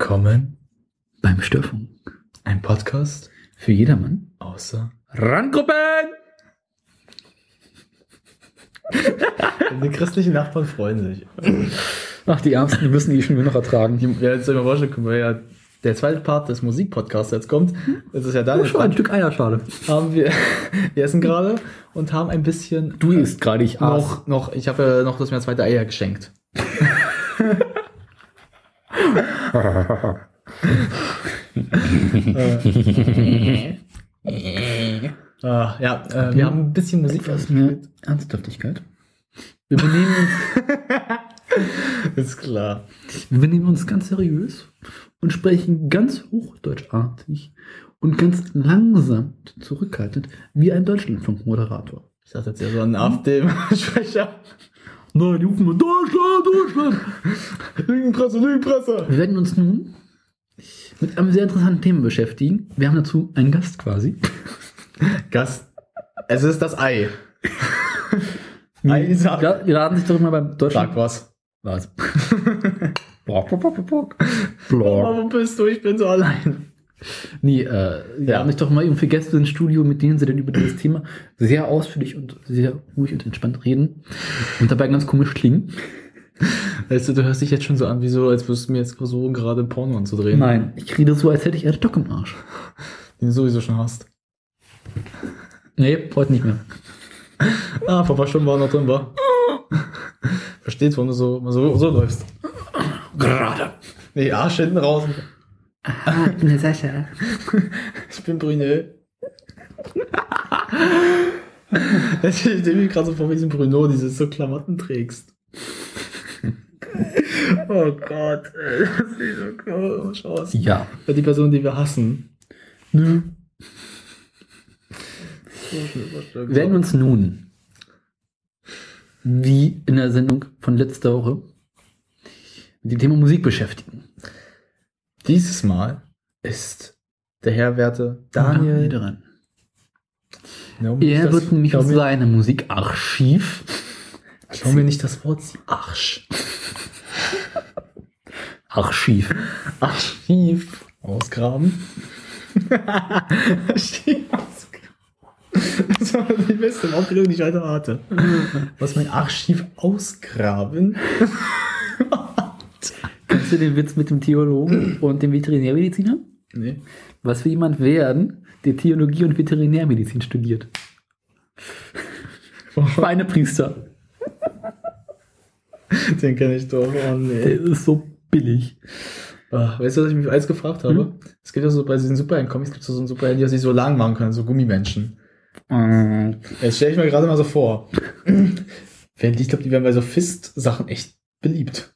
Willkommen beim Störfunk. ein Podcast Für jedermann. außer Randgruppen! die christlichen Nachbarn freuen sich. Ach, die Ärmsten, die müssen die schon nur noch ertragen. Ja, jetzt soll ich mal vorstellen, ja, der zweite Part des Musikpodcasts jetzt kommt. Das ist ja Daniel. Schon ein Stück Eierschale. haben wir, wir essen gerade und haben ein bisschen Du isst gerade, ich aß. noch, noch, ich habe ja noch das mir zweite Eier geschenkt. Ah, ja, äh, wir haben ein bisschen Musik mehr Ernsthaftigkeit. Wir benehmen, uns, Ist klar. wir benehmen uns ganz seriös und sprechen ganz hochdeutschartig und ganz langsam zurückhaltend wie ein Deutschlandfunkmoderator. Ich dachte jetzt ja so an AfD-Sprecher. Nein, die rufen mal Deutschland, Deutschland! Lügenpresse, Lügenpresse. Wir werden uns nun mit einem sehr interessanten Thema beschäftigen. Wir haben dazu einen Gast quasi. Gast. Es ist das Ei. Ei sagt. Ja, wir laden sich doch mal beim Deutschland. Sag was. Was? Block, block, block, block. Block. Wo bist du? Ich bin so allein. Nee, äh, wir Ja. haben nicht doch mal irgendwie Gäste ins Studio, mit denen sie dann über dieses Thema sehr ausführlich und sehr ruhig und entspannt reden und dabei ganz komisch klingen. Weißt du, du hörst dich jetzt schon so an, wie so, als würdest du mir jetzt versuchen, gerade Porno anzudrehen. Nein, ich rede so, als hätte ich einen Stock im Arsch. Den du sowieso schon hast. Nee, heute nicht mehr. Ah, paar Stunden war noch drin, war. Versteht, warum du so, so, so läufst. Gerade. Nee, Arsch hinten raus. Ah, ich bin der Sascha. Ich bin Bruno. Ich stelle mir gerade so vor, wie diesem Bruno dieses so Klamotten trägst. Oh Gott, ey, das sieht so komisch aus. Ja. Für die Person, die wir hassen. Nö. Werden uns nun, wie in der Sendung von letzter Woche, mit dem Thema Musik beschäftigen. Dieses Mal ist der Herr Werte Daniel. dran. Ja, Er wird nämlich aus seinem Musikarchiv Schau mir nicht das Wort, sie Arsch. Archiv. Archiv ausgraben. Archiv ausgraben. Das war die beste Aufregung, die ich heute hatte. Was mein Archiv ausgraben? Kennst du den Witz mit dem Theologen und dem Veterinärmediziner? Nee. Was will jemand werden, der Theologie und Veterinärmedizin studiert? Schweinepriester. Den kenne ich doch. Oh, nee. Der ist so billig. Ah, weißt du, was ich mich alles gefragt habe? Es gibt ja so bei diesen Superhelden-Comics gibt es so einen Superhelden, die sich so lang machen können, so Gummimenschen. Äh, Jetzt stelle ich mir gerade mal so vor. Ich glaube, die werden bei so Fist-Sachen echt beliebt.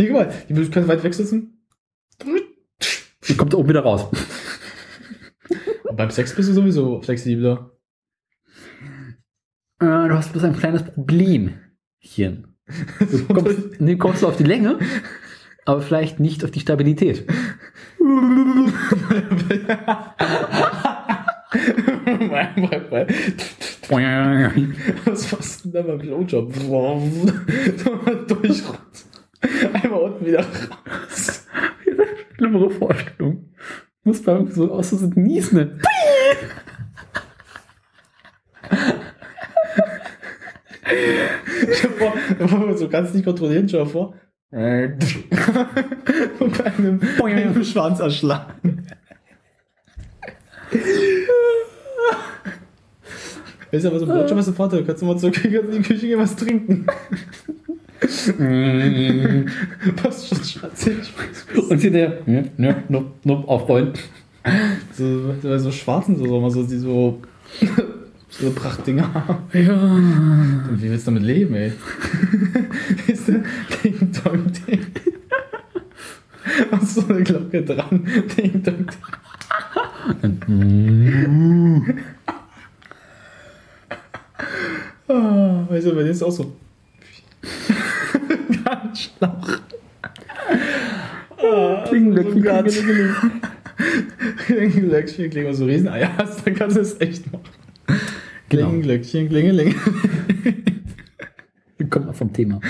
Nee, guck mal, die können weit weg sitzen. Die kommt da oben wieder raus. Und beim Sex bist du sowieso flexibler. Äh, du hast bloß ein kleines Problem. Hier. Du kommst, nee, kommst du auf die Länge, aber vielleicht nicht auf die Stabilität. Was du denn da beim Blowjob? Durch. Einmal unten wieder raus. Schlimmere Vorstellung. Muss beim so aus so niesen. Stell vor, so kannst du nicht kontrollieren, stell dir vor. Und bei einem, einem Schwanz erschlagen. Weißt du, aber so ein ist ein Vorteil. Du kannst du mal zur Küche, in die Küche gehen, was trinken. Passt schon, Schatz. Und hier der, ne, nup, nup, aufrollen. So, so, so schwarzen, so, so, so, die so, so Prachtdinger haben. Ja. Wie willst du damit leben, ey? Weißt du, Ding, Dong, Ding. Hast so eine Glocke dran. Ding, Dong, Ding. Ah, weißt du, bei dir ist es auch so. Ganz Schlauch. Ah, Klingelglöckchen, so ganz- Klingelglöckchen. Klingelglöckchen, klingeln so Rieseneier hast, dann kannst du es echt machen. Klingelglöckchen, Klingeling. Komm, vom Thema.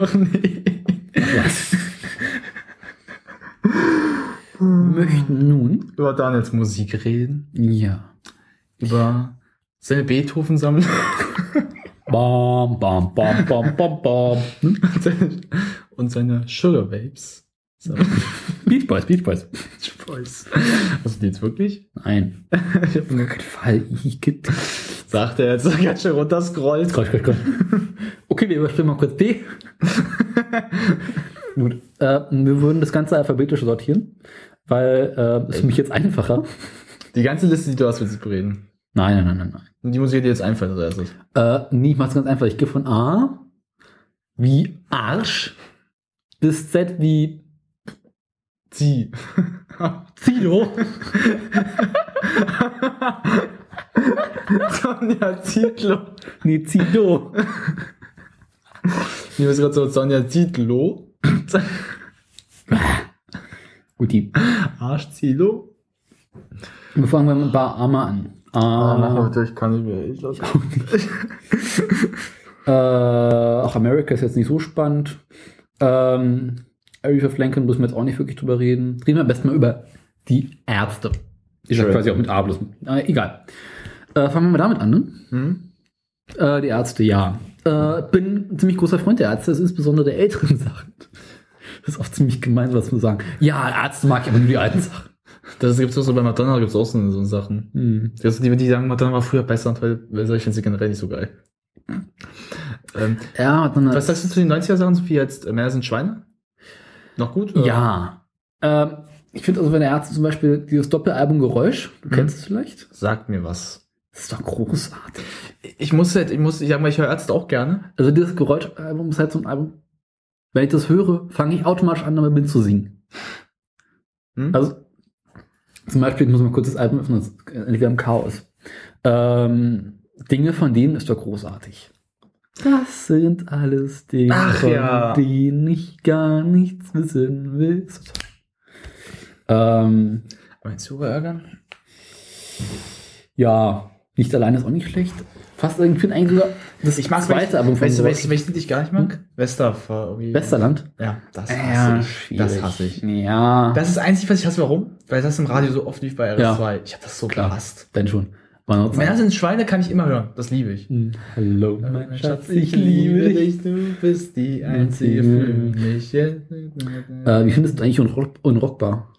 Ach nee. Was? Wir möchten nun, Über Daniels Musik reden. ja, Über seine Beethoven-Sammlung. Bam, bam, bam, bam, bam, bam. Und seine- Sugar Babes. Beach Boys, Beach Boys. Boys. Hast du die jetzt wirklich? Nein. Ich hab nur Fall, Igitt. Sagt er jetzt, ganz schön runterscrollt. Gott, Gott, Gott. Okay, wir überspringen mal kurz D. Gut. Äh, wir würden das Ganze alphabetisch sortieren, weil äh, es für mich jetzt einfacher. Die ganze Liste, die du hast, willst du bereden. Nein, nein, nein, nein, nein. Und die muss ich dir jetzt einfallen als erstes. Äh, nee, ich mach's ganz einfach. Ich gehe von A wie Arsch bis Z wie Zieh. Zilo. Sonja Zietlow. Nee, Zilo. Ich muss gerade so Sonja Zietlow. Gut, die. Arsch Zietlow. Wir fangen wir mit A mal an. A, ich kann nicht mehr. Ich lass äh, auch America ist jetzt nicht so spannend. Ähm, Aretha Franklin müssen wir jetzt auch nicht wirklich drüber reden. Reden wir am besten mal über die Ärzte. Die ja Schön. quasi auch mit A bloß. Äh, egal. Äh, fangen wir mal damit an, ne? Hm? Äh, die Ärzte, ja. Äh, bin ein ziemlich großer Freund der Ärzte, das ist insbesondere der älteren Sachen. Das ist auch ziemlich gemein, was wir sagen. Ja, Ärzte mag ich aber nur die alten Sachen. Das gibt's auch so bei Madonna, gibt's auch so, so Sachen. Hm. Das, die, die sagen, Madonna war früher besser, weil, weil ich finde sie generell nicht so geil. Ähm, Ja, dann was sagst du zu den 90er-Sachen, so wie jetzt Männer sind Schweine? Noch gut? oder? Ja. Ähm, ich finde also, wenn der Ärzte zum Beispiel dieses Doppelalbum Geräusch, du Mhm. kennst es vielleicht? Sagt mir was. Das ist doch großartig. Ich muss halt, ich muss, ich sag mal, ich höre Ärzte auch gerne. Also dieses Geräuschalbum ist halt so ein Album. Wenn ich das höre, fange ich automatisch an, damit mitzusingen. Hm? Also zum Beispiel, ich muss mal kurz das Album öffnen, wieder im Chaos. Ähm, Dinge von denen ist doch großartig. Das sind alles Dinge, Ach, von ja. denen ich gar nichts wissen will. Ähm, Meinst du ärgern? ja, nicht allein ist auch nicht schlecht. Fast irgendwie finde eigentlich sogar das Ich mag zweite Album von weißt du, weißt du, welches Lied ich gar nicht mag? Westerfer. irgendwie. Westerland. Ja, das hasse Ja, ich. schwierig. Das hasse ich. Ja, Das ist das Einzige, was ich hasse. Warum? Weil das im Radio so oft lief bei RS2. Ja. Ich habe das so Klar. gehasst. dann schon. Männer sind Schweine, kann ich immer hören. Das liebe ich. Hm, Hallo, mein Schatz, ich liebe dich. Du bist die Einzige für mich. Äh, wie findest du eigentlich unrock unrockbar?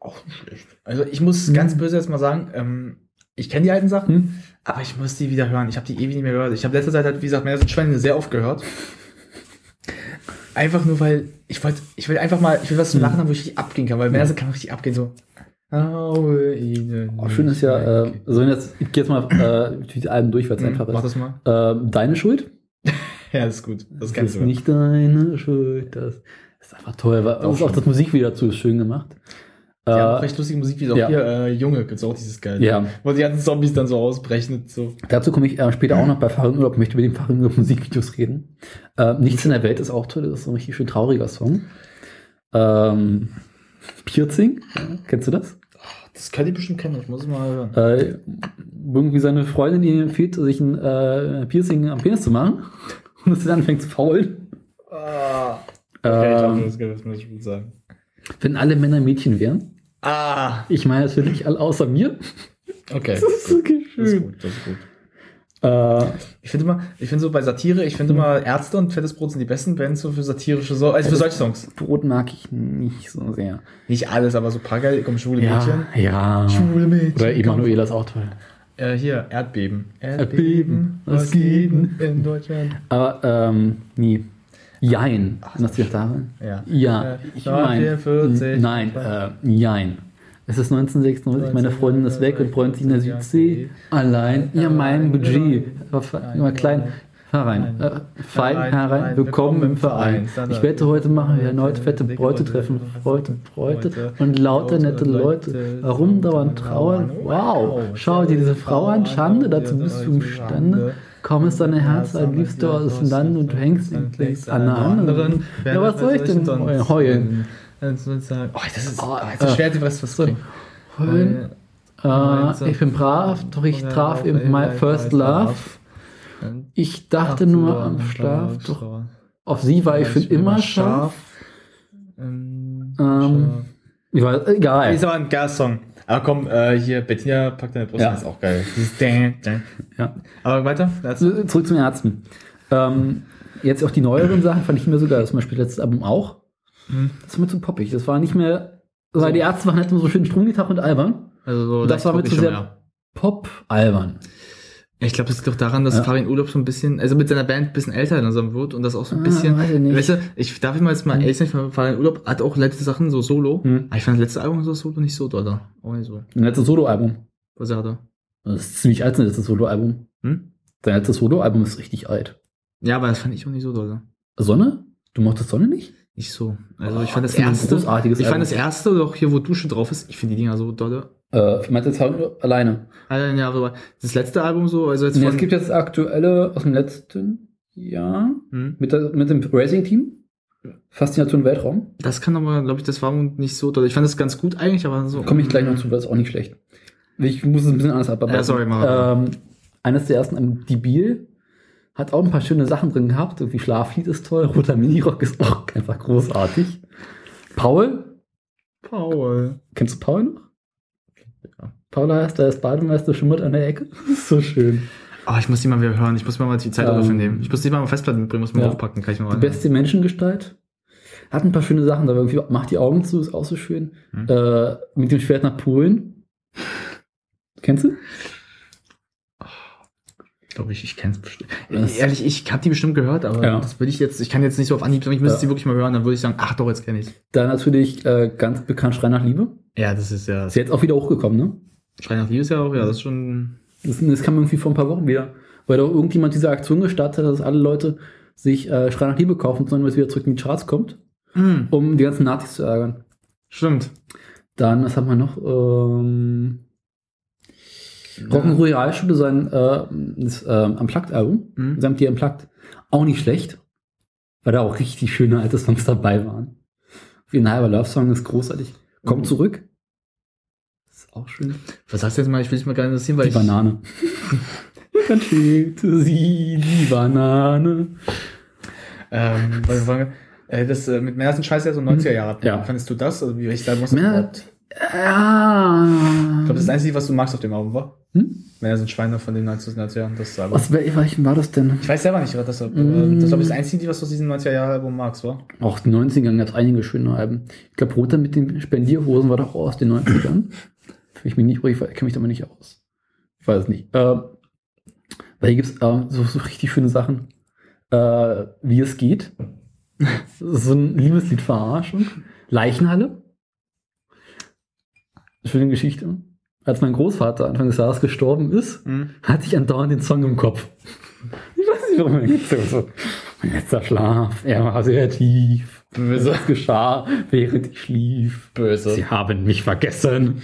Auch nicht schlecht. Also ich muss ganz böse jetzt mal sagen, ähm, ich kenne die alten Sachen, Hm? aber ich muss die wieder hören. Ich habe die ewig nicht mehr gehört. Ich habe letzte Zeit halt, wie gesagt, sind Schweine sehr oft gehört. Einfach nur, weil ich wollte, ich will einfach mal, ich will was zum Hm. Lachen haben, wo ich richtig abgehen kann, weil Männer sind kann richtig abgehen, so. Oh, schön ist ja, äh, wenn jetzt, ich gehe jetzt mal äh, durch die Alben durch, weil es Hm, einfach Mach das mal. Ähm, deine Schuld? Ja, das ist gut. Das Das ist nicht deine Schuld. Das ist einfach toll. Weil, Auch auch, das Musikvideo dazu ist schön gemacht. Die haben auch Äh, recht lustige Musik, wie auch ja. hier, äh, Junge, gibt's auch dieses geile. Ja. Wo die ganzen Zombies dann so ausbrechen. So. dazu komme ich äh, später auch noch bei Fahrradurlaub, möchte mit dem Fahrradurlaub Musikvideos reden. Äh, Nichts in der Welt ist auch toll, das ist so ein richtig schön trauriger Song. Ähm, Piercing, kennst du das? Das kann ich bestimmt kennen, ich muss mal hören. äh, irgendwie seine Freundin ihm empfiehlt, sich ein äh, Piercing am Penis zu machen und es dann anfängt zu faulen. Ah. Okay, ich Ähm, hoffe, das kann das muss ich gut sagen. wenn alle Männer Mädchen wären, Ah, ich meine natürlich alle außer mir. okay. Das ist wirklich Das ist schön. gut, das ist gut. Äh, Ich finde immer, ich finde so bei Satire, ich finde immer Ärzte und Fettes Brot sind die besten Bands so für satirische, so, also für solche Songs. Brot mag ich nicht so sehr. Nicht alles, aber so ein paar geile, komm, schwule Mädchen. ja. Schwule Mädchen. Oder. Emanuela ist auch toll. Äh, hier, Erdbeben. Erdbeben, was geht denn? in Deutschland? Aber, ähm, nie. Jein. Ach, du dich daran? Ja. Ja. Äh, Ich 44. meine. Nein, äh, Jein. Es ist 1996, meine Freundin ist weg und freut sich in der Südsee. Allein, ja, mein Budget. Immer klein. Fahr rein. Äh, fein, herein, willkommen im Verein. Ich wette, heute machen wir erneut fette Bräute treffen. Freude, Bräute und lauter nette Leute. Warum dauernd trauern? Wow, schau dir diese Frau an, Schande, dazu bist du imstande. Kaum ist dein Herz ein Liebster aus dem Land und du hängst an einer anderen. Ja, was soll ich denn heulen? Oh, das ist, Oh, oh, jetzt ist schwer, was zu so. bringen. Heulen? Ich bin brav, doch ich traf eben my first love. Ich dachte nur am Schlaf, doch auf sie war ich für immer scharf. Ähm, Ähm, ich weiß, egal. Ist aber ein geiler Song. Aber komm, äh, hier, Bettina packt deine Brust, Ja. ist auch geil. Ja. Aber weiter? dazu? Zurück zum Ärzten. Ähm, jetzt auch die neueren Sachen fand ich nicht mehr so geil. Zum Beispiel letztes Album auch. Mhm. Das war mir zu poppig. Das war nicht mehr, weil die Ärzte waren halt immer so schön Stromgitarre und albern. Also so Das war mir zu sehr ja. Pop-albern. Ich glaube, das liegt doch daran, dass Ja. Fabian Urlaub so ein bisschen, also mit seiner Band ein bisschen älter langsam wird und das auch so ein Ah, bisschen, weiß ich nicht. weißt du, ich darf ich mal jetzt mal ehrlich sein, Fabian Urlaub hat auch letzte Sachen so solo, Hm. aber ich fand das letzte Album so solo nicht so doll, auch nicht so. Sein letztes Solo-Album. Was er hatte. Das ist ziemlich alt, sein letztes Solo-Album. Hm? Sein letztes Solo-Album ist richtig alt. Ja, aber das fand ich auch nicht so doll. Sonne? Du mochtest Sonne nicht? Nicht so. Also Oh, ich fand das das ein erste, ich fand Album. das erste, auch hier, wo Dusche drauf ist, ich finde die Dinger so dolle. Äh, meinst du jetzt alleine? Alter, ja, aber das letzte Album so, also jetzt Nee, es gibt jetzt das aktuelle aus dem letzten Jahr hm? mit, der, mit dem Racing-Team. Faszination Weltraum. das kann aber, glaube ich, das war nicht so doll. Ich fand das ganz gut eigentlich, aber so. Komme ich gleich noch zu, das ist auch nicht schlecht. Ich muss es ein bisschen anders abarbeiten. Ja, sorry, mach ähm, Eines der ersten, ähm, Die Biel, hat auch ein paar schöne Sachen drin gehabt. Irgendwie Schlaflied ist toll, Roter Minirock ist auch einfach großartig. Paul, Paul. kennst du Paul noch? Ja. Paul heißt, der ist Bademeister, schimmert an der Ecke. Das ist so schön. Ah, ich muss die mal wieder hören. Ich muss mir mal die Zeit Ähm, dafür nehmen. Ich muss die mal auf Festplatte mitbringen, muss mal ja. aufpacken. Kann ich mal Die beste Menschengestalt. Hat ein paar schöne Sachen, aber irgendwie macht die Augen zu, ist auch so schön. Hm. Äh, mit dem Schwert nach Polen. Kennst du? glaube ich, ich kenne es bestimmt. Ehrlich, ich habe die bestimmt gehört, aber Ja. das will ich jetzt, ich kann jetzt nicht so auf Anhieb, sagen, ich müsste Ja. sie wirklich mal hören, dann würde ich sagen, ach doch, jetzt kenne ich Dann natürlich äh, ganz bekannt Schrei nach Liebe. Ja, das ist ja, Ist jetzt auch wieder hochgekommen, ne? Schrei nach Liebe ist ja auch, ja, das ist schon, Das, das kam irgendwie vor ein paar Wochen wieder. Weil da irgendjemand diese Aktion gestartet hat, dass alle Leute sich äh, Schrei nach Liebe kaufen sollen, weil es wieder zurück in die Charts kommt, hm, um die ganzen Nazis zu ärgern. stimmt. Dann, was haben wir noch? Ähm, Rock'n'Roll Realschule, sein äh, das, ähm, Unplugged-Album, Mhm. samt die Unplugged, auch nicht schlecht, weil da auch richtig schöne alte Songs dabei waren. Wie ein halber Love-Song ist großartig. Kommt Mhm. zurück. Ist auch schön. Was sagst du jetzt mal, ich will dich mal gerne interessieren, weil Die ich, Banane. Dann schälte sie die Banane. ähm, weil wir äh, das äh, mit Männer sind scheiße ja so 90er Jahre. Ja. Fandest du das? Also wie ich da muss Männer-? Ja. Ich glaube, das ist das Einzige, was du magst auf dem Album war. Hm? Männer sind Schweine von den 90er Jahren, das Album. Was wel- welchen war das denn? Ich weiß selber nicht, was das, aber Mm. das glaube ich das Einzige, was du aus diesem 90er Jahre Album magst, war? Auch den 90ern gab es einige schöne Alben. Ich glaube, Roter mit den Spendierhosen war doch auch aus den 90ern. Ich mich nicht, ich kenne mich da mal nicht aus. Ich weiß es nicht. Ähm, weil hier gibt es ähm, so, so richtig schöne Sachen. Äh, wie es geht. So ein Liebeslied-Verarschung. Leichenhalle. Schöne Geschichte. Als mein Großvater Anfang des Jahres gestorben ist, hatte ich andauernd den Song im Kopf. Ich weiß nicht, warum er jetzt so. Mein letzter Schlaf, er war sehr tief. Böse. Was geschah, während ich schlief. Böse. Sie haben mich vergessen.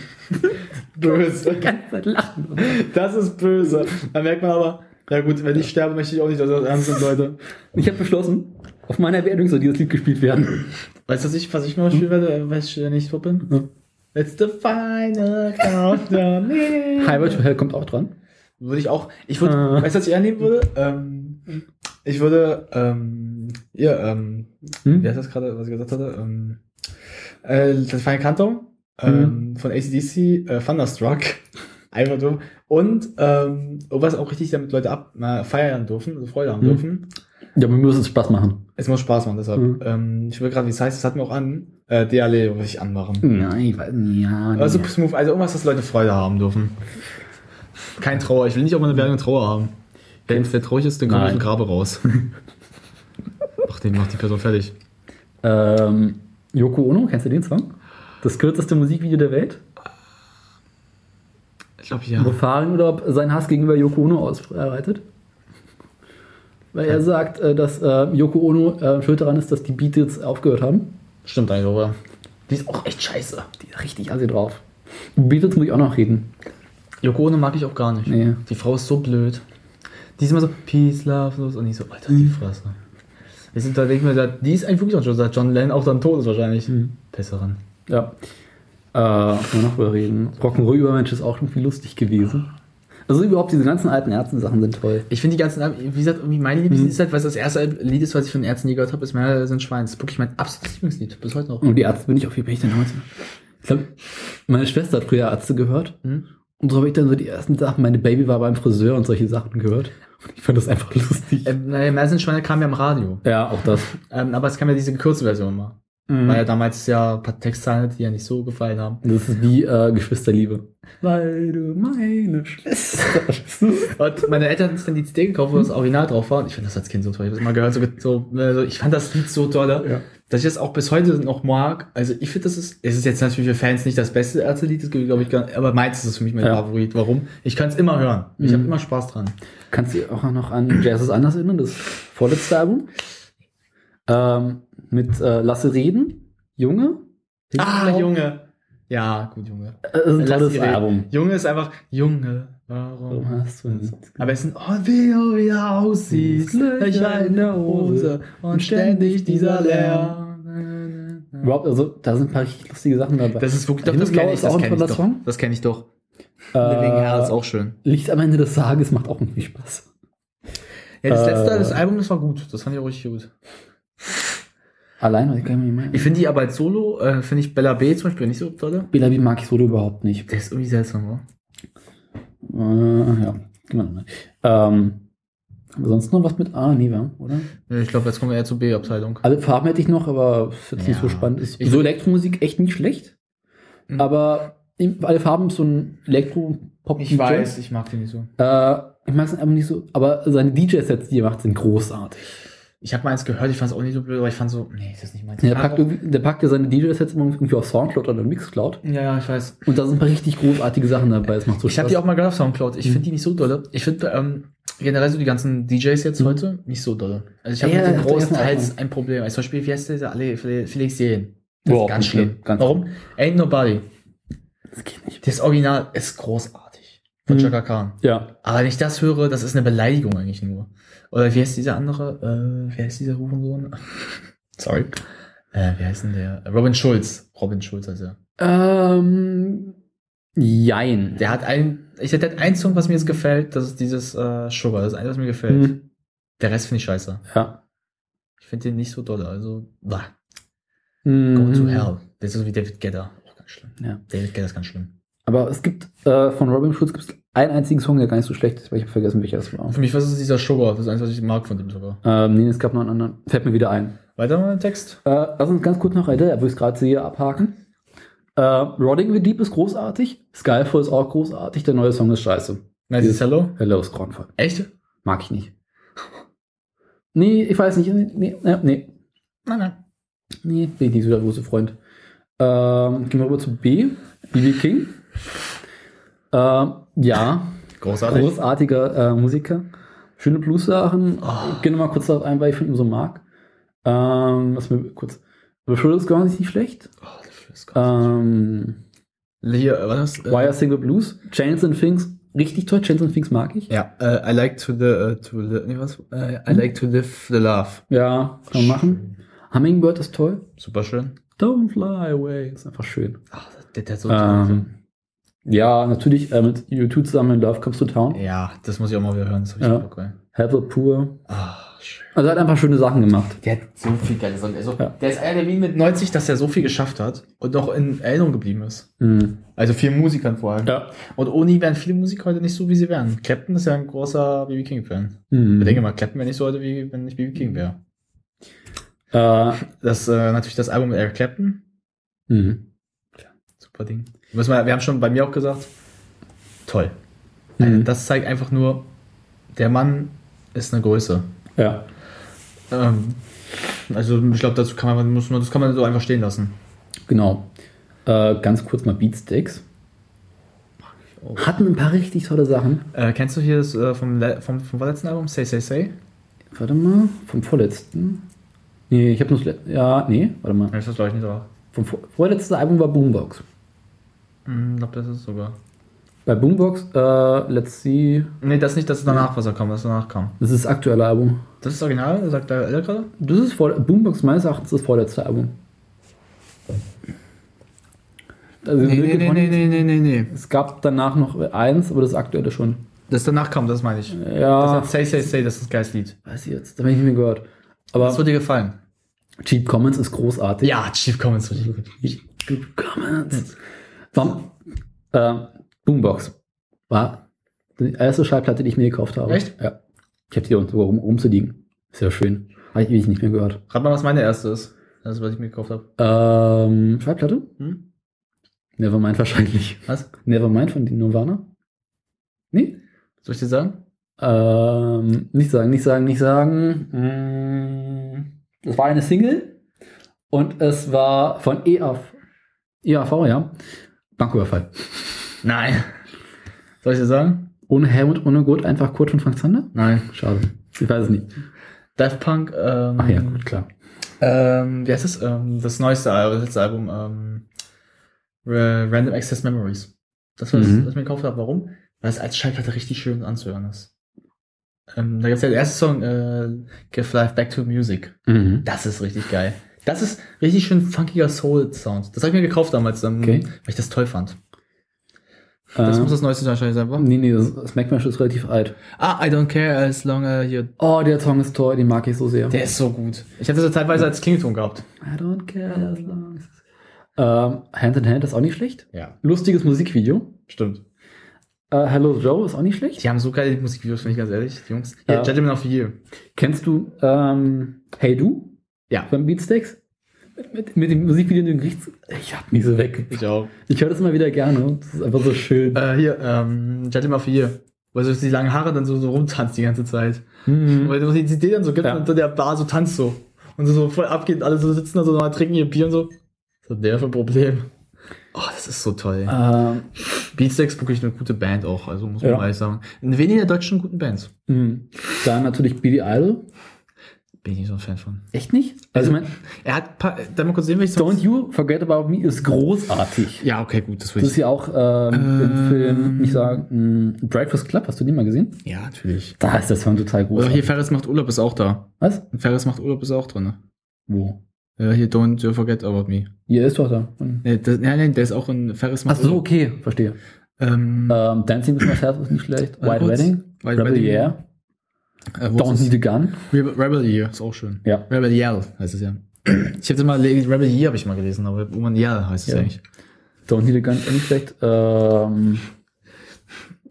Böse. Die ganze Zeit lachen. Das ist böse. Da merkt man aber, ja gut, wenn ich sterbe, möchte ich auch nicht, dass das ernst sind, Leute. Ich habe beschlossen, auf meiner Beerdigung soll dieses Lied gespielt werden. Weißt du, was ich, was ich mal spielen werde, weil ich nicht tot bin? Ja. It's the final countdown. Highway to Hell kommt auch dran. Würde ich auch, ich würde, Äh. weißt du, was ich eher nehmen würde? Ähm, ich würde, ähm, ja, ähm, Hm? wie heißt das gerade, was ich gesagt hatte? Ähm, äh, das Final Countdown ähm, von ACDC, äh, Thunderstruck. Einfach dumm. Und ähm, was auch richtig damit Leute ab äh, feiern dürfen, also Freude haben Mhm. dürfen. Ja, wir müssen es Spaß machen. Es muss Spaß machen, deshalb. Mhm. Ähm, ich will gerade, wie es heißt, das hatten wir auch an. Äh, DALE würde ich anmachen. Nein, ich weiß nicht. Ja, nee. Also Smooth, also irgendwas, dass Leute Freude haben dürfen. Kein Trauer. Ich will nicht auf meine Beerdigung Trauer haben. Wer, wer traurig ist, dann aus Nein. dem Grabe raus. Ach, den macht die Person fertig. ähm, Yoko Ono, kennst du den Song? Das kürzeste Musikvideo der Welt? Ich glaube, Wo ja. Farin oder seinen Hass gegenüber Yoko Ono ausbreitet. Weil er sagt, äh, dass äh, Yoko Ono äh, schuld daran ist, dass die Beatles aufgehört haben. Stimmt eigentlich, oder? Die ist auch echt scheiße. Die ist richtig assi drauf. Beatles muss ich auch noch reden. Yoko Ono mag ich auch gar nicht. Nee. Die Frau ist so blöd. Die ist immer so, Peace, Love, los. Und ich so, Alter, die Fresse. Wir sind da, denken wir, da- die ist eigentlich wirklich auch schon, seit John Lennon auch dann tot ist wahrscheinlich. Besseren. Ja. Äh, wir noch drüber reden? Rock'n'Roll Übermensch ist auch irgendwie lustig gewesen. Also überhaupt diese ganzen alten Ärzten-Sachen sind toll. Ich finde die ganzen, wie gesagt, irgendwie mein Lieblingslied ist halt, weil es das erste Lied ist, was ich von den Ärzten je gehört habe, ist Mehr sind Schwein. Das ist wirklich mein absolutes Lieblingslied, bis heute noch. Und die Ärzte bin ich auf, wie bin ich denn damals? Ich glaube, meine Schwester hat früher Ärzte gehört. Mhm. Und so habe ich dann so die ersten Sachen, meine Baby war beim Friseur und solche Sachen gehört. Ich fand das einfach lustig. Ähm, naja, sind Schweine kam ja im Radio. ja, auch das. Ähm, aber es kam ja diese gekürzte Version mal. Mhm. Weil ja damals ja ein paar Textzeilen, hatte, die ja nicht so gefallen haben. Das ist wie äh, Geschwisterliebe. Weil du meine Schwester bist. Und meine Eltern haben sich dann die CD gekauft, wo das Original drauf war. Und ich fand das als Kind so toll. Ich habe das immer gehört, so, so, äh, so, ich fand das Lied so toll, Ja. dass ich das auch bis heute noch mag. Also ich finde, das ist, es ist jetzt natürlich für Fans nicht das beste Ärzte-Lied, das glaube ich, gar, aber meins ist es für mich mein Ja. Favorit. Warum? Ich kann es immer hören. Ich Mhm. habe immer Spaß dran. Kannst du dich auch noch an Jazz ist anders erinnern, das vorletzte Album? Ähm, mit äh, Lasse Reden, Junge. Ah, Junge. Ja, gut, Junge. Äh, Das ist ein tolles. Album. Junge ist einfach, Junge, warum? Warum hast du nicht? Aber es sind, oh, wie du wieder aussiehst, Löcher in der Hose und ständig dieser Lärm. Überhaupt, also da sind ein paar richtig lustige Sachen dabei. Das ist wirklich, doch, das Himmelsblau kenne ich, ist das ein kenne ich doch. Das kenne ich doch. Äh, Living Hell ist auch schön. Licht am Ende des Tages macht auch irgendwie Spaß. Ja, das Äh, letzte, das Album, das war gut. Das fand ich auch richtig gut. Allein, was ich kann mir nicht Ich finde die aber als Solo, äh, finde ich Bella B zum Beispiel nicht so toll. Belabi mag ich solo überhaupt nicht. Der ist irgendwie seltsam, oder? Äh, ja, mal. Ähm, haben wir sonst noch was mit A? Nee, wa? oder? Ja, ich glaube, jetzt kommen wir eher zur B-Abteilung. Alle Farben hätte ich noch, aber ist jetzt nicht Ja. so spannend. Ist so Elektromusik echt nicht schlecht, Mhm. aber alle Farben so ein Elektro-Pop. Ich weiß, ich mag den nicht so. Äh, ich mag es aber nicht so, aber seine DJ-Sets, die er macht, sind großartig. Ich habe mal eins gehört, ich fand es auch nicht so blöd, aber ich fand so, nee, das ist nicht meins. Der Ich mag packt, der packt ja seine DJ-Sets immer irgendwie auf Soundcloud oder Mixcloud. ja, ja, ich weiß. Und da sind ein paar richtig großartige Sachen dabei. Es macht so Ich habe die auch mal gehört auf Soundcloud. Ich Mhm. finde die nicht so dolle. Ich finde ähm, generell so die ganzen DJs jetzt Mhm. heute nicht so dolle. Also ich habe Ja, mit den großenteils erstmal ein Problem. Also zum Beispiel, wie heißt der? alle Felix Jähn. Das Boah, ist ganz schlimm. ganz Warum? Ain't Nobody. Das geht nicht. Das Original ist großartig. Von Mhm. Chaka Khan. Ja. Aber wenn ich das höre, das ist eine Beleidigung eigentlich nur. Oder wie heißt dieser andere? Äh, wie heißt dieser Hurensohn? Sorry. Äh, wie heißt denn der? Robin Schulz. Robin Schulz heißt er. Ähm, jein. Der hat ein, ich der hat einen Song, was mir jetzt gefällt, das ist dieses äh, Sugar. Das ist ein, was mir gefällt. Hm, Der Rest finde ich scheiße. ja. Ich finde den nicht so doll. Also, bah, Hm, go to hell. Der ist so wie David Guetta. Ganz schlimm. Ja. David Guetta ist ganz schlimm. Aber es gibt äh, von Robin Schulz gibt's einen einzigen Song, der gar nicht so schlecht ist, weil ich habe vergessen, welcher das war. Für mich, was ist dieser Sugar? Das ist eins, was ich mag von dem sogar. Ähm, nee, es gab noch einen anderen. Fällt mir wieder ein. Weiter mal den Text. Äh, lass uns ganz kurz noch Adele, wo ich es gerade sehe, abhaken. Äh, Rodding the Deep ist großartig. Skyfall ist auch großartig. Der neue Song ist scheiße. Nein, dieses Hello? Hello ist grauenvoll. Echt? Mag ich nicht. Nee, ich weiß nicht. Nee, nee, nee. Nein, nein. Nee, bin ich nicht so der große Freund. Ähm, gehen wir rüber zu B. B.B. King. Ähm, ja, Großartig. großartiger äh, Musiker. Schöne Blues-Sachen. Oh. Ich gehe nochmal kurz darauf ein, weil ich ihn so mag. Ähm, was mir kurz. The Thrill is Gone ist nicht schlecht. Oh, dafür ist Gott. Ähm, Hier, was? Äh, Wire Single Blues. Chains and Things. Richtig toll. Chains and Things mag ich. Ja, äh, I like to the, uh, to li nee, was? Äh, I like to live the love. Ja, kann man machen. Hummingbird ist toll. Super schön. Don't fly away. Ist einfach schön. Ach, der, der so. Ähm, ja, natürlich äh, mit U2 zusammen in Love Comes to Town. Ja, das muss ich auch mal wieder hören. Das ich Ja. Bock. Help the Poor. Ah, schön. Also er hat einfach schöne Sachen gemacht. Der hat so viel geile Songs. Also, Ja. Der ist einer der Wien mit 90, dass er so viel geschafft hat und noch in Erinnerung geblieben ist. Mhm. Also vielen Musikern vor allem. Ja. Und ohne ihn wären viele Musiker heute nicht so, wie sie wären. Clapton ist ja ein großer B.B. King-Fan. Mhm. Ich denke mal, Clapton wäre nicht so heute, wie wenn nicht B.B. King wäre. Äh, Das äh, natürlich das Album mit Eric Clapton. mhm. Super Ding. Müssen wir, wir haben schon bei mir auch gesagt, toll. Mhm. Das zeigt einfach nur, der Mann ist eine Größe. Ja. Ähm, also ich glaube, dazu kann man, muss man, das kann man so einfach stehen lassen. Genau. Äh, ganz kurz mal Beatsteaks. Oh. Hatten ein paar richtig tolle Sachen. Äh, kennst du hier das äh, vom, vom, vom vorletzten Album, Say Say Say? Warte mal, vom vorletzten. Nee, ich habe nur das Ja, nee, warte mal. Ja, ist das glaube ich nicht drauf. Vom vor vorletzten Album war Boombox. Ich glaube, das ist sogar. Bei Boombox, äh, let's see. Nee, das nicht, das ist danach, was er kam, was danach kam. Das ist das aktuelle Album. Das ist original, sagt der L gerade? Das ist vor, Boombox meines Erachtens das vorletzte Album. Also, nee, nee, nee, nee, nee, nee. Es gab danach noch eins, aber das aktuelle schon. Das danach kam, das meine ich. Ja. Das hat Say Say Say, das ist ein geiles Lied. Weiß ich jetzt, da habe ich nicht mehr gehört. Aber Das wird dir gefallen. Cheap Commons ist großartig. Ja, Chief Comments richtig gut. Cheap Commons. Warum? Äh, Boombox war die erste Schallplatte, die ich mir gekauft habe. Echt? Ja. Ich habe die sogar rum, rumzuliegen. Sehr schön. Habe ich ewig nicht mehr gehört. Rat mal, was meine erste ist. Das ist, was ich mir gekauft habe. Ähm, Schallplatte? Hm? Nevermind wahrscheinlich. Was? Nevermind von den Nirvana? Nee? Soll ich dir sagen? Ähm, nicht sagen, nicht sagen, nicht sagen. Mm, Das war eine Single und es war von EAV, EAV ja. Banküberfall. Nein. Soll ich dir sagen? Ohne Helmut, ohne Gut, einfach Kurt von Frank Zander? Nein. Schade. Ich weiß es nicht. Daft Punk, ähm, Ach ja, gut, klar. ähm, wie heißt es? Ähm, das neueste Al- das letzte Album, ähm, Ra- Random Access Memories. Das war das, Mhm. was ich mir gekauft habe. Warum? Weil es als Schallplatte richtig schön anzuhören ist. Ähm, da gibt es ja den ersten Song, äh, Give Life Back to Music. Mhm. Das ist richtig geil. Das ist richtig schön funkiger Soul-Sound. Das habe ich mir gekauft damals, ähm, Okay. weil ich das toll fand. Das Ähm, muss das neueste wahrscheinlich sein, wa? Nee, nee, das, das Smackmash ist relativ alt. Ah, I don't care as long as you... Oh, der Song ist toll, den mag ich so sehr. Der ist so gut. Ich habe das ja teilweise als Klingelton gehabt. I don't care as long as... Ähm, Hand in Hand ist auch nicht schlecht. Ja, Lustiges Musikvideo. stimmt. Äh, Hello Joe ist auch nicht schlecht. Die haben so geile Musikvideos, finde ich ganz ehrlich, die Jungs. Ja, Ja. Gentleman of the Year. Kennst du ähm, Hey Du Ja. von Beatsteaks? Mit, mit, dem Musikvideo in den Gerichts... Ich hab mich so weg. Ich auch. Ich höre das immer wieder gerne. Das ist einfach so schön. Äh, hier, ähm, Gentleman of the Year. Weil so die langen Haare dann so, so rumtanzt die ganze Zeit. Mhm. Weil du die Idee dann so gibt Ja. und so der Bar so tanzt so. Und so, so voll abgeht, alle so sitzen da so trinken ihr Bier und so. Was hat der für ein Problem? Oh, das ist so toll. Ähm, Beatsteaks wirklich eine gute Band auch, also muss man Ja. ehrlich sagen. In weniger deutschen guten Bands. mh. Dann natürlich Billy Idol. Bin ich nicht so ein Fan von. Echt nicht? Also, ich mein, Er hat, paar, da mal kurz sehen, welche Don't You Forget About Me ist großartig. Ja, okay, gut, das will Das ist ja auch ähm, im Ähm. Film, ich sagen, mh, Breakfast Club. Hast du den mal gesehen? Ja, natürlich. Da ist der Song total Oder großartig. hier Ferris macht Urlaub ist auch da. Was? Ferris macht Urlaub ist auch drin. ne? Wo? Ja, hier Don't Forget About Me. Hier ist doch da. Nee, das, nein, nein, der ist auch in Ferris Ach so, okay, verstehe. Ähm, Ähm, Dancing with Myself ist nicht schlecht. Warte White kurz. Wedding. White Rebel Wedding. Yeah. äh, wo Don't Need a Gun. Rebel, Rebel Year ist auch schön. Ja. Rebel Yell heißt es ja. Ich habe mal Rebel Year habe ich mal gelesen, aber irgendwann Yell heißt es Ja. eigentlich. Don't Need a Gun ist auch nicht schlecht. Ähm,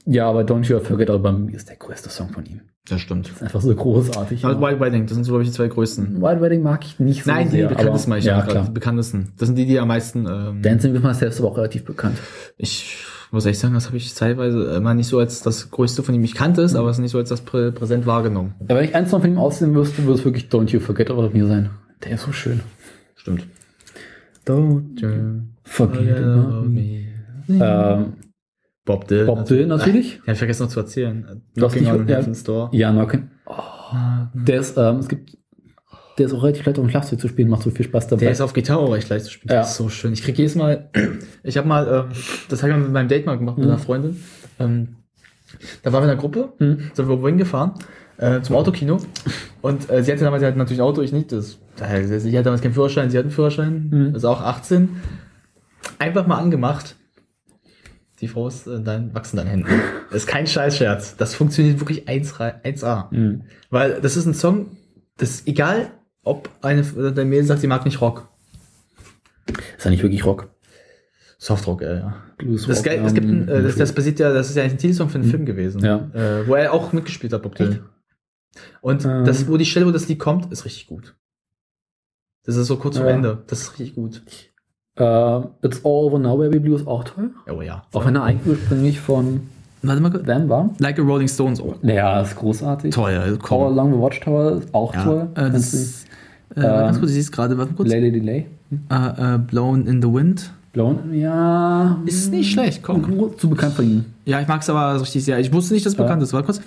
ja, aber Don't You Forget About Me ist der größte Song von ihm. Das stimmt. Ist einfach so großartig. Aber White Wedding, das sind so glaube ich die zwei größten. White Wedding mag ich nicht so Nein, die sehr. bekanntesten aber, meine ich ja, ja, klar. Die bekanntesten. Das sind die, die am meisten. Ähm, Dancing with Myself ist aber auch relativ bekannt. ich muss echt sagen, das habe ich teilweise immer nicht so als das größte von ihm ich kannte es, aber es ist nicht so als das prä präsent wahrgenommen. Ja, wenn ich eins noch von ihm aussehen müsste, würde es wirklich Don't You Forget About Me sein. Der ist so schön. Stimmt. Don't You Forget About Me. Ähm, Bob Dylan. Bob Dylan natürlich. Ja, ich vergessen noch zu erzählen. Knocking on ja. Heaven's Door. Ja, Nocken. Der ist, ähm, es gibt, der ist auch relativ leicht auf dem Schlagzeug zu spielen, macht so viel Spaß dabei. Der ist auf Gitarre auch recht leicht zu spielen. Ja. Das ist so schön. Ich krieg jedes Mal, ich habe mal, ähm, das habe ich mal mit meinem Date mal gemacht, mit Mhm. einer Freundin. Ähm, da waren wir in einer Gruppe, Mhm. sind wir wohin gefahren, äh, zum Autokino. Und äh, sie hatte damals halt natürlich ein Auto, ich nicht. Das, sie hatte damals keinen Führerschein, sie hat einen Führerschein, Mhm. also auch 18. Einfach mal angemacht. Die Frau ist äh, dein, wachsen deine Hände. Das ist kein Scheißscherz. Das funktioniert wirklich 1, 1A. Mhm. Weil das ist ein Song, das ist egal, ob eine der Mädel sagt, sie mag nicht Rock. Ist ja nicht wirklich Rock. Softrock, äh, ja. Blues Das, geil, es gibt ein, äh, das, das basiert ja, das ist ja eigentlich ein Titelsong für einen Film gewesen. Ja. Äh, wo er auch mitgespielt hat, Bob Dylan. Und Ähm. das, wo die Stelle, wo das Lied kommt, ist richtig gut. Das ist so kurz vor Ja. Ende. Das ist richtig gut. Äh, It's All Over Now Baby Blue ist auch toll. Oh ja. Auch wenn er eigentlich ursprünglich von Warte mal kurz. War. Like a Rolling Stones. Oh, Ja, ist großartig. toll, All komm. Along the Watchtower ist auch Ja, toll. äh, das, äh, ganz ähm, kurz, ich sehe es gerade, warte mal kurz. Lady Delay. Äh, äh, Blown in the Wind. Blown, ja. Ist nicht schlecht, komm. Zu bekannt von ihm. Ja, ich mag es aber richtig sehr. Ich wusste nicht, dass es bekannt ist. Warte kurz.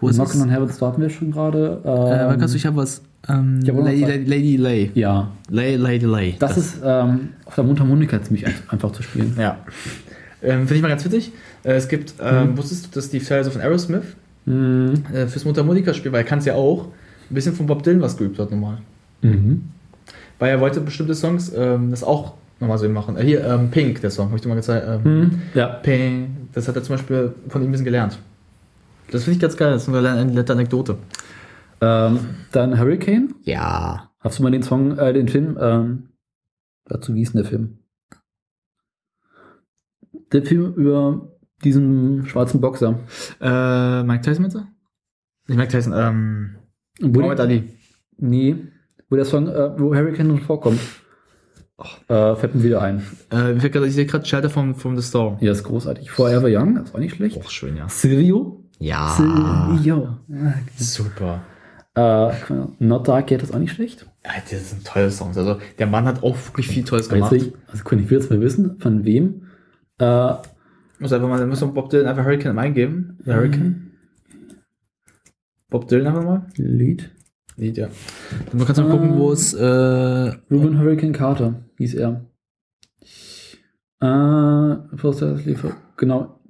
Wo ist? Knockin' on Heaven's Door hatten wir schon gerade. Äh, Ähm, kurz, ich habe was. Ähm, Ich hab Lady. Lady, Lady Lay. ja, Lay, Lady Lay. das, ist ähm, auf der Mundharmonika ziemlich ein- einfach zu spielen. Ja. Ähm, Finde ich mal ganz witzig. Äh, es gibt, ähm, wusstest du, dass Tyler so von Aerosmith Mhm. äh, fürs Mundharmonika-Spiel, weil er kann es ja auch, ein bisschen von Bob Dylan was geübt hat nochmal. Mhm. Weil er wollte bestimmte Songs ähm, das auch nochmal so machen. Äh, hier, ähm, Pink, der Song, habe ich dir mal gezeigt. Ähm, Mhm. Ja. Pink, das hat er zum Beispiel von ihm ein bisschen gelernt. Das finde ich ganz geil. Das ist eine nette Anekdote. Ähm, dann Hurricane. Ja. Hast du mal den Song, äh, den Film, ähm, dazu wie ist denn der Film? Der Film über diesen schwarzen Boxer. Äh, Mike Tyson meinst du? Nicht Mike Tyson, ähm. Wo Muhammad Ali. nee, wo der Song, äh, wo Hurricane drin vorkommt. Äh, fällt mir wieder ein. Äh, mir fällt grad- ich sehe gerade Shelter vom, vom The Store. Ja, ist großartig. Forever Young, das war nicht schlecht. Och, schön, ja. Silvio. Ja. Silvio. Super. Äh, Not Dark Yet ist auch nicht schlecht. Ja, das sind tolle Songs. Also, der Mann hat auch wirklich viel Tolles gemacht. ich, also Kunde, ich will jetzt mal wissen, von wem. Äh, muss einfach mal, muss Bob Dylan einfach Hurricane eingeben. Hurricane. Bob Dylan einfach mal. Lied. Lied, ja. Dann kannst du mal gucken, wo es, äh, Ruben Hurricane Carter hieß er. Äh, genau.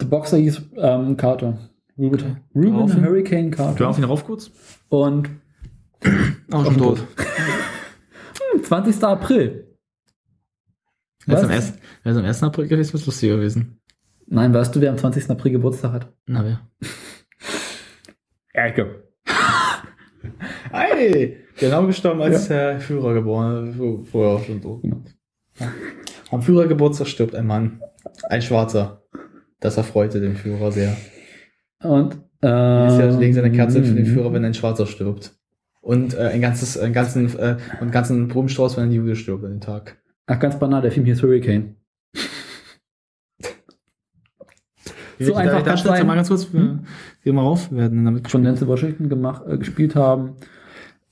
The Boxer hieß ähm, Carter. Ruben, Ruben Drauf- Hurricane Carter. Drauf ihn rauf kurz. Und Auch schon tot. hm, 20. April. Wäre es am, Was? ersten- wär's am 1. April gewesen, wäre es lustiger gewesen. Nein, weißt du, wer am 20. April Geburtstag hat? Na, wer? Erke. Hey! Genau gestorben, als der Führer geboren Vorher auch schon tot. Genau. Am Führergeburtstag stirbt ein Mann. Ein Schwarzer. Das erfreute den Führer sehr. Und äh, Jedes Jahr legen sie eine Kerze für den Mhm. Führer, wenn ein Schwarzer stirbt. Und äh, ein ganzes, einen ganzen, äh, und einen ganzen Blumenstrauß, wenn ein Jude stirbt an dem Tag. Ach, ganz banal, der Film hieß Hurricane. So einfach Darsteller, sein. mal ganz kurz, wir, geh mal rauf, wir werden damit Von Denzel Washington gemacht, äh, gespielt haben.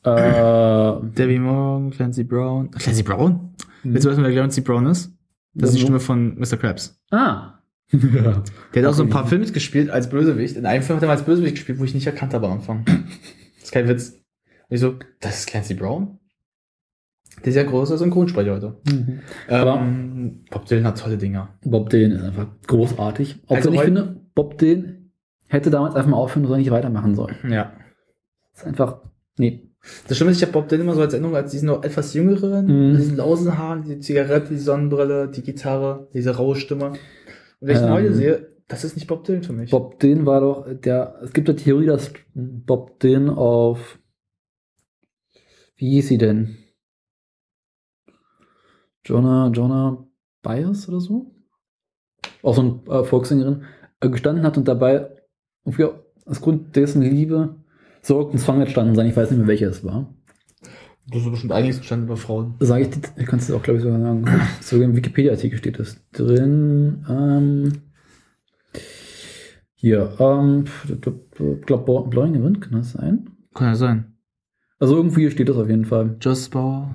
Äh, Debbie Moore, Clancy Brown. Clancy Brown? Willst du wissen, wer Clancy Brown ist? Das ist die. Stimme von Mr. Krabs. ah. Der hat auch so ein paar Filme mitgespielt als Bösewicht. In einem Film hat er mal als Bösewicht gespielt, wo ich nicht erkannt habe am Anfang. Das ist kein Witz. Und ich so, das ist Clancy Brown? Der ist ja großer Synchronsprecher heute. Mhm. Ähm, Bob Dylan hat tolle Dinger. Bob Dylan ist einfach großartig. Auch Also wenn ich finde, Bob Dylan hätte damals einfach mal aufhören sollen, nicht weitermachen sollen. Ja. Das ist einfach, nee. Das Schlimme ist, ich habe Bob Dylan immer so als Erinnerung als diesen noch etwas jüngeren, Mhm. mit diesen lausen Haaren, die Zigarette, die Sonnenbrille, die Gitarre, diese raue Stimme. Und wenn ich ihn Ähm. heute sehe, das ist nicht Bob Dylan für mich. Bob Dylan war doch der, es gibt eine Theorie, dass Bob Dylan auf, wie hieß sie denn? Jonah, Jonah Byers oder so? Auch so eine äh, Volkssängerin, äh, gestanden hat und dabei, irgendwie aus Grund dessen Liebe, so ein Song entstanden sein. Ich weiß nicht mehr, welcher es war. Das ist bestimmt einiges bestanden über Frauen. Sage ich, dir- ich kann es auch, glaube ich, sogar sagen. Sogar im Wikipedia-Artikel steht das drin. Ähm, hier, ähm, ich glaube, Blowing Wind, kann das sein? Kann ja sein. Also irgendwie steht das auf jeden Fall. Joss Bauer.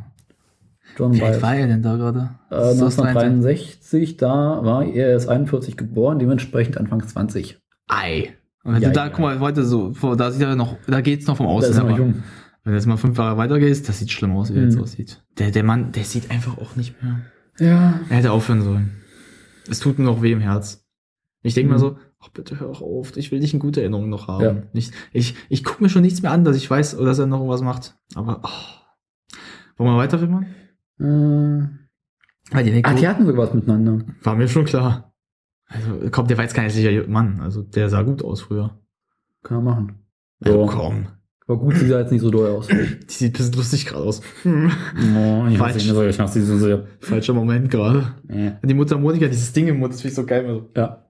John Wie alt war er denn da gerade? Äh, Das ist 1963, da war er erst 41 geboren, dementsprechend Anfang 20. Ei. Und wenn Ja, du da, ja. guck mal, heute so, da sieht er noch, da geht's noch vom Da Aussehen. ist er noch aber jung. Wenn du jetzt mal fünf Jahre weiter gehst, das sieht schlimm aus, wie er jetzt Mhm. aussieht. Der, der Mann, der sieht einfach auch nicht mehr. Ja. Er hätte aufhören sollen. Es tut mir noch weh im Herz. Ich denke Mhm. mal so, ach bitte hör auch auf, ich will dich in gute Erinnerung noch haben. Ja. Nicht, ich ich gucke mir schon nichts mehr an, dass ich weiß, dass er noch irgendwas macht. Aber, oh. Wollen wir weiterfilmen? Äh, Weil die ah, die hatten sogar was miteinander. war mir schon klar. Also, komm, der war jetzt kein hässlicher Mann. Also, der sah gut aus früher. Kann man machen. Oh, So. komm. Aber gut, sieht jetzt nicht so doll aus. Die sieht ein bisschen lustig gerade aus. Oh, ich Falsch. weiß nicht, ich hasse die so sehr. Falscher Moment gerade. Ja. Die Mutter Monika, dieses Ding im Mund, das finde ich so geil. Also, Ja.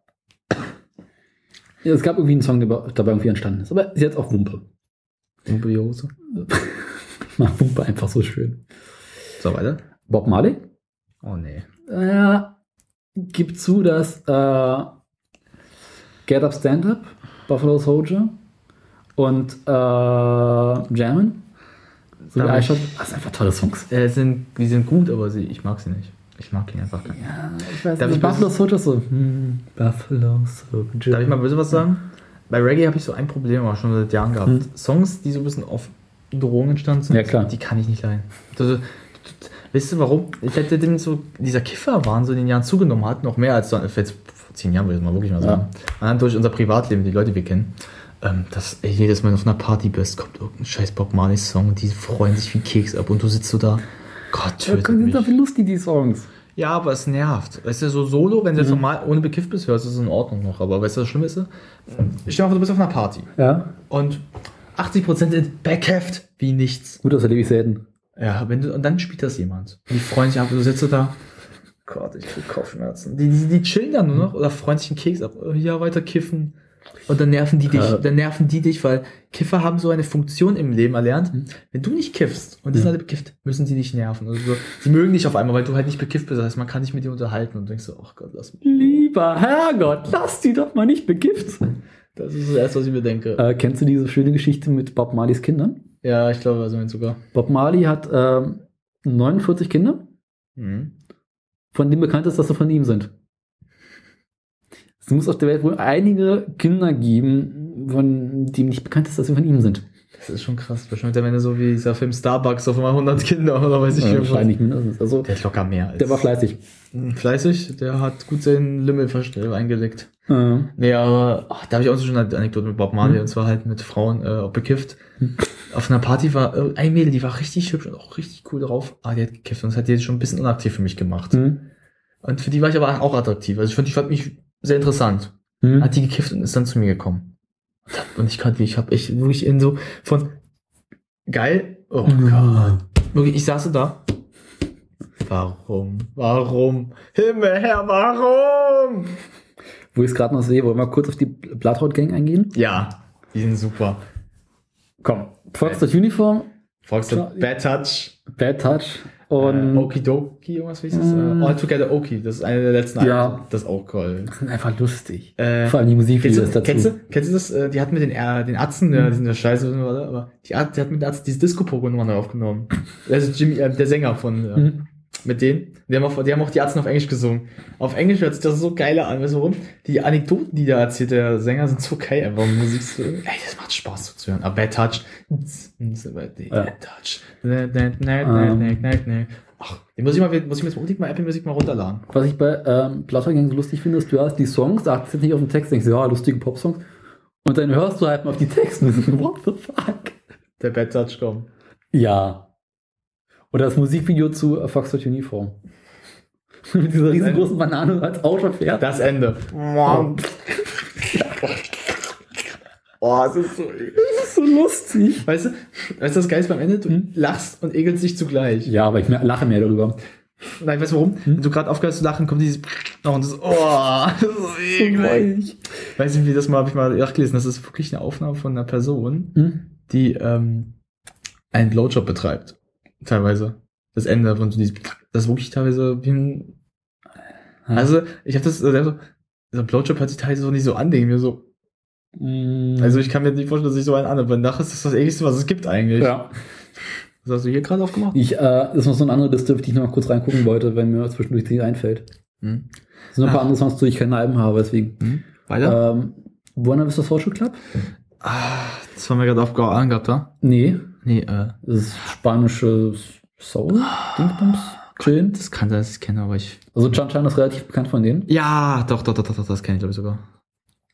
ja. Es gab irgendwie einen Song, der dabei irgendwie entstanden ist. Aber ist jetzt auch Wumpe. Umpe die Hose. Ich mag Wumpe einfach so schön. So, weiter. Bob Marley? Oh, nee. Äh, gibt zu, dass äh, Get Up Stand Up, Buffalo Soldier und äh, Jammin. So hab iShot. Das sind einfach tolle Songs. Äh, sind, die sind gut, aber sie, ich mag sie nicht. Ich mag ihn einfach gar nicht. Ja, ich weiß Darf nicht. ich Buffalo Soldier so. Hm, Buffalo Soldier. Darf ich mal böse was sagen? Bei Reggae habe ich so ein Problem auch schon seit Jahren gehabt. Hm. Songs, die so ein bisschen auf Drogen entstanden sind, Ja, die kann ich nicht leiden. Also, weißt du warum? Ich hätte dem so, dieser Kifferwahn so in den Jahren zugenommen hat, noch mehr als so, jetzt vor zehn Jahren, würde ich mal wirklich mal sagen. Anhand durch unser Privatleben, die Leute, die wir kennen. Ähm, dass ey, jedes Mal auf einer Party bist, kommt irgendein scheiß Bob Marley Song und die freuen sich wie Keks ab und du sitzt so da. Gott, Ja, tötet sind mich. doch wie lustig, die Songs. Ja, aber es nervt. Weißt du, so solo, wenn du jetzt Mhm. normal ohne bekifft bist, hörst du es in Ordnung noch. Aber weißt du, das Schlimme ist? Ich stell dir vor, du bist auf einer Party Ja. und 80% sind bekifft wie nichts. Gut, das erlebe ich selten. Ja, wenn du, und dann spielt das jemand. Und die freuen sich ab, du sitzt da. Gott, ich krieg Kopfschmerzen. Die, die, die chillen dann nur noch oder freuen sich einen Keks ab. Ja, weiter kiffen. Und dann nerven die dich, Ja. dann nerven die dich, weil Kiffer haben so eine Funktion im Leben erlernt. Mhm. Wenn du nicht kiffst und die sind Ja. alle bekifft, müssen sie dich nerven. Also so, sie mögen dich auf einmal, weil du halt nicht bekifft bist. Das heißt, man kann dich mit dir unterhalten und denkst so, ach Gott, lass mich. Lieber Herrgott, lass die doch mal nicht bekifft. Das ist das erste, was ich mir denke. Äh, kennst du diese schöne Geschichte mit Bob Marleys Kindern? Ja, ich glaube, also sogar. Bob Marley hat ähm, 49 Kinder, Mhm. von denen bekannt ist, dass sie von ihm sind. Es muss auf der Welt wohl einige Kinder geben, von denen nicht bekannt ist, dass sie von ihm sind. Das ist schon krass. Wahrscheinlich am Ende so wie dieser Film Starbucks auf einmal 100 Kinder oder weiß ich Äh, was. wahrscheinlich mindestens. Also, Der hat locker mehr. Als der war fleißig. Hm, Fleißig, der hat gut seinen Lümmel verstell- eingelegt. Äh, Nee, aber ach, da habe ich auch so schon eine Anekdote mit Bob Marley Hm. und zwar halt mit Frauen äh, bekifft. Hm. Auf einer Party war äh, ein Mädel, die war richtig hübsch und auch richtig cool drauf. Ah, die hat gekifft und das hat die jetzt schon ein bisschen unaktiv für mich gemacht. hm, Und für die war ich aber auch attraktiv. Also ich fand, die fand mich sehr interessant. hm. Hat die gekifft und ist dann zu mir gekommen. Und ich kannte, ich habe echt wirklich in so von geil. Oh Gott. Wirklich, ich saß so da. Warum? Warum? Himmel her, warum? Wo ich es gerade noch sehe, wollen wir mal kurz auf die Bloodhound Gang eingehen? Ja, die sind super. Komm. Foxtrot Uniform, Volkswagen Bad Touch, Bad Touch äh, und Okidoki, irgendwas wie hieß das? Mm. Äh, All Together Oki, das ist eine der letzten Ja. Alben. Das ist auch cool. sind einfach lustig. Äh, Vor allem die Kennst Musikvideos du, dazu. kennst, du, kennst du das? Äh, Die hat mit den, äh, den Atzen, der, die sind ja scheiße, aber die, die hat mit den Atzen dieses Disco-Pogo-Nummer neu aufgenommen. Das ist Jimmy, äh, der Sänger von, äh, Mhm. Mit denen. Die haben, auch, die haben auch die Atzen auf Englisch gesungen. Auf Englisch hört sich das so geil an. Weißt du warum? Die Anekdoten, die da erzählt, der Sänger, sind so geil. Einfach Musik so, ey, das macht Spaß so zu hören. Aber Bad Touch. Bad Touch. Ach, den muss ich mal, muss ich mir jetzt unbedingt mal Apple Musik mal runterladen. Was ich bei ähm, Bloodhound Gang so lustig finde, ist, du hast die Songs, achtest jetzt nicht auf den Text, denkst, ja, lustige Popsongs. Und dann hörst du halt mal auf die Texte und what the fuck? Der Bad Touch kommt. Ja. Oder das Musikvideo zu Foxtrot Uniform. Mit dieser riesengroßen Banane als Auto fährt. Das Ende. Oh. Oh, es ist so. Das ist so lustig. Weißt du, weißt du, das Geil ist beim Ende, du Hm? lachst und ekelst dich zugleich. Ja, aber ich mehr, lache mehr darüber. Nein, weißt du warum? Hm? Wenn du gerade aufgehörst zu lachen, kommt dieses noch und das, oh, das ist so eklig. Weißt du, wie das mal, habe ich mal nachgelesen, das ist wirklich eine Aufnahme von einer Person, Hm? die ähm, einen Blowjob betreibt. Teilweise. Das Ende von so diesem, das wirklich teilweise wie ein, also, ich habe das, also, so ein Blowjob hört sich teilweise so nicht so an, denke mir so, Mm. also ich kann mir nicht vorstellen, dass ich so einen weil nach ist das das ekligste, was es gibt eigentlich. ja. Was hast du hier gerade aufgemacht? Ich, äh, das ist noch so eine andere Liste, auf die ich noch mal kurz reingucken wollte, wenn mir zwischendurch die einfällt. Hm. Es sind noch ein paar Ah. andere Songs, zu denen ich keine Alben habe, deswegen. Hm. Weiter? Ähm, Buena Vista Social Club? Ah, das haben wir gerade aufgehauen angehabt, ha? Nee, Nee, äh. das ist spanisches Soul, Dingsbums, Chillen. Das kann sein, dass ich kenne, aber ich. Also Chan Chan ist relativ bekannt von denen. Ja, doch, doch, doch, doch, doch das kenne ich, glaube ich, sogar.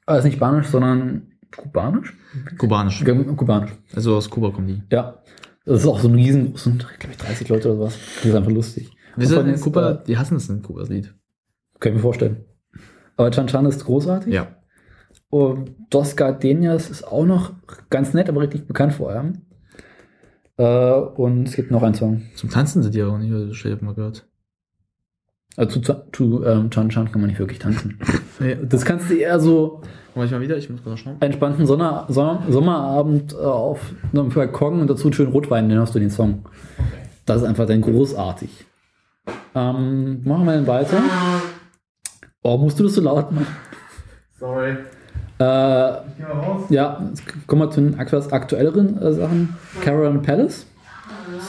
Aber ist nicht Spanisch, sondern Kubanisch? Kubanisch. Kubanisch. Also aus Kuba kommen die. Ja. Das ist auch so ein riesen, sind, glaube ich, 30 Leute oder was. Das ist einfach lustig. Wir sind in Kuba, äh, die hassen das in Kuba, das Lied. Kann ich mir vorstellen. Aber Chan Chan ist großartig. Ja. Und Dos Gardenias ist auch noch ganz nett, aber richtig bekannt vor allem. Äh, und es gibt noch einen Song. Zum Tanzen sind die aber nicht, also ich habe mal gehört. Also zu, zu ähm, Chan Chan kann man nicht wirklich tanzen. Nee. Das kannst du eher so Komm ich mal wieder, ich muss gerade schauen. entspannten Sonner, Sommer, Sommerabend äh, auf einem Balkon und dazu schönen Rotwein, dann hast du den Song. Das ist einfach dann großartig. Ähm, machen wir dann weiter. Oh, musst du das so laut machen? Sorry. Äh, ja, jetzt kommen wir zu den etwas aktuelleren äh, Sachen. Caroline Palace.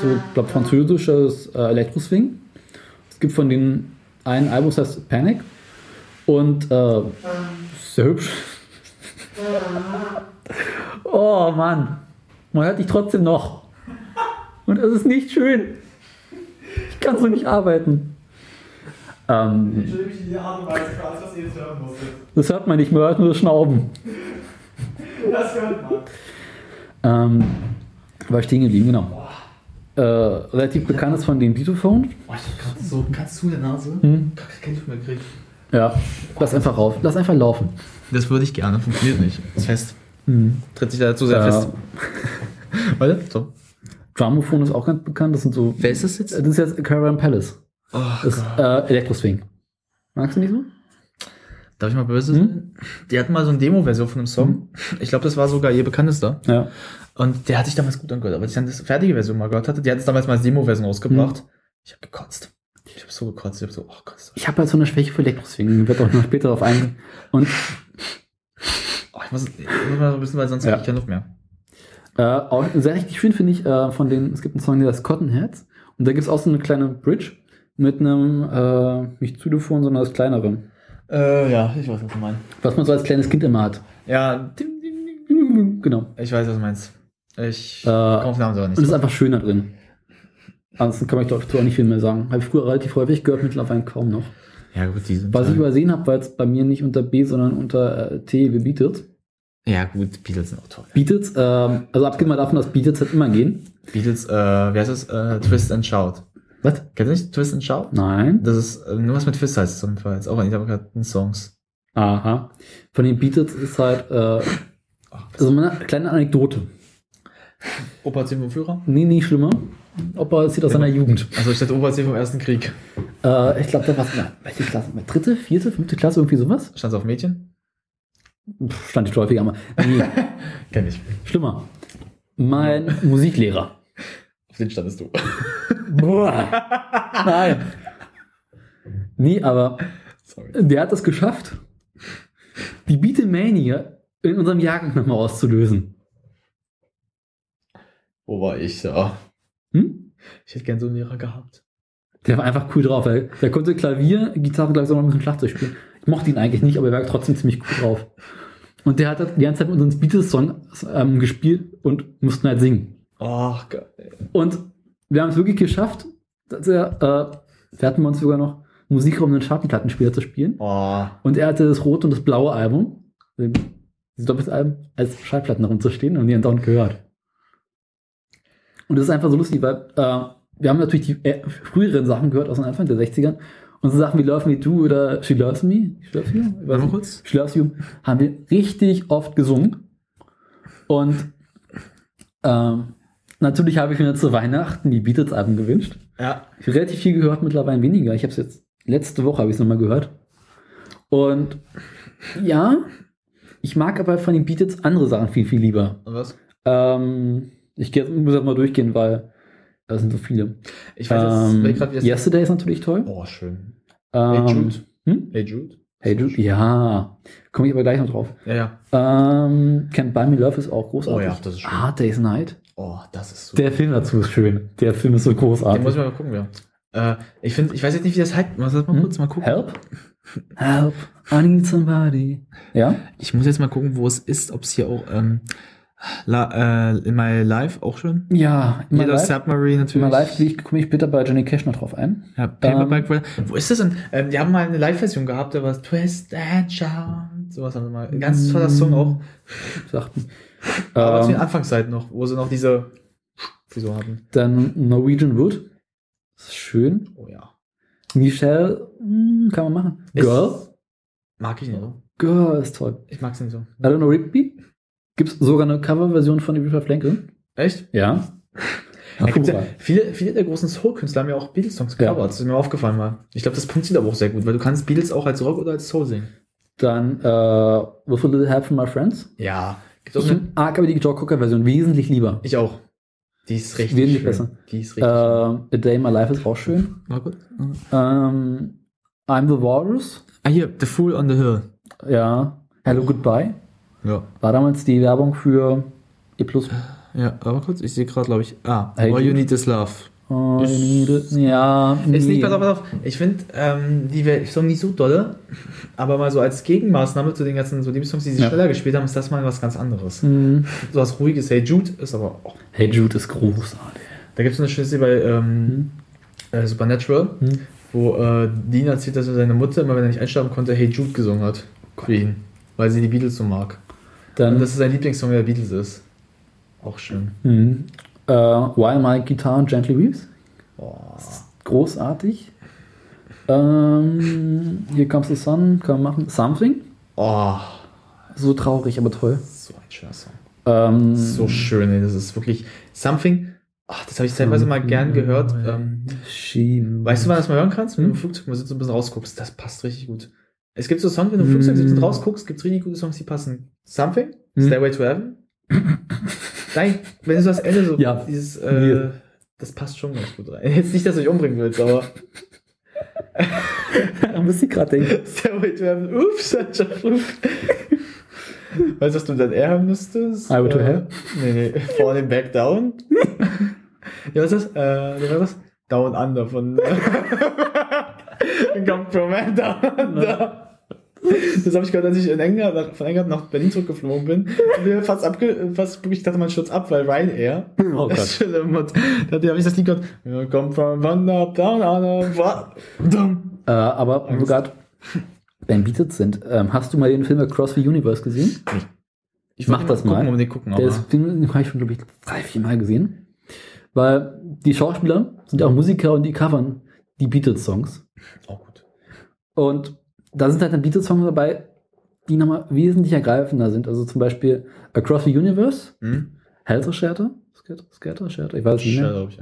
So, ich glaube, französisches äh, Elektroswing. Es gibt von denen ein Album, das heißt Panic. Und äh, sehr hübsch. oh Mann. Man hört dich trotzdem noch. Und es ist nicht schön. Ich kann so nicht arbeiten. Ähm, Ich mich in die Art und Weise für alles, was ihr jetzt hören musstet. das hört man nicht, man hört nur das Schnauben. Das hört man. Ähm, war ich stehen geblieben, genau. äh, relativ bekannt ist von den Ditophone. Oh, ich hab grad so ganz zu der Nase. Hm. Kein Tuch mehr gekriegt. Ja, lass einfach rauf. Lass einfach laufen. Das würde ich gerne, funktioniert nicht. Ist fest. Hm. Tritt sich da zu sehr Ja. fest. Warte, so. Dramophone ist auch ganz bekannt. Das sind so. Wer ist das jetzt? Das ist jetzt Caravan Palace. Oh, Das äh, Elektroswing. Magst du nicht so? Darf ich mal böse Hm? sein? Die hatten mal so eine Demo-Version von einem Song. Ich glaube, das war sogar ihr bekanntester. Ja. Und der hatte ich damals gut angehört. Aber als ich dann das fertige Version mal gehört hatte, die hat es damals mal als Demo-Version rausgebracht. Ich habe gekotzt. Ich habe so gekotzt. Ich habe so, oh Gott. Ich habe halt so eine Schwäche für Elektroswing. Wird auch noch später darauf eingehen. Und Oh, ich muss, ich muss mal so ein bisschen, weil sonst Ja. krieg ich keine Luft mehr. Äh, auch sehr richtig schön finde ich äh, von den, es gibt einen Song, der heißt Cotton Heads. Und da gibt es auch so eine kleine Bridge mit einem, äh, nicht Zylophon, sondern das kleinere. Äh, ja, ich weiß, was du meinst. Was man so als kleines Kind immer hat. Ja. Genau. ich weiß, was du meinst. Ich Äh, auf Namen Und nicht. es ist einfach schöner drin. Ansonsten kann ich dazu auch nicht viel mehr sagen. Habe ich früher relativ häufig gehört, mittlerweile kaum noch. ja, gut, die sind. Was ich übersehen habe, war jetzt bei mir nicht unter B, sondern unter äh, T Beatles. ja, gut, Beatles sind auch toll. Beatles, ähm, also abgesehen mal davon, dass Beatles halt immer gehen. Beatles, äh, wie heißt es? Äh, Twist and Shout. Was? Kennst du nicht Twist and Shout? Nein. Das ist äh, nur was mit Twist heißt es. Ist auch eine der Songs. Aha. Von den Beatles ist halt, äh, also mal eine kleine Anekdote. Opa erzählt vom Führer? Nee, nicht schlimmer. Opa erzählt aus seiner Jugend. Also ich dachte Opa erzählt vom Ersten Krieg. Äh, ich glaube, da war es, welche Klasse? Dritte, vierte, fünfte Klasse, irgendwie sowas? Stand auf Mädchen? Pff, stand ich häufiger mal. Nee, Kenn ich. schlimmer. Mein Musiklehrer. Auf den standest du. Boah. Nein. Nee, aber Sorry. der hat es geschafft, die Beatlemania in unserem Jahrgang nochmal auszulösen. Wo war ich da? Hm? Ich hätte gern so einen Lehrer gehabt. Der war einfach cool drauf. weil Der konnte Klavier, Gitarre, glaube ich, auch noch ein bisschen Schlagzeug spielen. Ich mochte ihn eigentlich nicht, aber er war trotzdem ziemlich cool drauf. Und der hat halt die ganze Zeit mit unseren Beatles-Song ähm, gespielt und mussten halt singen. Ach, geil. Und wir haben es wirklich geschafft, dass er, äh, wir hatten uns sogar noch Musikraum einen Schattenplattenspieler zu spielen. Oh, Und er hatte das rote und das blaue Album, dieses Doppelalbum, als Schallplatten darum zu stehen und die haben dauernd gehört. Und das ist einfach so lustig, weil äh, wir haben natürlich die äh, früheren Sachen gehört aus dem Anfang der 60ern. Und so Sachen wie Love Me Too oder She Loves Me, She Loves You, warte mal nicht. kurz. She Loves You, haben wir richtig oft gesungen. Und ähm, natürlich habe ich mir zu Weihnachten die Beatles-Alben gewünscht. Ja. Ich habe relativ viel gehört, mittlerweile weniger. Ich habe es jetzt, letzte Woche habe ich es nochmal gehört. Und ja, ich mag aber von den Beatles andere Sachen viel, viel lieber. Und was? Ähm, ich muss jetzt mal durchgehen, weil da sind so viele. Ich weiß jetzt, Ähm, ich grad, das Yesterday ist natürlich toll. Oh, schön. Ähm, Jude. Hm? Hey Jude. Hey Jude, ja. Komme ich aber gleich noch drauf. Ja, ja. Ähm, Can't Buy Me Love ist auch großartig. Oh ja, das ist schön. Hard Day's Night. Oh, das ist super. Der Film dazu ist schön. Der Film ist so Den muss großartig. ich mal gucken, ja. Äh, ich finde, ich weiß jetzt nicht, wie das heißt. Mal, mal Hm? kurz mal gucken. Help? Help. I need somebody. Ja? Ich muss jetzt mal gucken, wo es ist, ob es hier auch ähm, la, äh, in my life auch schon. Ja, immer Yellow live. Submarine natürlich. Immer live, ich komme ich später bei Johnny Cash noch drauf ein. Ja, Paperback Wrestler. Wo ist das denn? Ähm, die haben mal eine Live-Version gehabt, da war es Twist and Shout. Sowas haben wir mal. Ein ganz toller Song auch. Sagten. Aber zu den Ähm, Anfangszeiten noch, wo sie noch diese Frisur hatten. dann Norwegian Wood. Das ist schön. Oh ja. Michelle, hm, kann man machen. Ist- Girl. Mag ich nicht so. Girl ist toll. Ich mag es nicht so. Eleanor Rigby. Gibt es sogar eine Coverversion von Aretha Franklin? Echt? Ja. Ja, ja, viele, viele der großen Soul-Künstler haben ja auch Beatles-Songs Ja. gecovert. Das ist mir aufgefallen mal. Ich glaube, das funktioniert aber auch sehr gut, weil du kannst Beatles auch als Rock oder als Soul singen. Dann äh, With a Little Help from My Friends. Ja. Gibt's auch Ich eine, die Joe Cocker Version wesentlich lieber. ich auch. Die ist richtig Wesentlich schön. besser. Die ist richtig Ähm, A Day in My Life ist auch schön. Mal kurz. Ähm, I'm the Walrus. Ah, hier, The Fool on the Hill. Ja. Hello Goodbye. Ja. War damals die Werbung für E+. Ja, aber kurz, ich sehe gerade, glaube ich. Ah, Hey, All You Need Is Love. Oh, Ist-. Ja, Ist nee. nicht, pass auf, pass auf. Ich finde, ähm, die Song nicht so dolle, aber mal so als Gegenmaßnahme zu den ganzen so Songs, die sie Ja. schneller gespielt haben, ist das mal was ganz anderes. Hm. So was ruhiges, Hey Jude ist aber auch. Hey Jude ist großartig. Da gibt es eine Schüssel bei ähm, äh, Supernatural, Hm. wo äh, Dean erzählt, dass er seine Mutter, immer wenn er nicht einschlafen konnte, Hey Jude gesungen hat. Für ihn. Weil sie die Beatles so mag. Dann Und das ist sein Lieblingssong der Beatles ist. Auch schön. hm. Äh, While My Guitar Gently Weeps. Großartig. Ähm, hier comes the sun, kann man machen. Something. Oh, So traurig, aber toll. so ein schöner Song. Ähm, So schön, ey. das ist wirklich Something. Ach, das habe ich teilweise mal gern gehört. Ähm, weißt du, wann du das mal hören kannst? Wenn du im Flugzeug mal sitzt und ein bisschen rausguckst. Das passt richtig gut. Es gibt so Songs, wenn du im Flugzeug sitzt und rausguckst, gibt es richtig gute Songs, die passen. Something, Mhm. Stairway to Heaven. Nein, wenn du so das Ende so, Ja. dieses, äh, das passt schon ganz gut rein. Jetzt nicht, dass du dich umbringen willst, aber Da muss ich gerade denken. Stairway to Heaven, ups. Weißt du, was du dann eher hören müsstest? Highway to Äh, Hell? Nee, nee, Falling Back Down. ja, was ist das? Äh, wie war das? Down Under von Come from Down Under. Das habe ich gehört, als ich in England, von England nach Berlin zurückgeflogen bin. Wir fast abge, fast wirklich dachte man stürzt ab, weil Ryanair. Oh Gott. Und da habe ich das Lied gehört. Ja, Come from Wander, down, under, wa- dum. Äh, aber wo gerade beim Beatles sind, ähm, hast du mal den Film Across the Universe gesehen? Ich Mach wollte das gucken, mal. den gucken, Der ist, den habe ich schon, glaube ich, drei, vier Mal gesehen. Weil die Schauspieler sind ja auch Musiker und die covern die Beatles-Songs. Auch gut. Und da sind halt dann Beatles-Songs dabei, die nochmal wesentlich ergreifender sind. Also zum Beispiel Across the Universe, Hm? Helter Skelter, Skelter, Skelter, ich weiß es nicht mehr. ich,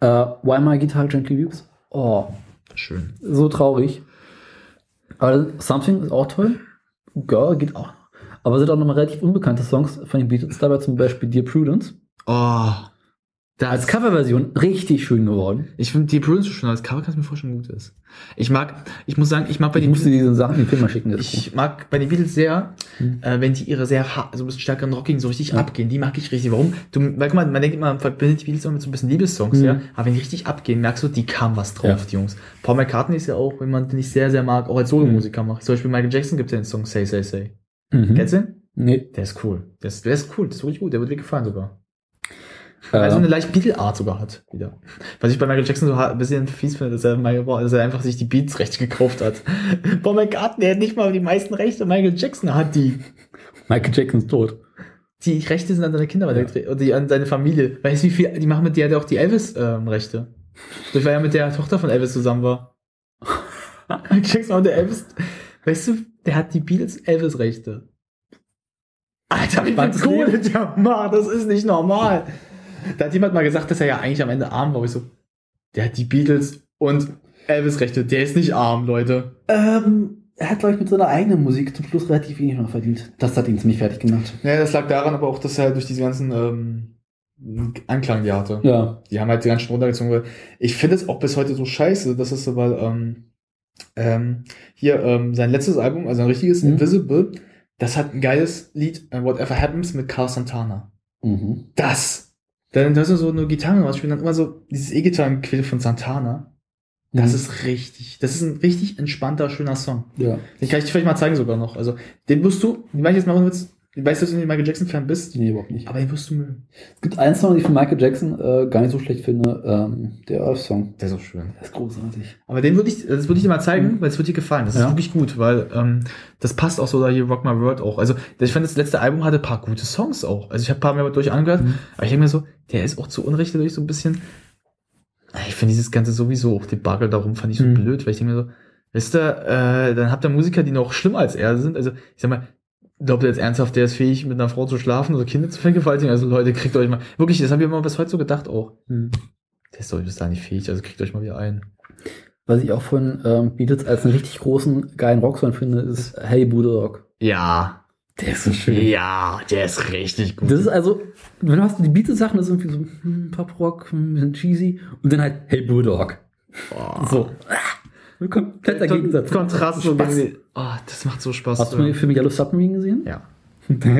ja. Äh, Why My Guitar Gently Weeps. Oh, Schön. so traurig. Aber Something ist auch toll. Girl geht auch. Aber sind auch nochmal relativ unbekannte Songs von den Beatles dabei, zum Beispiel Dear Prudence. Oh. Als Coverversion richtig schön geworden. Ich finde die Prudence so schön, als Cover kannst du mir vorstellen, gut ist. Ich mag, ich muss sagen, ich mag bei Ich den musste diese Sachen die Firma schicken. Ich mag bei den Beatles sehr, Hm. äh, wenn die ihre sehr so ein bisschen stärkeren Rocking so richtig abgehen. Die mag ich richtig. Warum? Du, weil guck mal, man denkt immer, man verbindet die Beatles immer mit so ein bisschen Liebessongs, Mhm. ja. Aber wenn die richtig abgehen, merkst du, die kam was drauf, Ja. die Jungs. Paul McCartney ist ja auch jemand, den ich sehr, sehr mag, auch als Solomusiker macht. Zum Beispiel Michael Jackson gibt ja den Song Say, Say, Say. Mhm. Kennst du den? Nee. Der ist cool. Der ist, der ist cool, der ist wirklich gut, der wird dir gefallen sogar. Äh, Also eine leicht Beatle-Art sogar hat, wieder. Was ich bei Michael Jackson so ein bisschen fies finde, dass er, Michael, dass er einfach sich die Beats-Rechte gekauft hat. Paul McCartney hat nicht mal die meisten Rechte, Michael Jackson hat die. Michael Jackson ist tot. Die Rechte sind an seine Kinder weitergetreten, oder die, an seine Familie. Weißt du, wie viel, die machen mit der, der auch die Elvis-Rechte. ich war ja mit der Tochter von Elvis zusammen war. Michael Jackson und der Elvis, weißt du, der hat die Beatles-Elvis-Rechte. Alter, wie viel Kohle der macht, das ist nicht normal. Da hat jemand mal gesagt, dass er ja eigentlich am Ende arm war. Ich so, der hat die Beatles und Elvis-Rechte. Der ist nicht arm, Leute. Ähm, er hat, glaube ich, mit seiner eigenen Musik zum Schluss relativ wenig noch verdient. Das hat ihn ziemlich fertig gemacht. Ja, das lag daran aber auch, dass er halt durch diese ganzen ähm, Anklang, die er hatte. Ja. Die haben halt die ganz schön runtergezogen. Weil ich finde es auch bis heute so scheiße, dass es so, weil ähm, ähm, hier ähm, sein letztes Album, also ein richtiges Mhm. Invisible, das hat ein geiles Lied, äh, Whatever Happens mit Carl Santana. Mhm. Das! Dann hast du so eine Gitarre, was spielen dann immer so dieses E-Gitarrenquill von Santana. Das Mhm. ist richtig, das ist ein richtig entspannter, schöner Song. Ja. Den kann ich dir vielleicht mal zeigen sogar noch. Also, den musst du, den mach ich jetzt mal kurz, ich weiß, dass du nicht Michael Jackson-Fan bist, Nee, überhaupt nicht. aber den wirst du mögen. Es gibt einen Song, den ich von Michael Jackson äh, gar nicht so schlecht finde. Ähm, der Earth-Song. Der ist auch schön. Der ist großartig. Aber den würde ich, das würde ich dir mal zeigen, weil es wird dir gefallen. Das ist Ja. wirklich gut, weil ähm, das passt auch so da hier Rock My World auch. Also ich fand das letzte Album hatte ein paar gute Songs auch. Also ich habe ein paar mehr durch angehört, Mhm. aber ich denke mir so, der ist auch zu Unrecht dadurch so ein bisschen. Ich finde dieses ganze sowieso auch Debakel darum fand ich so Mhm. blöd, weil ich denke mir so, weißt du, äh, dann habt ihr Musiker, die noch schlimmer als er sind. Also ich sag mal, glaubt ihr jetzt ernsthaft, der ist fähig, mit einer Frau zu schlafen oder Kinder zu vergewaltigen? Also Leute, kriegt euch mal. Wirklich, das habe ich immer bis heute so gedacht auch. Mhm. Der ist doch bis da nicht fähig, also kriegt euch mal wieder ein. Was ich auch von ähm, Beatles als einen richtig großen, geilen Rocksong finde, ist Hey Rock. Ja, Der ist so schön. Ja, der ist richtig gut. Das ist also, wenn du hast die Beatles-Sachen, das ist irgendwie so hm, Pop-Rock, hm, ein bisschen cheesy und dann halt Hey Bulldog. So. Ah, Kompletter Gegensatz. Kontrast so oh, das macht so Spaß. Hast du mal den Film Yellow Submarine gesehen? ja, Da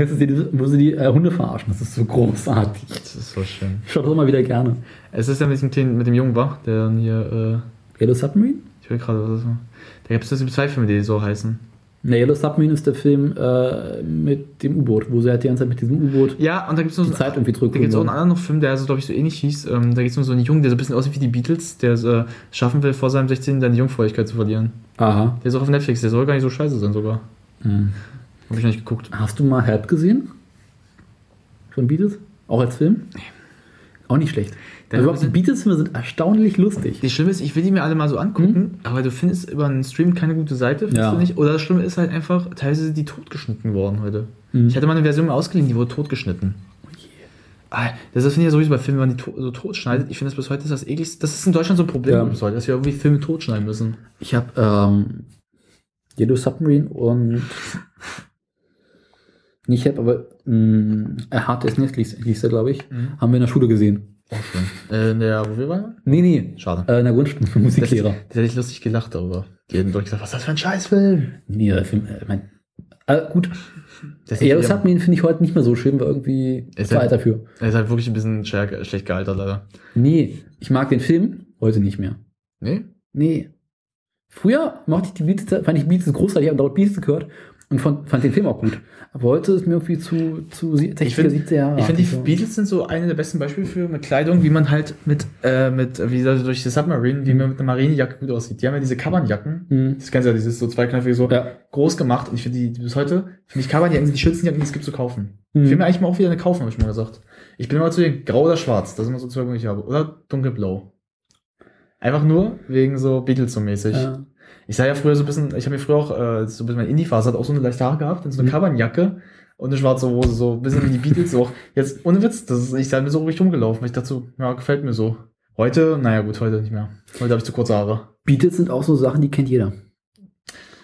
wo sie die äh, Hunde verarschen. Das ist so großartig. das ist so schön. Ich schaue das immer wieder gerne. Es ist ja mit dem, mit dem Jungen war, der dann hier, Yellow Submarine? äh, ich will gerade, was das war. Da gibt es zwei Filme, die so heißen. Ne, Yellow Submarine ist der Film äh, mit dem U-Boot, wo sie halt die ganze Zeit mit diesem U-Boot Ja, und da gibt es noch die so Zeit irgendwie Da gibt es auch einen zurückholen. anderen Film, der so, glaube ich, so ähnlich hieß. Ähm, da geht es um so einen Jungen, der so ein bisschen aussieht wie die Beatles, der es äh, schaffen will, vor seinem 16. seine Jungfräulichkeit zu verlieren. Aha. Der ist auch auf Netflix, der soll gar nicht so scheiße sein sogar. Hm. Habe ich noch nicht geguckt. Hast du mal Help gesehen? Von Beatles? Auch als Film? Auch nicht schlecht. Dann Also überhaupt die Beatles-Filme sind erstaunlich lustig. Das Schlimme ist, ich will die mir alle mal so angucken, aber du findest über einen Stream keine gute Seite, findest Ja. du nicht? Oder das Schlimme ist halt einfach, teilweise sind die totgeschnitten worden heute. Mhm. Ich hatte mal eine Version ausgeliehen, die wurde totgeschnitten. Ah, Das finde ich ja sowieso bei Filmen, wenn man die to so tot schneidet. Ich finde das bis heute ist das ekligste. Das ist in Deutschland so ein Problem Ja. heute, dass wir irgendwie Filme totschneiden müssen. Ich habe ähm, Yellow Submarine und nicht Hep, aber mh, Hard Day's Night hieß, der, glaube ich, Mhm. haben wir in der Schule gesehen. Auch schön. Äh, in der, wo wir waren? Nee, nee, Schade. äh, in der Grundschule für Das, Musiklehrer. das hätte ich lustig gelacht darüber. Die hätten doch gesagt, was ist das für ein Scheißfilm? Nee, der Film, äh, mein, äh, gut. Das Yellow ist, Submarine finde ich heute nicht mehr so schön, war irgendwie Ist zu ja- alt dafür. er ist halt wirklich ein bisschen schlecht, schlecht gealtert, leider. Nee, ich mag den Film heute nicht mehr. Nee? Nee. Früher mochte ich die Beatles, fand ich Beatles großartig, habe dauernd Beatles gehört und fand, fand den Film auch gut. Aber heute ist mir irgendwie zu, zu 60er, Ich finde, 70er Jahre. ich finde, die so. Beatles sind so eine der besten Beispiele für mit Kleidung, wie man halt mit, äh, mit, wie gesagt, durch die Submarine, wie man mit einer Marinejacke gut aussieht. Die haben ja diese Cavernjacken. Mhm. Das kennst du ja, dieses so zweiknöpfige, so Ja. groß gemacht. Und ich finde die, die bis heute, finde ich Cavernjacken sind die schönsten Jacken, die es gibt zu kaufen. Mhm. Ich will mir eigentlich mal auch wieder eine kaufen, habe ich mal gesagt. Ich bin immer zu den grau oder schwarz, das sind immer so zwei, die ich habe. Oder dunkelblau. Einfach nur wegen so Beatles so mäßig. Ja. Ich sah ja früher so ein bisschen, ich habe mir früher auch, äh, so ein bisschen mein Indie-Phase hat auch so eine leichte Haare gehabt, und so eine Mhm. Und eine schwarze Hose, so ein bisschen wie die Beatles. So. Jetzt, ohne Witz, das ist, ich sah mir so richtig rumgelaufen, weil ich dachte so, ja, gefällt mir so. Heute, naja gut, heute nicht mehr. Heute habe ich zu kurze Haare. Beatles sind auch so Sachen, die kennt jeder.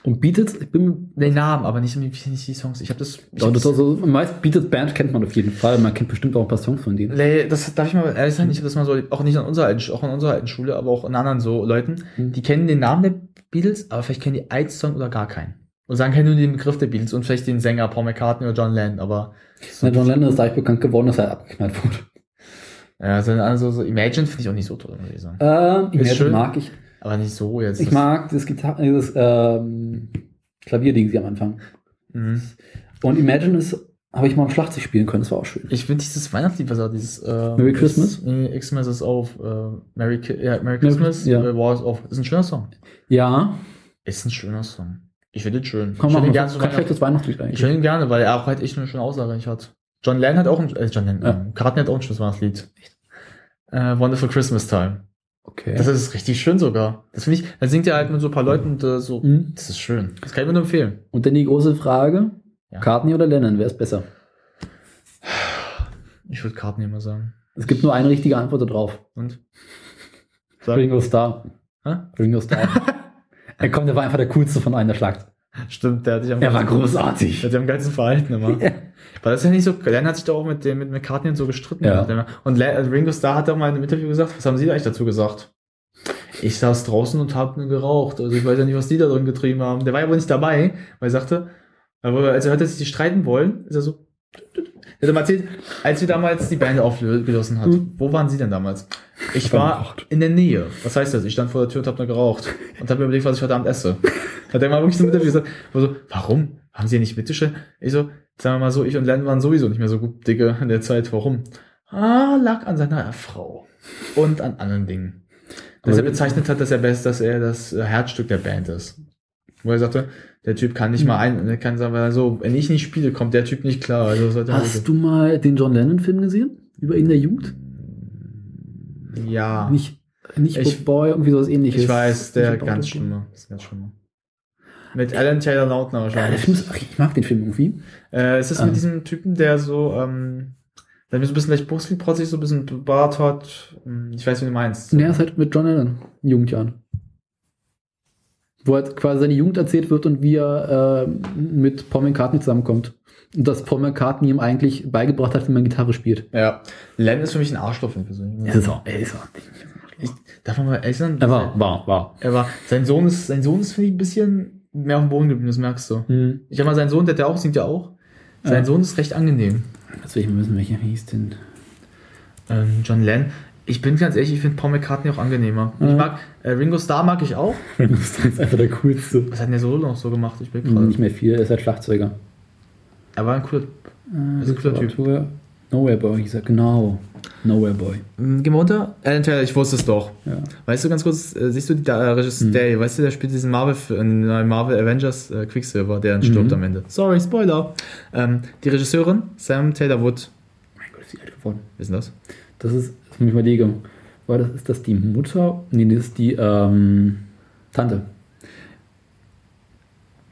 Und Beatles, ich bin. Den Namen, aber nicht, nicht die Songs. Ich habe das. Ich Doch, hab das also, meist Beatles Band kennt man auf jeden Fall. Man kennt bestimmt auch ein paar Songs von denen. Nee, das darf ich mal ehrlich sein, ich habe das mal so, auch nicht an unserer alten, Sch- auch an unserer alten Schule, aber auch an anderen so Leuten, Mhm. die kennen den Namen der Beatles, aber vielleicht kennen die einen Song oder gar keinen. Und sagen kennen nur den Begriff der Beatles und vielleicht den Sänger Paul McCartney oder John Lennon, aber Ja, John Lennon ist dadurch bekannt geworden, dass er abgeknallt wurde. ja, so, also so Imagine finde ich auch nicht so toll, muss ich sagen. Ähm, Imagine schön. mag ich. Aber nicht so jetzt. Ich mag das Gitarre, dieses ähm, Klavierding sie am Anfang. Mhm. Und Imagine ist, habe ich mal am Schlagzeug spielen können, das war auch schön. Ich finde dieses Weihnachtslied, was er dieses äh, Merry Christmas? Ist, nee, Xmas ist auf äh, Merry, ja, Merry Christmas, ja. äh, War is off. Ist ein schöner Song. Ja, Ist ein schöner Song. Ich finde den schön. komm ich mal, höre ihn gerne Weihnachten. schlechtes Weihnachtslied Ich eigentlich. höre ihn gerne, weil er auch halt echt eine schöne Aussage eigentlich hat. John Lennon hat auch ein, äh, John Lennon, Ja. ja. Karten hat auch ein schönes Weihnachtslied. Äh, Wonderful Christmas Time. Okay. Das ist richtig schön sogar. Das finde ich, da singt er halt mit so ein paar Leuten und äh, so. Mhm. Das ist schön. Das kann ich mir nur empfehlen. Und dann die große Frage, Ja. Cartney oder Lennon, wer ist besser? Ich würde Karten immer sagen. Es gibt nur eine richtige Antwort darauf. Und? Sag. Ringo Starr. Hä? Ringo Starr. er kommt, der war einfach der coolste von allen, der schlagt. Stimmt, der hat sich am Er war großartig. Der hat sich am geilsten verhalten immer. Ja. War das ja nicht so, Lennon hat sich doch auch mit dem, mit McCartney und so gestritten. Ja. Und äh, Ringo Starr hat auch mal in einem Interview gesagt, was haben Sie da eigentlich dazu gesagt? Ich saß draußen und hab nur geraucht. Also ich weiß ja nicht, was die da drin getrieben haben. Der war ja wohl nicht dabei, weil er sagte, aber als er hörte, dass sie streiten wollen, ist er so. Er hat mal erzählt, als wir damals die Band aufgeschlossen hat, Mhm. wo waren Sie denn damals? Ich war in der Nähe. Was heißt das? Ich stand vor der Tür und hab nur geraucht. Und hab mir überlegt, was ich heute Abend esse. Hat er mal wirklich so mit gesagt, so, warum? Haben Sie ja nicht mitgestellt? Ich so, sagen wir mal so, ich und Len waren sowieso nicht mehr so gut dicke in der Zeit. Warum? Ah, lag an seiner Frau. Und an anderen Dingen. Dass er Aber- bezeichnet hat, dass er best, dass er das Herzstück der Band ist. Wo er sagte, der Typ kann nicht mal ein, er kann sagen, weil so, wenn ich nicht spiele, kommt der Typ nicht klar. Also Hast du mal den John Lennon-Film gesehen? Über ihn in der Jugend? ja, Nicht, nicht Ich- Boy, irgendwie sowas ähnliches. ich weiß, der About ganz schlimme. Das ist ganz schlimme. Mit Alan Taylor Lautner Ja, wahrscheinlich. Film ist, ich mag den Film irgendwie. Äh, es ist Ah. mit diesem Typen, der so, ähm, der so ein bisschen leicht brustprotzig, so ein bisschen Bart hat. Hm, Ich weiß, wie du meinst. Und er ist halt mit John Lennon in Jugendjahren. Wo halt quasi seine Jugend erzählt wird und wie er äh, mit Paul McCartney zusammenkommt. Und dass Paul McCartney ihm eigentlich beigebracht hat, wie man Gitarre spielt. Ja. Len ist für mich ein Arschloch, persönlich. Er ist auch, er ist auch. Ich, darf man mal ehrlich sein? Er war, war, war. Er war, sein Sohn ist, sein Sohn ist, finde ich, ein bisschen mehr auf dem Boden geblieben, das merkst du. Hm. Ich habe mal seinen Sohn, der hat ja auch, singt ja auch. Sein Ja. Sohn ist recht angenehm. Jetzt will ich mal wissen, welcher hieß denn. Ähm, John Lennon. Ich bin ganz ehrlich, ich finde Paul McCartney auch angenehmer. Ja. Ich mag, äh, Ringo Starr mag ich auch. Ringo Starr ist einfach der coolste. Was hat denn der Solo noch so gemacht? Ich bin gerade. Nicht mehr viel, er ist halt Schlagzeuger. Er war ein cooler. Äh, ist ein cooler Typ. Typ. Nowhere Boy hieß er, genau. Nowhere Boy. Hm, Geh mal runter. Alan Taylor, ich wusste es doch. Ja. Weißt du ganz kurz, äh, siehst du die äh, Regisseur, Mhm. der, weißt du, der spielt diesen Marvel, äh, Marvel Avengers äh, Quicksilver, der dann stirbt Mhm. am Ende. Sorry, Spoiler. Ähm, die Regisseurin, Sam Taylor Wood, Mein Gott, ist die alt geworden. wissen das? Das ist, das muss ich überlege, war das, ist das die Mutter? Nee, das ist die ähm, Tante.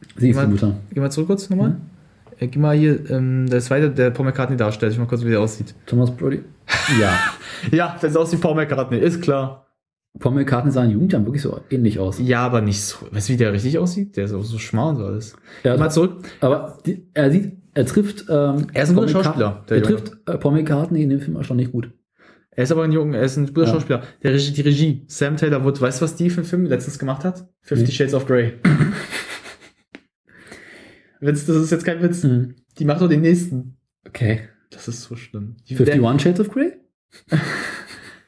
Sie ist Geh die mal- Mutter. Geh mal zurück kurz nochmal. Äh, geh mal hier, ähm, der zweite, der Paul McCartney darstellt. Ich mal kurz, wie der aussieht. Thomas Brody. Ja. Ja, der sieht aus wie Paul McCartney, ist klar. Paul McCartney sah in Jugendjahren wirklich so ähnlich aus. Ja, aber nicht so. Weißt du, wie der richtig aussieht? Der ist auch so schmal und so alles. Ja, mal zurück. aber die, er sieht, er trifft. Ähm, Er ist ein guter Schauspieler, der Er trifft äh, Paul McCartney in dem Film erstaunlich gut. Er ist aber ein Junge, er ist ein guter Ja. Schauspieler. Der Regie, die Regie, Sam Taylor Wood, weißt du, was die für einen Film letztens gemacht hat? Fifty Nee. Shades of Grey. Witz, das ist jetzt kein Witz. Mhm. Die macht doch den nächsten. Okay. Das ist so schlimm. Die, 51 Shades of Grey?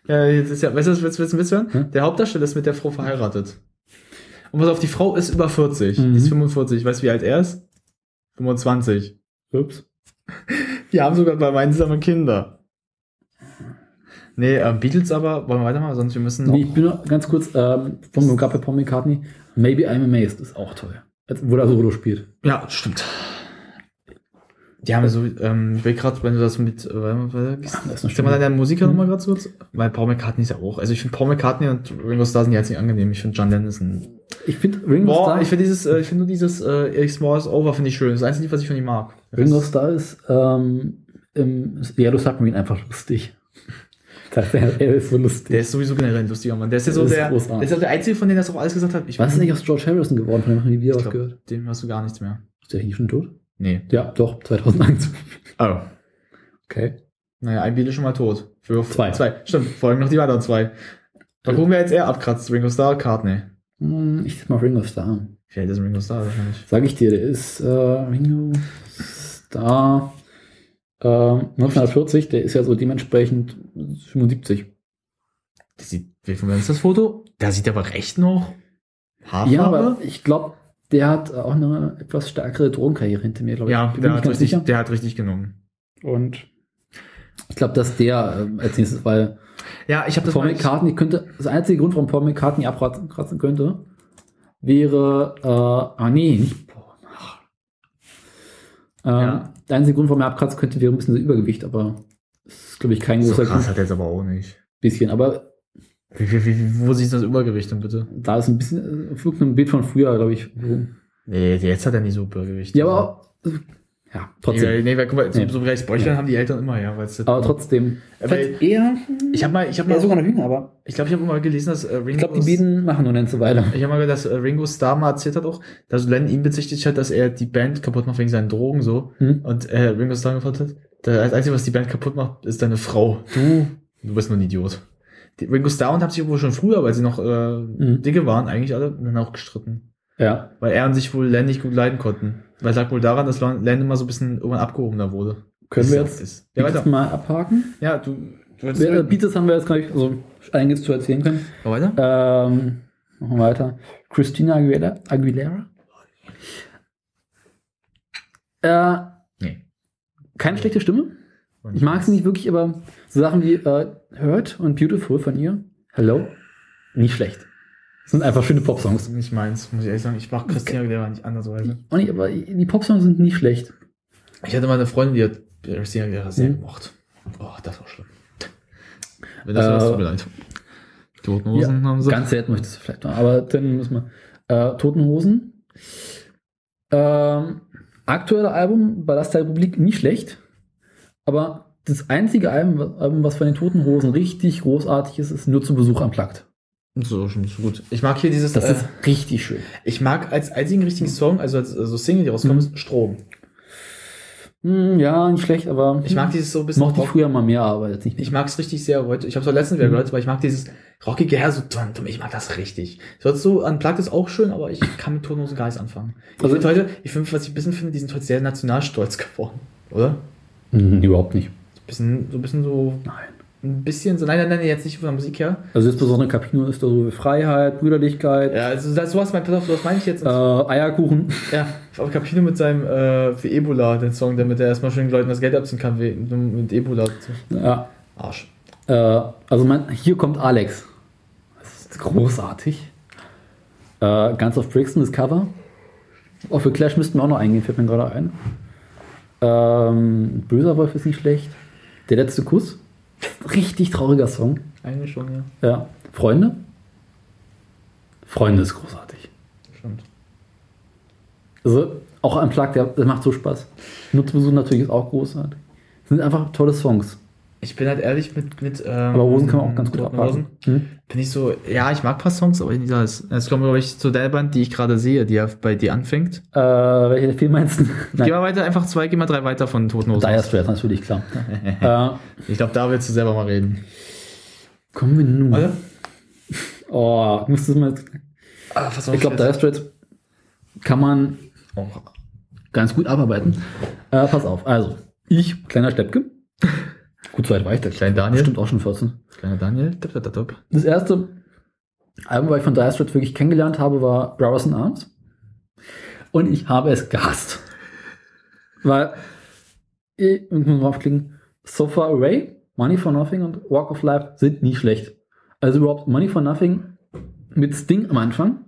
Ja, jetzt ist ja, weißt du, was willst du willst du hören? Hm? Der Hauptdarsteller ist mit der Frau verheiratet. Und was auf, die Frau ist über 40. Mhm. Die ist 45. Weißt du, wie alt er ist? 25. Ups. Die haben sogar bei gemeinsame Kinder. Nee, ähm, Beatles aber, wollen wir weitermachen? Sonst wir müssen Nee, ich bin noch ganz kurz ähm, von gerade bei Paul McCartney. Maybe I'm Amazed ist auch toll. Wo er Solo spielt. Ja, stimmt. Die haben so, ähm, ich will gerade, wenn du das mit, äh, Das ist mal deine Musiker Mhm. nochmal gerade kurz. Weil Paul McCartney ist ja auch, also ich finde Paul McCartney und Ringo Starr sind ja jetzt nicht angenehm. Ich finde John Lennon ist ein, Ich finde Ringo boah, Starr, ich finde dieses, äh, ich finde nur dieses, äh, Eric Small is Over finde ich schön. Das ist das Einzige, was ich von ihm mag. Ringo Starr ist ähm, im Yellow Submarine einfach lustig. Er ist so lustig. Der ist sowieso generell ein lustiger Mann. Der ist ja so ist der, großartig. der ist der Einzige, von denen das auch alles gesagt hat. Ich Was ist eigentlich aus George Harrison geworden? Von dem haben wir was gehört. Dem hast du gar nichts mehr. Ist der nicht schon tot? Nee. Ja, doch, 2001. Oh. Okay. Naja, ein Beat ist schon mal tot. Für Zwei. Zwei. Stimmt, folgen noch die weiteren zwei. Da gucken wir jetzt eher abkratzt. Ringo Starr, Cartney. Hm, Ich sag mal Ringo Starr. Alt ist Ringo Starr wahrscheinlich? Sag ich dir, der ist äh, Ringo Starr äh, 1940, der ist ja so dementsprechend 75. Das sieht, wie von ist das Foto? Da sieht aber recht noch Haarfarbe. Ja, aber ich glaube, der hat auch eine etwas stärkere Drogenkarriere hinter mir, glaube ich. ja, der hat, richtig, sicher. der hat richtig genommen. Und ich glaube, dass der ähm, als nächstes, weil Ja, ich habe das Paul McCartney könnte, das einzige Grund, warum Paul McCartney abkratzen kratzen könnte, wäre, äh, ah nee, nicht Paul. ach. Ähm, Ja. Der einzige Grund, warum er abkratzen könnte, wäre ein bisschen das Übergewicht, aber das ist, glaube ich, kein So großer krass Grund. hat er jetzt aber auch nicht. Bisschen, aber Wie, wie, wie, wo siehst du das Übergewicht denn bitte? da ist ein bisschen, äh, wirkt ein Bild von früher, glaube ich. Nee, jetzt hat er nicht so Übergewicht. Ja, aber ja, trotzdem. Nee, nee, weil, guck mal, so, Nee. so gleich Bräuchlein haben die Eltern immer, ja. Weil's Aber trotzdem. Weil- Vielleicht eher, ich habe mal, ich habe mal, sogar noch jünger, aber ich glaube, ich habe mal gelesen, dass äh, Ringo. ich glaube, die beiden machen nur eine Weile. Ich habe mal gehört, dass äh, Ringo Starr mal erzählt hat auch, dass Len ihn bezichtigt hat, dass er die Band kaputt macht wegen seinen Drogen so. Hm? Und äh, Ringo Starr gefragt hat, das Einzige, was die Band kaputt macht, ist deine Frau. Du, du bist nur ein Idiot. Die, Ringo Starr und haben sich wohl schon früher, weil sie noch äh, Mhm. dicke waren, eigentlich alle, dann auch gestritten. Ja. Weil er und sich wohl Len nicht gut leiden konnten. Weil lag wohl daran, dass Len immer so ein bisschen irgendwann abgehobener wurde. Können wir jetzt. Ja, weiter. mal abhaken? Ja, du, du Ja, Beatles haben wir jetzt gleich so einiges zu erzählen können. Ja, weiter? Ähm, machen wir weiter. Christina Aguilera. Aguilera? Äh, Nee. keine schlechte Stimme. Ich mag sie nicht wirklich, aber so Sachen wie äh, Hurt und Beautiful von ihr, Hello, nicht schlecht. Sind einfach schöne Popsongs. Nicht meins, muss ich ehrlich sagen. Ich mag Christina Aguilera nicht andersweise. Auch nicht, aber die Popsongs sind nicht schlecht. Ich hatte mal eine Freundin, die hat Christina Aguilera sehr Mhm. gemocht. Oh, das war schlimm. Wenn das Äh, tut mir leid. Toten Hosen haben sie. Ganz selten möchtest du vielleicht noch, aber dann muss man. Äh, Toten Hosen. Ähm, aktuelle Album, Ballast der Republik, nicht schlecht. Aber das einzige Album, was von den Toten Hosen richtig großartig ist, ist nur zu Besuch unplugged. So, schon so gut. Ich mag hier dieses. Das äh, ist richtig schön. ich mag als einzigen richtigen Song, also als also Single, die rauskommt, Mhm. ist Strom. Hm, ja, nicht schlecht, aber Ich mag dieses so ein bisschen. mochte ich früher mal mehr, aber jetzt nicht. Ich mag es richtig sehr heute. Ich habe es auch letztens wieder Mhm. gehört, weil ich mag dieses rockige Herr so dumm, dumm. Ich mag das richtig. So unplugged ist auch schön, aber ich kann mit gar nichts anfangen. Ich Also- finde heute, ich finde, was ich ein bisschen finde, die sind heute sehr nationalstolz geworden, oder? Hm, überhaupt nicht. So ein bisschen, so ein bisschen so, Nein. Ein bisschen so, nein, nein, nein, jetzt nicht von der Musik her. Also insbesondere Capino ist da so Freiheit, Brüderlichkeit, Ja, also das, sowas, mein, pass auf, was meine ich jetzt? äh, Eierkuchen. Ja, aber Capino mit seinem, äh, für Ebola, den Song, damit er erstmal schön den Leuten das Geld abziehen kann, wie- mit Ebola. Ja, Arsch. Äh, also man, hier kommt Alex. Das ist großartig. Äh, ganz auf Brixton, das Cover. Auch für Clash müssten wir auch noch eingehen, fällt mir gerade ein. Ähm, Böser Wolf ist nicht schlecht. Der letzte Kuss. Richtig trauriger Song. Eigentlich schon, ja. Ja. Freunde? Freunde ist großartig. Stimmt. Also auch ein Plug, der, der macht so Spaß. Nutzbesuch natürlich ist auch großartig. Sind einfach tolle Songs. Ich bin halt ehrlich mit. mit ähm, Aber Rosen kann man auch ganz gut abhaken. Hm? Bin ich so, ja, ich mag ein paar Songs, aber nicht alles. Es kommt, glaube ich, zu der Band, die ich gerade sehe, die ja bei dir anfängt. Äh, welche der Film meinst du? Geh mal weiter, einfach zwei, geh mal drei weiter von Toten Hosen. Dire Straits, natürlich, klar. äh, Ich glaube, da willst du selber mal reden. kommen wir nun. Warte. Oh, ich müsste es mal. Ah, pass Ich glaube, Dire Straits kann man Oh. ganz gut abarbeiten. Äh, pass auf, also, ich, kleiner Steppke. Gut, so weit war ich da. Klein Daniel. Stimmt auch schon 14. Kleiner Daniel. Tipp, tipp, tipp. Das erste Album, was ich von Dire Straits wirklich kennengelernt habe, war Brothers in Arms. Und ich habe es gehasst. Weil, ich ich muss mal aufklicken, So Far Away, Money for Nothing und Walk of Life sind nie schlecht. Also überhaupt Money for Nothing mit Sting am Anfang,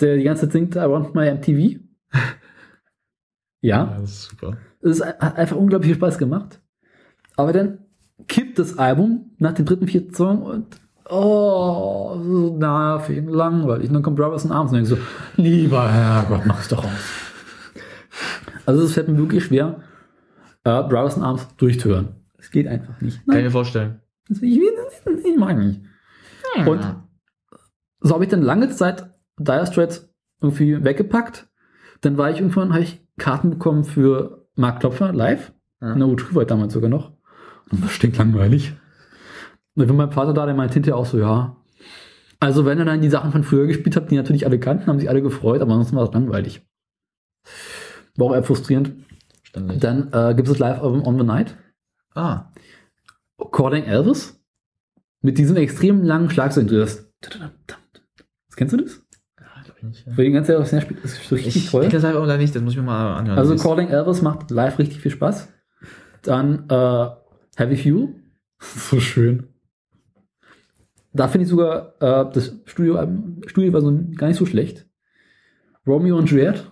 der die ganze Zeit singt, I want my MTV. ja, das ist super. es ist hat einfach unglaublich viel Spaß gemacht. Aber dann kippt das Album nach dem dritten, vierten Song und oh, so nervig, und langweilig. Und dann kommt Brothers in Arms und ich so, lieber Herrgott, mach's doch aus. Also es fällt mir wirklich schwer, äh, Brothers in Arms durchzuhören. Es geht einfach nicht. Kann ich Nein, mir vorstellen. ich, will- ich mag nicht. Und so habe ich dann lange Zeit Dire Straits irgendwie weggepackt. Dann war ich irgendwann, habe ich Karten bekommen für Mark Klopfer live. Ja. In der U3 war ich damals sogar noch. Das stinkt langweilig. Und ich war mein Vater da, der meinte hinterher auch so, ja. Also wenn er dann die Sachen von früher gespielt hat, die natürlich alle kannten, haben sich alle gefreut, aber ansonsten war es langweilig. War auch eher frustrierend. Verständlich. Dann äh, gibt es das Live-Album On the Night. Ah. Calling Elvis. Mit diesem extrem langen Schlagzeug. Das, kennst du das? Ja, ich. Weil die ganze Zeit auf Snare spielt, das ist richtig Ich toll. denke das einfach oder nicht, das muss ich mir mal anhören. Also Calling Elvis macht live richtig viel Spaß. Dann äh, Heavy Fuel. So schön. Da finde ich sogar äh, das Studio, Studio war so gar nicht so schlecht. Romeo und Juliet.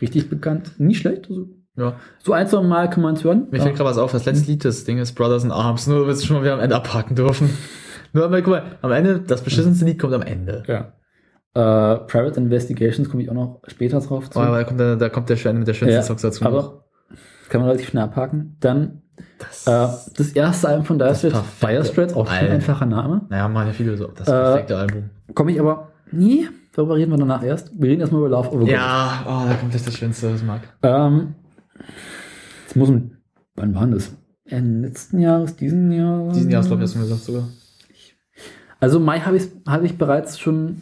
Richtig bekannt. Nicht schlecht. Also, ja. so ein, zwei Mal kann man es hören. Mir fällt gerade was auf, das letzte Lied, das Ding ist Brothers in Arms, nur damit wir schon mal wieder am Ende abhaken dürfen. Nur aber guck mal, am Ende, das beschissenste Lied kommt am Ende. Ja. Äh, Private Investigations komme ich auch noch später drauf zu. Oh, aber da kommt der, da kommt der Schwerne mit der schönsten Ja, Songs dazu. aber kann man relativ schnell abhaken. Dann das, äh, das erste Album von Dire Straits, Dire Straits, auch schon ein einfacher Name. naja, man ja viele so, das Äh, perfekte Album. Komme ich aber nie, darüber reden wir danach erst. Wir reden erstmal über Love Over. Ja, oh, da kommt das das Schönste, das mag. Ähm, jetzt muss ein, wann war das? Ende letzten Jahres, diesen Jahr? Diesen Jahr, glaube ich, hast du mir gesagt sogar. Also Mai habe ich, hab ich bereits schon,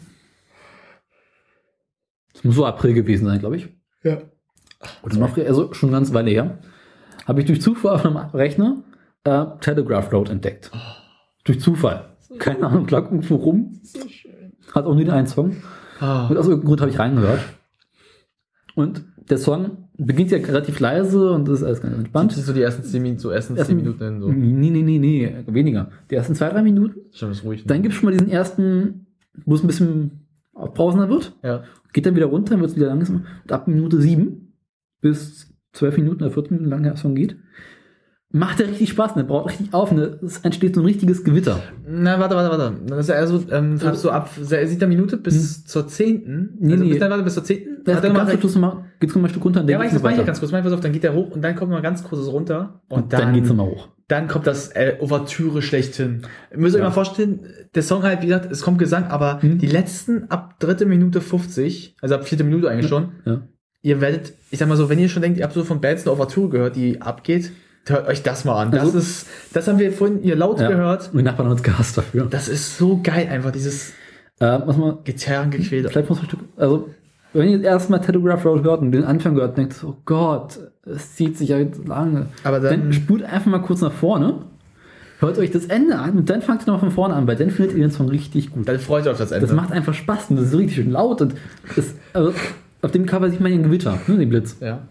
es muss so April gewesen sein, glaube ich. Ja. Oder noch, also schon ganz Weile her. Habe ich durch Zufall auf einem Rechner äh, Telegraph Road entdeckt. Durch Zufall. Keine Ahnung, lag irgendwo rum. So schön. Hat auch nur den einen Song. Ah. Und aus irgendeinem Grund habe ich reingehört. Und der Song beginnt ja relativ leise und ist alles ganz entspannt. Das sind so die ersten 10 Minuten, so ersten 10 Ersten- Minuten hin, so. Nee, nee, nee, nee, weniger. Die ersten zwei, drei Minuten. Schon ist ruhig. Dann gibt es schon mal diesen ersten, wo es ein bisschen aufbrausender wird. ja. Geht dann wieder runter, dann wird es wieder langsam. Und ab Minute sieben bis zwölf Minuten oder 14 Minuten lang der Song geht, macht er richtig Spaß. Ne? Baut richtig auf. Ne? Es entsteht so ein richtiges Gewitter. Na, warte, warte, warte. Das ist ja eher so, ähm, hast du ab siebter Minute bis zur zehnten. Nee, also nee. bis dann warte bis zur zehnten. Hat er ganz nochmal- Schluss mal, geht's noch mal ein Stück runter und Ja, dann aber ich das meine ganz kurz. Mal pass auf, dann geht der hoch und dann kommt mal ganz kurzes runter. Und, Und dann, dann geht's nochmal hoch. dann kommt das äh, Ouvertüre schlechthin. Ihr müsst euch Ja. mal vorstellen, der Song halt, wie gesagt, es kommt Gesang, aber Hm. die letzten ab dritte Minute 50, also ab vierte Minute eigentlich schon, Ja. Ihr werdet, ich sag mal so, wenn ihr schon denkt, ihr habt so von Bands eine Ouvertüre gehört, die abgeht, hört euch das mal an. Das Also- ist, das haben wir vorhin ihr laut Ja. gehört. Mein Nachbarn hat uns gehasst dafür. Das ist so geil, einfach dieses Äh, was man, Gitarrengequäle. vielleicht muss man ein Stück, also, wenn ihr das erste Mal Telegraph Road hört und den Anfang hört, denkt ihr, oh Gott, es zieht sich ja lange. Aber Dann, dann, spult einfach mal kurz nach vorne, hört euch das Ende an und dann fangt ihr noch von vorne an, weil dann findet ihr den Song richtig gut. dann freut euch auf das Ende. Das macht einfach Spaß und das ist richtig schön laut und das, also, auf dem Cover sieht man ein Gewitter, ne, den Blitz. ja.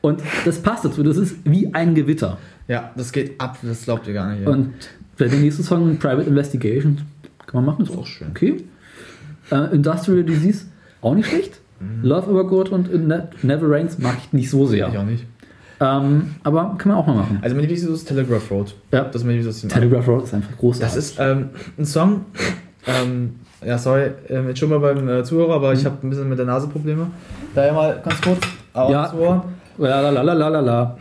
Und das passt dazu, das ist wie ein Gewitter. ja, das geht ab, das glaubt ihr gar nicht. Ja. Und der nächste Song, Private Investigation, kann man machen, ist Auch schön. Okay. Äh, Industrial Disease, auch nicht schlecht. Mhm. Love Over Good und Ne- Never Rains mag ich nicht so ich sehr. auch nicht. Ähm, aber kann man auch mal machen. Also mein Lieblingssong ist Telegraph Road. Ja. Das ist mein. Telegraph Road ist einfach großartig. Das ist ähm, ein Song. Ähm, ja, sorry, ähm, jetzt schon mal beim äh, Zuhörer, aber ich habe ein bisschen mit der Nase Probleme. Daher mal ganz kurz. Augen Ja. zu Ohren. La la la la la la la.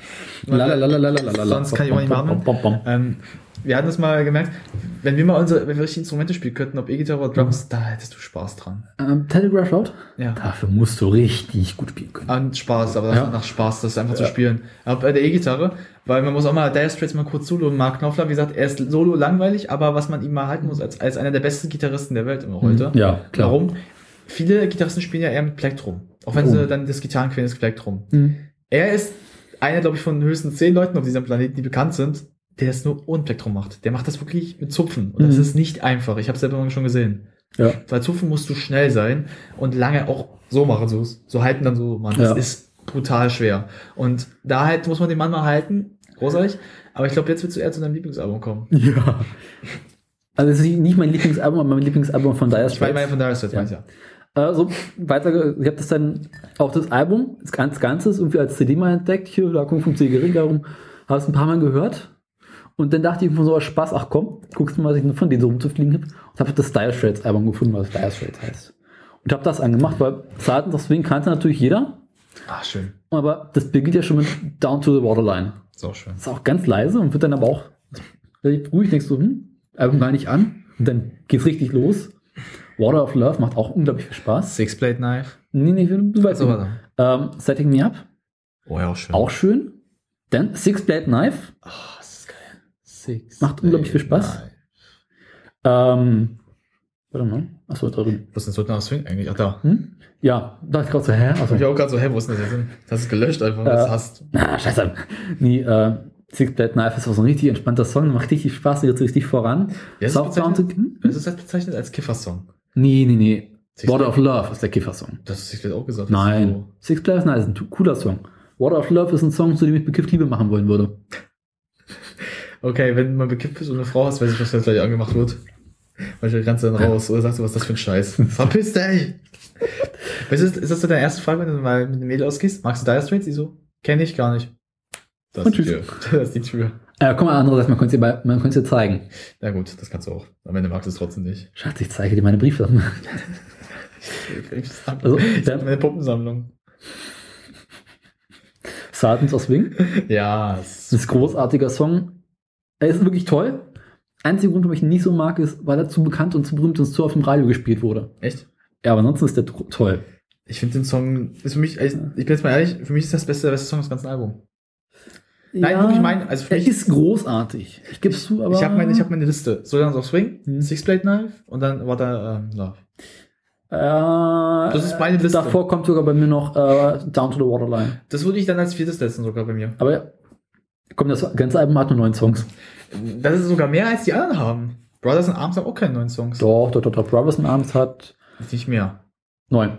La la la la la la la la. Sonst kann ich auch nicht machen. Ähm, wir hatten das mal gemerkt, wenn wir mal unsere, wenn wir richtig Instrumente spielen könnten, ob E-Gitarre oder Drums, da hättest du Spaß dran. Ähm, Telegraph Road? Ja. Dafür musst du richtig gut spielen können. An Spaß, aber Ja. nach Spaß, das einfach zu spielen. Aber bei der E-Gitarre, weil man muss auch mal Dire Straits mal kurz solo und Mark Knopfler, wie gesagt, er ist solo langweilig, aber was man ihm mal halten muss, als, als einer der besten Gitarristen der Welt immer heute. Mhm. Ja, klar. Warum? Viele Gitarristen spielen ja eher mit Plektrum. Auch wenn Oh. sie dann das Gitarrenquellen ist Plektrum. Mhm. Er ist einer, glaube ich, von höchstens zehn Leuten auf diesem Planeten, die bekannt sind, der das nur ohne Plektrum macht. Der macht das wirklich mit Zupfen. Und das Mhm. ist nicht einfach. Ich habe es selber mal schon gesehen. Ja. Weil Zupfen musst du schnell sein und lange auch so machen, so, so halten dann so, Mann. Das Ja. ist brutal schwer. Und da halt muss man den Mann mal halten. Großartig. Aber ich glaube, jetzt wird du eher zu deinem Lieblingsalbum kommen. Ja. Also es ist nicht mein Lieblingsalbum, aber mein Lieblingsalbum von Dire Ich meine, Straits. von Dire Straits, Ja. meinst ja. Also weiter, ich habe das dann auch das Album, das ganze Ganze irgendwie als CD mal entdeckt, hier, da kommt vom Zigarren darum, habe es ein paar Mal gehört und dann dachte ich von so was Spaß, ach komm, guckst du mal, was ich von denen so rumzufliegen habe und habe das Dire Straits Album gefunden, was Dire Straits heißt. Und habe das angemacht, weil Satan deswegen kannte natürlich jeder, Ah, schön. aber das beginnt ja schon mit Down to the Waterline. Ist auch schön. Ist auch ganz leise und wird dann aber auch ruhig, denkst du, hm, Album gar nicht an und dann geht's richtig los. Water of Love macht auch unglaublich viel Spaß. Six Blade Knife. Nee, nee, du weißt So, nicht. warte. Ähm, Setting Me Up, Oh ja, auch schön. auch schön. Dann Six Blade Knife, geil. Six Macht unglaublich viel Spaß. Knife. ähm, warte mal, achso, da drüben. Was ist denn so nach Swing eigentlich? Ach, da. Hm? Ja, da ich gerade so, hä? Also, ich auch gerade so, hä, wo ist denn das jetzt hin? Das ist gelöscht einfach, das Äh, hast. na, scheiße. Nee, äh, Six Blade Knife ist auch so ein richtig entspannter Song, macht richtig Spaß, geht richtig voran. Heißt das Southbound to, hm? Das ist das bezeichnet als Kiffer-Song. Nee, nee, nee. Six Water of Love ist der Kiffer-Song. Das ist Six Blade auch gesagt. ist Nein. Six Blade is Nice ist ein cooler Song. Water of Love ist ein Song, zu dem ich bekifft Liebe machen wollen würde. Okay, wenn man bekippt ist und eine Frau hast, weiß ich, was jetzt gleich angemacht wird. Weil ich rennst dann raus oder sagst du, was ist das für ein Scheiß? Verpiss dich! Was ist, ist das so deine erste Frage, wenn du mal mit dem Mädel ausgehst? Magst du Dire Straits? Die so? Kenn ich gar nicht. Das Und ist die tschüss. Tür. Das ist die Tür. Äh, komm mal, andererseits, man könnte es dir, man zeigen. Na gut, das kannst du auch. Am Ende magst du es trotzdem nicht. Schatz, ich zeige dir meine Briefe. Also, hab meine Puppensammlung. Sultans of Swing. Ja, Das ist ein großartiger Song. Er ist wirklich toll. Einziger Grund, warum ich ihn nicht so mag, ist, weil er zu bekannt und zu berühmt und zu auf dem Radio gespielt wurde. echt? Ja, aber ansonsten ist der toll. Ich finde den Song, ist für mich, ich bin jetzt mal ehrlich, für mich ist das beste, der beste Song des ganzen Albums. Nein, wirklich mein- also für mich- ist großartig. Ich gebe es zu, aber. ich habe meine, ich hab meine Liste. Soldiers of Swing, Hm. Six Blade Knife und dann war da ähm, Love. äh, Das ist meine Liste. Davor kommt sogar bei mir noch äh, Down to the Waterline. Das würde ich dann als viertes letzten sogar bei mir. Aber ja, komm, das ganze Album hat nur neun Songs. Das ist sogar mehr als die anderen haben. Brothers in Arms haben auch keine neuen Songs. Doch, doch, doch, doch. Brothers in Arms hat Nicht mehr. neun.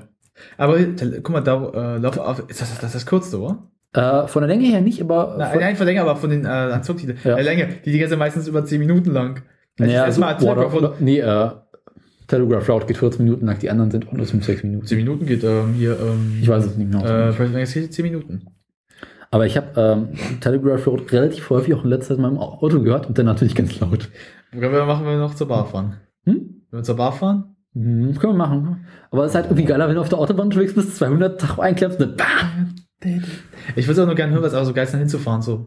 Aber guck mal, da, äh, Love of, ist das, das ist das kürzeste, oder? Äh, von der Länge her nicht, aber. Nein, von, nein, von Länge, aber von den äh, Songtiteln. Ja. Ja. Länge, die die ganze meistens über 10 Minuten lang. Also naja, also, Water, Telegraph nee, äh, Telegraph Route geht 14 Minuten lang, die anderen sind auch nur 5, 6 Minuten. 10 Minuten geht ähm, hier, ähm, Ich weiß es nicht genau. äh, President geht 10 Minuten. Aber ich habe ähm, Telegraph Road relativ häufig auch in letzter Zeit in meinem Auto gehört und dann natürlich ganz laut. Können wir machen, wenn wir noch zur Bar fahren? Hm? Wenn wir zur Bar fahren? Hm, können wir machen. Aber es ist halt irgendwie geiler, wenn du auf der Autobahn unterwegs bist, 200 Tag einklemmst und dann bam! Ich würde es auch nur gerne hören, weil es auch so geil ist, dann hinzufahren. So.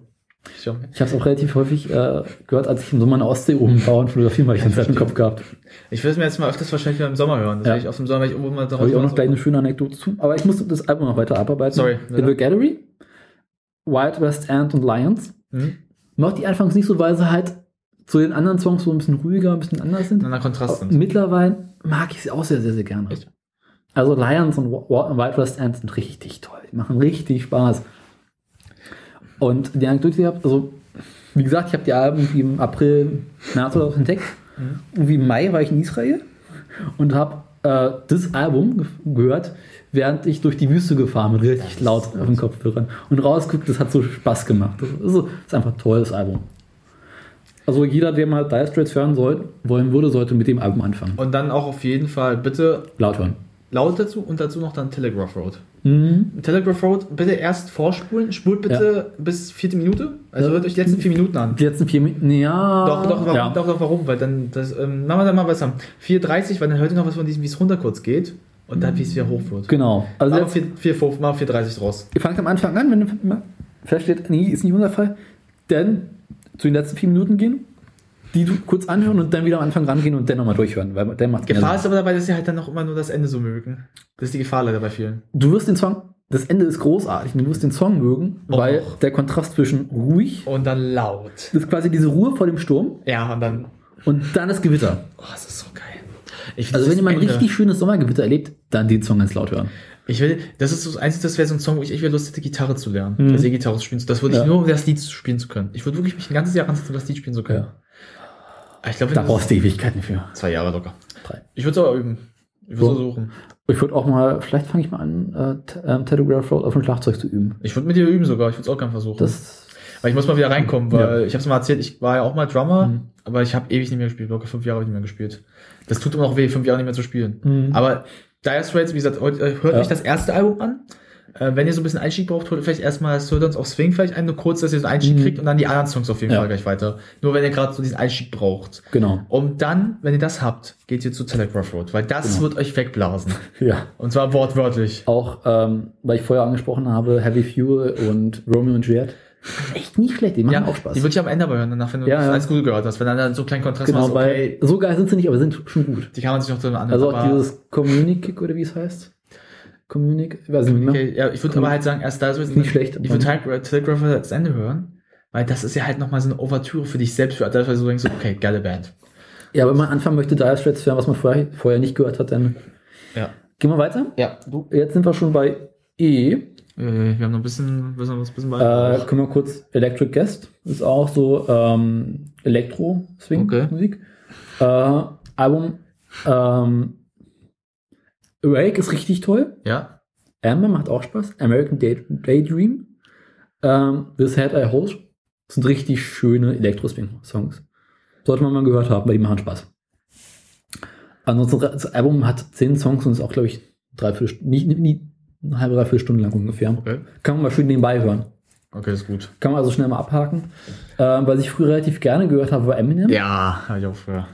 Ich habe es auch relativ häufig äh, gehört, als ich im Sommer in der Ostsee oben war und fotografieren, weil ich den Zeit im Kopf gehabt. Ich will es mir jetzt mal öfters wahrscheinlich wieder im Sommer hören. Das Ja. ich auf dem Sommer, wenn ich irgendwo mal Da habe ich auch noch gleich eine schöne Anekdote zu. Aber ich musste das Album noch weiter abarbeiten. Sorry, The bitte? Gallery, Wild West Ant und Lions. Hm? Macht die anfangs nicht so, weil sie halt zu den anderen Songs so ein bisschen ruhiger, ein bisschen anders sind. In einer Kontrast sind. Mittlerweile mag ich sie auch sehr, sehr, sehr gerne. Echt? Also Lions und Wild West Ant sind richtig toll. Die machen richtig Spaß. Und die Anekdote, die ich habe, also wie gesagt, ich habe die Alben im April, März oder so entdeckt. Mhm. Irgendwie im Mai war ich in Israel und habe äh, das Album ge- gehört, während ich durch die Wüste gefahren bin, richtig laut auf den Kopfhörern. Und rausguckt, das hat so Spaß gemacht. Das ist, so- das ist einfach ein tolles Album. Also jeder, der mal Dire Straits hören soll, wollen würde, sollte mit dem Album anfangen. Und dann auch auf jeden Fall bitte Laut hören. laut dazu und dazu noch dann Telegraph Road. Mhm. Telegraph Road, bitte erst vorspulen, spult bitte bis vierte Minute. Also hört euch die letzten vier Minuten an. Die letzten vier Minuten, ja. Doch, doch, warum, ja. doch, doch, warum? Weil dann, das, ähm, machen wir dann mal was haben. 4,30, weil dann hört ihr noch was von diesem, wie es runter kurz geht. Und dann, wie es wieder hoch wird. Genau. Also Machen jetzt, wir 4, 4, 5, machen wir 4,30 draus. ihr fangt am Anfang an, wenn ihr feststeht, nee, ist nicht unser Fall, dann zu den letzten vier Minuten gehen, die du kurz anhören und dann wieder am Anfang rangehen und dann nochmal durchhören, weil dann macht Gefahr ist aber dabei, dass sie halt dann noch immer nur das Ende so mögen. Das ist die Gefahr leider bei vielen. Du wirst den Song, das Ende ist großartig, und du wirst den Song mögen, Och. weil der Kontrast zwischen ruhig, Und dann laut. das ist quasi diese Ruhe vor dem Sturm Ja, und dann. und dann das Gewitter. Oh, das ist so geil. Ich Also wenn ihr mal ein richtig schönes Sommergewitter erlebt, dann den Song ganz laut hören. Ich will, das ist so das Einzige, das wäre so ein Song, wo ich echt wieder Lust hätte, Gitarre zu lernen. Also E-Gitarre zu spielen. Das würde ich Ja. nur, um das Lied spielen zu können. Ich würde wirklich mich ein ganzes Jahr ransetzen, um das Lied spielen zu können. Ja. Aber Ich glaube, Da brauchst du Ewigkeiten für. zwei Jahre locker. Drei. Ich würde es aber üben. Ich würde So. es versuchen. Ich würde auch mal, vielleicht fange ich mal an, äh, T- ähm, Telegraph Road auf dem Schlagzeug zu üben. Ich würde mit dir üben sogar. Ich würde es auch gerne versuchen. Das, weil ich muss mal wieder reinkommen, weil Ja. ich habe es mal erzählt, ich war ja auch mal Drummer, Mhm. aber ich habe ewig nicht mehr gespielt. Locker fünf Jahre ich nicht mehr gespielt. Das tut immer noch weh, fünf Jahre nicht mehr zu spielen. Mhm. Aber Dire Straits, wie gesagt, hört hört Ja. euch das erste Album an. Äh, wenn ihr so ein bisschen Einstieg braucht, holt vielleicht erstmal Sirtons of Swing vielleicht ein, nur kurz, dass ihr so einen Einstieg Mhm. kriegt und dann die anderen Songs auf jeden Ja. Fall gleich weiter. Nur wenn ihr gerade so diesen Einstieg braucht. genau. Und dann, wenn ihr das habt, geht ihr zu Telegraph Road, weil das Genau. wird euch wegblasen. Ja. Und zwar wortwörtlich. Auch, ähm, weil ich vorher angesprochen habe, Heavy Fuel und Romeo und Juliet. Echt nicht schlecht, die machen auch Spaß. Die würde ich am Ende aber hören, danach, wenn du Ja, das ja. als gut gehört hast. Wenn dann, dann so einen kleinen Kontrast genau, machst, okay, weil so geil sind sie nicht, aber sind schon gut. die kann man sich noch so anhören. Also auch dieses Communic oder wie es heißt. Communic, ich weiß nicht mehr. Okay, ja, ich würde aber halt sagen, erst da ist Nicht schlecht, Ich würde aber- Telegraph Telegraph das Ende hören, weil das ist ja halt nochmal so eine Ouvertüre für dich selbst, für das, weil du denkst, okay, geile Band. Ja, aber wenn man anfangen möchte, Dire Straits zu hören, was man vorher, vorher nicht gehört hat, dann Ja. gehen wir weiter. Ja, du. Jetzt sind wir schon bei E. Äh, wir haben noch ein bisschen, wir sind noch ein bisschen Äh, weiter. können wir kurz Electric Guest. Ist auch so ähm, Okay. Elektro-Swing-Musik. Äh, Album ähm, Awake ist richtig toll. ja. Amber macht auch Spaß. American Day Daydream. Ähm, This Head I Hold sind richtig schöne Elektro-Swing-Songs. Sollte man mal gehört haben, weil die machen Spaß. Ansonsten, das Album hat zehn Songs und ist auch, glaube ich, dreiviertel, Stu- nicht, nicht, nicht eine halbe, dreiviertel Stunde lang ungefähr. Okay. Kann man mal schön nebenbei hören. Okay, ist gut. Kann man also schnell mal abhaken. Ähm, was ich früher relativ gerne gehört habe, war Eminem. Ja, habe ich auch früher.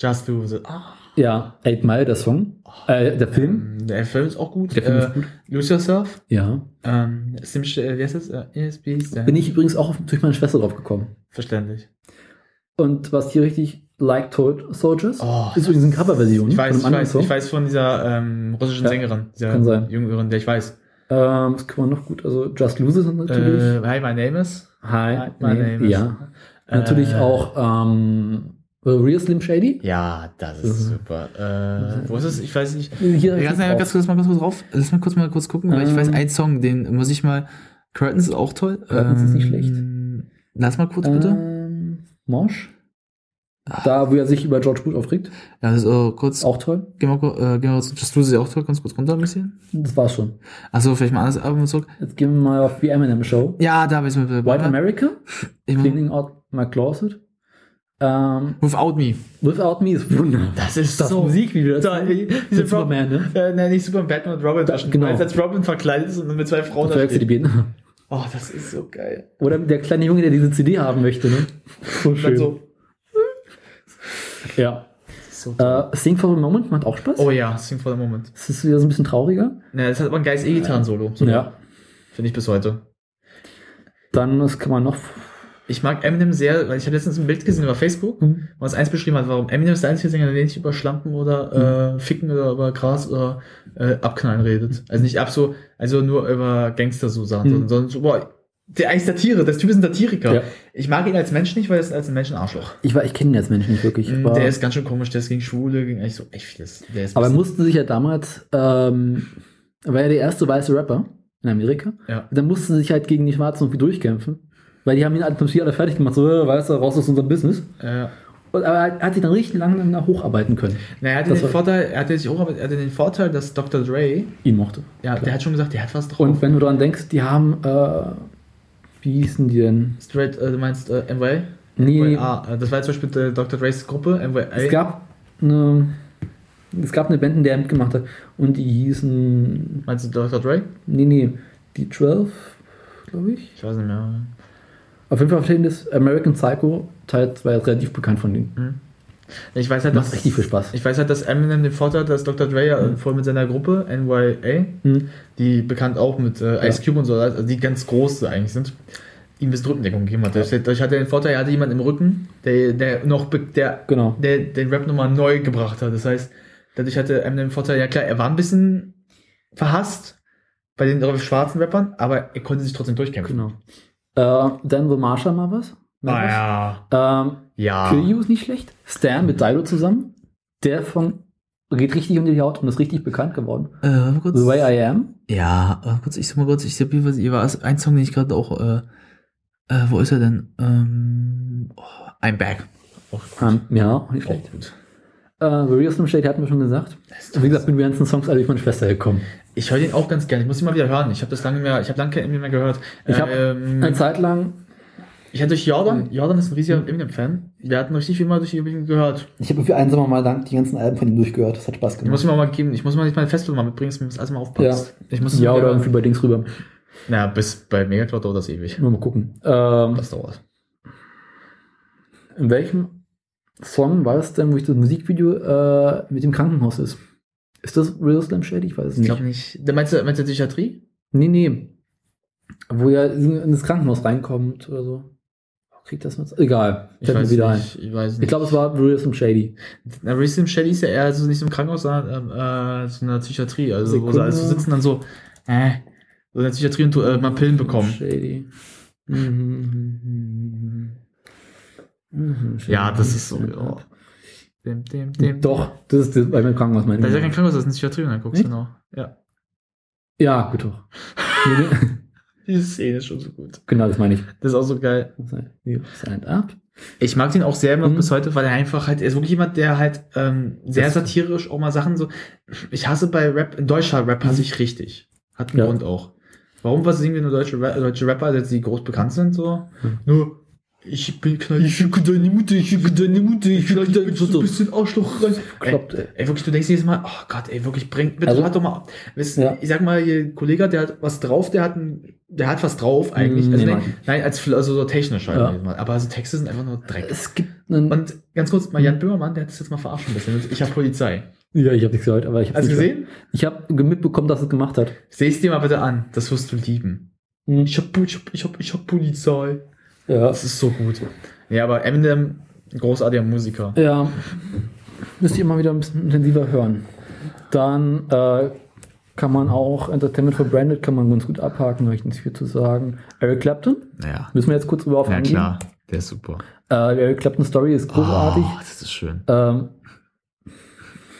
Just Do the. Ah. Ja, Eight Mile, der Song. Äh, der Film. Ähm, Der Film ist auch gut. Der Film äh, ist gut. Lose Yourself. Ja. Ähm, Sim, äh, wie heißt das? Äh, ESP. Bin ich übrigens auch auf- durch meine Schwester drauf gekommen. Verständlich. Und was hier richtig Like Told Soldiers Oh, ist übrigens eine Coverversion Ich weiß, von ich weiß, Song. ich weiß von dieser ähm, russischen Ja, Sängerin, dieser kann sein. jüngeren, der ich weiß. Ähm, das kann man noch gut. Also Just Lose It natürlich. Äh, hi, my name is. Hi, hi, my nee, name is. ja. Natürlich Äh, auch ähm, Real Slim Shady. Ja, das ist Mhm. super. Äh, wo ist es? Ich weiß nicht. Hier Ganz, drauf. ganz kurz mal kurz drauf. Lass mal kurz mal kurz gucken, weil ich Ähm. weiß, ein Song, den muss ich mal. Curtains ist auch toll. Curtains ist nicht schlecht. Lass mal kurz bitte. Ähm, Mosh. Da, wo er sich über George Bush aufregt. Ja, das ist auch kurz. Auch toll. Gehen wir, kurz- äh, gehen wir kurz. Lose ist auch toll. Ganz kurz runter ein bisschen. Das war's schon. Achso, vielleicht mal anderes Album zurück. Jetzt gehen wir mal auf die Eminem Show. Ja, da habe ich es mit. White America. Ich Cleaning Out My Closet. Ähm, Without Me. Without Me ist wunderbar. Das ist Das so. Musikvideo. Das Da, ist diese Superman, ne? Äh, nein, nicht Superman, Batman und Robin. Da- genau. Als Robin verkleidet ist und mit zwei Frauen da Verwechselt die steht. beiden. Oh, das ist so geil. Oder der kleine Junge, der diese CD haben möchte, ne? So schön. Ja. so. Äh, Sing for the Moment macht auch Spaß. oh ja, Sing for the Moment. Das ist wieder so ein bisschen trauriger. Ne, das hat aber ein geiles E-Gitarren-Solo. So Ja. Finde ich bis heute. Dann, was kann man noch? Ich mag Eminem sehr, weil ich habe letztens ein Bild gesehen über Facebook, Mhm. wo es eins beschrieben hat, warum Eminem ist der einzige Sänger, der nicht über Schlampen oder äh, Ficken oder über Gras oder äh, Abknallen redet. Also nicht ab so, also nur über Gangster so Sachen, Mhm. sondern, sondern so, boah, der eigentlich Satire, das Typ ist ein Satiriker. Ja. Ich mag ihn als Mensch nicht, weil er ist als ein Mensch ein Arschloch. Ich, war- ich kenne ihn als Mensch nicht wirklich. Mm, Der ist ganz schön komisch, der ist gegen Schwule, gegen eigentlich so echt vieles. Der ist ein Aber er musste sich ja damals, ähm, war ja der erste weiße Rapper in Amerika. Ja. Dann musste sich halt gegen die Schwarzen irgendwie durchkämpfen. Weil die haben ihn halt Prinzip alle fertig gemacht, so, äh, weißt du, raus aus unserem Business. äh, Und, aber er hat sich dann richtig lange danach hocharbeiten können. na, er hatte Das den Vorteil, er hatte sich auch, er hatte den Vorteil, dass Dr. Dre, Ihn mochte. ja, der hat schon gesagt, der hat was drauf. Und wenn du daran denkst, die haben, äh, wie hießen die denn? Straight, äh, du meinst äh, MY? Nee. Ah, das war zum Beispiel äh, Dr. Dre's Gruppe, MY. Es gab eine, Es gab eine Band, in der er mitgemacht hat. Und die hießen. Meinst du Dr. Dre? Nee, nee. Die 12, glaube ich. Ich weiß nicht mehr. Auf jeden Fall steht das American Psycho Teil 2 ist relativ bekannt von denen. Ich weiß halt, Macht dass, richtig viel Spaß. ich weiß halt, dass Eminem den Vorteil hat, dass Dr. Dre ja Mhm. voll mit seiner Gruppe NYA, Hm. die bekannt auch mit äh, Ice Cube und so, also die ganz groß eigentlich sind, ihm das Rückendeckung gegeben hat. Dadurch dadurch hatte er den Vorteil, er hatte jemanden im Rücken, der, der noch der, Genau. der den Rap nochmal neu gebracht hat. Das heißt, dadurch hatte Eminem den Vorteil, ja klar, er war ein bisschen verhasst bei den schwarzen Rappern, aber er konnte sich trotzdem durchkämpfen. Genau. Äh, dann The Marshall mal was. Was? Ah ja. Ähm, Ja. Kill You ist nicht schlecht. Stan mit Dido zusammen. Der von geht richtig unter die Haut und ist richtig bekannt geworden. Äh, kurz. The Way I Am. Ja, kurz, ich sag mal kurz, ich hab hier was, hier war ein Song, den ich gerade auch, äh, äh, wo ist er denn? Ähm, oh, I'm Back. Ähm, ja, nicht schlecht. gut. Äh, The Real Slim Shady hatten wir schon gesagt. Wie gesagt, bin wir ganzen Songs alle durch meine Schwester gekommen. Ich höre den auch ganz gerne. Ich muss ihn mal wieder hören. Ich habe das lange nicht mehr, ich habe lange mehr gehört. Ich hab ähm, Eine Zeit lang, ich hatte durch Jordan, Jordan ist ein riesiger Eminem-Fan. Wir hatten richtig viel mal durch Eminem gehört. ich habe für einen Sommer mal lang die ganzen Alben von ihm durchgehört. Das hat Spaß Ich muss gemacht. mir mal geben, ich muss mal nicht meine Festplatte mal mitbringen, dass mir das alles mal aufpasst. Ich muss Ja, oder irgendwie bei Dings rüber. Na, bis bei Megacloud dauert das ewig. Nur mal gucken. Ähm, Das dauert. in welchem Song war es denn, wo ich das Musikvideo äh, mit dem Krankenhaus ist? Ist das Real Slim Shady? Ich weiß es Ich nicht. glaube nicht. Da Meinst du, meinst du Psychiatrie? Nee, nee. Wo er in das Krankenhaus reinkommt oder so. Kriegt das mit? Egal. Ich weiß wieder nicht. Ich weiß ein. nicht. Ich glaube, es war Real Slim Shady. Na, Racing Shady ist ja eher so nicht so im Krankenhaus, sondern ähm, äh, so in der Psychiatrie. Also, wo sie alles so sitzen dann so, äh, so in der Psychiatrie und äh, mal Pillen bekommen. Shady. Mhm. Mhm. Ja, das ist so. Ja. Dem, dem, dem. Doch, das ist das, bei meinem Krankenhaus meine Da ist ja kein Krankenhaus, das ist eine Psychiatrie und dann guckst du genau. Ja. Ja, gut doch. Diese Szene ist schon so gut. genau, das meine ich. Das ist auch so geil. Stand up. Ich mag den auch sehr noch Mhm. bis heute, weil er einfach halt, er ist wirklich jemand, der halt ähm, sehr Das- satirisch auch mal Sachen so. Ich hasse bei Rap, in deutscher Rap hasse ich richtig. Hat einen Ja. Grund auch. Warum was singen wir nur deutsche, Ra deutsche Rapper, jetzt die groß bekannt sind so? Mhm. Nur ich bin knall, ich ficke deine Mutter, ich ficke deine Mutter, ich knall dich so ein bisschen Arschloch rein. Kloppt, ey, ey. wirklich, du denkst jedes Mal, oh Gott, ey, wirklich, bringt, bitte, Also- doch mal, weißt, Ja. ich sag mal, hier, Kollege, der hat was drauf, der hat ein, der hat was drauf eigentlich. Mm, Also, nee, nein, nein, als, also so technisch halt, Ja. mal. aber also Texte sind einfach nur Dreck. Es gibt einen. Und ganz kurz, mal Jan Böhmermann, der hat das jetzt mal verarscht ein bisschen. Ich habe Polizei. ja, ich habe nichts gehört, aber ich habe Hast du gesehen? Ich habe mitbekommen, dass es gemacht hat. Seh's dir mal bitte an. Das wirst du lieben. Mhm. Ich hab, ich hab, ich hab, ich hab Polizei. Ja. Das ist so gut. Ja, aber Eminem, großartiger Musiker. Ja. Müsst ihr mal wieder ein bisschen intensiver hören. Dann äh, kann man auch Entertainment for Branded kann man ganz gut abhaken, habe ich nichts viel zu sagen. Eric Clapton, Ja. müssen wir jetzt kurz drüber auf Ja, eingehen. klar. Der ist super. Äh, die Eric Clapton Story ist großartig. Oh, das ist schön. Ähm,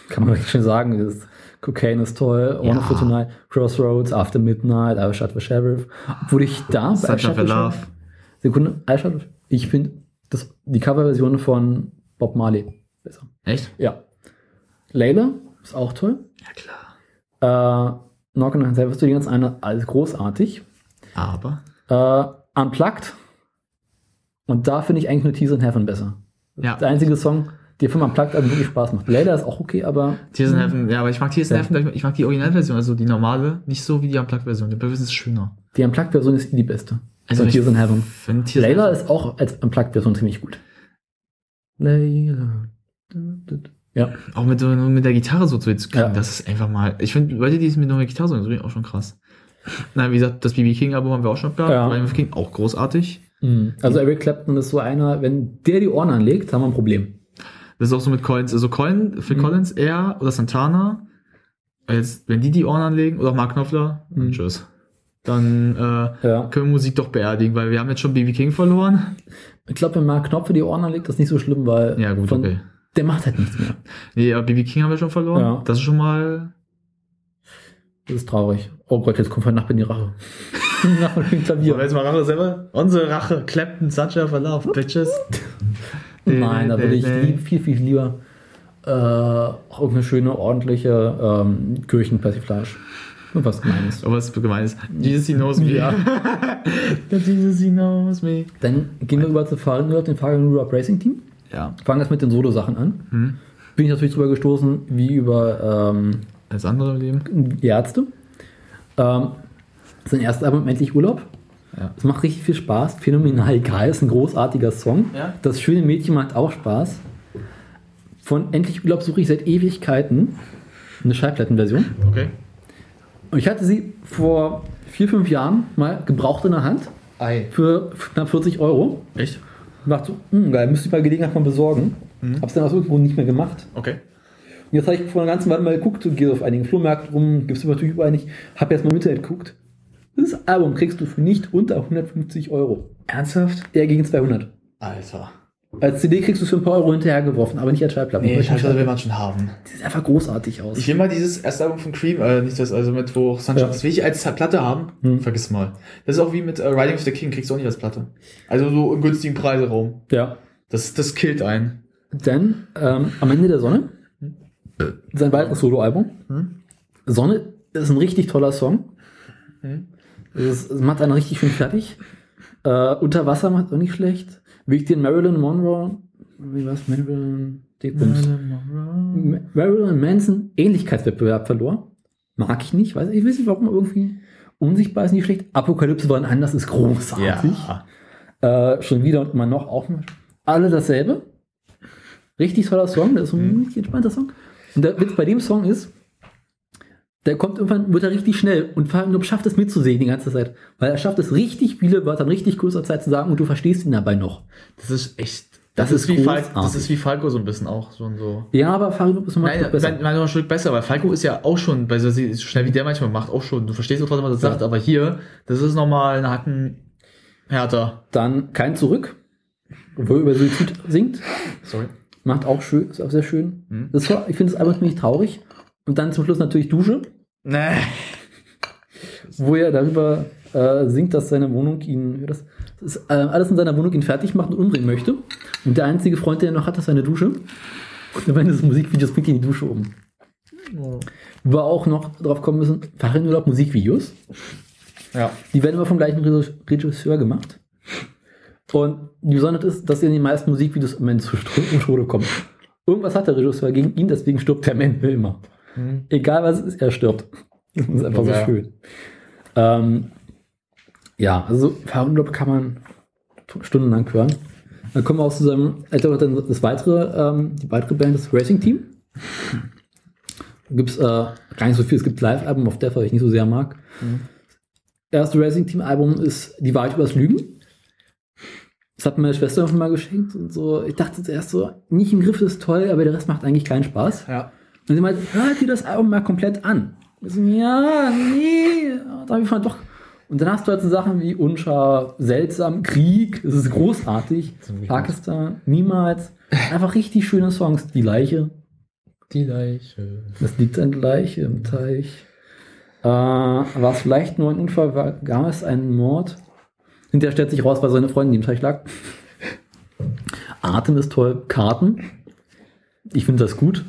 kann man wirklich schon sagen, ist, Cocaine ist toll, One Ja. for Tonight, Crossroads, After Midnight, I Shot the Sheriff. Obwohl ich da bei I Such Shot a the Love. Sekunde, Shot, ich finde die Coverversion von Bob Marley besser. Echt? Ja. Layla ist auch toll. Ja, klar. Äh, Knock on Door, die ganz eine, alles großartig. Aber. Äh, Unplugged. Und da finde ich eigentlich nur Tears in Heaven besser. Ja. Der einzige Song, der vom Unplugged also wirklich Spaß macht. Layla ist auch okay, aber Tears in Heaven, ja, aber ich mag Tears in Ja. Heaven, ich mag die Originalversion, also die normale, nicht so wie die Unplugged-Version. Die Unplugged ist schöner. die Unplugged-Version ist die beste. Also Von Tears in Heaven. Layla ist auch als Unplugged-Version ziemlich gut. Layla. Ja. Auch mit, mit der Gitarre so zu kriegen, Ja. das ist einfach mal. Ich finde, Leute, die es mit nur der Gitarre so das ist auch schon krass. Na, wie gesagt, das BB King-Album haben wir auch schon gehabt. Ja. BB King auch großartig. Mhm. Also Eric Clapton ist so einer, wenn der die Ohren anlegt, haben wir ein Problem. Das ist auch so mit Collins. Also Colin, Phil Mhm. Collins eher oder Santana. Jetzt, wenn die die Ohren anlegen, oder auch Mark Knopfler, Mhm. tschüss. Dann äh, Ja. können wir Musik doch beerdigen, weil wir haben jetzt schon BB King verloren. Ich glaube, wenn Mark Knopf die Ohren anlegt, ist nicht so schlimm, weil Ja, gut, von, okay. der macht halt nichts mehr. Nee, aber BB King haben wir schon verloren. Ja. Das ist schon mal. Das ist traurig. Oh Gott, jetzt kommt von Nachbarn die Rache. Nachbarn Wollen wir Klavier. jetzt mal Rache selber? Unsere Rache. Clapton, Such for Love, Bitches. Nein, da würde ich lieb, viel, viel lieber äh, auch irgendeine schöne, ordentliche ähm, Kirchenpersiflage. Und was Gemeines. Aber was gemeint ist. Jesus, he knows me. Ja. Jesus, he knows me. Dann gehen wir über zu Fahren, über den Fahren Rap Racing Team. Ja. Fangen das mit den Solo-Sachen an. Hm. bin ich natürlich drüber gestoßen, wie über ähm, Als andere Leben. die Ärzte. Ähm, sein erstes Album Endlich Urlaub. Ja. Es macht richtig viel Spaß. Phänomenal geil. Ist ein großartiger Song. Ja. Das schöne Mädchen macht auch Spaß. Von Endlich Urlaub suche ich seit Ewigkeiten eine Schallplattenversion. Okay. Und ich hatte sie vor vier, fünf Jahren mal gebraucht in der Hand Ei. für knapp 40 Euro. Echt? Und dachte so, hm, geil, müsste ich mal Gelegenheit mal besorgen. Hab's dann aus irgendwo nicht mehr gemacht. Okay. Und jetzt habe ich vor einer ganzen Weile mal geguckt, gehe auf einigen Flohmärkten rum, gibt es natürlich überall nicht. Habe jetzt mal im Internet geguckt. Das Album kriegst du für nicht unter 150 Euro. Ernsthaft? Eher gegen 200. Alter. Als CD kriegst du es für ein paar Euro hinterhergeworfen, aber nicht als Schallplatte. Nee, Schallplatte will man schon haben. sieht einfach großartig aus. Ich will mal dieses erste Album von Cream, äh, nicht das, also mit wo Sunshine, Ja. das will ich als Platte haben. Hm. Vergiss mal. Das ist auch wie mit äh, Riding of the King, kriegst du auch nicht als Platte. Also so im günstigen Preiseraum. ja. Das, das killt einen. Dann ähm, am Ende der Sonne, sein weiteres Soloalbum. Hm? Sonne ist ein richtig toller Song. Hm? Es, ist, es macht einen richtig schön fertig. Äh, Unter Wasser macht auch nicht schlecht. Wie ich den Marilyn Monroe, wie war's, Marilyn, Dickbums. Ma- Marilyn Manson Ähnlichkeitswettbewerb verlor. Mag ich nicht, weiß ich weiß nicht warum, irgendwie unsichtbar ist nicht schlecht. Apokalypse war ein anders, ist großartig. Äh, schon wieder und immer noch auch mal. Alle dasselbe. Richtig toller Song, das ist ein richtig entspannter Song. Und der Witz bei dem Song ist, der kommt irgendwann, wird er richtig schnell und Fabian schafft es mitzusehen die ganze Zeit. Weil er schafft es richtig viele Wörter in richtig kurzer Zeit zu sagen und du verstehst ihn dabei noch. Das ist echt. Das Das, ist ist wie Falco, das ist wie Falco so ein bisschen auch. So und so. Ja, aber Fabian ist nochmal Nein, besser. nein, nein, ein Stück besser, weil Falco ist ja auch schon, bei so so schnell wie der manchmal macht, auch schon. Du verstehst auch trotzdem, was er Ja. sagt, aber hier, das ist nochmal ein Hacken härter. Dann kein Zurück, wo er über Suizid singt. Sorry. Macht auch schön, ist auch sehr schön. Mhm. Das war, ich finde es einfach ziemlich traurig. Und dann zum Schluss natürlich Dusche, Nee. wo er darüber äh, singt, dass seine Wohnung ihn, das, das ist, äh, alles in seiner Wohnung ihn fertig macht und umbringen möchte. Und der einzige Freund, den er noch hat, ist seine Dusche. Und am Ende des Musikvideos bringt ihn die Dusche um. Wo wir auch noch drauf kommen müssen, Fahrradurlaub Musikvideos. Ja. Die werden immer vom gleichen Regis- Regisseur gemacht. Und die Besonderheit ist, dass in den meisten Musikvideos am Ende zu Tode kommt. Irgendwas hat der Regisseur gegen ihn, deswegen stirbt der Ende immer. Mhm. Egal was es ist, er stirbt. Das ist einfach so Ja. schön. Ähm, ja, also Fahrradurlaub kann man stundenlang hören. Dann kommen wir auch zu seinem, hat auch dann das weitere, ähm, die weitere Band, das Racing Team. Gibt es äh, gar nicht so viel, es gibt Live-Alben auf Death, was ich nicht so sehr mag. Erste Racing Team Album ist Die Wahrheit übers Lügen. Das hat meine Schwester noch mal geschenkt und so. Ich dachte zuerst so, nicht im Griff ist toll, aber der Rest macht eigentlich keinen Spaß. Ja. Und sie meinte, hört dir das Album mal komplett an. Ich so, ja, nee, da hab ich mal doch. Und dann hast du halt so Sachen wie Unscharf, Seltsam, Krieg, es ist großartig. Pakistan, niemals. Einfach richtig schöne Songs. Die Leiche, Die Leiche. das liegt ein Leiche im Teich. Äh, war es vielleicht nur ein Unfall, war, gab es einen Mord? Hinterher stellt sich raus, weil seine Freundin, im Teich lag. Atem ist toll. Karten. Ich finde das gut.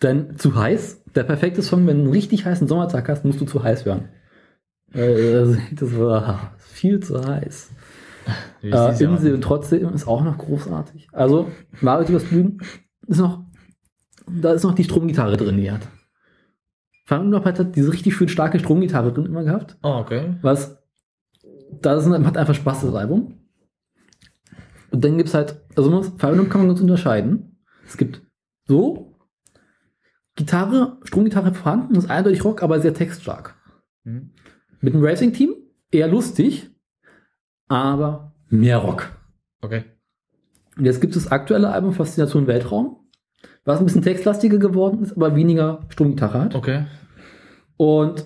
Dann zu heiß. Der perfekte Song, wenn du einen richtig heißen Sommertag hast, musst du zu heiß hören. Äh, Das war viel zu heiß. Äh, Insel und trotzdem ist auch noch großartig. Also, Wahrheit übers Lügen ist noch, da ist noch die Stromgitarre drin, die er hat. Fahrradurlaub hat diese richtig schön starke Stromgitarre drin immer gehabt. Oh, okay. Was, das ist, macht einfach Spaß, das Album. Und dann gibt es halt, also Fahrradurlaub kann man ganz unterscheiden. Es gibt so, Gitarre, Stromgitarre vorhanden, ist eindeutig Rock, aber sehr textstark. Mhm. Mit dem Racing-Team eher lustig, aber mehr Rock. Okay. Und jetzt gibt es das aktuelle Album Faszination Weltraum, was ein bisschen textlastiger geworden ist, aber weniger Stromgitarre hat. Okay. Und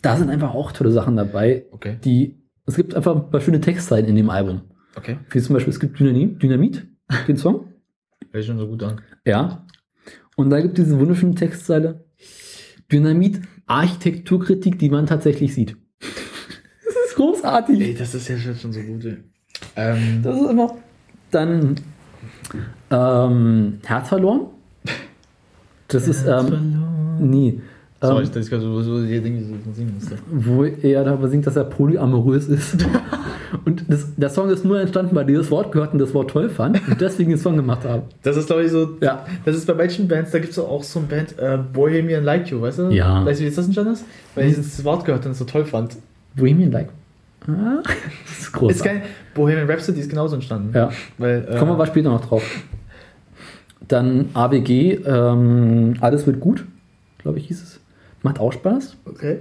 da sind einfach auch tolle Sachen dabei, Okay. die, es gibt einfach ein paar schöne Textzeilen in dem Album. Okay. Wie zum Beispiel, es gibt Dynamit, Dynamit den Song. Hört sich schon so gut an. Ja. Und da gibt es diese wunderschöne Textzeile. Dynamit, Architekturkritik, die man tatsächlich sieht. Das ist großartig. Ey, das ist ja schon so gut, ey. Ähm, Das ist immer. Dann ähm, Herz verloren. Das ist ähm, nie. Sorry, Ähm, das ist gerade so, die Dinge, ich singen musste. wo er darüber singt, dass er polyamorös ist. Und das, der Song ist nur entstanden, weil die das Wort gehört und das Wort toll fand und deswegen den Song gemacht haben. Das ist, glaube ich, so. Ja. Das ist bei manchen Bands, da gibt es auch so eine Band, äh, Bohemian Like You, weißt du? Ja. Weißt du, wie jetzt das entstanden ist? Weil ich das Wort gehört und es so toll fand. Bohemian Like. Ah, das ist groß. Ist. Bohemian Rhapsody ist genauso entstanden. Ja. Weil, äh, Kommen wir aber später noch drauf. Dann AWG, ähm, alles wird gut, glaube ich, hieß es. Macht auch Spaß. Okay.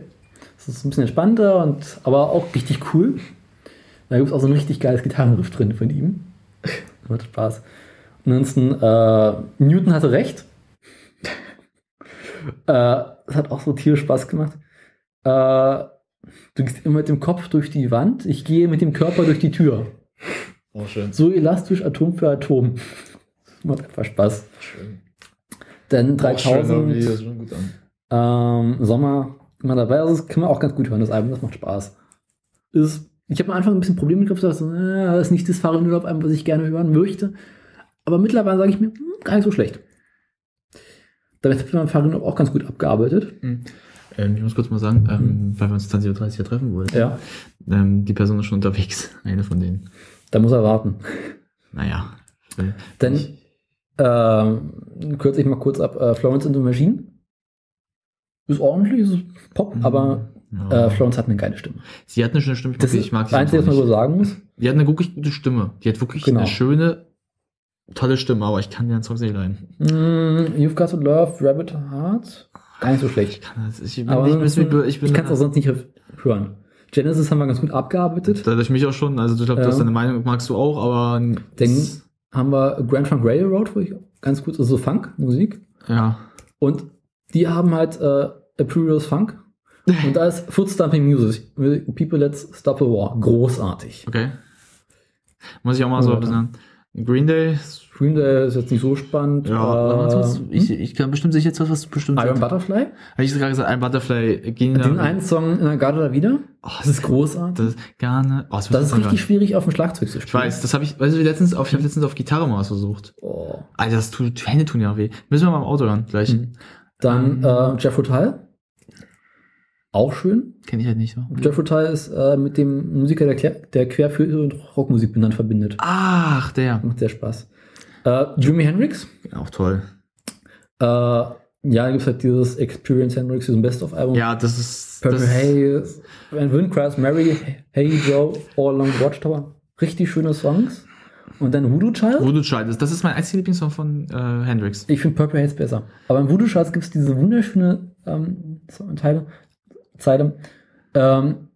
Es ist ein bisschen entspannter, und, aber auch richtig cool. Da gibt es auch so ein richtig geiles Gitarrenriff drin von ihm. Macht Spaß. Ansonsten, äh, Newton hatte recht. äh, es hat auch so tierisch Spaß gemacht. Äh, du gehst immer mit dem Kopf durch die Wand, ich gehe mit dem Körper durch die Tür. Oh, schön. So elastisch Atom für Atom. Macht einfach Spaß. Schön. Denn Oh, schön, das 3000 sieht schon gut an. ähm, Sommer immer dabei. Also das kann man auch ganz gut hören, das Album, das macht Spaß. Ist, ich habe am Anfang ein bisschen Probleme mit gehabt, so, äh, das ist nicht das Fahrradurlaub-Album, was ich gerne hören möchte. Aber mittlerweile sage ich mir, hm, gar nicht so schlecht. Damit hat man Fahrradurlaub auch ganz gut abgearbeitet. Ähm, ich muss kurz mal sagen, ähm, weil wir uns 20.30 Uhr ja treffen wollten. Ja, die Person ist schon unterwegs. Eine von denen. da muss er warten. Naja. Denn, ähm, kürze ich mal kurz ab, äh, Florence and the Machine. Ist ordentlich, ist Pop, aber Ja. äh, Florence hat eine geile Stimme. sie hat eine schöne Stimme. Ich, Das mag- ist ich mag das Einzige, was man so sagen muss. Die hat eine wirklich gute Stimme. Die hat wirklich Genau. eine schöne, tolle Stimme, aber ich kann den Song nicht leiden. Mm, You've Got to Love, Rabbit Heart. Gar nicht so schlecht. Ich kann das, ich bin Aber nicht, ansonsten, ich, bin, ich, bin kann es auch sonst nicht hören. Genesis haben wir ganz gut abgearbeitet. dadurch mich auch schon, also ich glaube, Ja. das deine Meinung, magst du auch, aber Dann haben wir Grand Funk Railroad, wo ich ganz gut, also Funk, Musik. ja. Und die haben halt äh, Imperials Funk. Und da ist Footstamping Music. People Let's Stop the War. Großartig. Okay. Muss ich auch mal so Ja. ein bisschen. Green Day. Green Day ist jetzt nicht so spannend. Ja, äh, was, ich, ich kann bestimmt sicher jetzt was, was du bestimmt Iron sagst. Butterfly. Habe ich gerade gesagt, ein Butterfly ging Den einen Song in der Garde da wieder. Oh, Das ist großartig. Das ist gerne. Oh, das, Das ist richtig schwierig auf dem Schlagzeug zu Ich spielen. weiß, das habe ich, weißt du, letztens auf, ich habe letztens auf Gitarre mal was versucht. Oh. Alter, das tut, die Hände tun ja weh. Müssen wir mal im Auto hören, gleich. Mhm. Dann äh, Jeff Rotal. Auch schön. Kenne ich halt nicht so. Jeff Rotal ist äh, mit dem Musiker, der, Klär- der quer für und Rockmusik benannt verbindet. Ach, der. Macht sehr Spaß. Äh, Jimi Hendrix. Auch toll. Äh, ja, da gibt es halt dieses Experience Hendrix, diesen Best-of-Album. Ja, das ist. Purple das, Haze, Cries, Mary, Hey Joe, All Along the Watchtower. Richtig schöne Songs. Und dann Voodoo Child. Voodoo Child. Das ist mein einziger Lieblingssong von äh, Hendrix. Ich finde Purple Haze besser. Aber im Voodoo Child gibt es diese wunderschöne ähm, Teile, Zeile. Ähm,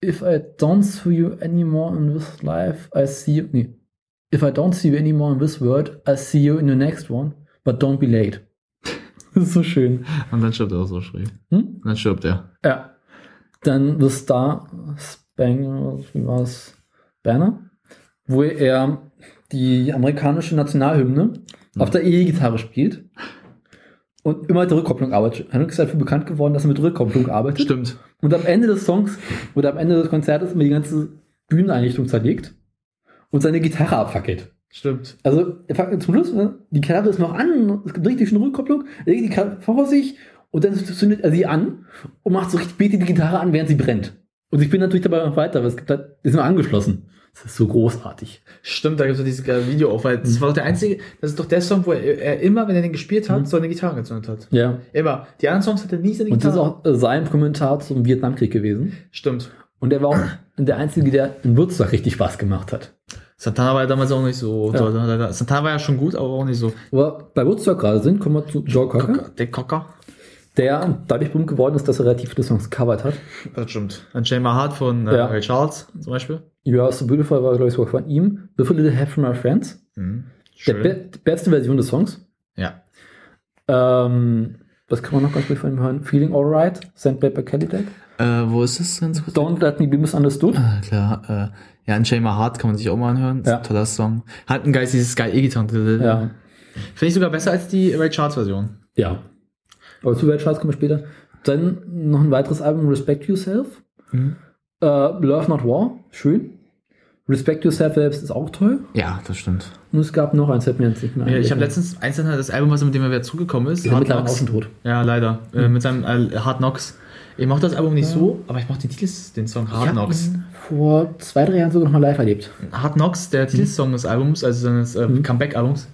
If I don't see you anymore in this life, I see you. Nee. If I don't see you anymore in this world, I see you in the next one. But don't be late. das ist so schön. Und dann stirbt er auch so schräg. Hm? Dann stirbt er. Ja. Dann The Star Spangled, wie war's? Banner, wo er die amerikanische Nationalhymne auf der E-Gitarre spielt und immer mit der Rückkopplung arbeitet. Hendrix ist dafür bekannt geworden, dass er mit Rückkopplung arbeitet. Stimmt. Und am Ende des Songs oder am Ende des Konzertes immer die ganze Bühneneinrichtung zerlegt und seine Gitarre abfackelt. Stimmt. Also, er fackelt zum Schluss, ne? die Gitarre ist noch an, es gibt richtig schöne Rückkopplung, er legt die Gitarre vor sich und dann zündet er sie an und macht so richtig, betet die Gitarre an, während sie brennt. Und ich bin natürlich dabei noch weiter, weil es gibt halt, ist nur angeschlossen. Das ist so großartig. Stimmt, da gibt es dieses geile Video auf, weil das war doch der einzige, das ist doch der Song, wo er, er immer, wenn er den gespielt hat, Mhm. so eine Gitarre gezündet hat. Ja. Immer. Die anderen Songs hat er nie seine Und das ist Gitarre. auch sein Kommentar zum Vietnamkrieg gewesen. Stimmt. Und er war auch der Einzige, der in Würzburg richtig Spaß gemacht hat. Santana war ja damals auch nicht so. Ja. Santana war ja schon gut, aber auch nicht so. Wo wir bei Woodstock gerade sind, kommen wir zu Joe Cocker, Cocker, der Cocker. Der dadurch berühmt geworden ist, dass er relativ viele Songs gecovert hat. Das stimmt. Shane My Heart von äh, Ja. Ray Charles zum Beispiel. You Are So Beautiful war, glaube ich, sogar von ihm. The Little Help From My Friends. Mhm. Der be die beste Version des Songs. Ja. Ähm, was kann man noch ganz gut von ihm hören? Feeling Alright, Sandpaper Cadillac. Äh, wo ist das ganz kurz? Don't Let Me Be Misunderstood. Ah, klar, äh, ja, Shame My Heart kann man sich auch mal anhören. Ist Ja. ein toller Song. Hat ein geistiges Sky E-Gitarren. Ja. Finde ich sogar besser als die Ray Charles Version. Ja. Aber zu Weltcharts kommen wir später. Dann noch ein weiteres Album, Respect Yourself. Mhm. Äh, Love Not War, schön. Respect Yourself selbst ist auch toll. Ja, das stimmt. Und es gab noch eins, fällt mir jetzt nicht mehr Ja, ich habe letztens einzeln das Album, was mit dem er wieder zugekommen ist. Sind Hard mittlerweile Knocks. tot. Ja, leider. Äh, mit seinem äh, Hard Knocks. Ich mochte das Album nicht so, aber ich mochte den Titel, den Song Ich Hard Knocks. ihn vor zwei, drei Jahren sogar noch mal live erlebt. Hard Knocks, der Titelsong des Albums, also seines äh, Mhm. Comeback-Albums.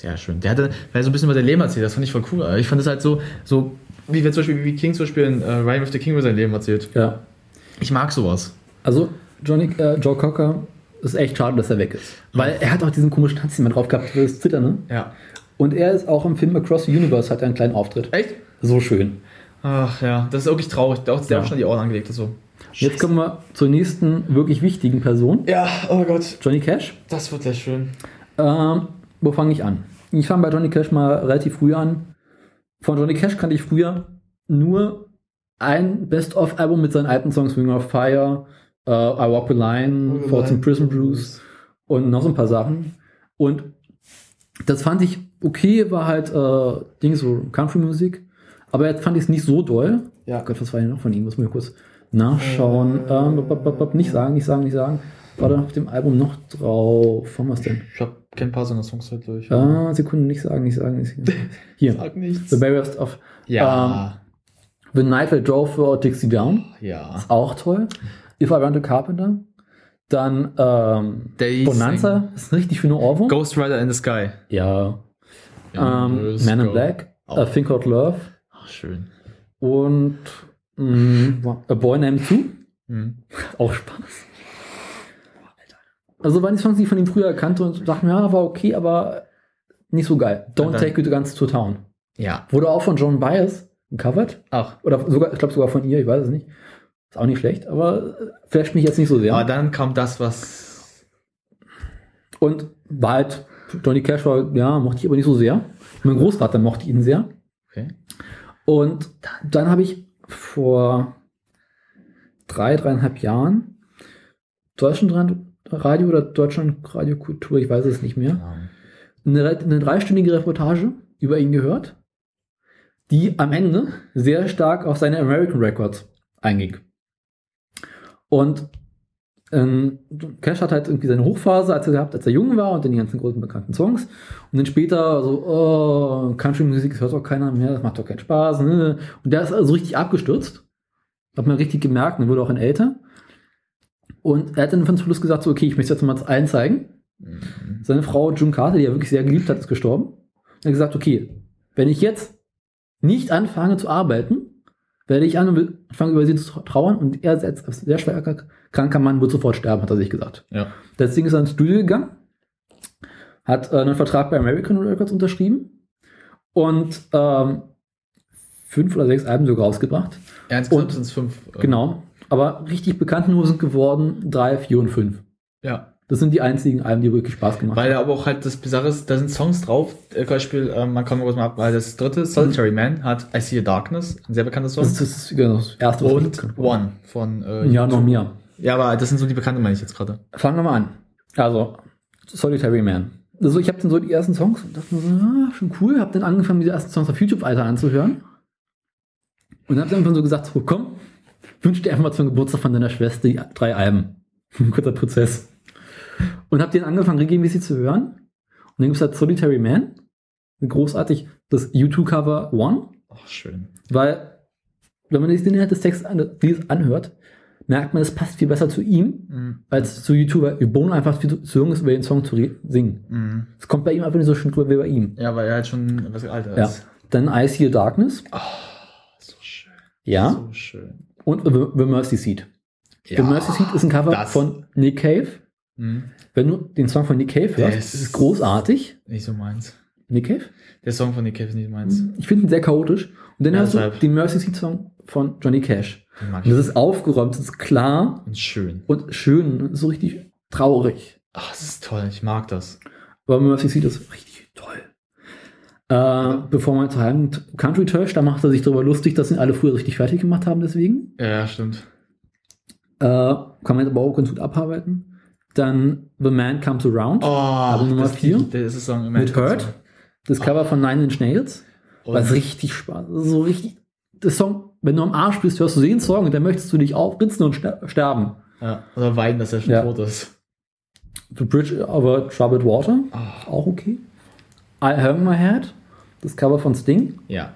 Sehr schön. Der hatte, weil so ein bisschen über sein Leben erzählt, das fand ich voll cool. Ich fand das halt so, so wie wir zum Beispiel, wie King zum Beispiel in äh, Ryan with the King über sein Leben erzählt. Ja. Ich mag sowas. Also, Johnny, äh, Joe Cocker ist echt schade, dass er weg ist. Weil er hat auch diesen komischen Tanz immer drauf gehabt, für das Zittern, ne? Ja. Und er ist auch im Film Across the Universe, hat er einen kleinen Auftritt. Echt? So schön. Ach ja, das ist wirklich traurig. Der hat Ja. auch schon die Ohren angelegt. So. Jetzt kommen wir zur nächsten wirklich wichtigen Person. Ja, oh Gott. Johnny Cash. Das wird sehr schön. Ähm, wo fange ich an? Ich fange bei Johnny Cash mal relativ früh an. Von Johnny Cash kannte ich früher nur ein Best-of-Album mit seinen alten Songs Ring of Fire, äh, I Walk the Line, Forts in Prison Blues und noch so ein paar Sachen. Und das fand ich okay, war halt äh, Ding so Country-Musik. Aber jetzt fand ich es nicht so doll. Ja. Gott, was war denn noch von ihm? Muss man kurz nachschauen. Ähm, bop, bop, bop, bop, nicht sagen, nicht sagen, nicht sagen. War da auf dem Album noch drauf? Haben wir es denn? Ich hab kein paar seiner Songs halt durch. Ah, Sekunden, nicht sagen, nicht sagen, nicht sagen. Hier. Sag nichts. The Barriers of Ja. The Night That Drove for Dixie Down. ja. Auch toll. If I Run the Carpenter. Dann ähm, Days Bonanza. Ist richtig schöner Ohrwurm. Ghost Rider in the Sky. Ja. Ja, Ähm, Man in. Black. Auch. A Think Out Love. Ach, schön. Und mh, A Boy Named Sue. Hm. Auch Spaß. Also waren die Songs, die ich von ihm früher kannte und dachte mir, ja, war okay, aber nicht so geil. Don't dann- Take You Guns to Town. Ja. Wurde auch von John Byers gecovert. Ach. Oder sogar, ich glaube sogar von ihr, ich weiß es nicht. Ist auch nicht schlecht, aber flasht mich jetzt nicht so sehr. Aber dann kam das, was. Und war halt, Johnny Cash war, ja, mochte ich aber nicht so sehr. Mein Großvater mochte ihn sehr. Okay. Und dann habe ich vor drei, dreieinhalb Jahren Deutschland Radio oder Deutschland Radio Kultur, ich weiß es nicht mehr, eine, eine dreistündige Reportage über ihn gehört, die am Ende sehr stark auf seine American Records einging. Und ähm, Cash hat halt irgendwie seine Hochphase, als er gehabt, als er jung war und dann die ganzen großen bekannten Songs. Und dann später so, oh, Country-Musik, hört doch keiner mehr, das macht doch keinen Spaß. Ne? Und der ist also richtig abgestürzt. Hat man richtig gemerkt, und wurde auch ein älter. Und er hat dann von zum Schluss gesagt, so, okay, ich möchte jetzt mal allen zeigen. Mhm. Seine Frau June Carter, die er wirklich sehr geliebt hat, ist gestorben. Er hat gesagt, okay, wenn ich jetzt nicht anfange zu arbeiten, werde ich anfangen, über sie zu trauern und er als sehr schwer kranker Mann wird sofort sterben, hat er sich gesagt. Ja. Deswegen ist er ins Studio gegangen, hat äh, einen Vertrag bei American Records unterschrieben und ähm, fünf oder sechs Alben sogar rausgebracht. Insgesamt Und- sind es fünf. äh, Genau. Aber richtig bekannt nur sind geworden drei, vier und fünf. Ja. Das sind die einzigen Alben, die wirklich Spaß gemacht Weil aber auch halt das Bizarre ist, da sind Songs drauf. äh, Zum Beispiel, ähm, man kann mal kurz mal ab, weil das dritte, Solitary Man, hat I See a Darkness, ein sehr bekannter Song. Das ist das, genau, das erste, was und. One von. Äh, Ja, noch mehr. Ja, aber das sind so die bekannten, meine ich jetzt gerade. Fangen wir mal an. Also, Solitary Man. Also, ich habe dann so die ersten Songs und dachte mir so, ah, schon cool. Habe dann angefangen, diese ersten Songs auf YouTube weiter anzuhören. Und habe dann so gesagt, so, komm, wünsch dir einfach mal zum Geburtstag von deiner Schwester die drei Alben. Ein kurzer Prozess. Und habe den angefangen, regelmäßig zu hören. Und dann gibt es halt Solitary Man. Großartig das YouTube-Cover One. Ach, schön. Weil, wenn man sich den Inhalt des Textes an, anhört, merkt man, es passt viel besser zu ihm, Mhm. als zu YouTuber. Bono einfach viel zu, jung ist, über den Song zu singen. Mhm. Es kommt bei ihm einfach nicht so schön drüber wie bei ihm. Ja, weil er halt schon etwas älter Ja. ist. Dann I See Darkness. So schön. Ja. So schön. Und The, The Mercy Seat. Ja. The Mercy Seat ist ein Cover das- von Nick Cave. Mhm. Wenn du den Song von Nick Cave hörst, ist- ist es großartig. Nicht so meins. Nick Cave? Der Song von Nick Cave ist nicht meins. Ich finde ihn sehr chaotisch. Und dann Ja, hast du deshalb. den Mercy Seat Song von Johnny Cash. Und das ist aufgeräumt, das ist klar und schön. und schön, so richtig traurig. Ach, das ist toll. Ich mag das. Aber Mercy Seat ist richtig toll. Äh, bevor man zu Heim Country Church, da macht er sich darüber lustig, dass ihn alle früher richtig fertig gemacht haben, deswegen. Ja, stimmt. Äh, kann man jetzt aber auch ganz gut abarbeiten. Dann The Man Comes Around, Oh, Aber Nummer das vier? Lied, Der ist das Song im mit Hurt. Das Cover von Nine Inch Nails. Und- Was richtig Spaß. So richtig. Das Song, wenn du am Arsch bist, hörst du den Song und dann möchtest du dich aufritzen und ster- sterben. Ja, oder weinen, dass er schon Ja. tot ist. The Bridge over Troubled Water, Ah. auch okay. I Hang My Head, das Cover von Sting. Ja.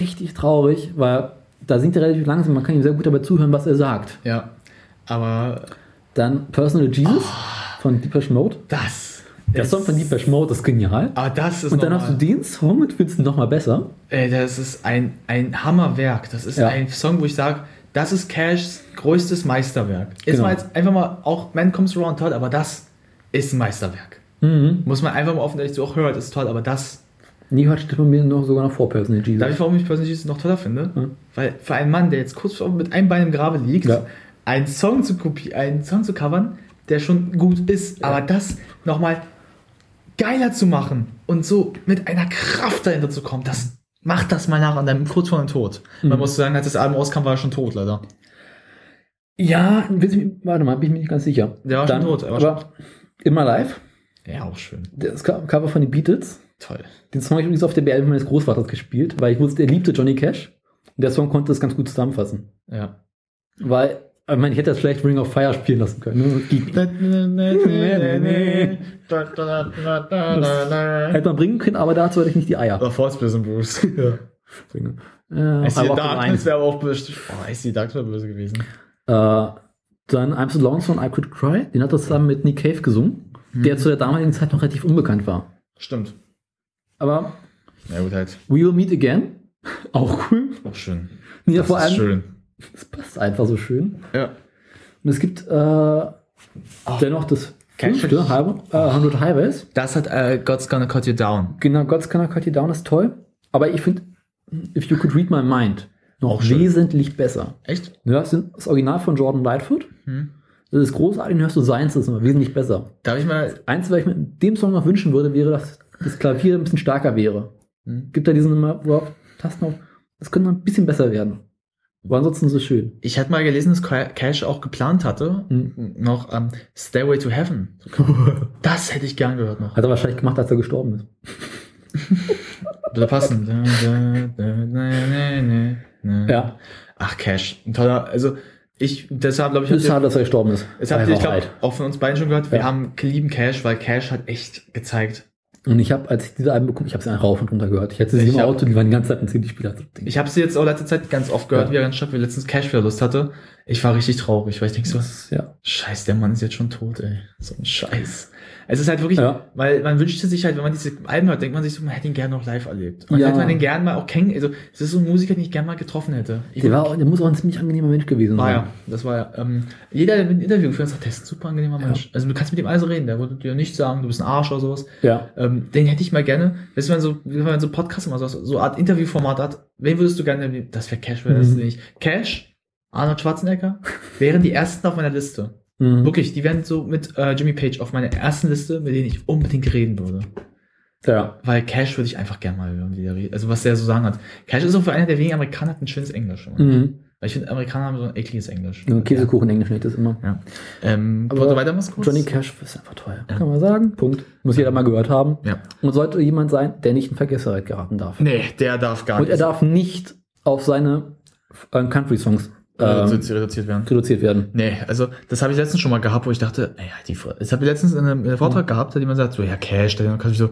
richtig traurig, weil da singt er relativ langsam, man kann ihm sehr gut dabei zuhören, was er sagt. Ja. Aber Dann Personal Jesus von Deepesh Mode. das. Der ist- Song von Deepesh Mode ist genial. Aber das ist Und dann hast du den Song und findest ihn nochmal besser. Ey, das ist ein, ein Hammerwerk. Das ist Ja. ein Song, wo ich sage, das ist Cashs größtes Meisterwerk. Ist Genau. mal jetzt einfach mal, auch Man Comes Around toll, aber das ist ein Meisterwerk. Mhm. Muss man einfach mal offen ehrlich so auch hört, ist toll, aber das. Nie hört bei mir noch sogar noch vor Personal Jesus. Darf ich, warum ich persönlich Jesus noch toller finde? Ja. Weil für einen Mann, der jetzt kurz vor mit einem Bein im Grabe liegt, Ja. einen Song zu kopieren, einen Song zu covern, der schon gut ist, aber das nochmal geiler zu machen und so mit einer Kraft dahinter zu kommen, das macht das mal nach an deinem kurz vor dem Tod. Man Mhm. muss sagen, als das Album rauskam, war er schon tot, leider. Ja, warte mal, bin ich mir nicht ganz sicher. Der war schon Dann, tot, er war aber immer live. Ja, auch schön. Das Co- Cover von den Beatles. Toll. Den Song habe ich übrigens auf der Beerdigung meines Großvaters gespielt, weil ich wusste, er liebte Johnny Cash. Und der Song konnte das ganz gut zusammenfassen. Ja. Weil, ich meine, ich hätte das vielleicht Ring of Fire spielen lassen können. ne? Das. Hätte man bringen können, aber dazu hatte ich nicht die Eier. Oder False Prison Bruce. Ja. Bringen. Ja, I See aber auch Dark, rein. das wäre aber auch böse. Oh, I See Dark wäre böse gewesen. Äh, dann I'm So Lonesome von I Could Cry. Den hat er zusammen mit Nick Cave gesungen, der zu der damaligen Zeit noch relativ unbekannt war. Stimmt. Aber Ja, gut, halt. We Will Meet Again, auch cool. Auch schön. Ja, Das vor ist allem, schön. es passt einfach so schön. Ja. Und es gibt äh, dennoch das fünfte, Highway, äh, 100 Highways. Das hat äh, God's Gonna Cut You Down. Genau, God's Gonna Cut You Down ist toll. Aber ich finde, If You Could Read My Mind noch Auch schön. wesentlich besser. Echt? Du hörst den- das Original von Jordan Lightfoot. Hm. Das ist großartig, hörst du Science, das ist immer wesentlich besser. Darf ich mal. Eins, was ich mir in dem Song noch wünschen würde, wäre, dass das Klavier ein bisschen stärker wäre. Hm. Gibt da diesen immer wow, Tasten auf. Das könnte noch ein bisschen besser werden. Aber ansonsten es schön. Ich hatte mal gelesen, dass Ca- Cash auch geplant hatte, Hm. noch ähm, Stairway to Heaven. Das hätte ich gern gehört noch. Hat er wahrscheinlich gemacht, als er gestorben ist. Da, na. Ja. Ach, Cash. Ein toller. Also, ich, deshalb glaube ich, Es ist schade, dass er gestorben ist. es habt ihr, ich glaube, auch von uns beiden schon gehört, wir Ja. haben lieben Cash, weil Cash hat echt gezeigt. Und ich habe, als ich diese Alben bekommen, ich habe sie einfach rauf und runter gehört. Ich hatte sie Ich im hab- Auto, die waren die ganze Zeit ein CD-Spieler. Ich habe sie jetzt auch letzte Zeit ganz oft gehört, Ja. wie er ganz statt, wie letztens Cash wieder Lust hatte. Ich war richtig traurig, weil ich denke so, ja. Scheiß, der Mann ist jetzt schon tot, ey. So ein Scheiß. Es ist halt wirklich, Ja. weil man wünschte sich halt, wenn man diese Alben hört, denkt man sich so, man hätte ihn gerne noch live erlebt. Und Ja. hätte man den gern mal auch kennen, also es ist so ein Musiker, den ich gerne mal getroffen hätte. Ich Der, war, auch- der muss auch ein ziemlich angenehmer Mensch gewesen war sein. ja, das war ja. Ähm, jeder, der mit ein Interview geführt hat, sagt, der ist ein super angenehmer Mensch. Also du kannst mit ihm alles reden, der würde dir nicht sagen, du bist ein Arsch oder sowas. Ja. Ähm, den hätte ich mal gerne, weißt du, wenn man so, wenn man so Podcast immer so, so eine Art Interviewformat hat, wen würdest du gerne, das wäre Cash, wäre das Mhm. nicht. Cash, Arnold Schwarzenegger, wären die ersten auf meiner Liste. Mhm. Wirklich, die wären so mit äh, Jimmy Page auf meiner ersten Liste, mit denen ich unbedingt reden würde. Ja. Weil Cash würde ich einfach gerne mal hören, wie der. Also was der so sagen hat. Cash ist auch für einer der wenigen Amerikaner hat ein schönes Englisch. Mhm. Weil ich finde, Amerikaner haben so ein ekliges Englisch. Und Käsekuchen Englisch nicht das immer. Ja. Ähm, Aber weiter was kurz? Johnny Cash ist einfach toll. Ja. Kann man sagen. Punkt. Muss jeder mal gehört haben. Ja. Und sollte jemand sein, der nicht in Vergessenheit geraten darf. Nee, der darf gar Und er nicht darf nicht auf seine äh, Country-Songs äh, ähm, reduziert werden. reduziert werden. Nee, also das habe ich letztens schon mal gehabt, wo ich dachte, naja, die das habe ich letztens in einem, in einem Vortrag gehabt, da jemand gesagt, so, ja, Cash, dann kann ich so,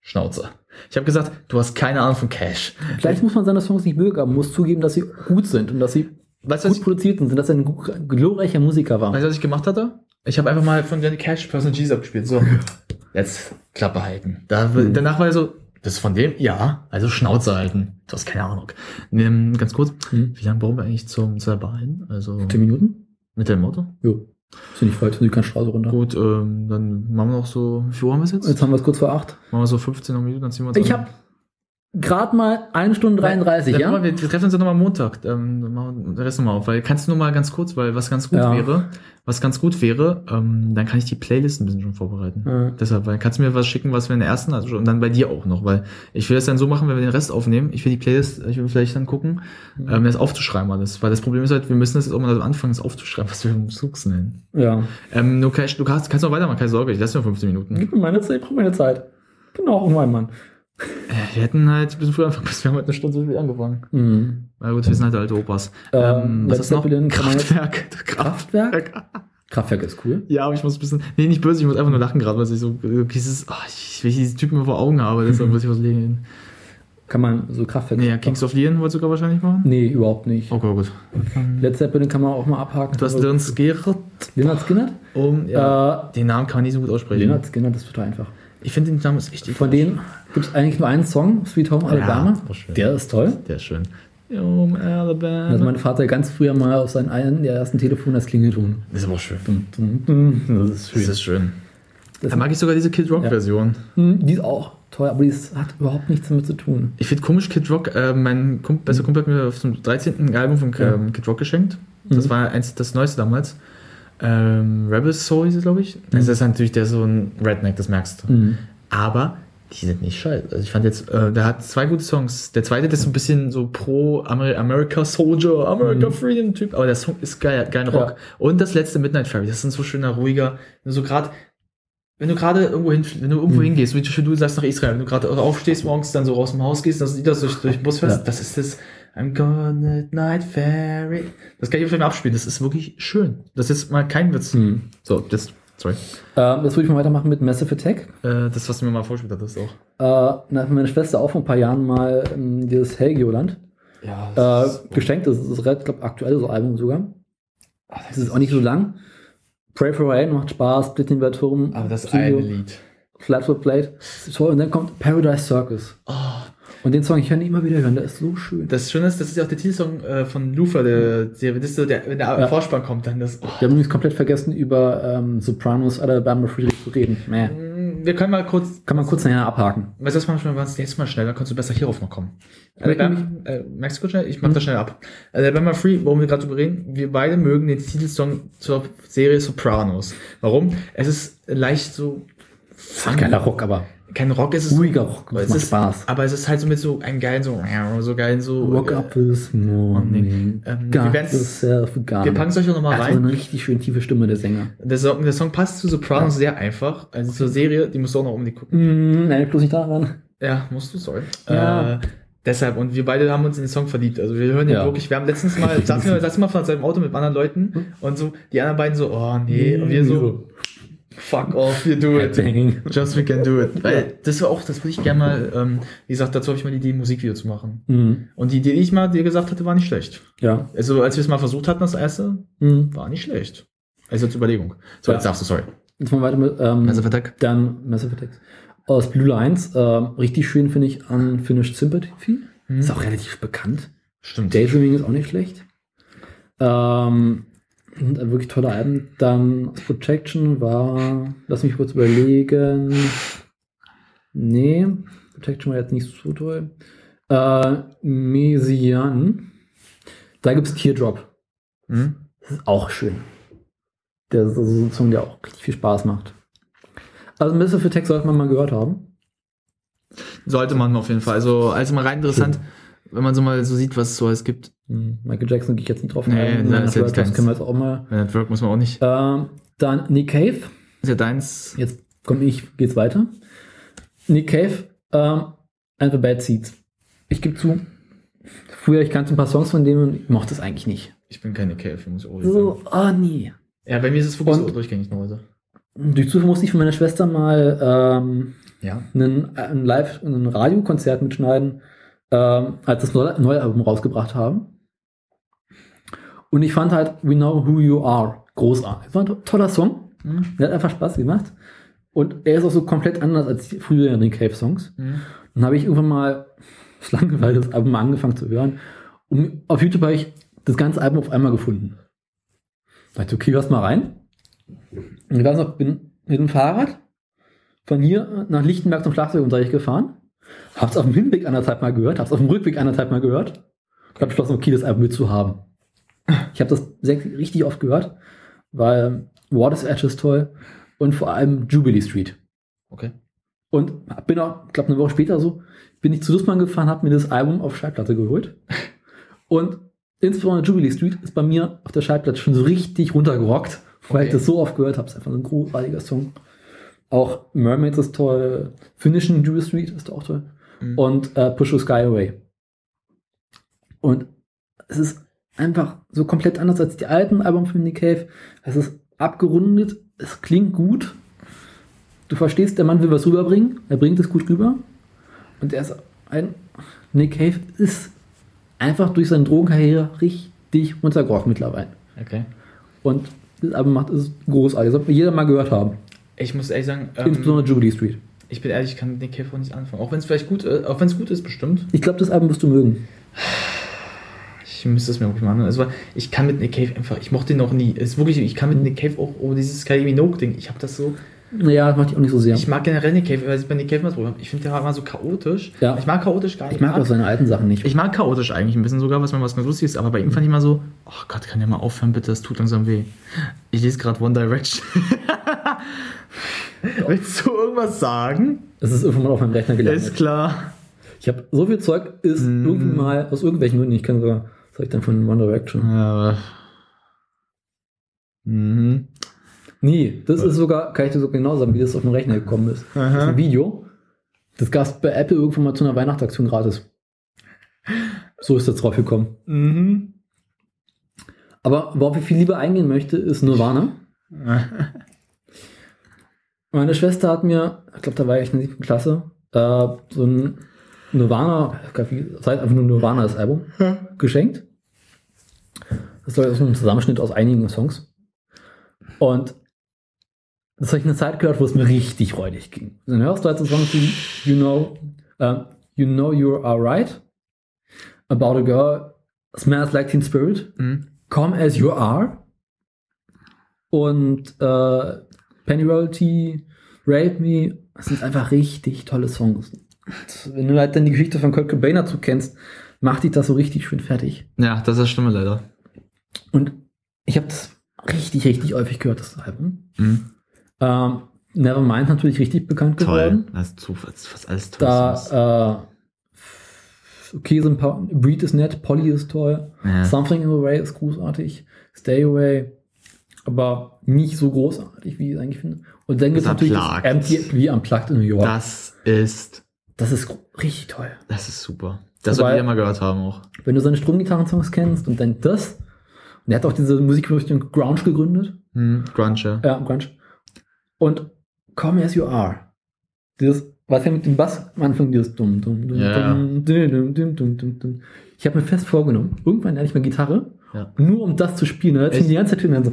Schnauze. Ich habe gesagt, du hast keine Ahnung von Cash. Vielleicht muss man seine Songs nicht mögen, aber muss zugeben, dass sie gut sind und dass sie Weißt gut produziert sind, dass er ein glorreicher Musiker war. weißt du, was ich gemacht hatte? Ich habe einfach mal von Johnny Cash Personal Jesus abgespielt. So, jetzt Klappe halten. Da, Mhm. Danach war er so, das ist von dem? Ja, also Schnauze halten. Du hast keine Ahnung. Ähm, ganz kurz, Hm. wie lange brauchen wir eigentlich zum, zur Bahn? Also Zehn Minuten? mit dem Auto? Jo. Ist ja nicht weit, sind die Straße runter. Gut, ähm, dann machen wir noch so, wie viel Uhr haben wir es jetzt? Jetzt haben wir es kurz vor acht. Machen wir so 15 Minuten, dann ziehen wir uns Ich an. habe gerade mal eine Stunde 33, Dann ja? machen Wir, treffen uns ja nochmal Montag. Ähm, machen wir den Rest nochmal auf. Weil kannst du nur mal ganz kurz, weil was ganz gut Ja. wäre, was ganz gut wäre, ähm, dann kann ich die Playlist ein bisschen schon vorbereiten. Ja. Deshalb, weil kannst du mir was schicken, was wir in der ersten, also und dann bei dir auch noch, weil ich will das dann so machen, wenn wir den Rest aufnehmen. Ich will die Playlist, ich will vielleicht dann gucken, Mhm. ähm, das aufzuschreiben alles. Weil das Problem ist halt, wir müssen das jetzt auch mal anfangen, das aufzuschreiben, was wir im Suchs nennen. Ja. Ähm, nur Cash, du kannst, kannst noch weitermachen, keine Sorge, ich lasse nur 15 Minuten. Gib mir meine Zeit, ich brauche meine Zeit. Bin auch mein Mann. Äh, Wir hätten halt ein bisschen früher anfangen müssen, wir haben heute eine Stunde so spät angefangen. Mhm. Na gut, wir sind halt alte Opas. Ähm, Ähm, was ist noch? Kraftwerk. Kraftwerk? Kraftwerk ist cool. Ja, aber ich muss ein bisschen. Nee, nicht böse, ich muss einfach nur lachen gerade, weil ich so äh, dieses. Oh, ich, wenn ich diesen Typen vor Augen habe, deshalb muss ich was legen. Kann man so Kraftwerk. Nee, ja, Kings of Leon wollte sogar wahrscheinlich machen. Nee, überhaupt nicht. Okay, gut. Led Zeppelin kann man auch mal abhaken. Du hast Leonard Skinner. Leonard Skinner? Um, ja. den Namen kann man nicht so gut aussprechen. Leonard Skinner, das ist total einfach. Ich finde den Namen ist echt Von denen gibt es eigentlich nur einen Song, Sweet Home Alabama. das schön. Der ist toll. Der ist schön. Home Alabama. Also mein Vater ganz früher mal auf seinen einen der ersten Telefon das Klingelton. das ist aber auch schön. Das ist Das schön. ist schön. Das- Da mag ich sogar diese Kid Rock Ja. Hm, Die ist auch toll, aber die ist, hat überhaupt nichts damit zu tun. Ich finde komisch, Kid Rock, äh, mein Kump bester Kumpel hat mir auf dem 13. Album von Ja. ähm, Kid Rock geschenkt. Das Mhm. war eins das neueste damals. Ähm, Rebel Soul glaube ich. Das ist natürlich der so ein Redneck, das merkst du. Mhm. Aber die sind nicht scheiße. Also ich fand jetzt, äh, der hat zwei gute Songs. Der zweite, das ist so ein bisschen so pro Amer America Soldier, America Mhm. Freedom Typ. Aber der Song ist geil, geil Rock. Ja. Und das letzte Midnight Fairy, das ist ein so schöner, ruhiger, so gerade wenn du gerade irgendwo hin, wenn du irgendwo Mhm. hingehst, wie du sagst nach Israel, wenn du gerade aufstehst morgens, dann so raus dem Haus gehst, das das durch, durch den Bus fährst, Ja. das ist das I'm gonna night fairy. Das kann ich auf jeden Fall abspielen. Das ist wirklich schön. Das ist mal kein Witz. Mhm. So, das, sorry. Ähm, jetzt würde ich mal weitermachen mit Massive Attack. Äh, das, was du mir mal vorgespielt hattest, auch. Äh, hat meine Schwester auch vor ein paar Jahren mal ähm, dieses Helgioland Ja. äh, geschenkt. Das ist, ich glaube, aktuelles Album sogar. Das ist auch nicht so lang. Pray for Rain macht Spaß, Split in Turm, aber das Psycho, eine Lied. Flatfoot Blade. Das ist toll. Und dann kommt Paradise Circus. Oh, Und den Song, ich kann ihn immer wieder hören, der ist so schön. das Schöne ist, das ist ja auch der Titelsong äh, von Luther, der, der, das ist so der, wenn der Ja. Vorspann kommt, dann das. Oh. Wir haben übrigens komplett vergessen, über ähm, Sopranos Alabama Friedrich zu reden. Mäh. Mm, Wir können mal kurz Kann man kurz nachher abhaken. Weißt du, was manchmal war das nächste Mal schneller, kannst du besser hierauf noch kommen. Alabama, äh, merkst du kurz schnell? Ich mach das schnell ab. Alabama Free, worum wir gerade drüber reden, wir beide mögen den Titelsong zur Serie Sopranos. Warum? Es ist leicht so, Geiler Rock, aber kein Rock, es ist ruhiger Rock. es macht ist, Spaß. aber es ist halt so mit so einem geilen, so, so geilen, so, Rock äh, up this morning. Ähm, wir Got werden's- yourself a gun. wir packen es euch auch nochmal Er hat so rein. eine richtig schön tiefe Stimme, der Sänger. Der Song, der Song passt zu Sopranos sehr einfach. Also zur Serie, die musst du auch noch um die gucken. Mm, nein, bloß nicht daran. Ja, musst du, sorry. Ja. Äh, deshalb, und wir beide haben uns in den Song verliebt. Also wir hören ja, Ja. wirklich, wir haben letztens mal, saßen wir, saßen wir von seinem Auto mit anderen Leuten und so, die anderen beiden so, oh nee, und wir so, fuck off, we do it. Just we can do it. Weil das war auch, das würde ich gerne mal, ähm, wie gesagt, dazu habe ich mal die Idee, ein Musikvideo zu machen. Mhm. Und die Idee, die ich mal dir gesagt hatte, war nicht schlecht. Ja. Also als wir es mal versucht hatten, das erste, Mhm. war nicht schlecht. Also zur Überlegung. So, Ja. jetzt darfst du, sorry. Jetzt mal weiter mit ähm, Massive Attack. dann Massive Attacks. Aus Blue Lines. Ähm, richtig schön finde ich Unfinished Sympathy. Mhm. Ist auch relativ bekannt. Stimmt. Daydreaming ist auch nicht schlecht. Ähm, und ein wirklich tolle Alben. Dann Protection war, lass mich kurz überlegen. Nee, Protection war jetzt nicht so toll. Äh, Mesian. Da gibt es Teardrop. Mhm. Das ist auch schön. Der ist also so ein Song, der auch richtig viel Spaß macht. Also Massive Attack sollte man mal gehört haben. Sollte man auf jeden Fall. Also, also mal rein interessant, wenn man so mal so sieht, was es so alles gibt. Hm, Michael Jackson gehe ich jetzt nicht drauf Nee, ein. nein, ist ja das nicht deins. können wir jetzt auch mal. Network muss man auch nicht. Ähm, dann Nick Cave. Ist ja deins. Jetzt komme ich, geht's weiter. Nick Cave, ähm, the Bad Seeds. Ich gebe zu, früher, ich kannte ein paar Songs von denen und ich mochte es eigentlich nicht. Ich bin keine Cave, muss ich auch sagen. So, ah, nie. Ja, bei mir ist es wirklich Und- so durchgängig nur heute. Durch Zufall musste ich von meiner Schwester mal ähm, Ja. einen, ein Live, ein Radiokonzert mitschneiden, ähm, als das neue, Album rausgebracht haben. Und ich fand halt We Know Who You Are großartig. Es war ein to- toller Song. Mhm. Der hat einfach Spaß gemacht. Und er ist auch so komplett anders als die früheren Cave-Songs. Mhm. Dann habe ich irgendwann mal aus Langeweile das Album mal angefangen zu hören. Und auf YouTube habe ich das ganze Album auf einmal gefunden. Da dachte ich, okay, hörst mal rein. Und ich weiß noch, bin mit dem Fahrrad von hier nach Lichtenberg zum Schlagzeugunterricht gefahren. Hab's auf dem Hinweg anderthalb Mal gehört, hab's auf dem Rückweg anderthalb Mal gehört. Ich habe beschlossen, okay, das Album mitzuhaben. Ich habe das sehr, richtig oft gehört, weil Water's Edge ist toll und vor allem Jubilee Street. Okay. Und bin auch, ich glaube, eine Woche später so, bin ich zu Dussmann gefahren, habe mir das Album auf Schallplatte geholt. Und insbesondere Jubilee Street ist bei mir auf der Schallplatte schon so richtig runtergerockt, weil Okay. ich das so oft gehört habe. Es ist einfach so ein großartiger Song. Auch Mermaids ist toll, Finishing Jubilee Street ist auch toll. Mhm. Und äh, Push the Sky Away. Und es ist einfach so komplett anders als die alten Alben von Nick Cave. Es ist abgerundet, es klingt gut. Du verstehst, der Mann will was rüberbringen, er bringt es gut rüber. Und er ist ein Nick Cave ist einfach durch seine Drogenkarriere richtig runtergerochen mittlerweile. Okay. Und das Album macht es großartig. Das sollte jeder mal gehört haben. Ich muss ehrlich sagen, ähm, Insbesondere Jubilee Street. ich bin ehrlich, ich kann mit Nick Cave auch nicht anfangen. Auch wenn es vielleicht gut, äh, auch wenn es gut ist, bestimmt. Ich glaube, das Album wirst du mögen. Ich müsste es mir wirklich mal anhören. Also, ich kann mit Nick Cave einfach, ich mochte ihn noch nie. Es ist wirklich, ich kann mit Nick Cave auch oh, dieses Kylie Minogue-Ding. Ich habe das so. Naja, das macht ich auch nicht so sehr. Ich mag generell Nick Cave, weil ich bei Nick Cave mal so Ich finde, der war immer so chaotisch. Ja. Ich mag chaotisch gar nicht. Ich mag auch seine alten Sachen nicht. Ich mag chaotisch eigentlich ein bisschen sogar, was man was ganz lustig ist, aber bei ihm fand ich immer so, oh Gott, kann der mal aufhören, bitte, das tut langsam weh. Ich lese gerade One Direction. Willst du irgendwas sagen? Das ist irgendwann mal auf meinem Rechner gelandet. Ist klar. Ich habe so viel Zeug, ist Mhm. irgendwie mal aus irgendwelchen Gründen, ich kann sogar, was sag ich denn von One Direction? Ja. Mhm. Nee, das ist sogar, kann ich dir so genau sagen, wie das auf dem Rechner gekommen ist. Das ist ein Video. Das gab es bei Apple irgendwann mal zu einer Weihnachtsaktion gratis. So ist das drauf gekommen. Mhm. Aber worauf ich viel lieber eingehen möchte, ist Nirvana. Meine Schwester hat mir, ich glaube, da war ich in der siebten Klasse, äh, so ein Nirvana, ich heißt einfach nur Nirvana, das Album, geschenkt. Das war so ein Zusammenschnitt aus einigen Songs. Und das habe ich eine Zeit gehört, wo es mir richtig räudig ging. Dann hörst du halt so Songs wie You Know, äh, You Know You Are Right, About a Girl, Smells Like Teen Spirit, Mhm. Come As You Are und äh, Penny Royalty, Rape Me. Das sind einfach richtig tolle Songs. Wenn du halt dann die Geschichte von Kurt Cobain dazu kennst, macht dich das so richtig schön fertig. Ja, das ist das Stimme leider. Und ich habe das richtig, richtig häufig gehört, das Album. Mhm. Ähm, Nevermind natürlich richtig bekannt geworden. Das ist zu, was, was alles toll ist. Da, äh, okay, sind ein paar, Breed ist nett, Polly ist toll, Ja. Something in the Way ist großartig, Stay Away, aber nicht so großartig, wie ich es eigentlich finde. Und dann gibt es Das natürlich das MTV Unplugged in New York. Das, Das ist, ist gro- richtig toll. das ist super. Das sollte jeder mal gehört haben auch. Wenn du seine Stromgitarren-Songs kennst und dann das, und er hat auch diese Musikrichtung Grunge gegründet, Mhm. Grunge, ja. Ja, Grunge. Und Come As You Are. Dieses, was ja mit dem Bass am Anfang dieses dumm, dumm, dumm, Ja. dumm, dumm, dumm, dumm, dumm, dumm, dumm. Ich habe mir fest vorgenommen, irgendwann lerne ich mal Gitarre, Ja. nur um das zu spielen. Da Echt? die ganze Zeit hin so.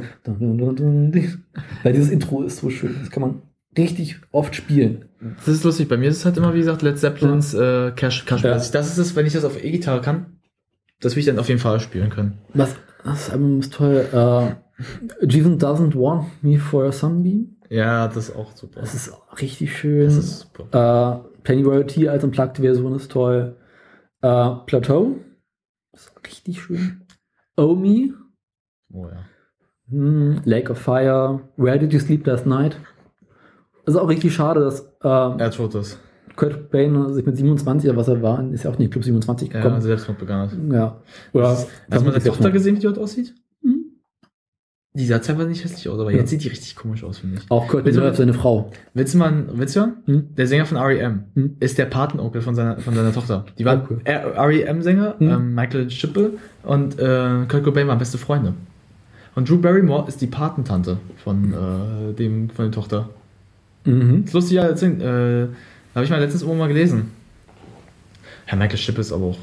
Weil dieses Intro ist so schön. Das kann man richtig oft spielen. Das ist lustig. Bei mir ist es halt immer, wie gesagt, Led Zeppelins äh, Cash, Cash Ja. Das ist es, wenn ich das auf E-Gitarre kann, das will ich dann auf jeden Fall spielen können. Was, das Album ist toll. Äh, Jeevan Doesn't Want Me for a Sunbeam. Ja, das ist auch super. Das ist richtig schön. Das ist super. Äh, Penny Royalty als Unplugged-Version ist toll. Äh, Plateau ist richtig schön. Omi, Oh ja. hm, Lake of Fire, Where Did You Sleep Last Night? ist auch richtig schade, dass äh, Er tut das. Kurt Cobain sich mit 27, oder was er war, ist ja auch nicht Club 27 Ja, gekommen. Selbstmord begann hat. Ja. Oder Hast du mal seine Tochter gesehen, wie die dort aussieht? Die sah zwar nicht hässlich aus, aber Ja. jetzt sieht die richtig komisch aus, finde ich. Auch Kurt Willst du- Cobain, seine Frau. Willst du mal einen Witz hören? Hm? Der Sänger von R.E.M. Hm? ist der Patenonkel von seiner, von seiner Tochter. Die waren Oh, cool. R.E.M.-Sänger, Hm? ähm, Michael Schippe und äh, Kurt Cobain waren beste Freunde. Und Drew Barrymore ist die Patentante von, äh, dem, von der Tochter. Mhm. Das ist lustig, ja, erzählen. Äh, habe ich mal letztens irgendwo mal gelesen. Herr Michael Schippe ist aber auch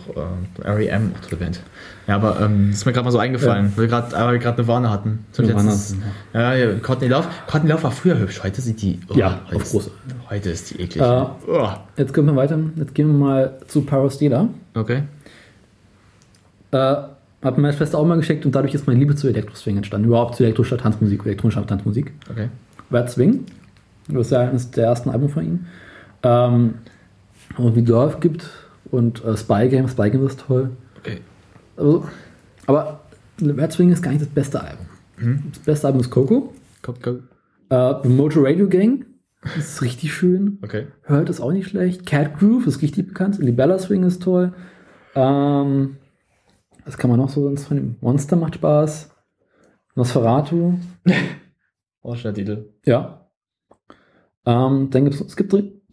äh, R.E.M., auch tolle Band. Ja, aber ähm, das ist mir gerade mal so eingefallen, weil wir gerade aber wir gerade eine Warne hatten. Zum Nirvana. letztes- Ja, ja, Courtney Love. Courtney Love war früher hübsch, heute sieht die. oh, Ja, heute auf ist, groß. Heute ist die eklig. Äh, oh, Jetzt gehen wir weiter. Jetzt gehen wir mal zu Parastela. okay. Äh, hat mir meine Schwester auch mal geschickt und dadurch ist meine Liebe zu Elektroswing entstanden. Überhaupt zu Elektro statt Tanzmusik, elektronischer Tanzmusik. Okay. Red Swing. Das ist ja eines der ersten Alben von ihm. Ähm, und wie Dorf gibt und äh, Spy Game. Spy Game ist toll. Okay. Also, aber Red Swing ist gar nicht das beste Album. Mhm. Das beste Album ist Coco. Komm. Äh, The Motor Radio Gang. Ist richtig schön. Okay. Hurt ist auch nicht schlecht. Cat Groove ist richtig bekannt. Libella Swing ist toll. Ähm, was kann man noch so sonst von dem? Monster macht Spaß. Nosferatu. Oh, schöner Titel. Ja. Ähm, dann gibt es, es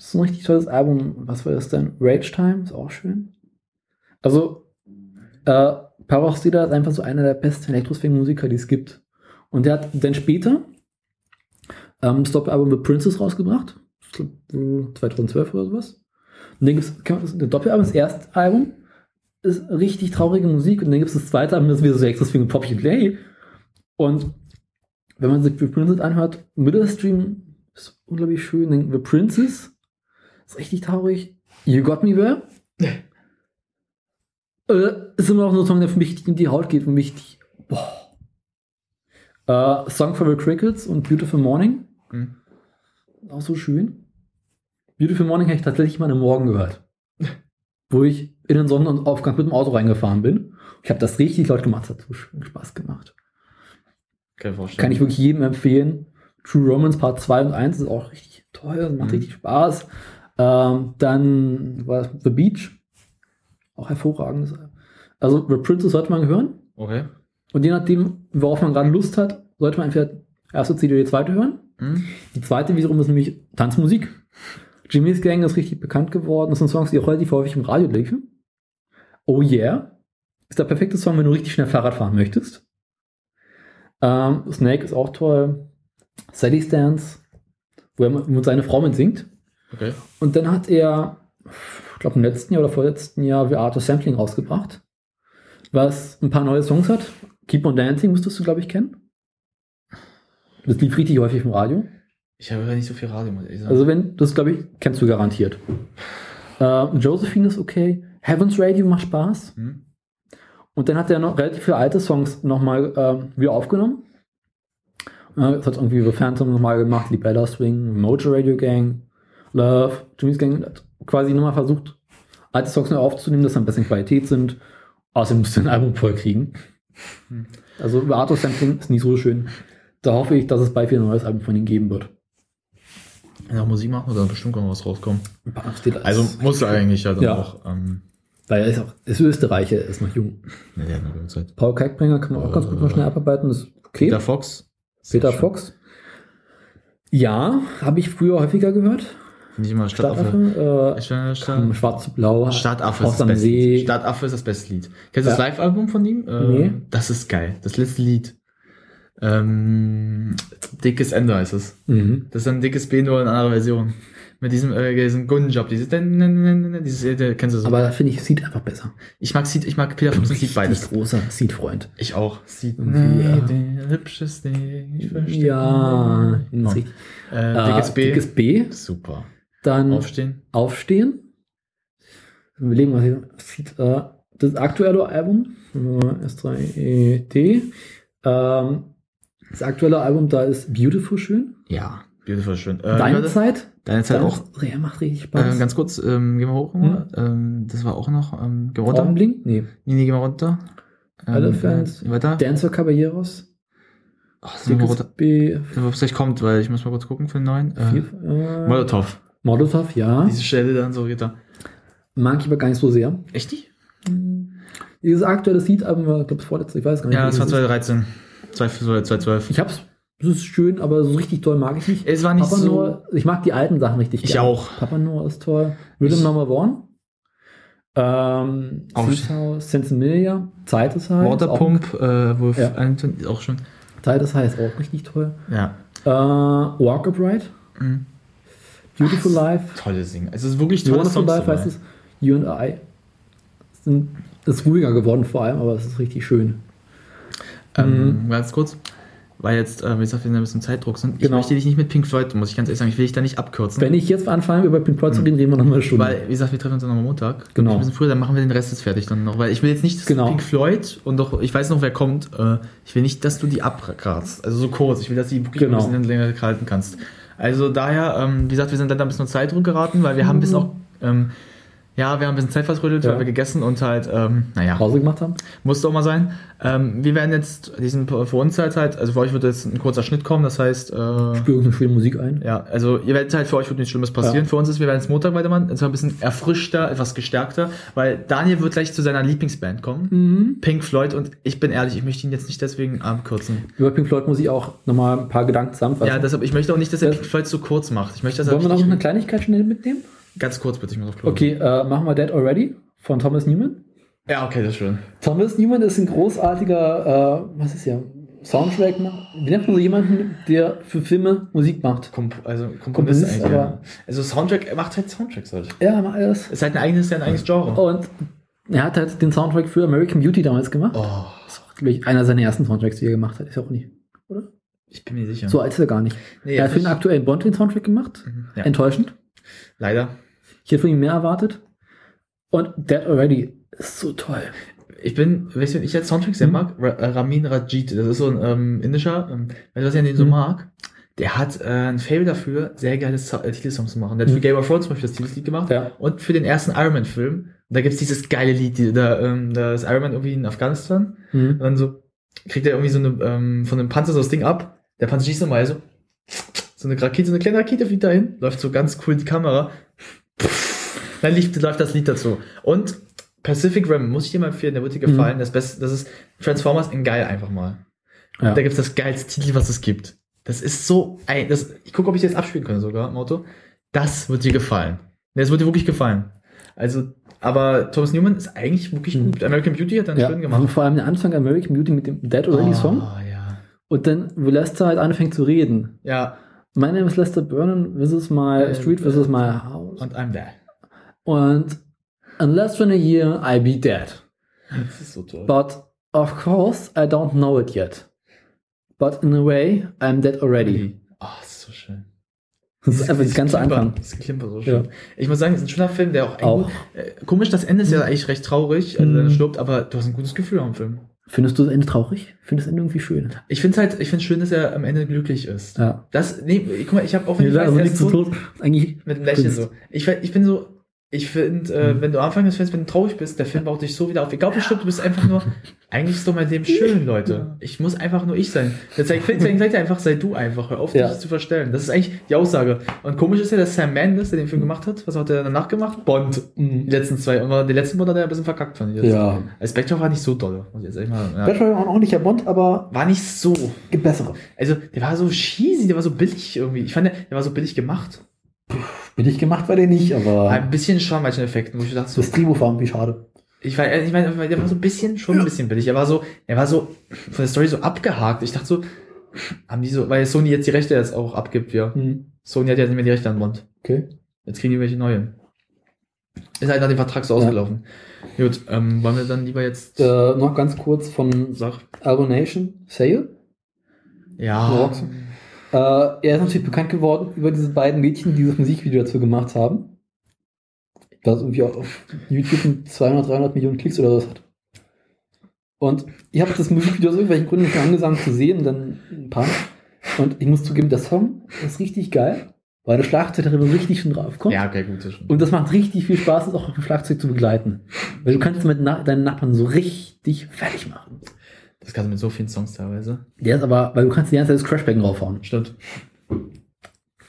gibt so ein richtig tolles Album. Was war das denn? Rage Time ist auch schön. Also, äh, Stealer ist einfach so einer der besten Elektroswing-Musiker, die es gibt. Und der hat dann später ähm, das Doppelalbum mit Princess rausgebracht. Ich glaub, äh, 2012 oder sowas. Und dann gibt es das Doppelalbum, das erste Album, ist richtig traurige Musik. Und dann gibt es das zweite Album, das ist wieder so extra Swing Poppy Play. Und wenn man sich The Princess anhört, Middle Stream ist unglaublich schön. The Princess ist richtig traurig. You Got Me There. äh, ist immer noch so ein Song, der für mich in die Haut geht. Für mich, die, boah. Äh, Song for the Crickets und Beautiful Morning. Mhm. Auch so schön. Beautiful Morning habe ich tatsächlich mal am Morgen gehört. Wo ich in den Sonnenaufgang mit dem Auto reingefahren bin. Ich habe das richtig laut gemacht. Das hat so schön Spaß gemacht. Kann. Kann ich wirklich jedem empfehlen. True Romance Part 2 und 1 ist auch richtig toll, macht Mhm. richtig Spaß. Ähm, dann war The Beach. Auch hervorragend. Also The Princess sollte man hören. Okay. Und je nachdem, worauf man gerade Lust hat, sollte man entweder erste CD oder die zweite hören. Mhm. Die zweite wiederum ist nämlich Tanzmusik. Jimmy's Gang ist richtig bekannt geworden. Das sind Songs, die auch relativ häufig im Radio liefen. Oh Yeah ist der perfekte Song, wenn du richtig schnell Fahrrad fahren möchtest. Ähm, Snake ist auch toll. Sally Dance, wo er mit seiner Frau mit singt. Okay. Und dann hat er, ich glaube im letzten Jahr oder vorletzten Jahr of Sampling rausgebracht, was ein paar neue Songs hat. Keep on Dancing müsstest du, glaube ich, kennen. Das lief richtig häufig im Radio. Ich habe ja nicht so viel Radio, muss ich sagen. Also wenn, das glaube ich, kennst du garantiert. Äh, Josephine ist okay. Heavens Radio macht Spaß. Hm? Und dann hat er noch relativ viele alte Songs nochmal ähm, wieder aufgenommen. Äh, das hat irgendwie The Phantom nochmal gemacht, Libella Swing, Mojo Radio Gang, Love, Jimmy's Gang. Hat quasi nochmal versucht, alte Songs neu aufzunehmen, dass sie ein bisschen Qualität sind. Außerdem musste ein Album voll kriegen. Hm. Also über Art of Sampling ist nicht so schön. Da hoffe ich, dass es bald wieder ein neues Album von ihm geben wird. Auch Musik machen, dann bestimmt noch was rauskommen. Also muss er eigentlich ja dann Ja. auch. Ähm, Weil er ist auch, ist Österreicher, er ist noch jung. ne, der hat noch Zeit. Paul Kalkbringer kann man auch ganz gut mal schnell abarbeiten, ist okay. Peter Peter, Fox. Fox. Ja, habe ich früher häufiger gehört. Ich immer Stadtaffe. Stadtaffe, äh, Stadt, Schwarz zu Blau. Stadtaffe ist das See. Lied. Stadtaffe ist das beste Lied. Kennst du das Ja. Live-Album von ihm? Äh, Nee. Das ist geil. Das letzte Lied. Ähm, dickes Ende heißt es. Mhm. Das ist ein dickes B nur in einer anderen Version. Mit diesem, äh, diesem Gunjob, dieses, dieses, äh, kennst du das? Aber finde ich, sieht einfach besser. ich mag Seed, ich mag Peter Fox und Seed beides. großer Seed-Freund. Ich auch. Seed, Irgendwie, ja. der hübsches Ding, ich verstehe. Ja, Oh. Äh, dickes Äh, B. Dickes B. Super. Dann Aufstehen. Aufstehen. Wir überlegen, was hier sieht. Äh, das aktuelle Album, äh, S3ED. Ähm, das aktuelle Album, da ist Beautiful schön. Ja, beautiful schön. Äh, Deine. Zeit. Deine Zeit auch. Ja, macht richtig Spaß. Äh, ganz kurz, ähm, gehen wir hoch. nochmal. Ähm, das war auch noch. Ähm, gehen wir runter. Augenblick? Nee. Nee, nee, gehen wir runter. Ähm, Elephants. Äh, weiter. Dancer Caballeros. Das gehen wir runter. B. Ob es gleich kommt, weil ich muss mal kurz gucken für den neuen. Äh, äh, Molotov. Ja. Diese Stelle dann so geht da. Mag ich aber gar nicht so sehr. Echt nicht? Dieses aktuelle Seed-Album war, glaube ich, vorletzte, ich weiß gar nicht. Ja, das war welches es ist. 2013. 2012. Ich hab's. Das ist schön, aber so richtig toll mag ich nicht. Es war nicht Papa so. Noah, ich mag die alten Sachen richtig Ich gerne. auch. Papa Noah ist toll. Rhythm Number One. Ähm, Auch Sensimilia. Zeit ist heiß. Waterpump, äh, Wolf Ja. Anton, ist auch schon. Auch, Zeit ist heiß, auch richtig toll. Ja. Äh, Walk Upright. Mhm. Beautiful Life. Tolle Singen. Es ist wirklich tolle Wonderful Life heißt es. You and I. Sind, ist ruhiger geworden vor allem, aber es ist richtig schön. Ähm, Ganz kurz, weil jetzt, äh, wie gesagt, wir ein bisschen Zeitdruck sind. Ich Genau. möchte dich nicht mit Pink Floyd, muss ich ganz ehrlich sagen, ich will dich da nicht abkürzen. Wenn ich jetzt anfange, über Pink Floyd zu reden, reden wir noch mal eine Stunde. weil, wie gesagt, wir treffen uns dann noch am Montag. Genau. Ein bisschen früher, dann machen wir den Rest jetzt fertig dann noch. Weil ich will jetzt nicht, dass Genau. Pink Floyd und doch, ich weiß noch, wer kommt, äh, ich will nicht, dass du die abkratzt. Also so kurz. Ich will, dass du die wirklich Genau. ein bisschen länger halten kannst. Also daher, ähm, wie gesagt, wir sind leider ein bisschen unter Zeitdruck geraten, weil wir haben bis auch, ähm, ja, wir haben ein bisschen Zeit vertrödelt, Ja. weil wir gegessen und halt, ähm, naja, Pause gemacht haben. musste auch mal sein. Ähm, wir werden jetzt diesen für uns halt halt, also für euch wird jetzt ein kurzer Schnitt kommen, das heißt, äh, Spüre eine schöne Musik ein. ja, also ihr werdet halt für euch wird nichts Schlimmes passieren. Ja. Für uns ist, wir werden jetzt Montag weitermachen, und zwar ein bisschen erfrischter, etwas gestärkter, weil Daniel wird gleich zu seiner Lieblingsband kommen. Mhm. Pink Floyd und ich bin ehrlich, ich möchte ihn jetzt nicht deswegen abkürzen. Über Pink Floyd muss ich auch nochmal ein paar Gedanken zusammenfassen. Ja, deshalb, ich möchte auch nicht, dass er Pink Floyd zu kurz macht. Ich möchte, dass Wollen wir noch eine Kleinigkeit schnell mitnehmen? Ganz kurz bitte, ich muss auf Klo. Okay, äh, machen wir Dead Already von Thomas Newman. Ja, okay, das ist schön. Thomas Newman ist ein großartiger, äh, was ist ja, Soundtrack macht. Wie nennt man so jemanden, der für Filme Musik macht? Komp also Komponist, Komponist, eigentlich. Ja. Also Soundtrack, er macht halt Soundtracks halt. Ja, macht alles. Ist halt ein eigenes, ein eigenes Genre. Und er hat halt den Soundtrack für American Beauty damals gemacht. Oh, Das ist auch, glaube ich, einer seiner ersten Soundtracks, die er gemacht hat. Ist auch nicht. Oder? ich bin mir sicher. So alt ist er gar nicht. nee, er hat für den aktuellen Bond den Soundtrack gemacht. Mhm, ja. Enttäuschend. Leider. Ich hätte von ihm mehr erwartet. Und Dead Already ist so toll. Ich bin, weißt du, ich jetzt Soundtracks sehr Mhm. mag, äh, Ramin Rajit, das ist so ein ähm, indischer, ähm, weißt du, was ich an den so Mhm. mag? Der hat äh, ein Fable dafür, sehr geile so äh, Titelsongs zu machen. Der hat Mhm. für Game of Thrones zum Beispiel das Titellied gemacht Ja. und für den ersten Iron Man Film. Da gibt's dieses geile Lied, die, da, ähm, da ist Iron Man irgendwie in Afghanistan und Mhm. dann so kriegt er irgendwie so eine, ähm, von einem Panzer so das Ding ab. Der Panzer schießt nochmal so, so eine Rakete, so eine kleine Rakete fliegt dahin, läuft so ganz cool die Kamera. Dann lief, läuft das Lied dazu. Und Pacific Rim, muss ich dir mal empfehlen, der wird dir Mhm. gefallen. Das, Beste, das ist Transformers in geil einfach mal. Ja. Da gibt's das geilste Titel, was es gibt. Das ist so ein, das, ich gucke, ob ich das abspielen kann sogar im Auto. Das wird dir gefallen. Das wird dir wirklich gefallen. Also, aber Thomas Newman ist eigentlich wirklich Mhm. gut. American Beauty hat er Ja, schön und gemacht. vor allem der Anfang American Beauty mit dem Dead Already Song. Oh, ja. Und dann, wo Lester halt anfängt zu reden. Ja, My name is Lester Burnham, this is my Äh, street, this is my house. und I'm there. Und in less than a year, I'll be dead. Das ist so toll. But of course, I don't know it yet. But in a way, I'm dead already. Oh, das ist so schön. Das ist einfach das ganze Klimper, Anfang. Das Klimper so schön. Ja. Ich muss sagen, es ist ein schöner Film, der auch, Auch. Äh, komisch, das Ende ist ja eigentlich recht traurig, also Mhm. er stirbt, aber du hast ein gutes Gefühl am Film. Findest du das Ende traurig? Findest du das Ende irgendwie schön? Ich finde halt, ich finde schön, dass er am Ende glücklich ist. Ja. Das, nee, guck mal, ich habe auch wenn ich Ja, weiß, also er ist zu tot. Eigentlich mit einem Lächeln so. Ich, ich bin so, ich finde, äh, Mhm. wenn du am Anfang des Films, wenn du traurig bist, der Film baut dich so wieder auf. Egal, ob du bist einfach nur, eigentlich ist doch mein Leben schön, Leute. Ich muss einfach nur ich sein. Der zeigt, zeigt, zeigt einfach, sei du einfach, hör auf, Ja. dich zu verstellen. Das ist eigentlich die Aussage. Und komisch ist ja, dass Sam Mendes, der den Film gemacht hat, was hat er danach gemacht? Bond. Die Mhm. letzten zwei. Und den letzten Bond hat er ein bisschen verkackt, fand ich jetzt. Ja. Also Spectre war nicht so doll. Muss ich jetzt mal, ja. Batman war auch nicht der Bond, aber War nicht so. gibt bessere. Also, der war so cheesy, der war so billig irgendwie. Ich fand, der, der war so billig gemacht. Billig gemacht war der nicht, aber Ein bisschen schon manchen Effekten, wo ich dachte, so, das Drehbuch war irgendwie schade. ich war, ich meine, der war so ein bisschen, schon ein bisschen billig. Er war so, er war so von der Story so abgehakt. Ich dachte so, haben die so, weil Sony jetzt die Rechte jetzt auch abgibt, ja. Mhm. Sony hat ja nicht mehr die Rechte an Bond. Okay. Jetzt kriegen die welche neue. Ist halt nach dem Vertrag so Ja. ausgelaufen. Gut, ähm, wollen wir dann lieber jetzt, Äh, noch ganz kurz von sag, Albonation, Sale. ja, Roxy. Äh, er ist natürlich bekannt geworden über diese beiden Mädchen, die dieses Musikvideo dazu gemacht haben. Das irgendwie auch auf YouTube mit 200, 300 Millionen Klicks oder was hat. Und ich habe das Musikvideo aus irgendwelchen Gründen nicht mehr angesangen zu sehen und dann ein paar. Und ich muss zugeben, der Song ist richtig geil, weil der Schlagzeug darin richtig schön draufkommt. ja, okay, gut, das schon. Und das macht richtig viel Spaß, das auch auf dem Schlagzeug zu begleiten. Weil du kannst mit na deinen Nachbarn so richtig fertig machen. Das kannst du mit so vielen Songs teilweise. Der ist aber, weil du kannst die ganze Zeit das Crashbecken raufhauen. Stimmt.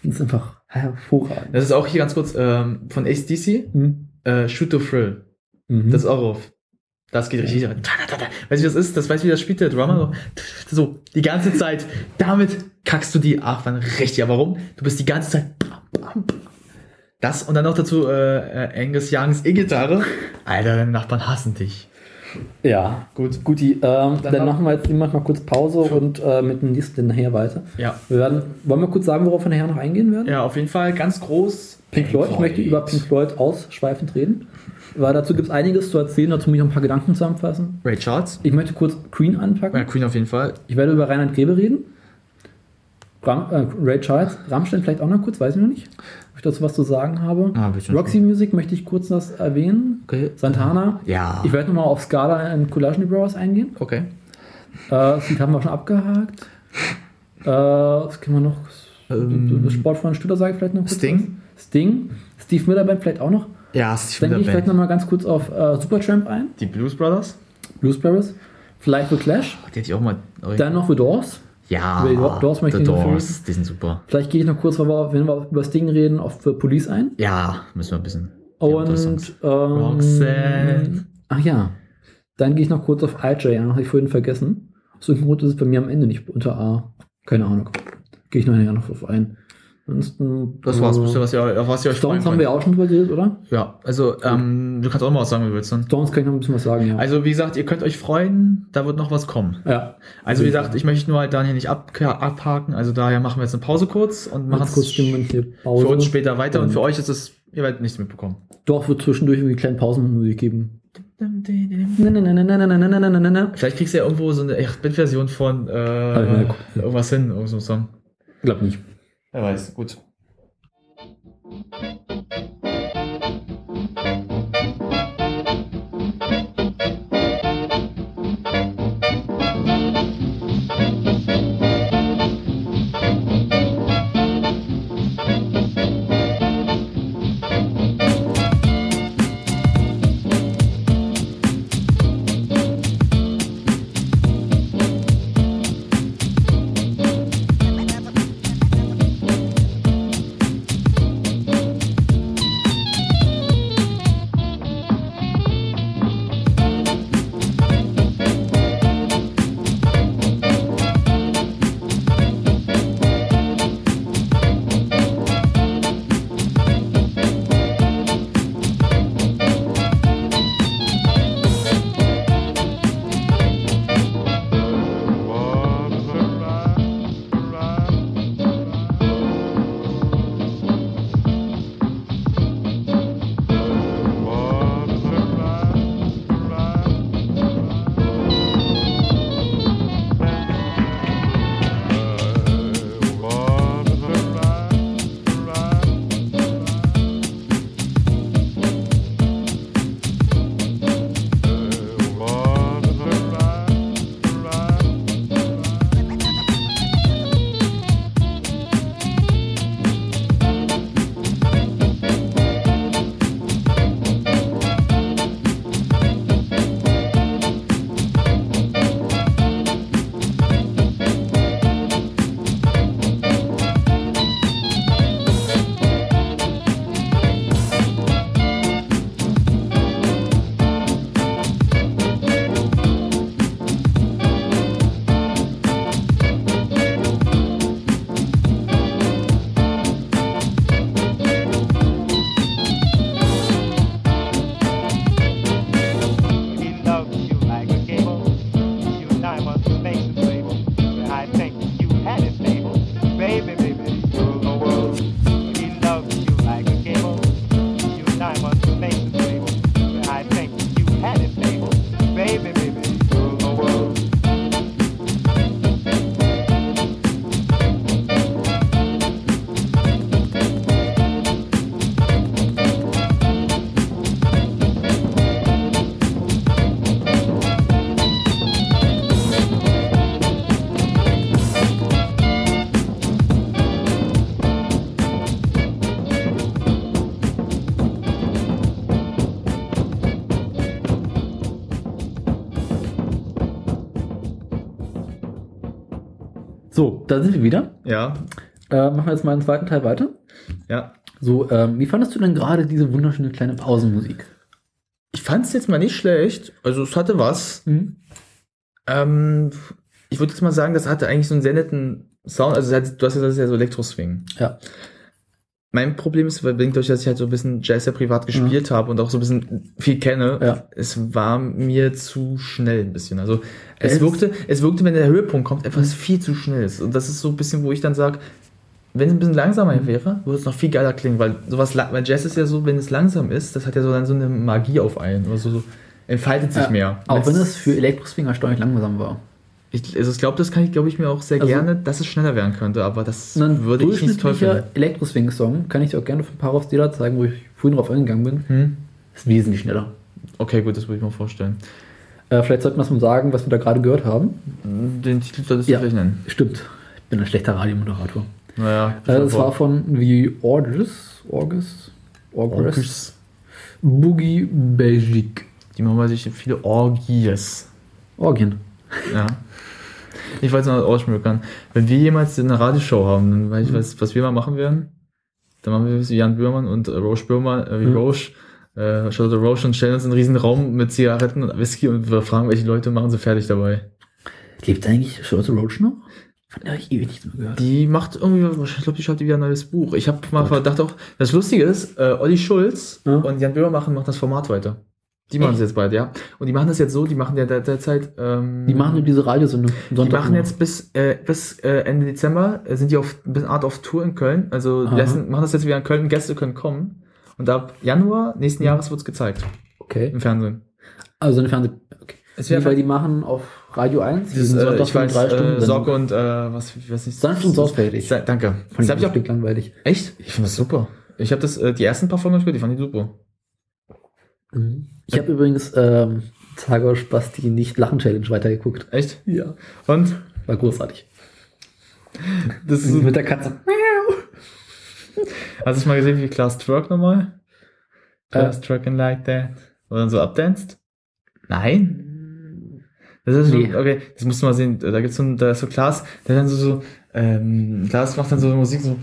Das ist einfach hervorragend. Das ist auch hier ganz kurz ähm, von ACDC, Mhm. äh, Shoot to Thrill. Mhm. Das ist auch auf. Das geht richtig. rein. Weißt du, was das ist? Das weißt du, wie das spielt der Drummer? So, so die ganze Zeit. Damit kackst du die Achwann richtig. Aber warum? Du bist die ganze Zeit. Das und dann noch dazu äh, äh, Angus Youngs E-Gitarre. Alter, deine Nachbarn hassen dich. Ja, Gut. Guti, ähm, dann, Dann machen wir jetzt immer mal kurz Pause und äh, mit dem nächsten nachher weiter. Ja. Wir werden, wollen wir kurz sagen, worauf wir nachher noch eingehen werden? Ja, auf jeden Fall ganz groß. Pink Floyd, ich möchte über Pink Floyd ausschweifend reden, weil dazu gibt es einiges zu erzählen, dazu muss ich noch ein paar Gedanken zusammenfassen. Ray Charles. Ich möchte kurz Queen anpacken. Ja, Queen auf jeden Fall. Ich werde über Reinhard Grebe reden. Ram, äh, Ray Charles, Rammstein vielleicht auch noch kurz, weiß ich noch nicht, ob ich dazu was zu sagen habe. Ah. Roxy Music möchte ich kurz was erwähnen. Okay. Santana. Ja. Ich werde nochmal auf Scala und Collagen Brothers eingehen. Okay. Äh, das Lied haben wir schon abgehakt. Äh, was können wir noch? Ähm, das Sportfreund Stütter sage ich vielleicht noch kurz. Sting? was. Sting. Steve Miller Band vielleicht auch noch. Ja, Steve Dann gehe ich Miller vielleicht nochmal ganz kurz auf äh, Supertramp ein. Die Blues Brothers. Blues Brothers. Vielleicht The Clash. Die hätte ich auch mal. Dann noch The Doors. Ja, Die Doors möchte ich noch Doors, die sind super. Vielleicht gehe ich noch kurz, wenn wir, über Sting reden, auf The Police ein. Ja, müssen wir ein bisschen. Und ähm, Roxanne. Ach ja. Dann gehe ich noch kurz auf IJ an, habe ich vorhin vergessen. Aus irgendeinem Grund ist es bei mir am Ende nicht unter A. Keine Ahnung. Gehe ich nachher noch auf ein. Ansonsten, das war's äh, bisher, was ihr, was ihr euch Stones haben wir auch schon drüber geredet, oder? Ja, also ähm, du kannst auch mal was sagen, wie willst ne? du? Stones kann ich noch ein bisschen was sagen, ja. Also wie gesagt, ihr könnt euch freuen, da wird noch was kommen. Ja. Also wie gesagt, ich möchte nur halt Daniel nicht ab, abhaken, also daher machen wir jetzt eine Pause kurz und machen es für uns später weiter und für euch ist es, ihr werdet nichts mitbekommen. Doch, wird zwischendurch irgendwie kleine Pausen mit Musik geben. Vielleicht kriegst du ja irgendwo so eine Bit-Version von äh, irgendwas hin, irgendeinem Song. Ich glaub nicht. Wer weiß, gut. Da sind wir wieder. Ja, Äh, machen wir jetzt mal einen zweiten Teil weiter. ja. So, ähm, wie fandest du denn gerade diese wunderschöne kleine Pausenmusik? Ich fand es jetzt mal nicht schlecht. Also es hatte was. Mhm. Ähm, ich würde jetzt mal sagen, das hatte eigentlich so einen sehr netten Sound. Also hat, du hast gesagt, das ist ja so Elektro-Swing. Ja. Mein Problem ist, weil bedingt durch, dass ich halt so ein bisschen Jazz ja privat gespielt habe und auch so ein bisschen viel kenne, Ja. es war mir zu schnell ein bisschen. Also es Es- wirkte, es wirkte, wenn der Höhepunkt kommt, etwas viel zu schnell ist. Und das ist so ein bisschen, wo ich dann sage, wenn es ein bisschen langsamer wäre, würde es noch viel geiler klingen, weil sowas, weil Jazz ist ja so, wenn es langsam ist, das hat ja so dann so eine Magie auf einen, oder so, so entfaltet sich Ja, mehr. Auch wenn es für Elektroswing erstaunlich langsam war. Ich, also ich glaube, das kann ich, glaube ich, mir auch sehr Also- gerne, dass es schneller werden könnte, aber das Ein würde ich nicht toll finden. Elektroswing-Song kann ich dir auch gerne von Paros Dela zeigen, wo ich vorhin drauf eingegangen bin. Hm? Ist wesentlich schneller. Okay, gut, das würde ich mir vorstellen. Äh, vielleicht sollten wir es mal sagen, was wir da gerade gehört haben. Den Titel solltest Ja. du vielleicht nennen. Stimmt, ich bin ein schlechter Radiomoderator. Naja, Äh, es war von The Orges, Orges, Orges. Boogie Belgique. Die machen sich viele Orgies. Orgien. Ja. Ich wollte es noch ausschmückern. Wenn wir jemals eine Radioshow haben, dann weiß ich, was, was wir mal machen werden. Dann machen wir wie Jan Böhmermann und äh, Roche Böhmer, äh, wie Mhm. Roche, äh, Charlotte Roche und stellen uns in einen riesen Raum mit Zigaretten und Whisky und wir fragen, welche Leute machen sie fertig dabei. Lebt eigentlich Charlotte Roach noch? Von der ich ewig nichts mehr gehört. Die macht irgendwie, ich glaube, die schreibt wieder ein neues Buch. Ich habe mal gedacht auch, das Lustige ist, äh, Olli Schulz Ja. und Jan Böhmer machen, machen das Format weiter. Die machen es jetzt bald, ja. Und die machen das jetzt so, die machen ja der, derzeit, ähm, Die machen nur diese Radiosendung. die machen jetzt bis, äh, bis äh, Ende Dezember, äh, sind die auf bis Art auf Tour in Köln. Also die lassen, machen das jetzt wieder in Köln, Gäste können kommen. Und ab Januar nächsten Jahres wird's gezeigt Okay. im Fernsehen. Also eine Fernseh. Okay. Es Nee, weil die machen auf Radio 1 dieses, diesen äh, Sonntag ich weiß, drei äh, Stunden. Sorge und äh, was, ich weiß nicht. Sanft und sorgfältig. Danke. Fand Das ich auch, langweilig. echt? Ich finde das super. Ich habe das, äh, die ersten paar Folgen gehört, die fand ich super. Mhm. Ich habe übrigens ähm, Zagosch Basti nicht Lachen Challenge weitergeguckt. Echt? Ja. Und? War großartig. Das ist, Mit der Katze. hast du mal gesehen, wie Klaas twerk nochmal? Äh. Klaas twerking like that. Wo er dann so abdanzt? Nein? Das ist Nee. okay, das musst du mal sehen. Da gibt's so, da ist so Klaas, der dann so, so, ähm, Klaas macht dann so Musik, so,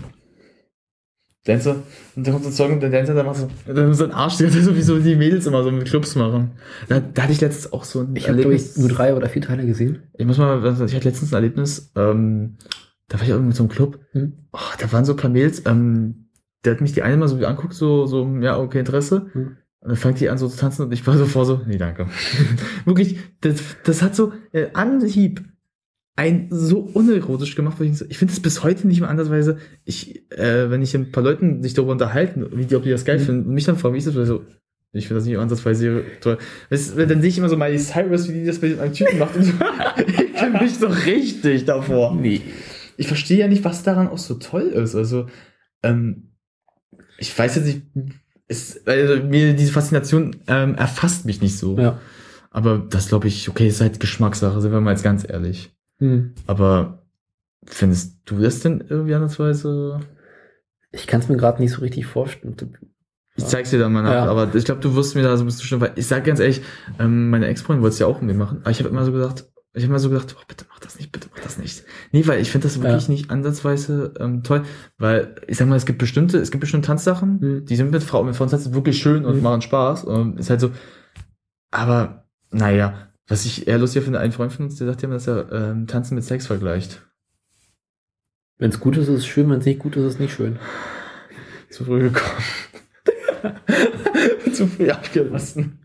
Dancer, und dann kommt so ein Song und der Dancer, der macht so, dann so ein Arsch, der so wie so die Mädels immer so mit Clubs machen. Da, da hatte ich letztens auch so ein Ich habe glaube ich nur drei oder vier Teile gesehen. Ich muss mal, ich hatte letztens ein Erlebnis, ähm, da war ich irgendwie mit so einem Club, Hm. oh, da waren so ein paar Mädels, ähm, der hat mich die eine mal so anguckt, so, so, ja, okay, Interesse. Hm. Und dann fängt die an so zu tanzen und ich war so vor so, nee, danke. Wirklich, das, das hat so äh, Anhieb ein so unerotisch gemacht, weil ich, so, ich finde es bis heute nicht mehr andersweise, ich, äh, wenn ich ein paar Leuten sich darüber unterhalten, wie die, ob die das geil Mhm. finden, und mich dann fragen, wie ist das, so, ich finde das nicht ansatzweise toll. Weißt, dann sehe ich immer so Miley Cyrus, wie die das mit einem Typen macht und so, ich kann mich so richtig davor. Nee. Ich verstehe ja nicht, was daran auch so toll ist. Also, ähm, ich weiß jetzt nicht, es, also mir diese Faszination ähm, erfasst mich nicht so. Ja. Aber das glaube ich, okay, ist halt Geschmackssache, sind wir mal jetzt ganz ehrlich. Hm. Aber findest du das denn irgendwie andersweise? Ich kann es mir gerade nicht so richtig vorstellen. Ich zeig's dir dann mal nach, Ja. aber ich glaube, du wirst mir da so ein bisschen weil ich sag ganz ehrlich, ähm, meine Ex-Freundin wollte es ja auch mit mir machen, aber ich habe immer so gesagt, ich habe immer so gedacht, oh, bitte mach das nicht, bitte mach das nicht. Nee, weil ich finde das wirklich Ja. nicht ansatzweise ähm, toll, weil ich sag mal, es gibt bestimmte, es gibt bestimmte Tanzsachen, Mhm. die sind mit Frauen, mit Frauen wirklich schön und Mhm. machen Spaß und ist halt so, aber naja, was ich eher lustig finde, ein Freund von uns, der sagt immer, dass er ähm, Tanzen mit Sex vergleicht. Wenn es gut ist, ist es schön, wenn es nicht gut ist, ist es nicht schön. Zu früh gekommen. Zu früh abgelassen.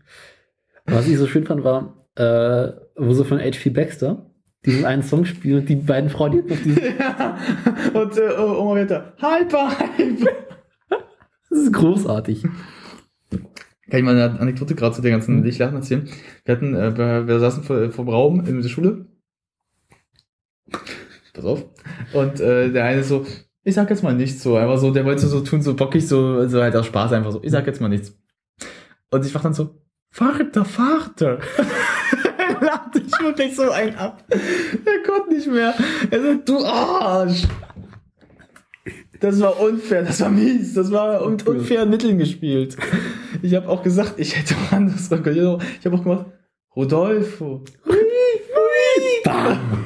Was ich so schön fand, war, äh, wo sie von H.P. Baxter diesen einen Song spielen und die beiden Frauen, die auf diesen, Ja. Und äh, Oma weiter. Hyper, hyper. das ist großartig. Kann ich mal eine Anekdote gerade zu der ganzen Mhm. Lichtlachen erzählen? Wir hatten, äh, wir, saßen vor, vor dem Raum in der Schule. Pass auf. Und äh, der eine so, ich sag jetzt mal nichts so, einfach so, der wollte so tun, so bockig, so, so halt aus Spaß einfach so, ich sag jetzt mal nichts. Und ich mach dann so, Vater, Vater. Er lacht sich wirklich so ein ab. Er konnte nicht mehr. Er so, du Arsch. Das war unfair, das war mies, das war un Cool. unfair Mitteln gespielt. Ich habe auch gesagt, ich hätte anders reagiert. Ich habe auch gemacht, Rodolfo. Bam.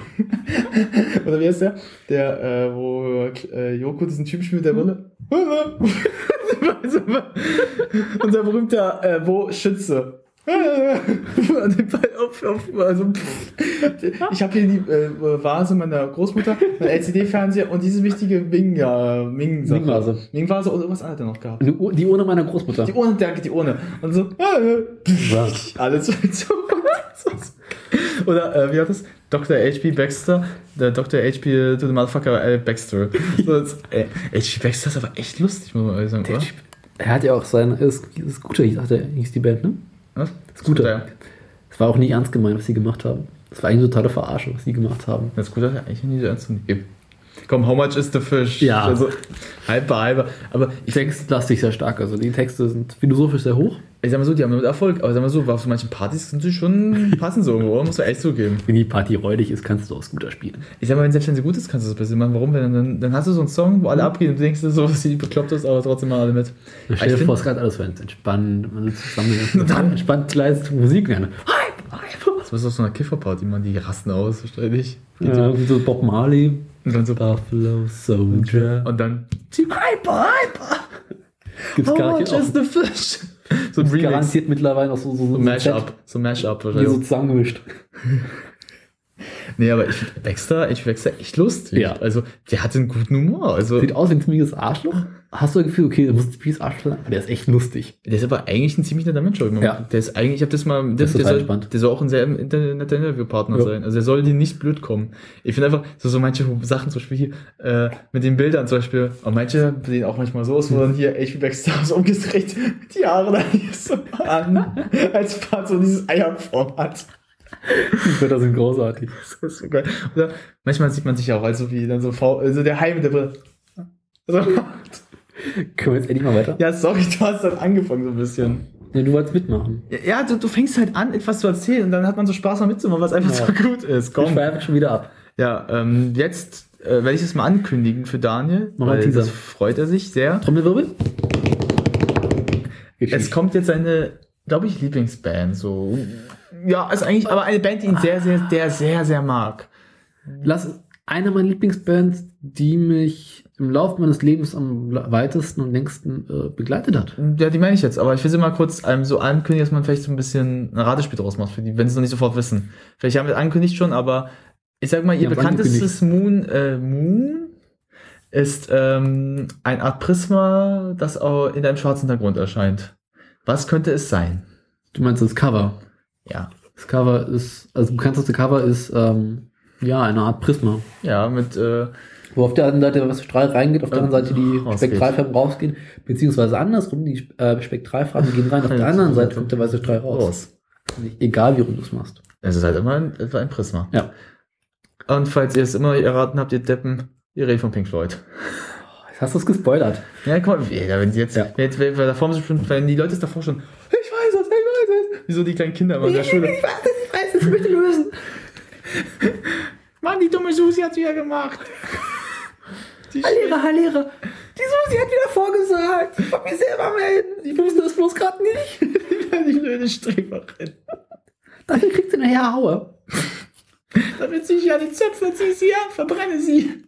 Oder wie heißt der? Der, äh, wo äh, Joko diesen Typen spielt mit der Brille. Unser berühmter äh, Wo Schütze. Den Ball auf, auf, also, ich habe hier die äh, Vase meiner Großmutter, mein LCD-Fernseher und diese wichtige Ming, Sache. Ming-Vase. Ming-Vase und was hat er noch gehabt? Die Die Urne meiner Großmutter. Die Urne, danke, die Urne. Und so, äh, Ja. alles so. Oder äh, wie hat das? Dr. H.P. Baxter, der Dr. H.P. to the Motherfucker L. Baxter. So, das, äh, H.P. Baxter ist aber echt lustig, muss man sagen, Der oder? Er hat ja auch sein ist, ist Scooter, ich dachte, hieß die Band, ne? Was? Scooter. Ja. Es war auch nicht ernst gemeint, was sie gemacht haben. Es war eigentlich eine totale Verarschung, was sie gemacht haben. Das Scooter hat eigentlich nie so ernst zu nehmen. Komm, how much is the fish? Ja. Also, halber, halber. Aber ich, Textlastig sehr stark, also die Texte sind philosophisch sehr hoch. Ich sag mal so, die haben damit Erfolg. Aber sag mal so, auf manchen Partys sind sie schon passen so irgendwo, muss man echt zugeben. Wenn die Party räudig ist, kannst du auch Scooter spielen. Ich sag mal, wenn selbst wenn sie gut ist, kannst du das bisschen machen. Warum? Wenn, dann, dann hast du so einen Song, wo alle abgehen und du denkst dir so, was die bekloppt ist, aber trotzdem mal alle mit. Stell Ich dir find- vor, es gerade alles so entspannt, man sitzt zusammen, Und dann- entspannt leise Musik Hype. Das ist auf so einer Kifferparty, man, die rasten aus, ständig. Ja, wie so Bob Marley. Und dann so, Buffalo Soldier. und dann, Hyper, Hyper. Gibt's how much is the fish? So ein Remix. garantiert mittlerweile auch so, so, So so ein Mashup. So Mashup Set, Die so wahrscheinlich. zusammengemischt. Nee, aber ich finde Baxter, ich Baxter echt lustig. Ja. Also, der hat einen guten Humor. Also, Sieht aus wie ein ziemliches Arschloch. Hast du das Gefühl, okay, der muss ein ziemliches Arschloch sein, aber der ist echt lustig. der ist aber eigentlich ein ziemlich netter Mensch. Ja. Der ist eigentlich, ich habe das mal, der, ist der, soll, der soll auch ein sehr netter Interviewpartner Ja. sein. Also, der soll dir nicht blöd kommen. Ich finde einfach, so, so manche Sachen, zum Beispiel hier, äh, mit den Bildern zum Beispiel, und manche sehen auch manchmal so aus, wo dann hier H.P. Baxter so umgedreht, die Haare dann hier so an, als Part so dieses Eierform hat. Die Bilder sind großartig. Das ist so geil. Oder manchmal sieht man sich auch, also wie dann so faul, also der Hai mit der Brille. Also, Können wir jetzt endlich mal weiter? ja, sorry, du hast dann angefangen so ein bisschen. Ja, du wolltest mitmachen. Ja, du, du fängst halt an, etwas zu erzählen und dann hat man so Spaß mal mitzumachen, was einfach Ja. so gut ist. Ich Komm. schweife schon wieder ab. Ja, ähm, jetzt äh, werde ich das mal ankündigen für Daniel, Mach weil das freut er sich sehr. Trommelwirbel? Es kommt jetzt seine, glaube ich, Lieblingsband, so. Ja, ist eigentlich aber eine Band, die ihn sehr, sehr, sehr, sehr, sehr mag. Lass eine meiner Lieblingsbands, die mich im Laufe meines Lebens am weitesten und längsten äh, begleitet hat. Ja, die meine ich jetzt, aber ich will sie mal kurz ähm, so ankündigen, dass man vielleicht so ein bisschen ein Ratespiel draus macht, für die, wenn sie es noch nicht sofort wissen. Vielleicht haben wir angekündigt schon, aber ich sag mal, ihr Ja, bekanntestes Moon, äh, Moon ist ähm, eine Art Prisma, das auch in einem schwarzen Hintergrund erscheint. Was könnte es sein? Du meinst das Cover? Ja. Das Cover ist, also das bekannteste Cover ist, ähm, ja, eine Art Prisma. Ja, mit, äh, Wo auf der einen Seite was Strahl reingeht, auf der anderen Seite die Rausgeht. Spektralfarben rausgehen, beziehungsweise andersrum, die äh, Spektralfarben gehen rein, auf der anderen Seite kommt der weiße Strahl raus. raus. Egal wie rum du es machst. Es ist halt immer ein, etwa ein Prisma. Ja. Und falls ihr es immer erraten habt, ihr Deppen, ihr redet von Pink Floyd. Jetzt hast du es gespoilert. Ja, guck mal, wenn die jetzt, Ja. jetzt wenn, wenn, davor schon, wenn die Leute es davor schon, ich weiß es, ich weiß es. Wieso die kleinen Kinder immer in der Schule? Ich weiß, ich weiß, ich möchte lösen. Mann, die dumme Susi hat wieder gemacht. Die Herr Lehrer, Herr Lehrer, die Susi hat wieder vorgesagt. Ich mich selber melden. Ich wusste es bloß gerade nicht. die blöde Streberin. Dafür kriegt sie nachher Haue. Damit ziehe ich ja die Zöpfe, zieh sie ab, verbrenne sie.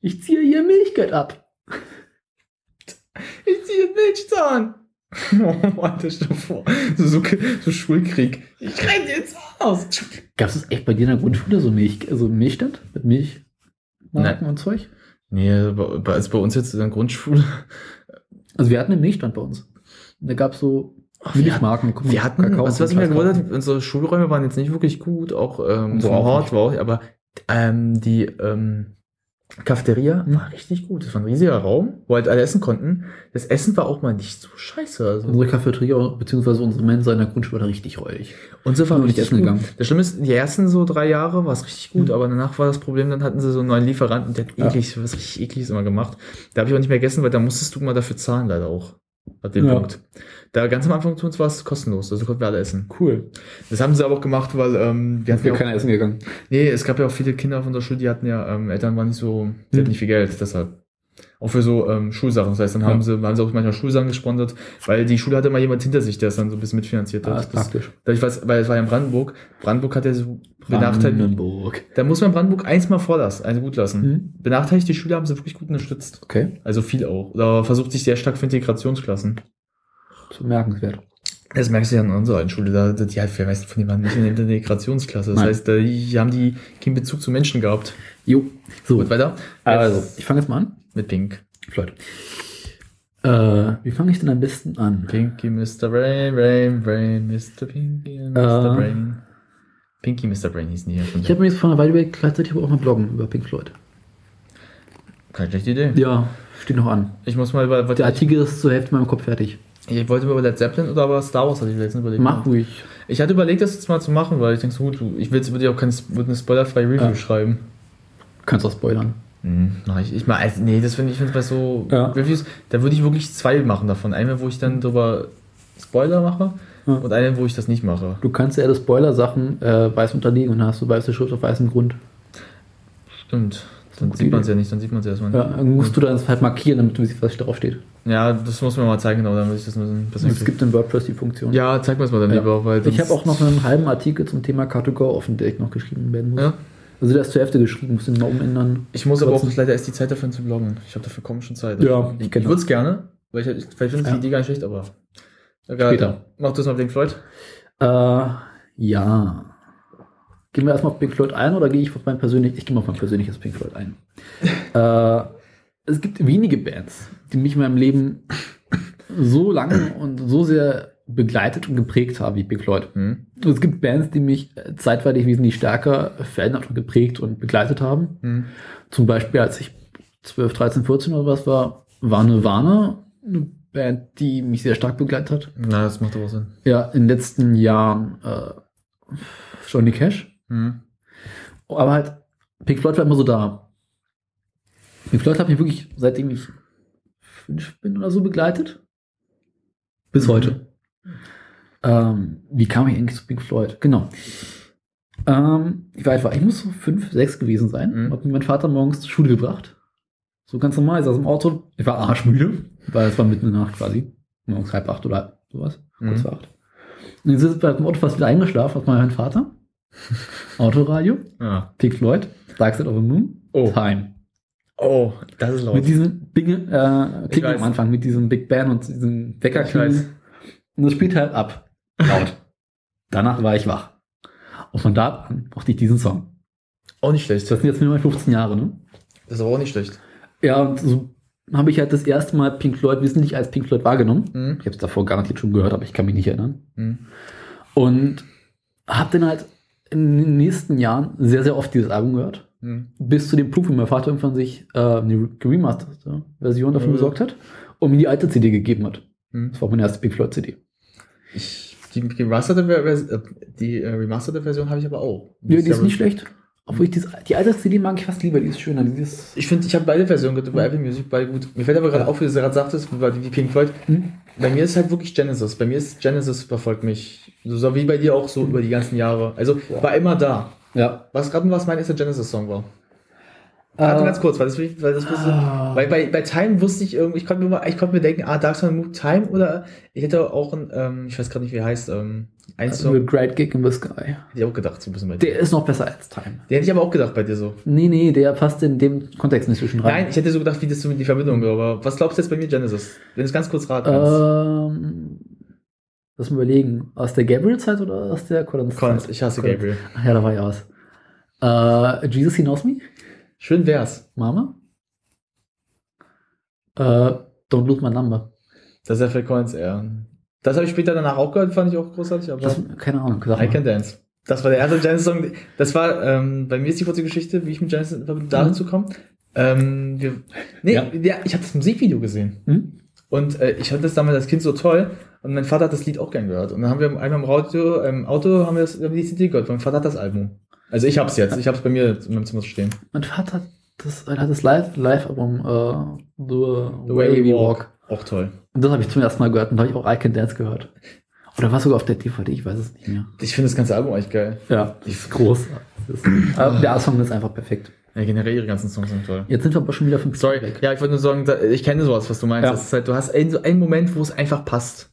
Ich ziehe ihr Milchgeld ab. Ich ziehe den Milchzahn. Oh das stell dir vor. So, so, so Schulkrieg. Ich renn jetzt aus. Gab es echt bei dir in der Grundschule so Milch, also Milchstand mit Milchmarken und Zeug? Nee, bei, also bei uns jetzt in der Grundschule. Also wir hatten einen Milchstand bei uns. Da gab es so Milchmarken. Guck mal, Wir hatten, Kakao was, was ich mir gewundert habe, unsere Schulräume waren jetzt nicht wirklich gut, auch ähm, vom Hort war auch, aber ähm, die ähm, Cafeteria Hm. war richtig gut. Das war ein riesiger Raum, wo halt alle essen konnten. Das Essen war auch mal nicht so scheiße. Also. Unsere Cafeteria bzw. unsere Mensa in der Grundschule war richtig räudig. Und so war nicht essen gut. gegangen. Das Schlimme ist, die ersten so drei Jahre war es richtig gut, Mhm. aber danach war das Problem, dann hatten sie so einen neuen Lieferanten, der hat Ja. eklig, was richtig ekliges immer gemacht. Da habe ich auch nicht mehr gegessen, weil da musstest du mal dafür zahlen, leider auch. Ab dem Ja. Punkt. Da ganz am Anfang tun war es kostenlos, also konnten wir alle essen. Cool. Das haben sie aber auch gemacht, weil ähm, wir hatten ja auch, essen gegangen. nee, es gab ja auch viele Kinder auf unserer Schule, die hatten ja, ähm, Eltern waren nicht so, die hatten nicht viel Geld, deshalb. Auch für so ähm, Schulsachen. Das heißt, dann Ja. haben sie, haben sie auch manchmal Schulsachen gesponsert, weil die Schule hatte immer jemand hinter sich, der es dann so ein bisschen mitfinanziert hat. Ah, ist Das- praktisch. da ich weiß, weil es war ja in Brandenburg. Brandenburg hat ja so benachteiligt. Brandenburg. Da muss man Brandenburg eins mal vorlassen, also gut lassen. Mhm. Benachteiligte Schüler haben sie wirklich gut unterstützt. Okay, Also viel auch. Oder versucht sich sehr stark für Integrationsklassen. Bemerkenswert. Das merkst du ja an unserer Schule. Da, die halt, wer weiß, von denen waren nicht in der Integrationsklasse. Das Nein. heißt, die haben die keinen Bezug zu Menschen gehabt. Jo, so. Gut, weiter. Also, ich fange jetzt mal an. Mit Pink. Floyd. Äh, wie fange ich denn am besten an? Pinky, Mr. Brain, Brain, Brain, Mr. Pinky, Mr. Äh. Brain. Pinky, Mr. Brain hießen die ja schon. Ich habe mir jetzt vor einer Weile überlegt, gleichzeitig aber auch mal bloggen über Pink Floyd. Keine schlechte Idee. Ja, steht noch an. Ich muss mal, weil, Der Artikel ist zur Hälfte in meinem Kopf fertig. Ich wollte mir über Led Zeppelin oder aber Star Wars hatte ich letztens überlegt. Mach ruhig. Ich hatte überlegt, das jetzt mal zu machen, weil ich denke so, gut, ich will jetzt würde auch keine, würde eine spoilerfreie Review Ja. schreiben. Kannst auch spoilern. Mhm, mach ich. Ich mal, also, nee, das finde ich, finde bei so Ja. Reviews, da würde ich wirklich zwei machen davon. Eine, wo ich dann drüber Spoiler mache Ja. und eine, wo ich das nicht mache. Du kannst ja alle Spoiler-Sachen äh, weiß unterlegen und hast du weiße Schrift auf weißem Grund. Stimmt. Dann sieht man es ja nicht, dann sieht man es erstmal Ja, nicht. dann musst du dann halt markieren, damit du siehst, was drauf steht. Ja, das muss man mal zeigen, genau, damit ich das ein bisschen. Es gibt in WordPress die Funktion. ja, zeig mir es mal dann Ja. lieber, weil Ich habe auch noch einen halben Artikel zum Thema Car2Go offen, der ich noch geschrieben werden muss. Ja. Also der ist zur Hälfte geschrieben, muss den mal umändern. Ich muss aber auch leider erst die Zeit dafür zu bloggen. Ich habe dafür kaum schon Zeit. Ja, ich, ich ich würde es gerne, weil ich, ich, weil ich finde Ja. die Idee gar nicht schlecht, aber. Später. Mach das mal Pink Floyd. Äh, ja. Gehen wir erstmal auf Pink Floyd ein oder gehe ich auf mein persönliches? Ich gehe mal auf mein persönliches Pink Floyd ein. äh, es gibt wenige Bands, die mich in meinem Leben so lange und so sehr begleitet und geprägt haben wie Pink Floyd. Hm. Es gibt Bands, die mich zeitweilig wesentlich stärker verändert und geprägt und begleitet haben. Hm. Zum Beispiel, als ich 12, 13, 14 oder was war, war Nirvana eine Band, die mich sehr stark begleitet hat. Na, das macht aber Sinn. Ja, in den letzten Jahren äh, Johnny Cash. Hm. Aber halt, Pink Floyd war immer so da. Pink Floyd hat mich wirklich, seitdem ich fünf bin oder so, begleitet. Bis Mhm. heute. Ähm, wie kam ich eigentlich zu Pink Floyd? Genau. Ähm, ich war etwa, ich muss so fünf, sechs gewesen sein. Mhm. Hab mir mein Vater morgens zur Schule gebracht. So ganz normal, ich saß im Auto. Ich war arschmüde, weil es war mitten in der Nacht quasi. Morgens halb acht oder sowas. Kurz Mhm. vor acht. Und dann sitzt bei dem Auto fast wieder eingeschlafen, hat mein Vater. Autoradio. Ja. Pink Floyd, Dark Side of the Moon, Oh. Time. Oh, das ist laut. Mit diesem Big, äh, Klicken am Anfang, mit diesem Big Band und diesem weiß. Und das spielt halt ab. Laut. Danach war ich wach. Und von da an mochte ich diesen Song. Auch nicht schlecht. Das sind jetzt mittlerweile 15 Jahre, ne? Das ist aber auch nicht schlecht. Ja, und so habe ich halt das erste Mal Pink Floyd wesentlich als Pink Floyd wahrgenommen. Hm. Ich habe es davor garantiert schon gehört, aber ich kann mich nicht erinnern. Hm. Und habe dann halt in den nächsten Jahren sehr, sehr oft dieses Album gehört. Hm. bis zu dem Punkt, wo mein Vater irgendwann sich äh, eine geremasterte Version davon Mhm. besorgt hat und mir die alte CD gegeben hat. Hm. Das war meine erste Pink Floyd CD. Ich, die remasterte, äh, die äh, remasterte Version habe ich aber auch. Ja, die ist nicht schlecht. Obwohl ich dies, die alte CD mag ich fast lieber, die ist schöner. Die ist, Ich finde, ich habe beide Versionen gehört, bei Apple Music, beide gut. Mir fällt aber gerade Ja. auf, wie du gerade sagtest, wie Pink Floyd. Hm? Bei mir ist halt wirklich Genesis. Bei mir ist Genesis verfolgt mich. So wie bei dir auch so über die ganzen Jahre. Also war immer da. ja. Was gerade was mein erster Genesis-Song war. Warte Äh, ganz kurz, weil das, weil das wusste, Ah. weil bei, bei Time wusste ich irgendwie, ich konnte mir mal, ich konnte mir denken, ah, Dark Side Moon, Time oder ich hätte auch ein, ähm, ich weiß gerade nicht, wie er heißt, ähm, ein also Song, Great Gig in the Sky. hätte ich auch gedacht, so ein bisschen bei dir. Der ist noch besser als Time. Den hätte ich aber auch gedacht bei dir so. Nee, nee, der passt in dem Kontext nicht zwischen rein. Nein, ich hätte so gedacht, wie das so die Verbindung aber was glaubst du jetzt bei mir Genesis? Wenn du es ganz kurz raten kannst. Ähm, lass mal überlegen. Aus der Gabriel-Zeit oder aus der Collins-Zeit? Collins, ich hasse Collins. Gabriel. Ach ja, da war ja was. Äh, Jesus, He Knows Me? Schön wär's. Mama? Äh, Don't Lose My Number. Das ist ja Phil Collins eher. Das habe ich später danach auch gehört, fand ich auch großartig, aber Das, keine Ahnung. I. Can Dance. Das war der erste Genesis-Song. Das war, ähm, bei mir ist die kurze Geschichte, wie ich mit Genesis Verbindung dazu komme. Ähm, wir, nee, Ja. ja. ich habe das Musikvideo gesehen. Hm? Und äh, ich fand das damals als Kind so toll. Und mein Vater hat das Lied auch gern gehört. Und dann haben wir einmal im Radio, im Auto haben wir das, haben die CD gehört. Mein Vater hat das Album. Also ich hab's jetzt. Ich hab's bei mir in meinem Zimmer stehen. Mein Vater hat das, hat das Live- Live-Album äh, The, Way We Walk. Auch toll. Und das habe ich zum ersten Mal gehört und da habe ich auch I Can Dance gehört. Oder war es sogar auf der DVD, ich weiß es nicht mehr. Ich finde das ganze Album eigentlich geil. Ja, ist groß. Ist, äh, der Song ist einfach perfekt. Ja, generell ihre ganzen Songs sind toll. Jetzt sind wir aber schon wieder fünf Sorry, weg. ja, ich wollte nur sagen, ich kenne sowas, was du meinst. Ja. Halt, du hast einen, so einen Moment, wo es einfach passt.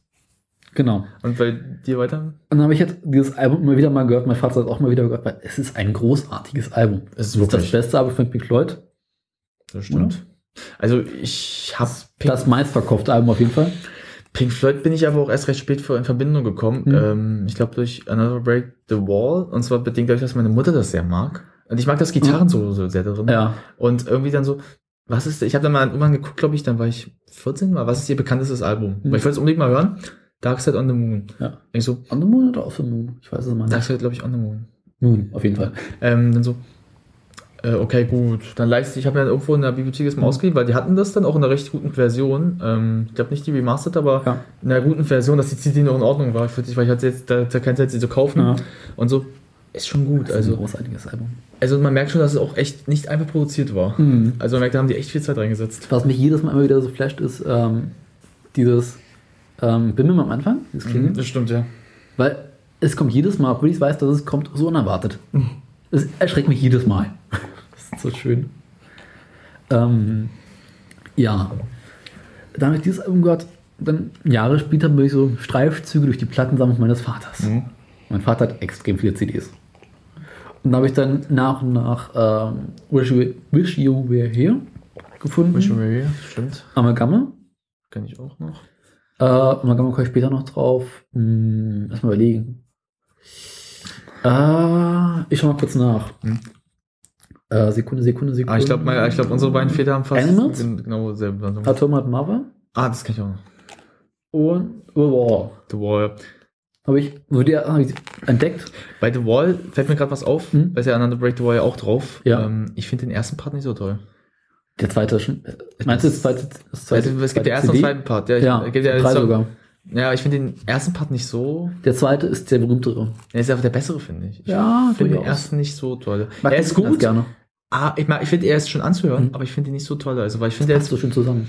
Genau. Und bei dir weiter? Und dann habe ich jetzt dieses Album immer wieder mal gehört. Mein Vater hat auch mal wieder gehört, weil es ist ein großartiges Album. Es ist Es ist das wirklich. beste Album von Pink Floyd. Das stimmt. Also ich habe Pink, Das meistverkaufte Album auf jeden Fall. Pink Floyd bin ich aber auch erst recht spät in Verbindung gekommen. Mhm. Ähm, ich glaube durch Another Break the Wall. Und zwar bedingt dadurch, dass meine Mutter das sehr mag. Und ich mag das Gitarrensolo so sehr darin. Ja. Und irgendwie dann so, was ist, ich habe dann mal irgendwann geguckt, glaube ich, dann war ich 14 mal, was ist ihr bekanntestes Album? Mhm. Weil ich wollte es unbedingt mal hören. Dark Side on the Moon. Ja. Ich so, On the Moon oder Off the Moon? Ich weiß es mal Dark nicht. Side, glaube ich, on the Moon. Moon, auf jeden Fall. Ähm, dann so, äh, okay, gut. Dann leiste ich, habe mir dann irgendwo in der Bibliothek das mal Mhm. ausgeliehen, weil die hatten das dann auch in einer recht guten Version. Ähm, ich glaube nicht die remastered, aber Ja. in einer guten Version, dass die CD noch in Ordnung war. Für dich, weil ich hatte jetzt da, da keine Zeit, sie zu kaufen. Ja. Und so, ist schon gut. Das ist ein Also, großartiges Album. also man merkt schon, dass es auch echt nicht einfach produziert war. Mhm. Also man merkt, da haben die echt viel Zeit reingesetzt. Was mich jedes Mal immer wieder so flasht, ist ähm, dieses ähm, Bimmeln am Anfang, dieses Klingeln. Das stimmt, ja. Weil es kommt jedes Mal, obwohl ich weiß, dass es kommt, so unerwartet. Es erschreckt mich jedes Mal. Das ist so schön. Ähm, ja. Dann habe ich dieses Album gehört. Dann Jahre später bin ich so Streifzüge durch die Plattensammlung meines Vaters. Mhm. Mein Vater hat extrem viele CDs. Und da habe ich dann nach und nach ähm, Wish, You, Wish You Were Here gefunden. Wish You Were Here, stimmt. Amalgamme. Kenn ich auch noch. Äh, Amalgamme komme ich später noch drauf. Hm, lass mal überlegen. Ah, ich schau mal kurz nach. Hm. Äh, Sekunde, Sekunde, Sekunde. Ah, ich glaube, ich glaub, unsere beiden Väter haben fast Animals? gen- genau selbe. Atomic Mother Ah, das kann ich auch noch. und The Wall. The Wall. Habe ich, die hab ich entdeckt. Bei The Wall fällt mir gerade was auf, Hm? weil ist ja Another Break the Wall ja auch drauf. Ja. Ähm, ich finde den ersten Part nicht so toll. Der zweite schon. äh, Meinst du das zweite? Das zweite Also, es gibt den ersten und CD? zweiten Part. Ja, ich, Ja, gibt ja, drei so- sogar. Ja ich finde den ersten Part nicht so. Der zweite ist der berühmtere. Er ist einfach der bessere, finde ich. Ich Ja, finde den ersten nicht so toll. Mag er ist gut. gerne. Ah, ich, mag- ich finde, er ist schon anzuhören, Mhm. aber ich finde ihn nicht so toll. Also, weil ich finde, er ist so schön zusammen.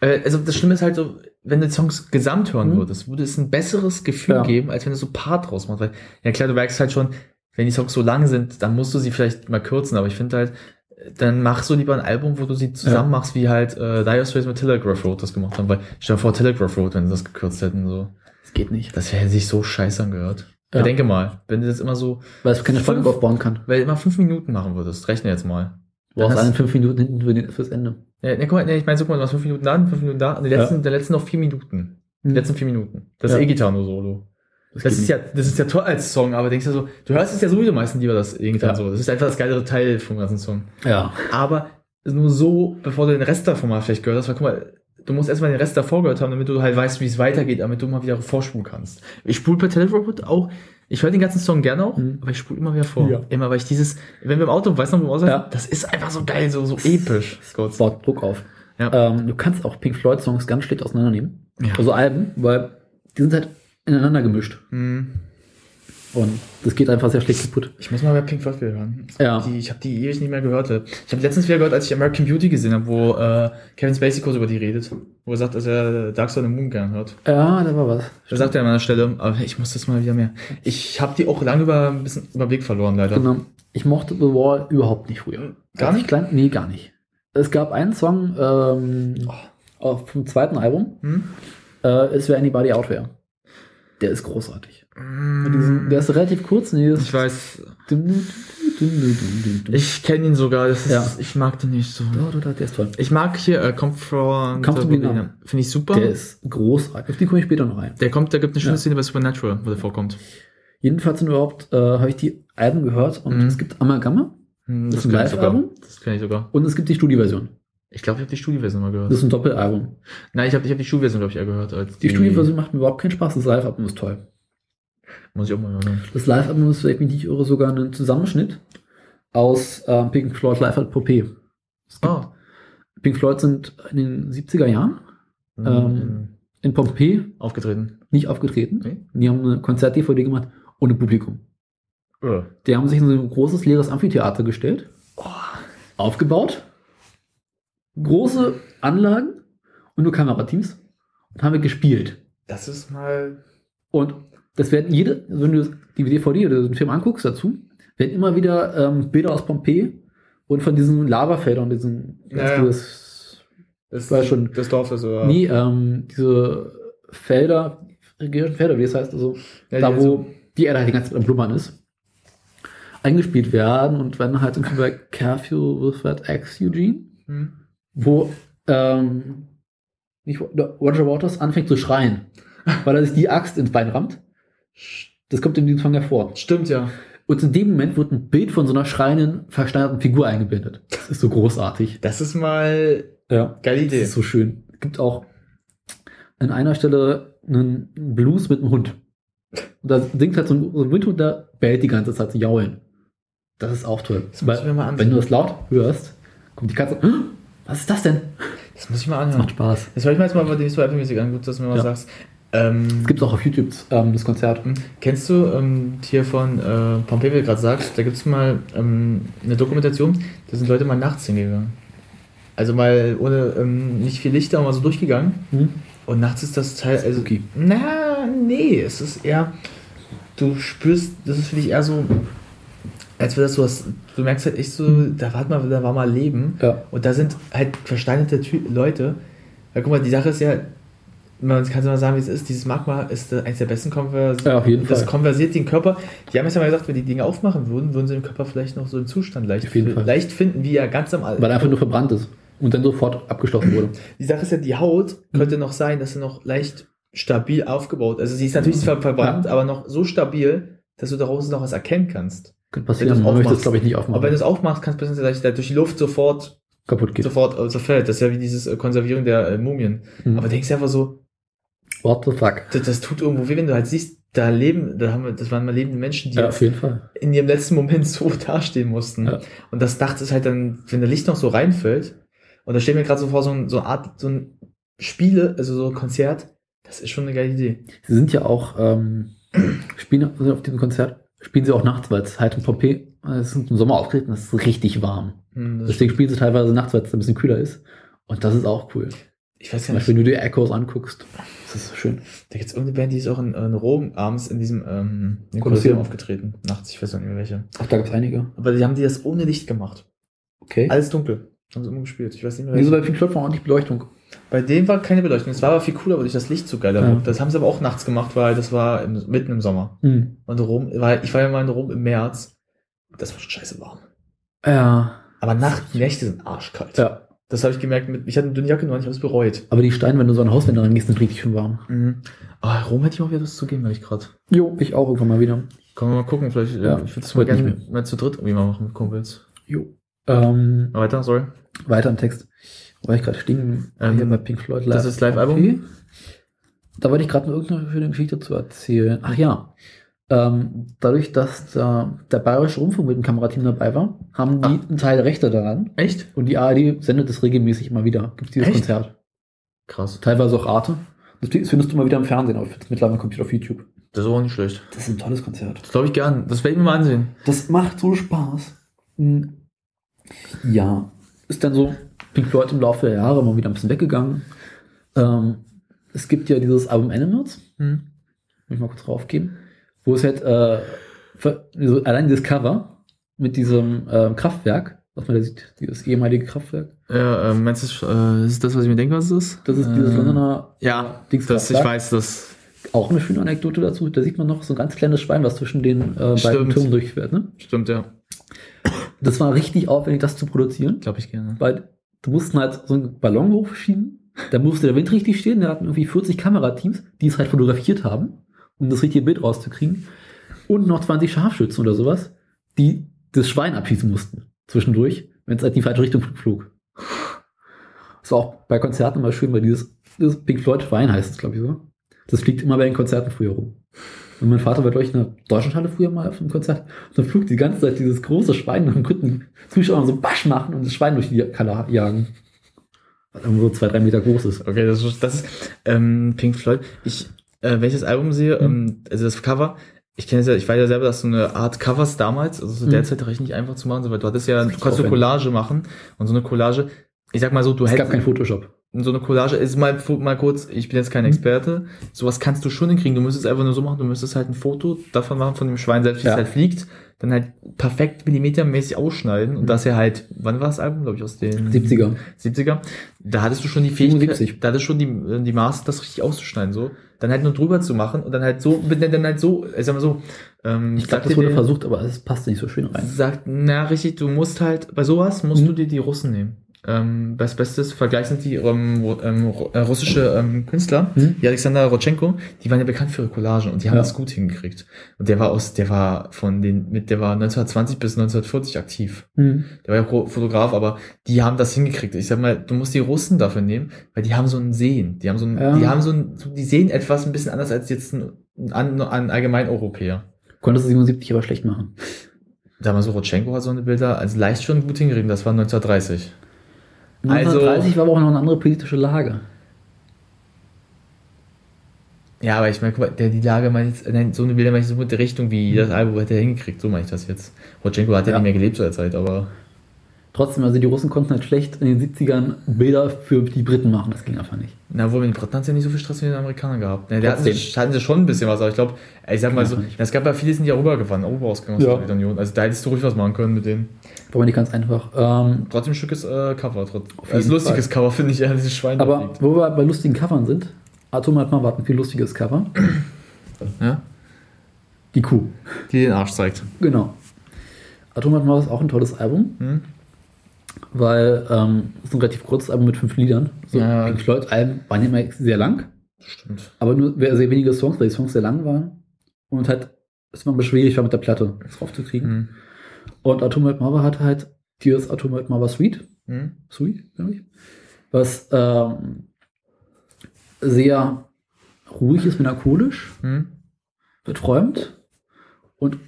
Äh, also das Schlimme ist halt so, wenn du die Songs gesamt hören Mhm. würdest, würde es ein besseres Gefühl Ja. geben, als wenn du so Part draus machst. Weil, ja klar, du merkst halt schon, wenn die Songs so lang sind, dann musst du sie vielleicht mal kürzen, aber ich finde halt, dann mach so lieber ein Album, wo du sie zusammen machst, wie halt äh, Dire Straits mit Telegraph Road das gemacht haben. Weil stell dir vor, Telegraph Road, wenn sie das gekürzt hätten, so. Das geht nicht. Das hätte sich so scheiße angehört. Ja. Ja. Denke mal, wenn du das immer so, Weil es keine Fünf- aufbauen kann. weil du immer fünf Minuten machen würdest, rechne jetzt mal. Du brauchst einen fünf Minuten hinten für den, fürs Ende. Ja, ne, guck mal, ne, ich meine, so, guck mal, du hast fünf Minuten da, fünf Minuten da, und die letzten, der letzten noch vier Minuten. Die Mhm. letzten vier Minuten. Das Ja. ist E-Gitarre nur Solo. Das, geht ist ja, das ist ja toll als Song, aber denkst du so, du hörst es ja sowieso meistens lieber das E-Gitarre Ja. Solo. Das ist einfach das geilere Teil vom ganzen Song. Ja. Aber nur so, bevor du den Rest davon mal vielleicht gehört hast, weil guck mal, du musst erstmal den Rest davor gehört haben, damit du halt weißt, wie es weitergeht, damit du mal wieder vorspulen kannst. Ich spule bei Telegraph auch, ich höre den ganzen Song gerne auch, Mhm. aber ich spule immer wieder vor. Ja. Immer, weil ich dieses, wenn wir im Auto, weißt du noch, wo wir Ja. das ist einfach so geil, so, so episch. Kurz. baut Druck auf. Ja. Ähm, du kannst auch Pink Floyd Songs ganz schlecht auseinandernehmen. Ja. Also Alben, weil die sind halt ineinander gemischt. Mhm. Und das geht einfach sehr schlecht kaputt. Ich muss mal bei Pink Floyd wieder hören. Ja. Die, ich habe die ewig nicht mehr gehört. Ich habe letztens wieder gehört, als ich American Beauty gesehen habe, wo äh, Kevin Spacey kurz über die redet. Wo er sagt, dass er Dark Side the Moon gern hört. Ja, da war was. Da sagt er an einer Stelle, aber ich muss das mal wieder mehr. Ich habe die auch lange über ein bisschen Überblick verloren, leider. Genau. Ich mochte The Wall überhaupt nicht früher. Gar nicht? Klein, nee, gar nicht. Es gab einen Song ähm, auf vom zweiten Album. Hm? Äh, es wäre Anybody Out There. Der ist großartig. Mit diesen, der ist relativ kurz. Nee, das Ich weiß, ich, kenne ihn sogar. Das ist, Ja. Ich mag den nicht so. der ist toll. Ich mag hier äh, Come From Come From Vietnam. Finde ich super. Der Der, ist großartig. Auf die komme ich später noch rein. kommt, da gibt eine schöne Ja. Szene bei Supernatural, wo der vorkommt. Jedenfalls sind überhaupt, äh, habe ich die Alben gehört und Mhm. es gibt Amalgamma Hm, Das ist ein. Live-Album? Das kenne ich sogar. und es gibt die Studioversion. Ich glaube, ich habe die Studioversion mal gehört. Das ist ein Doppelalbum. Nein, ich habe ich hab die Studioversion, glaube ich, eher gehört. Als Die Studioversion macht mir überhaupt keinen Spaß. Das Live-Album ist toll. Muss ich auch mal hören. Das Live-Album ist, wenn ich mich nicht irre, sogar ein Zusammenschnitt aus ähm, Pink Floyd Live at gibt, Ah. Pink Floyd sind in den 70er Jahren Ähm, in Pompeii aufgetreten. nicht aufgetreten. Okay. Die haben eine Konzert-DVD gemacht ohne Publikum. Oh. Die haben sich in so ein großes leeres Amphitheater gestellt, aufgebaut, große Anlagen und nur Kamerateams und haben wir gespielt. Das ist mal. Und das werden jede, wenn du die DVD oder den Film anguckst dazu, werden immer wieder ähm, Bilder aus Pompeji und von diesen Lavafeldern, diesen, Ja, das, Das, War schon- das Dorf ist so. nie, ähm, diese Felder, regierenden Felder, wie das heißt, also Ja, da wo so- die Erde halt die ganze Zeit am Blubbern ist, eingespielt werden und werden halt irgendwie bei Curfew with that X Eugene, Hm. Wo ähm, nicht, Roger Waters anfängt zu schreien, weil er sich die Axt ins Bein rammt. Das kommt in diesem Song hervor. Stimmt, ja. Und in dem Moment wird ein Bild von so einer schreienden, versteinerten Figur eingeblendet. Das ist so großartig. Das ist mal Ja. geile Das Idee. ist so schön. Es gibt auch an einer Stelle einen Blues mit einem Hund. Und da singt halt so ein, so ein Windhund, der bellt die ganze Zeit zu jaulen. Das ist auch toll. Das ansehen. wenn du das laut hörst, kommt die Katze. "Hä? Was ist das denn? Das muss ich mal Das anhören. macht Spaß. Das höre ich mir jetzt mal bei dem so Apple-mäßig an. Gut, dass du mir mal Ja. sagst. Ähm, Es gibt auch auf YouTube ähm, das Konzert. Kennst du ähm, hier von äh, Pompeii, wie du gerade sagst, da gibt es mal ähm, eine Dokumentation, da sind Leute mal nachts hingegangen. Also mal ohne ähm, nicht viel Lichter, mal so durchgegangen. Hm? Und nachts ist das Teil, also. Spooky. Na, nee, es ist eher. Du spürst, das ist für dich eher so, als wäre das so. Du merkst halt echt so, da war mal, da war mal Leben. Ja. Und da sind halt versteinerte Ty Leute. Ja, guck mal, die Sache ist ja, man kann es mal sagen, wie es ist, dieses Magma ist eines der besten Konvers Ja, auf jeden das Fall. konversiert den Körper. Die haben jetzt ja mal gesagt, wenn die Dinge aufmachen würden, würden sie den Körper vielleicht noch so im Zustand leicht, leicht finden, wie er ganz am Al- Weil er einfach nur verbrannt ist. Und dann sofort abgeschlossen wurde. Die Sache ist ja, die Haut könnte noch sein, dass sie noch leicht stabil aufgebaut Also sie ist natürlich ver verbrannt, aber noch so stabil, dass du daraus noch was erkennen kannst. Könnte passieren, man möchte das, glaube ich, nicht Aber aufmachen. wenn du es aufmachst, kann es passieren, dass der durch die Luft sofort, kaputt geht. sofort zerfällt. Das ist ja wie dieses äh, Konservieren der äh, Mumien. Mhm. Aber denkst du einfach so, What the fuck? das, das tut irgendwo weh, wenn du halt siehst, da leben, da haben wir, das waren mal lebende Menschen, die Ja, in ihrem letzten Moment so dastehen mussten. Ja. Und das Dach ist halt dann, wenn der Licht noch so reinfällt, und da steht mir gerade so vor, so, ein, so eine Art, so ein Spiele, also so ein Konzert, das ist schon eine geile Idee. Sie sind ja auch, ähm, spielen auf diesem Konzert, spielen sie auch nachts, weil es halt in Pompeii, äh, es ist im Sommer auftreten, es ist richtig warm. Hm, das Deswegen spielen sie teilweise nachts, weil es ein bisschen kühler ist. Und das ist auch cool. ich weiß Beispiel, nicht, wenn du dir Echoes anguckst. Das ist schön. da gibt es irgendeine Band, die ist auch in, in Rom abends in diesem ähm, Kolosseum. aufgetreten. Nachts, ich weiß nicht mehr welche. Ach, da gab es einige. Aber die haben die das ohne Licht gemacht. Okay. Alles dunkel. Haben sie immer gespielt. Ich weiß nicht mehr. Wieso welche. bei Pink Floyd war ordentlich Beleuchtung? Bei dem war keine Beleuchtung. Es war aber viel cooler, weil ich das Licht so geil Ja. Das haben sie aber auch nachts gemacht, weil das war im, mitten im Sommer. Hm. Und Rom, weil ich war ja mal in Rom im März. Das war schon scheiße warm. Ja. Aber Nacht, Nächte sind arschkalt. Ja. Das habe ich gemerkt. Mit, ich hatte eine dünne Jacke nur an, ich habe es bereut. Aber die Steine, wenn du so an Hauswände rangehst, sind richtig schön warm. Mhm. Ah, Rom hätte ich mal wieder Lust zu gehen, weil ich gerade. Jo, ich auch irgendwann mal wieder. Können wir mal gucken, vielleicht. Ja, Ja, ich würde das mal gerne mal zu dritt irgendwie mal machen mit Kumpels. Jo. Ähm, weiter, sorry. weiter im Text. War ich gerade stehen? Ähm, Hier bei Pink Floyd das ist Live-Album? Da wollte ich gerade noch irgendeine schöne Geschichte zu erzählen. Ach ja. Ähm, dadurch, dass da der Bayerische Rundfunk mit dem Kamerateam dabei war, haben die einen Teil der Rechte daran. Echt? Und die ARD sendet es regelmäßig immer wieder. Gibt dieses Echt? Konzert. Krass. Teilweise auch Arte. Das findest du mal wieder im Fernsehen, aber mittlerweile kommt es auf YouTube. Das ist auch nicht schlecht. Das ist ein tolles Konzert. Das glaube ich gern. Das werde ich mir mal ansehen. Das macht so Spaß. Hm. Ja, ist dann so Pink Floyd im Laufe der Jahre mal wieder ein bisschen weggegangen. Ähm, es gibt ja dieses Album Animals, Hm. muss ich mal kurz draufgehen, wo es halt äh, ver- also allein dieses Cover mit diesem ähm, Kraftwerk, was man da sieht, dieses ehemalige Kraftwerk, Ja, ähm, meinst du, äh, ist das, was ich mir denke, was es ist? das ist dieses Äh, Londoner Ja, Dings das, ich weiß das. Auch eine schöne Anekdote dazu, da sieht man noch so ein ganz kleines Schwein, was zwischen den äh, beiden. Türmen durchfährt. Ne? Stimmt, ja. Das war richtig aufwendig, das zu produzieren. Glaube ich gerne. weil du mussten halt so einen Ballon hochschieben, da musste der Wind richtig stehen, da hatten irgendwie 40 Kamerateams, die es halt fotografiert haben, um das richtige Bild rauszukriegen. Und noch 20 Scharfschützen oder sowas, die das Schwein abschießen mussten zwischendurch, wenn es halt in die falsche Richtung flog. Das war auch bei Konzerten immer schön, weil dieses, dieses Pink Floyd Schwein heißt es, glaube ich so. Das fliegt immer bei den Konzerten früher rum. Und mein Vater war, glaube ich, in der Deutschlandhalle früher mal auf einem Konzert. Und dann flog die ganze Zeit dieses große Schwein und dann konnten die Zuschauer so Basch machen und das Schwein durch die Kalle jagen. Was irgendwo so zwei, drei Meter groß ist. Okay, das ist, das ist ähm, Pink Floyd. Ich, äh, das Album sehe, ähm, also das Cover, ich kenne es ja, ich weiß ja selber, dass so eine Art Covers damals, also zu Mhm. der Zeit recht nicht einfach zu machen, so, weil du hattest ja, du konntest eine. Collage machen und so eine Collage, ich sag mal so, du Es gab hättest, kein Photoshop. So eine Collage ist mal, mal kurz, ich bin jetzt kein Mhm. Experte, sowas kannst du schon hinkriegen, du müsstest einfach nur so machen, du müsstest halt ein Foto davon machen, von dem Schwein selbst, wie Ja. es halt fliegt, dann halt perfekt millimetermäßig ausschneiden und Mhm. das ja halt, wann war das Album, glaube ich, aus den 70er. 70er, da hattest du schon die Fähigkeit, 77. da hattest du schon die, die Maße, das richtig auszuschneiden, so. Dann halt nur drüber zu machen und dann halt so, dann halt so, ich sag mal so, ähm, Ich glaube, das wurde dir- versucht, aber es passt nicht so schön rein. Sagt, na, richtig, du musst halt, bei sowas musst Mhm. du dir die Russen nehmen. Ähm, das Bestes Vergleich sind die ähm, ähm, äh, russische ähm, Künstler, Mhm. die Alexander Rotchenko, die waren ja bekannt für ihre Collagen und die haben Ja. das gut hingekriegt. Und der war aus, der war von den, mit, der war 1920 bis 1940 aktiv. Mhm. Der war ja Fotograf, aber die haben das hingekriegt. Ich sag mal, du musst die Russen dafür nehmen, weil die haben so ein Sehen. Die haben so ein, Ja. die haben so ein, die sehen etwas ein bisschen anders als jetzt ein, ein, ein allgemein Europäer. Konntest du 77 aber schlecht machen. Sag mal so, Rotchenko hat so eine Bilder als leicht schon gut hingekriegt. Das war 1930. Also- 1930 war aber auch noch eine andere politische Lage. Ja, aber ich meine, guck mal, der, die Lage meine ich, jetzt- nein, so eine Bilder meine ich so mit der Richtung, wie das Album hätte er hingekriegt. So meine ich das jetzt. Rotchenko hat ja, Ja. nicht mehr gelebt zu der Zeit, aber Trotzdem, also die Russen konnten halt schlecht in den 70ern Bilder für die Briten machen. Das ging einfach nicht. Na, wohl, mit den Briten hat ja nicht so viel Stress wie den Amerikanern gehabt. Ne, der hatten, hatten sie schon ein bisschen was, aber ich glaube, ich sag mal so, Ja, nicht. es gab ja viele, die sind ja rübergefahren, rüber ausgegangen aus Ja. der Sowjetunion. Also da hättest du ruhig was machen können mit denen. War aber nicht ganz einfach. Ähm, Trotzdem ein schickes äh, Cover. Trotz, Auf als jeden lustiges Fall. Cover finde ich ja, dieses Schwein da aber fliegt. wo wir bei lustigen Covern sind, Atom hat mal ein viel lustiges Cover. Ja? Die Kuh. Die den Arsch zeigt. Genau. Atom hat mal ist auch ein tolles Album, Hm? Weil ähm, es ist ein relativ kurzes Album mit fünf Liedern. So Ja. Pink Floyd Alben waren immer sehr lang, Stimmt. aber nur sehr wenige Songs, weil die Songs sehr lang waren. Und halt es war immer schwierig, war mit der Platte das raufzukriegen. Mhm. Und Atomic Mother hat halt dieses Atomic Mother Suite, Mhm. Suite, glaube ich, was ähm, sehr ruhig ist, melancholisch, Mhm. beträumt und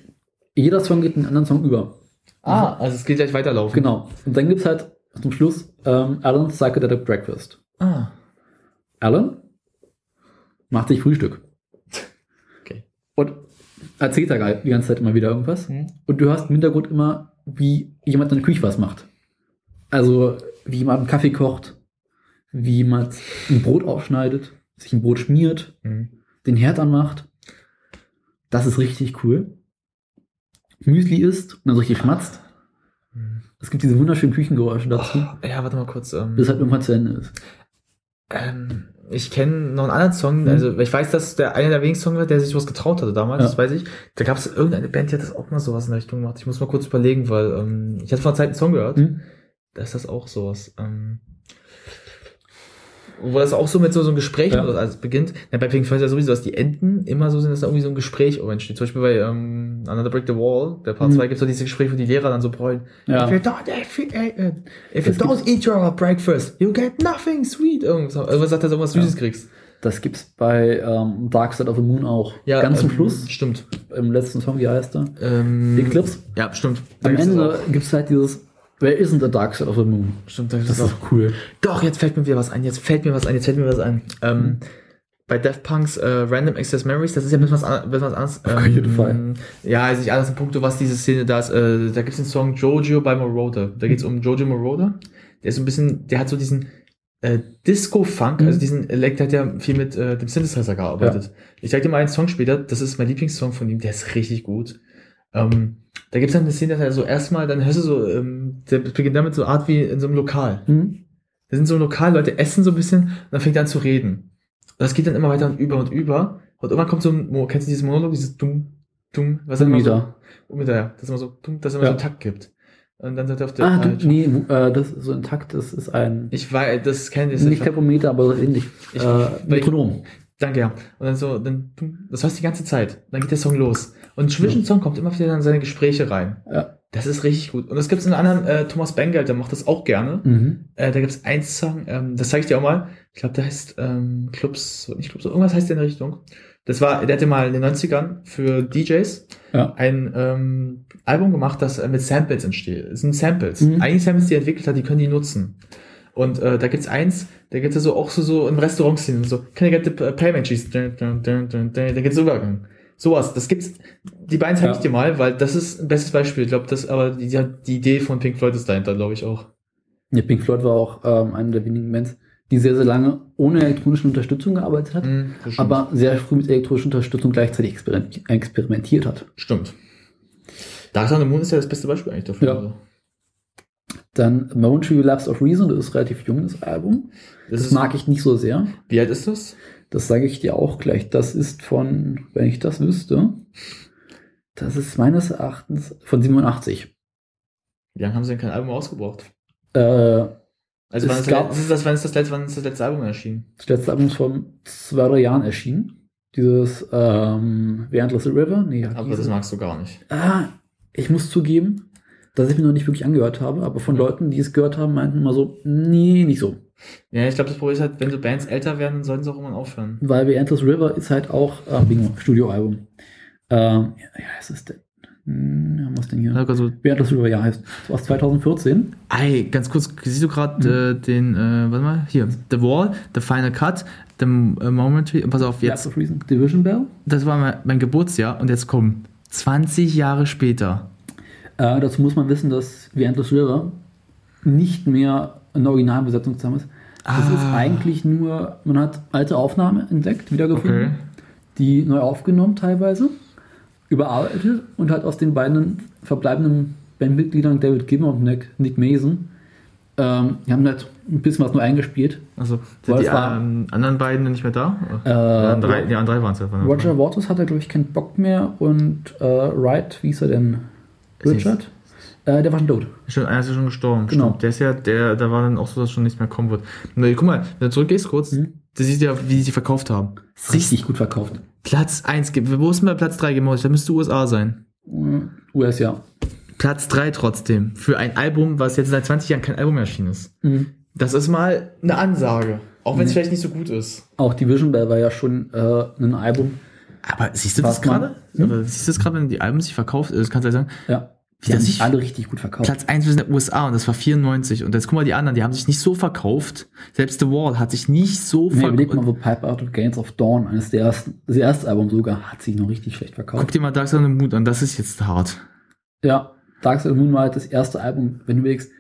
jeder Song geht in einen anderen Song über. Ah, also es geht gleich weiterlaufen. Genau. Und dann gibt es halt zum Schluss ähm, Alan's Psychedelic Breakfast. Ah. Alan macht sich Frühstück. Okay. Und erzählt da die ganze Zeit immer wieder irgendwas. Mhm. Und du hörst im Hintergrund immer, wie jemand in der Küche was macht. Also, wie jemand einen Kaffee kocht, wie jemand ein Brot aufschneidet, sich ein Brot schmiert, Mhm. den Herd anmacht. Das ist richtig cool. Müsli isst und dann so richtig schmatzt. Mhm. Es gibt diese wunderschönen Küchengeräusche dazu, Oh, ja, warte mal kurz. Ähm, bis halt irgendwann zu Ende ist. ähm, ich kenne noch einen anderen Song, Mhm. also ich weiß, dass der einer der wenigen Songs war, der sich was getraut hatte damals, Ja. das weiß ich. Da gab es irgendeine Band, die hat das auch mal sowas in der Richtung gemacht. Ich muss mal kurz überlegen, weil ähm, ich hatte vor einer Zeit einen Song gehört. Hm? Da ist das auch sowas. Ähm, wo das auch so mit so, so einem Gespräch Ja. oder also es beginnt. Ja, bei Pink Floyd ist ja sowieso, dass die Enden immer so sind, dass da irgendwie so ein Gespräch auch entsteht. Zum Beispiel bei ähm, Another Break the Wall, der Part Mhm. 2, gibt es so diese Gespräche, wo die Lehrer dann so brüllen. Ja. If you don't, if you, äh, if you don't eat your breakfast, you get nothing sweet. Irgendwas, irgendwas sagt er, so was Süßes kriegst. Das gibt's bei ähm, Dark Side of the Moon auch. Ja, Ganz zum ähm, Schluss, Stimmt. im letzten Song, wie heißt der? Ähm, Die Clips. Ja, stimmt. Am Ende gibt's halt dieses Where isn't the Dark Side of the Moon? Stimmt, Das das ist auch. cool. Doch, jetzt fällt mir wieder was ein. Jetzt fällt mir was ein. Jetzt fällt mir was ein. Ähm, bei Daft Punks äh, Random Access Memories, das ist ja ein bisschen was, an, bisschen was anderes. Auf jeden Fall. Ja, also nicht alles in puncto, was diese Szene da ist. Äh, da gibt's den Song Jojo bei Moroder. Da geht's um Jojo Moroder. Der ist so ein bisschen, der hat so diesen äh, Disco-Funk, Mhm. also diesen Elect hat ja viel mit äh, dem Synthesizer gearbeitet. Ich zeig dir mal einen Song später, das ist mein Lieblingssong von ihm, der ist richtig gut. Ähm, da gibt's dann eine Szene, dass er so erstmal, dann hörst du so, ähm, der beginnt damit so Art wie in so einem Lokal. Hm? Da sind so lokal, Leute essen so ein bisschen und dann fängt er an zu reden. Und das geht dann immer weiter und über und über. Und irgendwann kommt so ein, kennst du dieses Monolog, dieses dumm, dumm, was immer so, um wieder, ja, das immer so, dumm, dass es immer Ja. so einen Takt gibt. Und dann sagt er auf der, Ah, du, nee, äh, das ist so intakt, das ist ein, ich weiß, das kenne ich nicht Tempometer, aber so ähnlich, Ich- äh, Metronom. Danke, ja. Und dann so, dann, dumm, das du die ganze Zeit. Dann geht der Song los. Und zwischen Song kommt immer wieder dann seine Gespräche rein. Ja. Das ist richtig gut. Und es gibt einen anderen, äh, Thomas Bengel, der macht das auch gerne. Mhm. Äh, da gibt es einen Song, ähm, das zeige ich dir auch mal. Ich glaube, der heißt ähm, Clubs, nicht Clubs, irgendwas heißt der in der Richtung. Das war, der hatte mal in den 90ern für DJs Ja. ein ähm, Album gemacht, das äh, mit Samples entsteht. Es sind Samples. Mhm. Eigentlich Samples, die er entwickelt hat, die können die nutzen. Und äh, da gibt's eins, da gibt's ja so auch so, so im Restaurant-Szenen, so, can I get the uh, payment cheese? Da geht's so Übergang. Sowas, das gibt's, die beiden zeige ich Ja. dir mal, weil das ist ein bestes Beispiel. Ich glaube, das, aber die, die, Idee von Pink Floyd ist dahinter, glaube ich auch. Ja, Pink Floyd war auch ähm, eine der wenigen Bands, die sehr, sehr lange ohne elektronische Unterstützung gearbeitet hat, stimmt. aber sehr früh mit elektronischer Unterstützung gleichzeitig experimenti- experimentiert hat. Stimmt. Dark Side of the Moon ist ja das beste Beispiel eigentlich dafür. Ja. Also, Dann Momentary Lapse of Reason, das ist relativ jung, das Album. Das, Das mag ich nicht so sehr. Wie alt ist das? Das sage ich dir auch gleich. Das ist von, wenn ich das wüsste, das ist meines Erachtens von 87. Wie lange haben sie denn kein Album ausgebracht? Äh, Also Es wann ist, gab- das, ist das, wann, ist das letzte, wann ist das letzte Album erschienen? das letzte Album ist vor zwei, drei Jahren erschienen. Dieses ähm, The Endless River. Nee, Aber dieses- das magst du gar nicht. Ah, ich muss zugeben, dass ich mir noch nicht wirklich angehört habe, aber von Leuten, die es gehört haben, meinten immer so, nee, nicht so. Ja, ich glaube, das Problem ist halt, wenn so Bands älter werden, dann sollten sie auch irgendwann aufhören. Weil The Endless River ist halt auch, äh, Bingo, Studioalbum. Ähm, ja, es ist denn, hm, was denn hier? Also, The Endless River, ja, heißt aus 2014. ey, ganz kurz, siehst du gerade äh, den, äh, warte mal, hier, The Wall, The Final Cut, The äh, Momentary, pass auf, jetzt, of Reason, Division Bell. das war mein, mein Geburtsjahr und jetzt kommen 20 Jahre später. Äh, dazu muss man wissen, dass The Endless River nicht mehr eine Originalbesetzung zusammen ist. Das Ah. ist eigentlich nur, man hat alte Aufnahmen entdeckt, wiedergefunden. Okay. die neu aufgenommen teilweise, überarbeitet und hat aus den beiden verbleibenden Bandmitgliedern David Gilmour und Nick, Nick Mason, ähm, die haben halt ein bisschen was neu eingespielt. Also, sind die war- ähm, anderen beiden nicht mehr da? Äh, drei, die anderen drei waren es ja. Roger Waters hat er, glaube ich, keinen Bock mehr und äh, Wright, wie ist er denn? Richard? Äh, der war schon tot. Stimmt, einer ist ja schon gestorben. Genau. Stimmt. Der ist ja, der, da war dann auch so, dass schon nichts mehr kommen wird. Na, guck mal, wenn du zurückgehst kurz, Mhm. Das siehst du ja, wie die sie verkauft haben. Richtig gut verkauft. Platz 1, wo ist denn bei Platz 3 gemacht? Da müsste USA sein. US, ja. Platz 3 trotzdem. Für ein Album, was jetzt seit 20 Jahren kein Album erschienen ist. Das ist mal eine Ansage. Auch wenn es vielleicht nicht so gut ist. Auch Division Bell war ja schon äh, ein Album. Aber siehst du Was das gerade? Oder Siehst du das gerade, wenn die Alben sich verkauft? Das kannst du ja sagen. Ja. Die haben sich alle richtig gut verkauft. Platz 1 in den USA und das war 94. Und jetzt guck mal die anderen, die haben sich nicht so verkauft. Selbst The Wall hat sich nicht so Nee, überleg mal, verkauft. wo Pipe Out of Gains of Dawn, eines der ersten, das erste Album sogar, hat sich noch richtig schlecht verkauft. Guck dir mal Dark Side of the Moon an, das ist jetzt hart. Ja, Dark Side of the Moon war halt das erste Album, wenn du überlegst,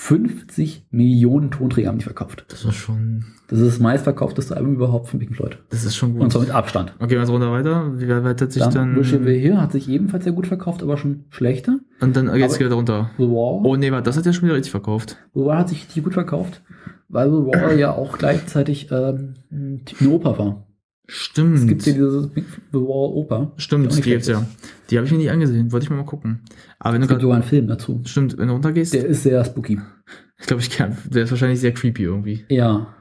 50 Millionen Tonträger haben die verkauft. Das ist schon, Das ist das meistverkaufteste Album überhaupt von Pink Floyd. das ist schon Und gut. zwar mit Abstand. Okay, was runter weiter? Wie wer wertet sich Dann, dann? Wish Were Here hat sich ebenfalls sehr gut verkauft, aber schon schlechter. und dann jetzt Aber- wieder runter. The Wall, Oh nee, das hat ja schon wieder richtig verkauft. The Wall hat sich richtig gut verkauft, weil The Wall ja auch gleichzeitig ähm, eine Oper war. Stimmt. Es gibt ja diese The Wall Oper. Stimmt, Die gibt's ja. Die habe ich mir nicht angesehen. Wollte ich mir mal gucken. Aber wenn du Es gibt gerade, sogar einen Film dazu. stimmt, wenn du runtergehst, Der ist sehr spooky. ich glaube, ich kann, der ist wahrscheinlich sehr creepy irgendwie. Ja.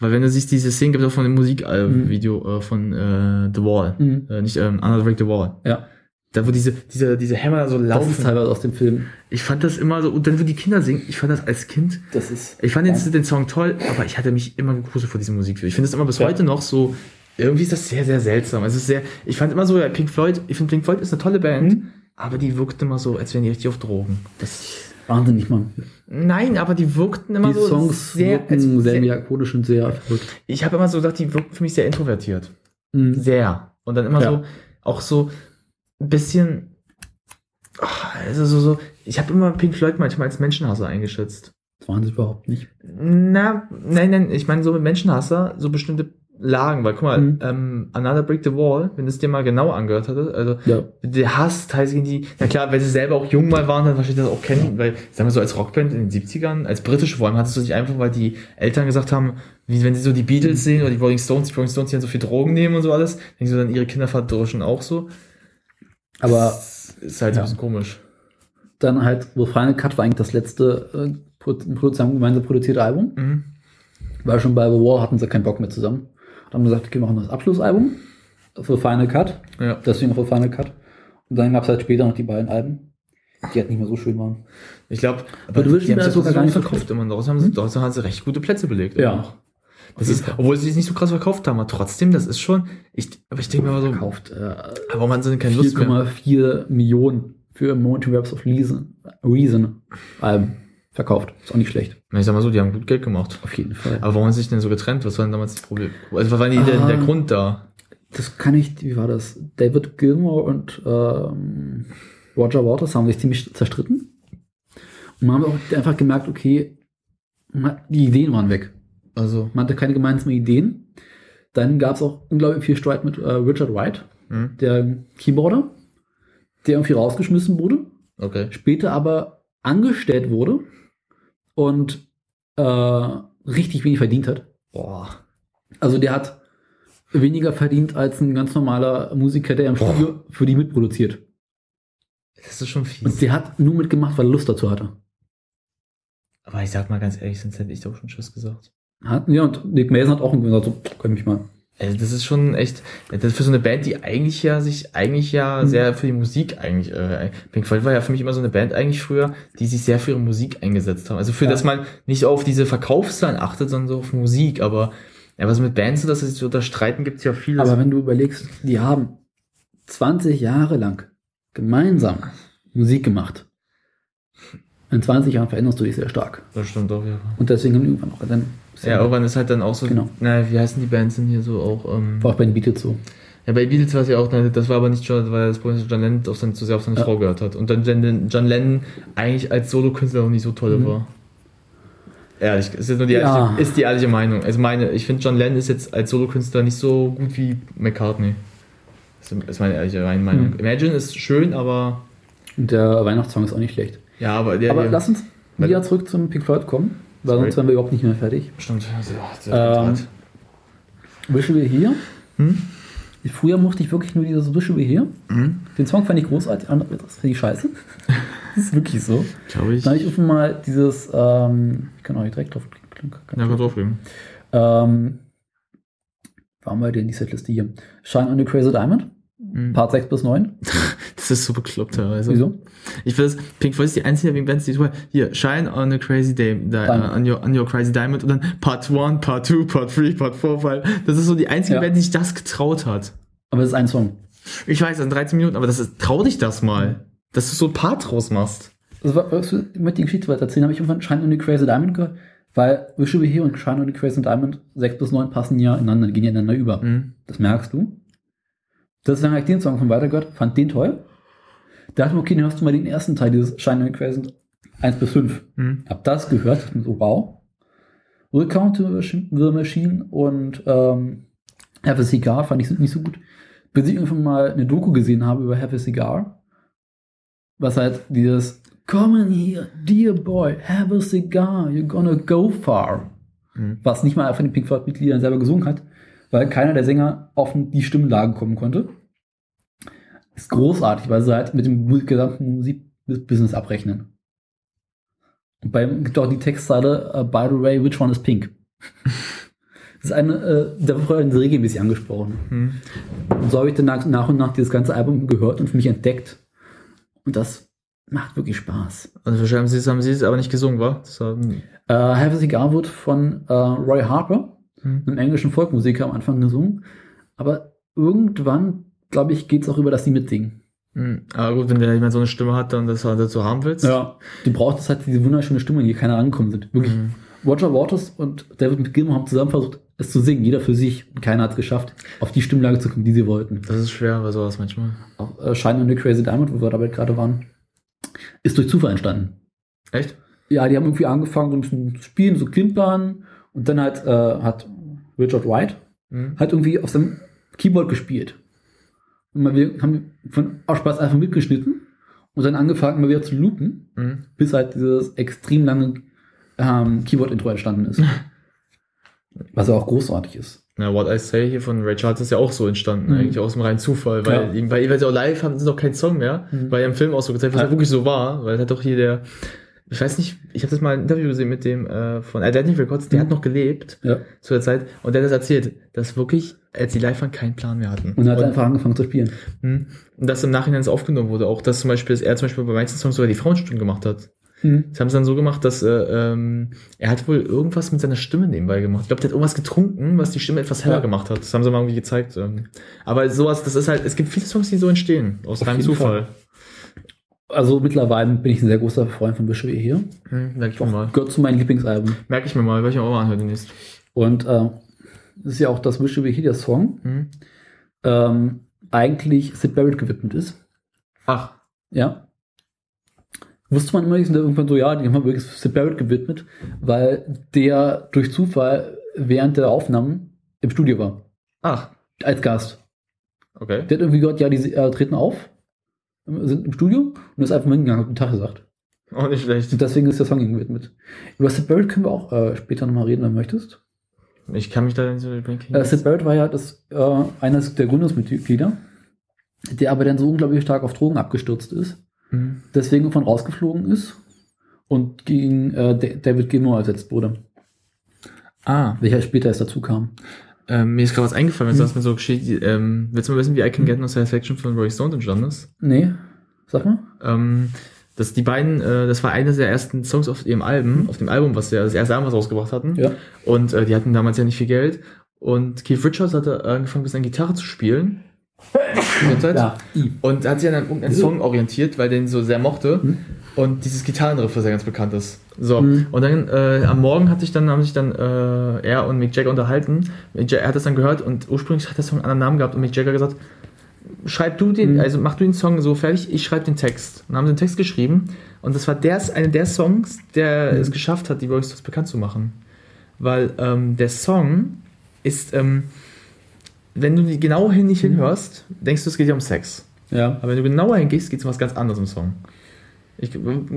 Weil wenn du siehst, diese Szene gibt es auch von dem Musikvideo äh, von äh, The Wall. Mhm. Äh, nicht ähm, Another Break the Wall. Ja. Da wo diese, diese, diese Hämmer so Das ist laufen. teilweise aus dem Film. Ich fand das immer so, und dann wo die Kinder singen, ich fand das als Kind, Das ist. ich fand den, den Song toll, aber ich hatte mich immer gegruselt vor diesem Musikvideo. Ich finde es immer bis Ja. heute noch so, irgendwie ist das sehr, sehr seltsam. Es ist sehr, ich fand immer so, ja, Pink Floyd, ich finde Pink Floyd ist eine tolle Band, Mhm. aber die wirkt immer so, als wären die richtig auf Drogen. Das, Wahnsinnig, Mann. nein, aber die wirkten immer Die so Songs sehr, wirken sehr sehr melancholisch und sehr verrückt. ich habe immer so gedacht, die wirkten für mich sehr introvertiert. Mhm. Sehr. Und dann immer Ja. so, auch so ein bisschen, ach, also so, so, ich habe immer Pink Floyd manchmal als Menschenhasser eingeschätzt. Das waren sie überhaupt nicht. Na, nein, nein, ich meine so mit Menschenhasser, so bestimmte Lagen, weil guck mal, Mhm. ähm, Another Break the Wall, wenn du es dir mal genau angehört hattest, also Ja. der Hass teils gegen die, na klar, weil sie selber auch jung mal waren, dann wahrscheinlich das auch kennen, weil, sagen wir so, als Rockband in den 70ern, als britische vor allem, hattest du dich einfach, weil die Eltern gesagt haben, wie wenn sie so die Beatles sehen oder die Rolling Stones, die Rolling Stones, die dann so viel Drogen nehmen und so alles, denken sie dann, ihre Kinder verdrischen auch so. Aber Das ist halt Ja. ein bisschen komisch. dann halt, wo Final Cut war eigentlich das letzte äh, gemeinsam produzierte Album. Mhm. Weil schon bei The War hatten sie keinen Bock mehr zusammen. Und haben gesagt, okay, wir machen das Abschlussalbum für Final Cut. Ja. Deswegen auch für Final Cut. Und dann gab es halt später noch die beiden Alben, die halt nicht mehr so schön waren. Ich glaube, Aber du willst die haben sich sogar so gar nicht verkauft immer. Daraus haben sie, daraus haben sie recht gute Plätze belegt. Ja. noch. Das ist, obwohl sie es nicht so krass verkauft haben, aber trotzdem, das ist schon, ich, aber ich denke mir immer so, Verkauft äh, haben sie denn keine Lust mehr? 4,4 Millionen für Mountain Raps of Reason, Reason Alben verkauft. Ist auch nicht schlecht. Ich sag mal so, die haben gut Geld gemacht. Auf jeden Fall. Aber warum haben sie sich denn so getrennt? Was war denn damals das Problem? Also, was war denn der, Ah. der Grund da? Das kann ich, wie war das? David Gilmour und ähm, Roger Waters haben sich ziemlich zerstritten. Und man hat auch einfach gemerkt, okay, man, die Ideen waren weg. Also, Man hatte keine gemeinsamen Ideen. Dann gab es auch unglaublich viel Streit mit äh, Richard Wright, hm, der Keyboarder, der irgendwie rausgeschmissen wurde, okay. später aber angestellt wurde und äh, richtig wenig verdient hat. Boah. Also der hat weniger verdient als ein ganz normaler Musiker, der im Studio für die mitproduziert. Das ist schon Und fies. der hat nur mitgemacht, weil er Lust dazu hatte. Aber ich sag mal ganz ehrlich, sonst hätte ich doch schon Tschüss gesagt. Hat, ja, und Nick Mason hat auch gesagt, so, kann mich mal. Also das ist schon echt, das ist für so eine Band, die eigentlich ja sich eigentlich ja Mhm. sehr für die Musik eigentlich, äh, Pink Floyd war ja für mich immer so eine Band eigentlich früher, die sich sehr für ihre Musik eingesetzt haben. Also für, Ja. dass man nicht auf diese Verkaufszahlen achtet, sondern so auf Musik. Aber ja, was mit Bands so, dass sie sich so da streiten, gibt's ja vieles. Aber wenn du überlegst, die haben 20 Jahre lang gemeinsam Musik gemacht. In 20 Jahren veränderst du dich sehr stark. das stimmt doch, ja. Und deswegen haben die irgendwann auch dann. Ja, irgendwann ist halt dann auch so, Genau. na, wie heißen die Bands denn hier so auch, ähm, War auch bei den Beatles so. ja, bei Beatles war es ja auch, das war aber nicht John, weil das Problem ist, dass John Lennon auf seine, zu sehr auf seine Ja. Frau gehört hat. Und dann John, John Lennon eigentlich als Solokünstler noch nicht so toll Mhm. war. Ehrlich, ist jetzt nur die Ja. ehrliche, ist die ehrliche Meinung. Also meine, ich finde John Lennon ist jetzt als Solokünstler nicht so gut wie McCartney. Das ist meine ehrliche Meinung. Mhm. Imagine ist schön, aber Und der Weihnachtssong ist auch nicht schlecht. ja, aber der Aber der- lass uns wieder zurück zum Pink Floyd kommen, weil sonst wären wir überhaupt nicht mehr fertig. stimmt. Also, Ähm, der- Wish We Here. Hm? Früher mochte ich wirklich nur dieses Wish We Here. Mhm. Den Song fand ich großartig, andere das finde ich scheiße. das ist wirklich so. Glaube ich. Dann habe ich irgendwann mal dieses, ähm, ich kann auch nicht direkt drauf klicken. Ja, kann draufgeben. Ähm, waren wir denn die Setliste hier? Shine on the Crazy Diamond, Part 6 bis 9. Das ist so bekloppt teilweise. Wieso? Ich weiß, Pink Floyd ist die einzige Bands, die super, hier, Shine on a Crazy Day, di Diamond. on, your, on your Crazy Diamond und dann Part 1, Part 2, Part 3, Part 4, weil das ist so die einzige Ja. Band, die sich das getraut hat. Aber es ist ein Song. Ich weiß, in 13 Minuten, aber das ist, trau dich das mal, dass du so ein Part draus machst. War, was ich möchte die Geschichte weiter erzählen, habe ich irgendwann Shine on the Crazy Diamond gehört, weil Wish You Were Here und Shine on the Crazy Diamond 6 bis 9 passen ja ineinander, gehen ja ineinander über. Mhm. Das merkst du. Deswegen habe ich den Song von weiter gehört, fand den toll. Da dachte ich mir, okay, dann hörst du mal den ersten Teil dieses the Crazy 1 bis 5. Mhm. Hab das gehört, dachte mir so, wow. Welcome to the Machine und ähm, Have a Cigar fand ich nicht so gut. Bis ich irgendwann mal eine Doku gesehen habe über Have a Cigar, was halt dieses Come in here, dear boy, have a cigar, you're gonna go far. Mhm. Was nicht mal von den Pink Floyd-Mitgliedern selber gesungen hat, weil keiner der Sänger auf die Stimmlagen kommen konnte. Ist großartig, weil sie halt mit dem gesamten Musikbusiness abrechnen. Und beim gibt auch die Textzeile, uh, by the way, which one is pink? Das ist eine, äh, da wird vorher regelmäßig angesprochen. Mhm. Und so habe ich dann nach, nach und nach dieses ganze Album gehört und für mich entdeckt. Und das macht wirklich Spaß. Also wahrscheinlich haben sie es, haben sie es aber nicht gesungen, wa? Das war, hm. Äh, Have a Cigar wird von äh, Roy Harper, Mhm. einem englischen Folkmusiker, am Anfang gesungen. Aber irgendwann, glaube ich, geht es auch über, dass sie mitsingen. Hm. Aber gut, wenn der jemand so eine Stimme hat, dann das halt dazu haben willst. Ja. Du brauchst halt diese wunderschöne Stimme, in die keiner rangekommen sind. Wirklich. Mhm. Roger Waters und David Gilmour haben zusammen versucht, es zu singen, jeder für sich. Und keiner hat es geschafft, auf die Stimmlage zu kommen, die sie wollten. Das ist schwer bei sowas manchmal. Auch äh, Shine on the Crazy Diamond, wo wir dabei gerade waren, ist durch Zufall entstanden. Echt? Ja, die haben irgendwie angefangen, so ein bisschen zu spielen, so klimpern. Und dann halt, äh, hat Richard White Mhm. hat irgendwie auf seinem Keyboard gespielt. Und wir haben von aus Spaß einfach mitgeschnitten und dann angefangen, mal wieder zu loopen, Mhm. bis halt dieses extrem lange ähm, Keyboard-Intro entstanden ist. Was ja auch großartig ist. Na, What I Say hier von Ray Charles ist ja auch so entstanden, Mhm. eigentlich aus dem reinen Zufall, weil, Ja. weil, weil sie auch live haben, sie noch keinen Song mehr, Mhm. weil er im Film auch so gezeigt, was Ja. ja. wirklich so war, weil hat doch hier der, ich weiß nicht, ich habe das mal ein Interview gesehen mit dem äh, von Identity Records, der Mhm. hat noch gelebt Ja. zu der Zeit und der hat das erzählt, dass wirklich, als die live waren, keinen Plan mehr hatten. Und er hat einfach angefangen zu spielen. Mhm. und dass im Nachhinein es aufgenommen wurde, auch dass zum Beispiel, dass er zum Beispiel bei manchen Songs sogar die Frauenstimmen gemacht hat. Mhm. Das haben sie dann so gemacht, dass äh, ähm, er hat wohl irgendwas mit seiner Stimme nebenbei gemacht. Ich glaube, der hat irgendwas getrunken, was die Stimme etwas heller Ja. gemacht hat. Das haben sie mal irgendwie gezeigt. Ähm. Aber sowas, das ist halt, es gibt viele Songs, die so entstehen, aus Auf reinem Zufall. Also mittlerweile bin ich ein sehr großer Freund von Bishop hier. Hm, merke ich mir mal. Gehört zu meinen Lieblingsalben. Merke ich mir mal, mir auch mal anhören demnächst. Und äh, das ist ja auch das Were Here, der Song, Hm. ähm, eigentlich Sid Barrett gewidmet ist. Ach, Ja. Wusste man immer nicht, irgendwann so, ja, die haben wir wirklich Sid Barrett gewidmet, weil der durch Zufall während der Aufnahmen im Studio war. ach, Als Gast. okay. Der hat irgendwie gehört, ja, die äh, treten auf, sind im Studio und ist einfach mal hingegangen und guten Tag gesagt. Auch nicht schlecht. Und deswegen ist der Song gewidmet. Über Sid Barrett können wir auch äh, später nochmal reden, wenn du möchtest. Ich kann mich da nicht so bringen. Äh, Sid Barrett war ja das, äh, eines der Gründungsmitglieder, der aber dann so unglaublich stark auf Drogen abgestürzt ist, Hm. deswegen von rausgeflogen ist und gegen äh, Da- David Gilmour ersetzt wurde, Ah, welcher später erst dazu kam. Ähm, mir ist gerade was eingefallen, wenn Hm. das mir so geschieht. Ähm, willst du mal wissen, wie I Can Get No Satisfaction von Roy Stone entstanden ist? Nee, sag mal. Ähm, dass die beiden, äh, das war einer der ersten Songs auf ihrem Album, auf dem Album, was sie das erste Album, was rausgebracht hatten. Ja. Und äh, die hatten damals ja nicht viel Geld. Und Keith Richards hatte angefangen, ein bisschen Gitarre zu spielen. Ja. Und hat sich an irgendeinen Song orientiert, weil den so sehr mochte. Mhm. Und dieses Gitarrenriff, was ja ganz bekannt ist. So. Mhm. Und dann äh, am Morgen hat sich dann, haben sich dann äh, er und Mick Jagger unterhalten. Mick Jagger, er hat das dann gehört und ursprünglich hat der Song einen anderen Namen gehabt und Mick Jagger gesagt, schreib du den, Mhm. also mach du den Song so fertig, ich schreibe den Text. Und haben sie den Text geschrieben. Und das war der, einer der Songs, der Mhm. es geschafft hat, die Rolling Stones bekannt zu machen. Weil ähm, der Song ist, ähm, wenn du genau hin nicht hinhörst, denkst du, es geht ja um Sex. Ja. Aber wenn du genauer hingehst, geht es um was ganz anderes im Song. Ich,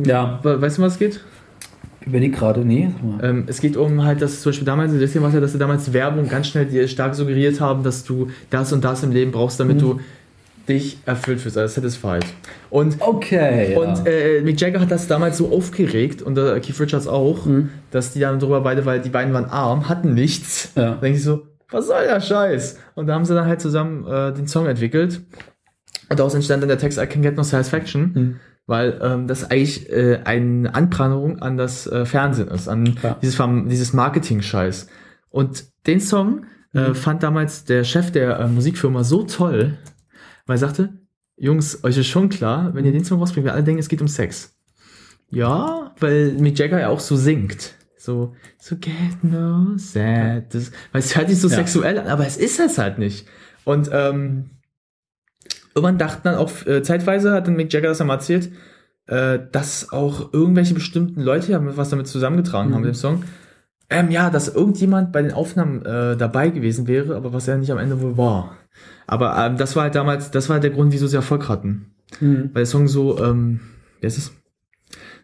Ja. we- Weißt du, um was es geht? Überleg gerade, nee. Ähm, es geht um halt, dass zum Beispiel damals, das war ja, dass sie damals Werbung ganz schnell dir stark suggeriert haben, dass du das und das im Leben brauchst, damit Mhm. du dich erfüllt fühlst, also satisfied. Und, Okay. ja. und äh, Mick Jagger hat das damals so aufgeregt und äh, Keith Richards auch, Mhm. dass die dann drüber beide, weil die beiden waren arm, hatten nichts. Ja. Da denke ich so, was soll der Scheiß? Und da haben sie dann halt zusammen äh, den Song entwickelt. Und daraus entstand dann der Text I Can Get No Satisfaction, Mhm. Weil ähm, das eigentlich äh, eine Anprangung an das äh, Fernsehen ist, an Ja. dieses, dieses Marketing-Scheiß. Und den Song äh, fand damals der Chef der äh, Musikfirma so toll, weil er sagte, Jungs, euch ist schon klar, wenn ihr den Song rausbringt, wir alle denken, es geht um Sex. Ja, weil Mick Jagger ja auch so singt. So, so get no sad. Das, weil es hört sich so Ja. sexuell an, aber es ist es halt nicht. Und ähm, irgendwann dachten dann auch, äh, zeitweise hat dann Mick Jagger das einmal erzählt, äh, dass auch irgendwelche bestimmten Leute ja was damit zusammengetragen haben Mhm. mit dem Song. Ähm, ja, dass irgendjemand bei den Aufnahmen äh, dabei gewesen wäre, aber was er nicht am Ende wohl war. Aber ähm, das war halt damals, das war halt der Grund, wieso sie Erfolg hatten. Mhm. Weil der Song so, ähm, wie heißt es?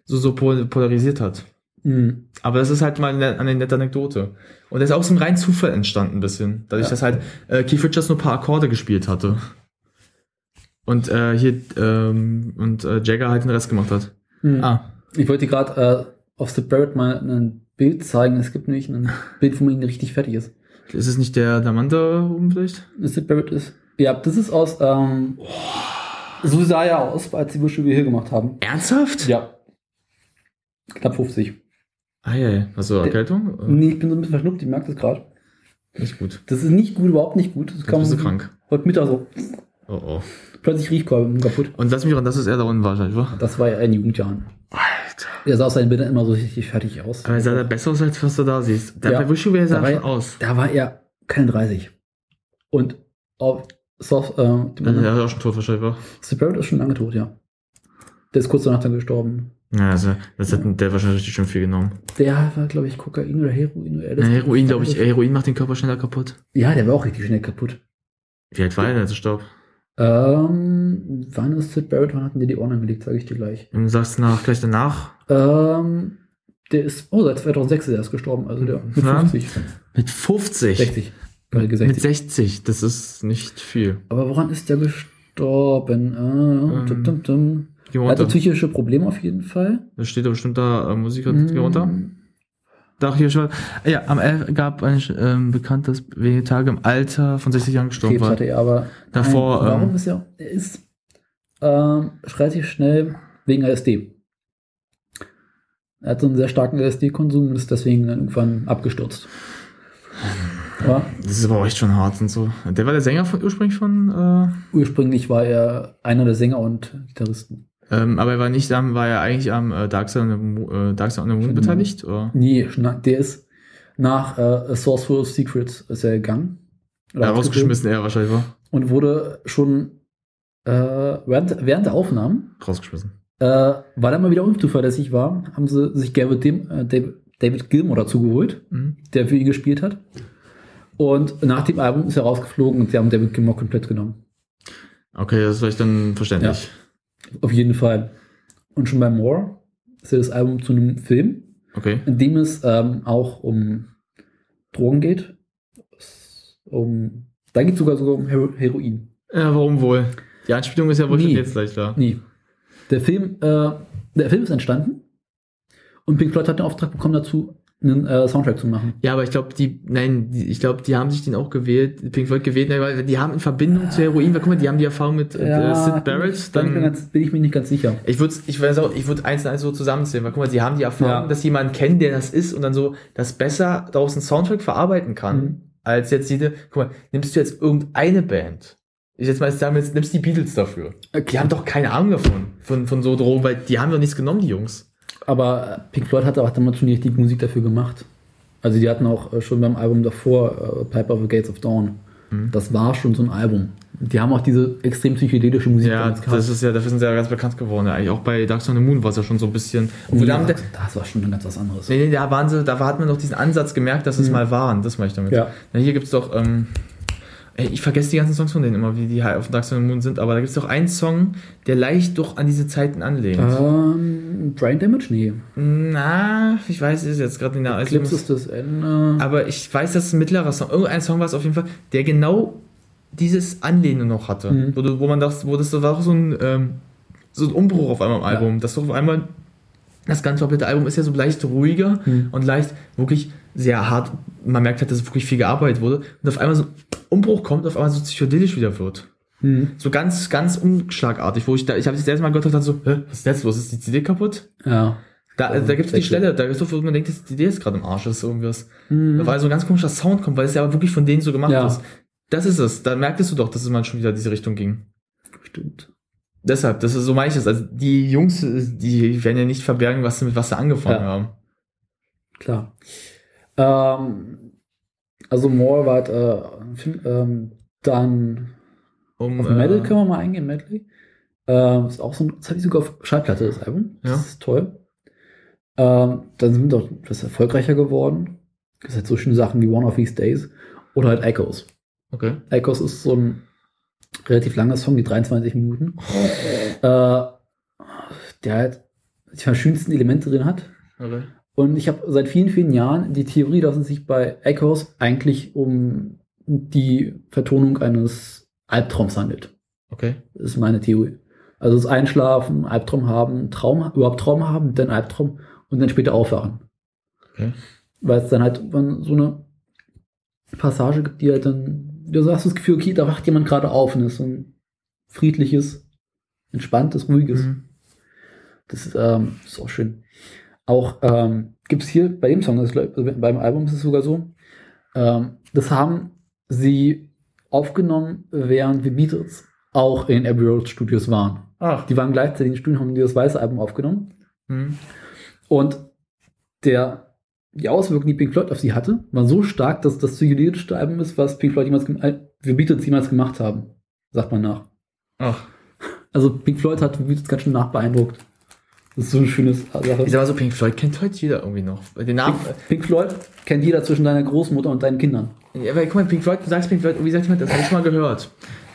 So, so pol- polarisiert hat. Mhm. Aber das ist halt mal eine, eine nette Anekdote. Und der ist aus dem reinen Zufall entstanden, ein bisschen. Dadurch, Ja. dass halt äh, Keith Richards nur ein paar Akkorde gespielt hatte. Und äh, hier, ähm, und äh, Jagger halt den Rest gemacht hat. Mhm. Ah. Ich wollte dir gerade äh, auf The Barrett mal ein Bild zeigen. Es gibt nämlich ein Bild, wo man ihn richtig fertig ist. Ist es nicht der Diamant da oben vielleicht? Sid Barrett ist. Ja, das ist aus. Ähm, so sah er aus, als sie Bushel hier gemacht haben. Ernsthaft? Ja. Knapp 50. Ah ja, ja. Hast du Erkältung? Äh, Nee, ich bin so ein bisschen verschnupft, ich merke das gerade. Nicht gut. Das ist nicht gut, überhaupt nicht gut. Das Jetzt bist du krank. Heute Mittag so. Oh oh. Plötzlich Riechkolben kaputt. Und lass mich ran, das ist er da unten wahrscheinlich, wa? Das war ja in Jugendjahren. Alter. Er sah aus seinen Bildern immer so richtig fertig aus. Aber sah da besser aus, als was du da siehst. Der Ja. wäre Da sah war schon er- aus. Da war er keine 30. Und auf Soft, äh, anderen- ist auch schon tot wahrscheinlich, wa? Barrett ist schon lange tot, ja. Der ist kurz danach dann gestorben. Ja, also, das hat der wahrscheinlich richtig schön viel genommen. Der war, glaube ich, Kokain oder Heroin oder Ja, Heroin, glaube ich, Heroin macht den Körper schneller kaputt. Ja, der war auch richtig schnell kaputt. Wie alt war er als er starb? Ähm, wann ist Sid Barrett? Wann hatten die die Ohren angelegt? Sage ich dir gleich. Und du sagst nach, gleich danach? Ähm, der ist, oh, seit 2006 ist er erst gestorben, also der mit Ja. 50. Mit 50. 60. Weil gesagt. Mit 60, das ist nicht viel. Aber woran ist der gestorben? Äh, Ähm, tum, tum. Geh Er hatte psychische Probleme auf jeden Fall. Da steht da bestimmt da äh, Musik, Mhm. geh runter. Da hier schon. Ja, am 11 gab ein ähm, bekanntes wenige Tage im Alter von 60 Jahren gestorben Krebs war. hatte er aber. Davor, Nein, warum ähm, ist er? Er ist ähm, relativ schnell wegen LSD. Er hat so einen sehr starken LSD-Konsum und ist deswegen dann irgendwann abgestürzt. Ja, Das ist aber auch echt schon hart und so. Der war der Sänger von, ursprünglich von, äh, ursprünglich war er einer der Sänger und Gitarristen. Ähm, aber er war nicht am, war er eigentlich am äh, Dark Side on the Moon, äh, Moon Mhm. beteiligt? Oder? Nee, der ist nach äh, A Source Full of Secrets ist er gegangen. Oder Ja, rausgeschmissen, er wahrscheinlich war. Und wurde schon äh, während, während der Aufnahmen Rausgeschmissen. äh, weil er mal wieder unzuverlässig war, haben sie sich David, Dim, äh, David, Gilmour dazu geholt, Mhm. der für ihn gespielt hat. Und nach dem Album ist er rausgeflogen und sie haben David Gilmour komplett genommen. Okay, das ist vielleicht dann verständlich. Auf jeden Fall. Und schon bei More ist ja das Album zu einem Film, Okay. in dem es ähm, auch um Drogen geht. Um, da geht es sogar sogar um Hero Heroin. Ja, warum wohl? Die Anspielung ist ja wohl schon Nee. jetzt gleich da. Nee. Der Film, äh, der Film ist entstanden und Pink Floyd hat den Auftrag bekommen dazu, einen äh, Soundtrack zu machen. Ja, aber ich glaube, die, nein, die, ich glaube, die haben sich den auch gewählt, Pink Floyd gewählt, ne, weil die haben in Verbindung zu Heroin, weil guck mal, die haben die Erfahrung mit äh, Sid Barrett, da bin ich, dann, ganz, bin ich mir nicht ganz sicher. ich würde ich weiß auch, ich würde eins und eins so zusammenzählen, weil guck mal, die haben die Erfahrung, Ja. dass jemand kennt, der das ist und dann so das besser daraus einen Soundtrack verarbeiten kann, Mhm. als jetzt jede, guck mal, nimmst du jetzt irgendeine Band, ich jetzt mal sagen, jetzt nimmst die Beatles dafür. Die haben doch keine Ahnung davon, von, von so Drogen, weil die haben doch nichts genommen, die Jungs. Aber Pink Floyd hat auch damals schon die Musik dafür gemacht. Also die hatten auch äh, schon beim Album davor äh, Pipe of the Gates of Dawn. Mhm. Das war schon so ein Album. Die haben auch diese extrem psychedelische Musik Ja, damals gehabt. das ist ja, dafür sind sie ja ganz bekannt geworden. Ja, eigentlich auch bei Dark of the Moon war es ja schon so ein bisschen. Obwohl, da ja, haben der, das war schon ganz was anderes. Nee, nee, da waren sie, da hat man noch diesen Ansatz gemerkt, dass es mal waren. Das meine ich damit. Mhm. Ja. Na, hier gibt's doch, ähm, ey, ich vergesse die ganzen Songs von denen immer, wie die halt auf Dark Side of the Moon sind, aber da gibt's doch einen Song, der leicht doch an diese Zeiten anlehnt. Ähm, Brain Damage? Nee. Na, ich weiß, ist jetzt gerade in der Clips ist das Ende. aber ich weiß, dass es ein mittlerer Song, irgendein Song war es auf jeden Fall, der genau dieses Anlehnen noch hatte. Mhm. Wo, wo man dachte, wo das war auch so ein, ähm, so ein Umbruch auf einmal im Ja. Album, dass du auf einmal Das ganze komplette Album ist ja so leicht ruhiger Hm. und leicht wirklich sehr hart. Man merkt halt, dass wirklich viel gearbeitet wurde. Und auf einmal so ein Umbruch kommt, auf einmal so psychedelisch wieder wird. Hm. So ganz, ganz umschlagartig, wo ich da, ich habe das erste Mal gehört und dachte so, Hä, was ist jetzt los? Ist die CD kaputt? Ja. Da, also, da gibt es die. Stelle, da ist so, wo man denkt, die CD ist gerade im Arsch, ist irgendwas. Mhm. Weil so ein ganz komischer Sound kommt, weil es ja wirklich von denen so gemacht Ja. ist. Das ist es. Da merktest du doch, dass es mal schon wieder in diese Richtung ging. Stimmt. Deshalb, das ist so meine ich das. Also die Jungs, die werden ja nicht verbergen, was sie mit was sie angefangen Ja. haben. Klar. Ähm, also More war halt, äh, ähm, dann Um, auf Metal äh, können wir mal eingehen, Medley. Ähm, ist auch so ein, das hatte ich sogar auf Schallplatte, das Album. Das Ja. ist toll. Ähm, dann sind wir doch etwas erfolgreicher geworden. Das halt so schöne Sachen wie One of These Days oder halt Echoes. Okay. Echoes ist so ein relativ langer Song, die 23 Minuten. Äh, der halt die schönsten Elemente drin hat. okay. Und ich habe seit vielen, vielen Jahren die Theorie, dass es sich bei Echoes eigentlich um die Vertonung eines Albtraums handelt. Okay. Das ist meine Theorie. Also das Einschlafen, Albtraum haben, Traum, überhaupt Traum haben, dann Albtraum und dann später aufwachen. Okay. Weil es dann halt so eine Passage gibt, die halt dann, du hast das Gefühl, okay, da wacht jemand gerade auf und ist so ein friedliches, entspanntes, ruhiges. Mhm. Das ist, ähm, ist auch schön. Auch ähm, gibt es hier bei dem Song, das, also beim Album ist es sogar so, ähm, das haben sie aufgenommen, während die Beatles auch in Abbey Road Studios waren. Ach. Die waren gleichzeitig in den Studios, haben dieses weiße Album aufgenommen. Mhm. Und der, die Auswirkungen, die Pink Floyd auf sie hatte, war so stark, dass das psychedelischste Album ist, was Pink Floyd jemals, äh, wir Beatles jemals gemacht haben. Sagt man nach. Ach. Also Pink Floyd hat die Beatles ganz schön nachbeeindruckt. Das ist so eine schöne Sache. Ich sag mal so, Pink Floyd kennt heute jeder irgendwie noch. Den Namen. Pink Floyd kennt jeder zwischen deiner Großmutter und deinen Kindern. Ja, aber guck mal, Pink Floyd, du sagst Pink Floyd, wie sagt jemand, das habe ich mal gehört.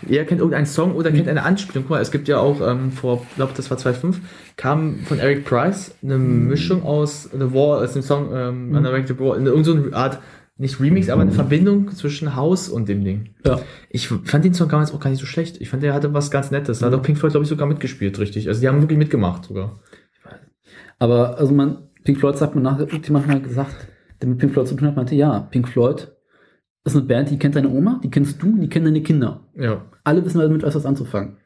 Jeder kennt irgendeinen Song oder kennt eine Anspielung. Guck mal, es gibt ja auch ähm, vor, ich glaube, das war 2005, kam von Eric Price eine Mischung aus The War, aus dem Song ähm, Undirected War, eine, irgend so eine Art, nicht Remix, aber eine Verbindung zwischen Haus und dem Ding. Ja. Ich fand den Song damals auch gar nicht so schlecht. Ich fand, der hatte was ganz Nettes. Da hat auch Pink Floyd, glaube ich, sogar mitgespielt, richtig. Also die haben wirklich mitgemacht sogar. Aber also man, Pink Floyd sagt man nach, jemand mal gesagt, der mit Pink Floyd zu tun hat, meinte, ja, Pink Floyd ist eine Band, die kennt deine Oma, die kennst du, die kennen deine Kinder. Ja. Alle wissen damit etwas anzufangen.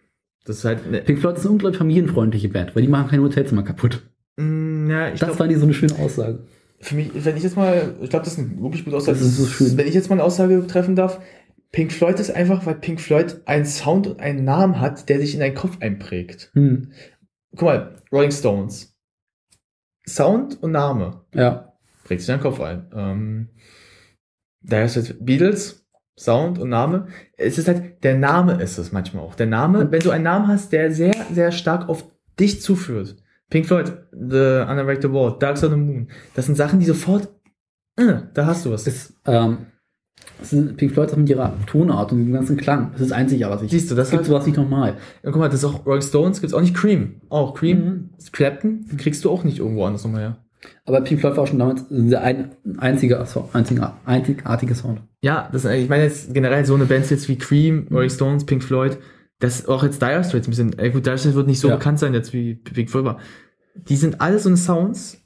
Das ist halt, ne, Pink Floyd ist eine unglaublich familienfreundliche Band, weil die machen keine Hotelzimmer kaputt. Mm, ja, ich Das glaub, war die so eine schöne Aussage. für mich, wenn ich jetzt mal, ich glaube, das ist eine wirklich gute Aussage. Das ist so schön. Wenn ich jetzt mal eine Aussage treffen darf, Pink Floyd ist einfach, weil Pink Floyd einen Sound und einen Namen hat, der sich in deinen Kopf einprägt. Hm. Guck mal, Rolling Stones. Sound und Name Ja. prägt sich in deinen Kopf ein. Ähm, da ist jetzt Beatles, Sound und Name. Es ist halt, der Name ist es manchmal auch. Der Name, wenn du einen Namen hast, der sehr, sehr stark auf dich zuführt. Pink Floyd, The Undirected War, Dark Side of the Moon. Das sind Sachen, die sofort, äh, da hast du was. Es, ähm, es ist Pink Floyd hat mit ihrer Tonart und dem ganzen Klang. Es ist einzigartig. Siehst du, das gibt halt- sowas nicht normal. Ja, guck mal, das ist auch Rolling Stones, gibt's auch nicht Cream. Auch Cream, Mhm. Clapton, kriegst du auch nicht irgendwo anders nochmal her. Aber Pink Floyd war auch schon damals der ein, einzige, einziger, einzigartige Sound. Ja, das, ich meine jetzt generell so eine Bands jetzt wie Cream, Rolling Stones, Pink Floyd, das auch jetzt Dire Straits ein bisschen, äh, gut, Dire Straits wird nicht so Ja. bekannt sein jetzt wie Pink Floyd war. Die sind alle so eine Sounds,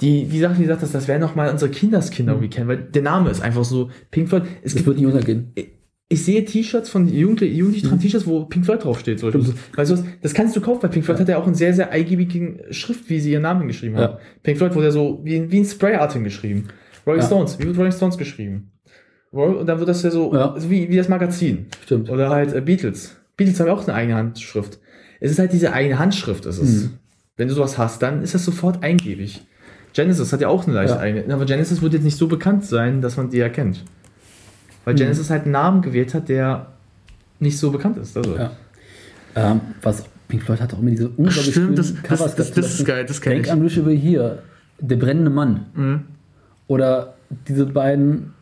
die, wie Sachen, wie gesagt, das, das wären noch mal unsere Kinderskinder Mhm. irgendwie kennen, weil der Name ist einfach so, Pink Floyd, es Das gibt, wird nicht untergehen. Ich sehe T-Shirts von Jugendlichen, Jugendlichen tragen T-Shirts, wo Pink Floyd draufsteht. So. Weißt du was, das kannst du kaufen, weil Pink Floyd Ja. hat ja auch einen sehr, sehr eingebigen Schrift, wie sie ihren Namen geschrieben haben. Ja. Pink Floyd wurde ja so wie, wie ein Spray-Art hingeschrieben. Rolling Ja. Stones, wie wird Rolling Stones geschrieben? Und dann wird das ja so, so wie, wie das Magazin. Stimmt. Oder halt äh, Beatles. Beatles haben ja auch eine eigene Handschrift. Es ist halt diese eigene Handschrift, ist es. Mhm. Wenn du sowas hast, dann ist das sofort eingebig. Genesis hat ja auch eine leicht eigene. Aber Genesis wird jetzt nicht so bekannt sein, dass man die erkennt. Weil Mhm. Genesis halt einen Namen gewählt hat, der nicht so bekannt ist. Also. Ja. Ähm, was Pink Floyd hat auch immer diese unglaublich Stimmt, das- das- Covers das- gehabt. das ist geil, das Denk ich. an Wish Over Here, Der brennende Mann. Mhm. Oder diese beiden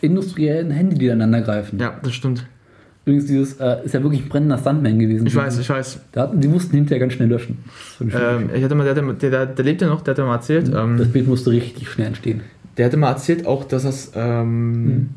industriellen Hände, die ineinander greifen. Ja, das stimmt. Übrigens, dieses äh, ist ja wirklich ein brennender Stuntman gewesen. Ich weiß, ich weiß. Da hatten, die mussten hinterher ganz schnell löschen. Das, Ähm, ich hatte mal, der, hatte- der, der, der lebt ja noch, der hat ja mal erzählt. Ähm, das Bild musste richtig schnell entstehen. der hatte mal erzählt auch, dass das ähm, Mhm.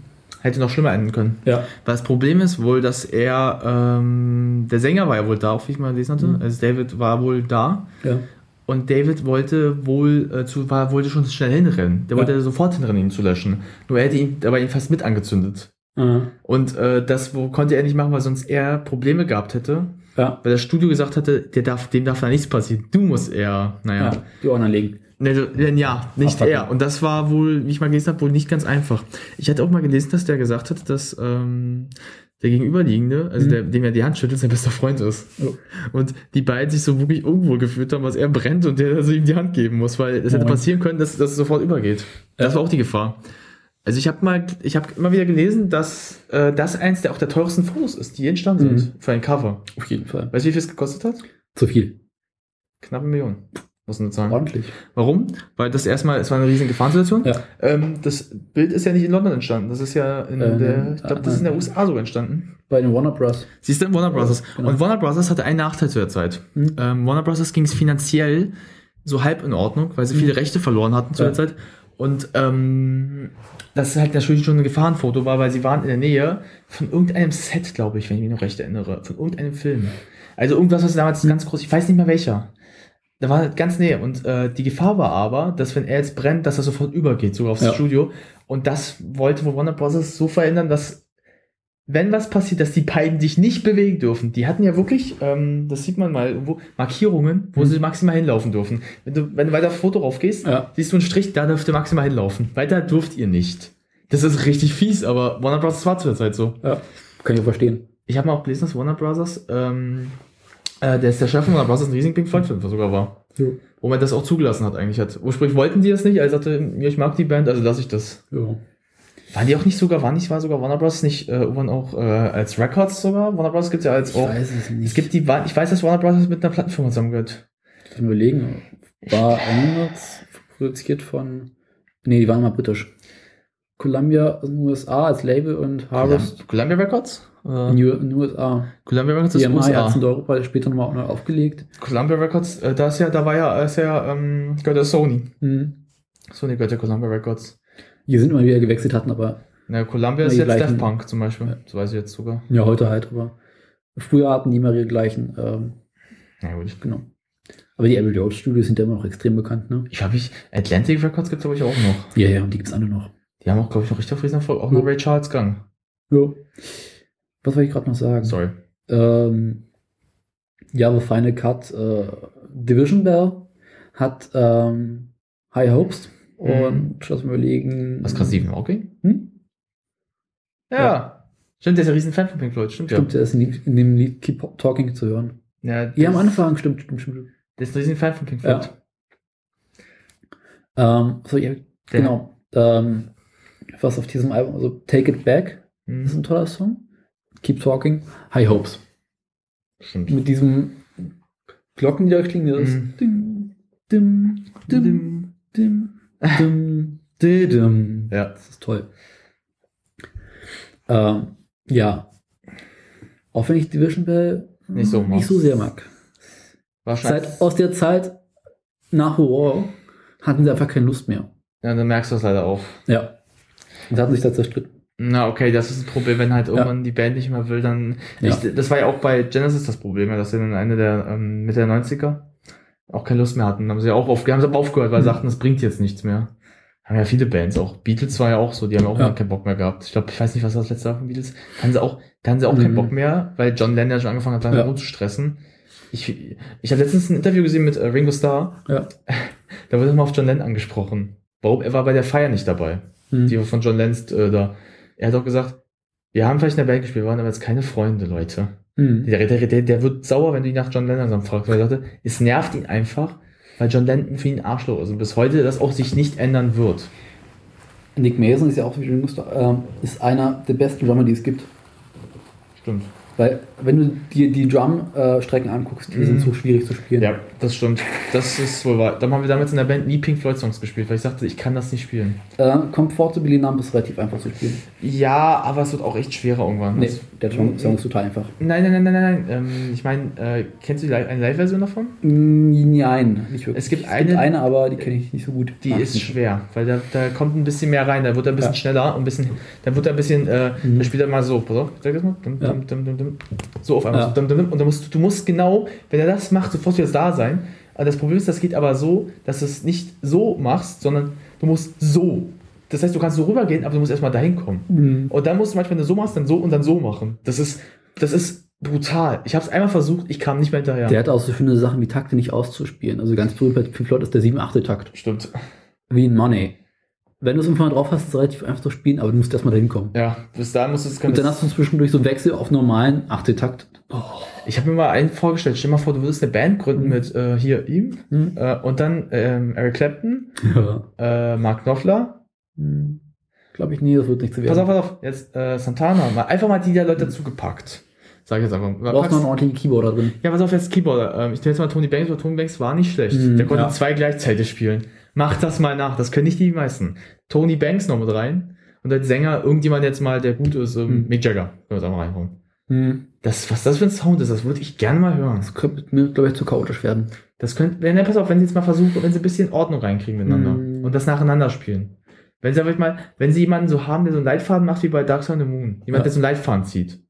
Hätte noch schlimmer enden können. Ja. Weil das Problem ist wohl, dass er, ähm, der Sänger war ja wohl da, auch wie ich mal gelesen hatte. Mhm. Also David war wohl da. ja. Und David wollte wohl äh, zu, war, wollte schon schnell hinrennen. Der Ja. wollte sofort hinrennen, ihn zu löschen. Nur er hätte ihn dabei ihn fast mit angezündet. Mhm. Und äh, das wo, konnte er nicht machen, weil sonst er Probleme gehabt hätte. Ja. Weil das Studio gesagt hatte, der darf, dem darf da nichts passieren. Du musst eher, naja. ja. Die Ohren anlegen. So- denn ja, nicht Abpacken. er. Und das war wohl, wie ich mal gelesen habe, wohl nicht ganz einfach. Ich hatte auch mal gelesen, dass der gesagt hat, dass ähm, der Gegenüberliegende, also Mhm. der, dem er die Hand schüttelt, sein bester Freund ist. Oh. Und die beiden sich so wirklich unwohl gefühlt haben, was er brennt und der also ihm die Hand geben muss, weil es hätte passieren können, dass, dass es sofort übergeht. Das Ja. war auch die Gefahr. Also ich habe mal, ich habe immer wieder gelesen, dass äh, das eins der auch der teuersten Fotos ist, die entstanden Mhm. sind für ein Cover. Auf jeden Fall. Weißt du, wie viel es gekostet hat? Zu viel. Knapp eine Million. Muss man zahlen. Ordentlich. Warum? Weil das erstmal, es war eine riesige Gefahrensituation. Ja. Ähm, das Bild ist ja nicht in London entstanden. Das ist ja in Ähm, der, ich glaube, das ist in der äh, USA so entstanden. Bei den Warner Bros. Siehst du, Warner Bros. genau. Und Warner Bros. hatte einen Nachteil zu der Zeit. Mhm. Ähm, Warner Bros. ging es finanziell so halb in Ordnung, weil sie viele Rechte verloren hatten zu Mhm. Ja. der Zeit. Und ähm, das halt natürlich schon ein Gefahrenfoto war, weil sie waren in der Nähe von irgendeinem Set, glaube ich, wenn ich mich noch recht erinnere, von irgendeinem Film. Also irgendwas, was damals ganz groß, ich weiß nicht mehr welcher. Da war ganz näher. Und äh, die Gefahr war aber, dass wenn er jetzt brennt, dass er sofort übergeht, sogar aufs Ja. Studio. Und das wollte Warner Bros. so verhindern, dass wenn was passiert, dass die beiden dich nicht bewegen dürfen. Die hatten ja wirklich, ähm, das sieht man mal, irgendwo, Markierungen, wo Mhm. sie maximal hinlaufen dürfen. Wenn du, wenn du weiter auf Foto rauf gehst, Ja. siehst du einen Strich, da dürft ihr maximal hinlaufen. Weiter dürft ihr nicht. Das ist richtig fies, aber Warner Bros. war zu der Zeit so. Ja. Kann ich auch verstehen. Ich habe mal auch gelesen, dass Warner Bros. Ähm, äh, der ist der Chef von Warner Bros. ein riesigen Pink Floyd Film sogar war. Jo. Wo man das auch zugelassen hat eigentlich. Hat. Ursprünglich wollten die das nicht, er sagte, ja, ich mag die Band, also lasse ich das. Ja. Waren die auch nicht sogar, waren nicht, war sogar Warner Bros. nicht äh, irgendwann auch äh, als Records sogar? Warner Bros. gibt's ja als auch. es nicht. Es gibt die, ich weiß, dass Warner Bros. mit einer Plattenfirma zusammengehört. Ich muss überlegen. War Animals produziert von. Nee, die waren mal britisch. Columbia aus den USA als Label und Harvest Columbia Records? Äh, in, den USA. Columbia Records ist hat USA. es in Europa später nochmal auch neu aufgelegt. Columbia Records, äh, da ist ja, da war ja, ist ja, ähm, gehört ja Sony. Mhm. Sony gehört ja Columbia Records. Die sind immer wieder gewechselt hatten, aber Na, Columbia Ja, ist jetzt gleichen- Daft Punk zum Beispiel. So weiß ich jetzt sogar. ja, heute halt, aber früher hatten die immer ihre gleichen, ähm, Na gut. genau. Aber die Abbey Road Studios sind ja immer noch extrem bekannt, ne? Ich glaube, ich, Atlantic Records gibt es, glaube ich, auch noch. Ja, ja, und die gibt's alle noch. Die haben auch, glaube ich, noch richtig auf Riesenerfolg. Auch noch Ja. Ray Charles Gang. Ja. Was wollte ich gerade noch sagen? Sorry. Ähm, ja, aber Final Cut, äh, Division Bell hat ähm, High Hopes Mhm. und lass mal überlegen. Was krass, Stephen Hawking? Hm? Ja. Ja. Stimmt, der ist ja riesen Fan von Pink Floyd. Stimmt, Stimmt, der ist in, Lied- in dem Lied Keep Talking zu hören. ja. Ja, Ja, am ist- Anfang, stimmt, stimmt, stimmt. Der ist ein riesen Fan von Pink Ja. Floyd. Ähm, so, ja, Der- genau. Ähm, was auf diesem Album, also Take It Back ist Mhm. ein toller Song. Keep Talking, High Hopes. Stimmt. Mit diesem Glocken, die da klingen, das Mhm. dim, dim, dim, dim, dim, dim. Ja. Das ist toll. Ähm, ja. Auch wenn ich Division Bell Nicht so nicht so sehr mag. War schon Seit, aus der Zeit nach The Wall hatten sie einfach keine Lust mehr. ja, dann merkst du das leider auch. Ja. Und hatten sich da zerstritten. Na, okay, das ist ein Problem, wenn halt irgendwann die Band nicht mehr will, dann. Ja. Ich, das war ja auch bei Genesis das Problem, ja, dass sie dann Ende der ähm, Mitte der 90er auch keine Lust mehr hatten. Haben sie ja auch auf, haben sie aber aufgehört, weil sie Mhm. sagten, das bringt jetzt nichts mehr. Haben ja viele Bands auch. Beatles war ja auch so, die haben auch Ja. keinen Bock mehr gehabt. Ich glaube, ich weiß nicht, was war das letzte Jahr von Beatles. Da haben sie auch, da haben sie auch keinen Mhm. Bock mehr, weil John Lennon ja schon angefangen hat, langsam Ja. rumzustressen. Ich, ich habe letztens ein Interview gesehen mit äh, Ringo Starr. Ja. Da wurde mal auf John Lennon angesprochen. Warum? Er war bei der Feier nicht dabei Mhm. die von John Lenz äh, da. Er hat auch gesagt, wir haben vielleicht in der Band gespielt, wir waren aber jetzt keine Freunde, Leute. Mhm. Der, der, der, der wird sauer, wenn du ihn nach John Lennon fragst, weil er sagte, es nervt ihn einfach, weil John Lennon für ihn Arschloch ist und bis heute das auch sich nicht ändern wird. Nick Mason ist ja auch, ähm, ist einer der besten Drummer, die es gibt. Stimmt. Weil, wenn du dir die Drum-Strecken anguckst, die Mhm. sind so schwierig zu spielen. Ja, das stimmt. Das ist wohl wahr. Dann haben wir damals in der Band nie Pink Floyd Songs gespielt, weil ich sagte, ich kann das nicht spielen. Äh, Comfortably Numb ist relativ einfach zu spielen. Ja, aber es wird auch echt schwerer irgendwann. Nee, Das- der Song, Song ist total einfach. Nein, nein, nein, nein, nein. Ähm, ich meine, äh, kennst du die eine Live-Version davon? Mm, Nein, nicht wirklich. Es gibt eine- eine, aber die kenne ich nicht so gut. Die ist nicht. schwer, weil da, da kommt ein bisschen mehr rein, da wird er ein bisschen Ja. schneller und ein bisschen, dann wird er ein bisschen, äh, Mhm. da spielt er mal so, pass auf, sag das mal, dum, dum, dum, so auf einmal, Ja. so, und dann musst du, du musst genau, wenn er das macht, sofort wieder da sein Aber das Problem ist, das geht aber so, dass du es nicht so machst, sondern du musst so. Das heißt, du kannst so rübergehen, aber du musst erstmal dahin kommen. Mhm. Und dann musst du manchmal, wenn du so machst, dann so und dann so machen. Das ist, das ist brutal. Ich habe es einmal versucht, ich kam nicht mehr hinterher. Der hat auch so schöne Sachen wie Takte nicht auszuspielen. Also ganz berühmt bei Pink Floyd ist der 7-8-Takt. Stimmt. Wie in Money. Wenn du es irgendwann mal drauf hast, ist es relativ einfach zu spielen, aber du musst erstmal dahin kommen. Ja, bis dahin musst du es Und dann hast du zwischendurch so einen Wechsel auf normalen 8-Takt. Ich habe mir mal einen vorgestellt. Stell dir mal vor, du würdest eine Band gründen Mhm. mit äh, hier ihm Mhm. äh, und dann ähm, Eric Clapton, Ja. äh, Mark Knopfler. Glaube ich nie, das wird nichts werden. Pass auf, pass auf. Jetzt äh, Santana. Mal, einfach mal die Leute dazu gepackt. Sag ich jetzt einfach. Du brauchst noch einen ordentlichen Keyboarder drin. Ja, pass auf, jetzt Keyboarder. Ähm, ich nehme jetzt mal Tony Banks, weil Tony Banks war nicht schlecht. Mhm, Der konnte ja. zwei gleichzeitig spielen. Mach das mal nach. Das können nicht die meisten. Tony Banks noch mit rein. Und als Sänger irgendjemand jetzt mal, der gut ist, ähm, Mhm. Mick Jagger. Können wir auch mal reinhauen. Hm. Das, was das für ein Sound ist, das würde ich gerne mal hören. Das könnte mir, glaube ich, zu chaotisch werden. Das könnte, wenn, ja, pass auf, wenn sie jetzt mal versuchen, wenn sie ein bisschen Ordnung reinkriegen miteinander Mhm. und das nacheinander spielen. Wenn sie aber mal, wenn sie jemanden so haben, der so einen Leitfaden macht wie bei Dark of the Moon. Jemand, Ja. der so einen Leitfaden zieht.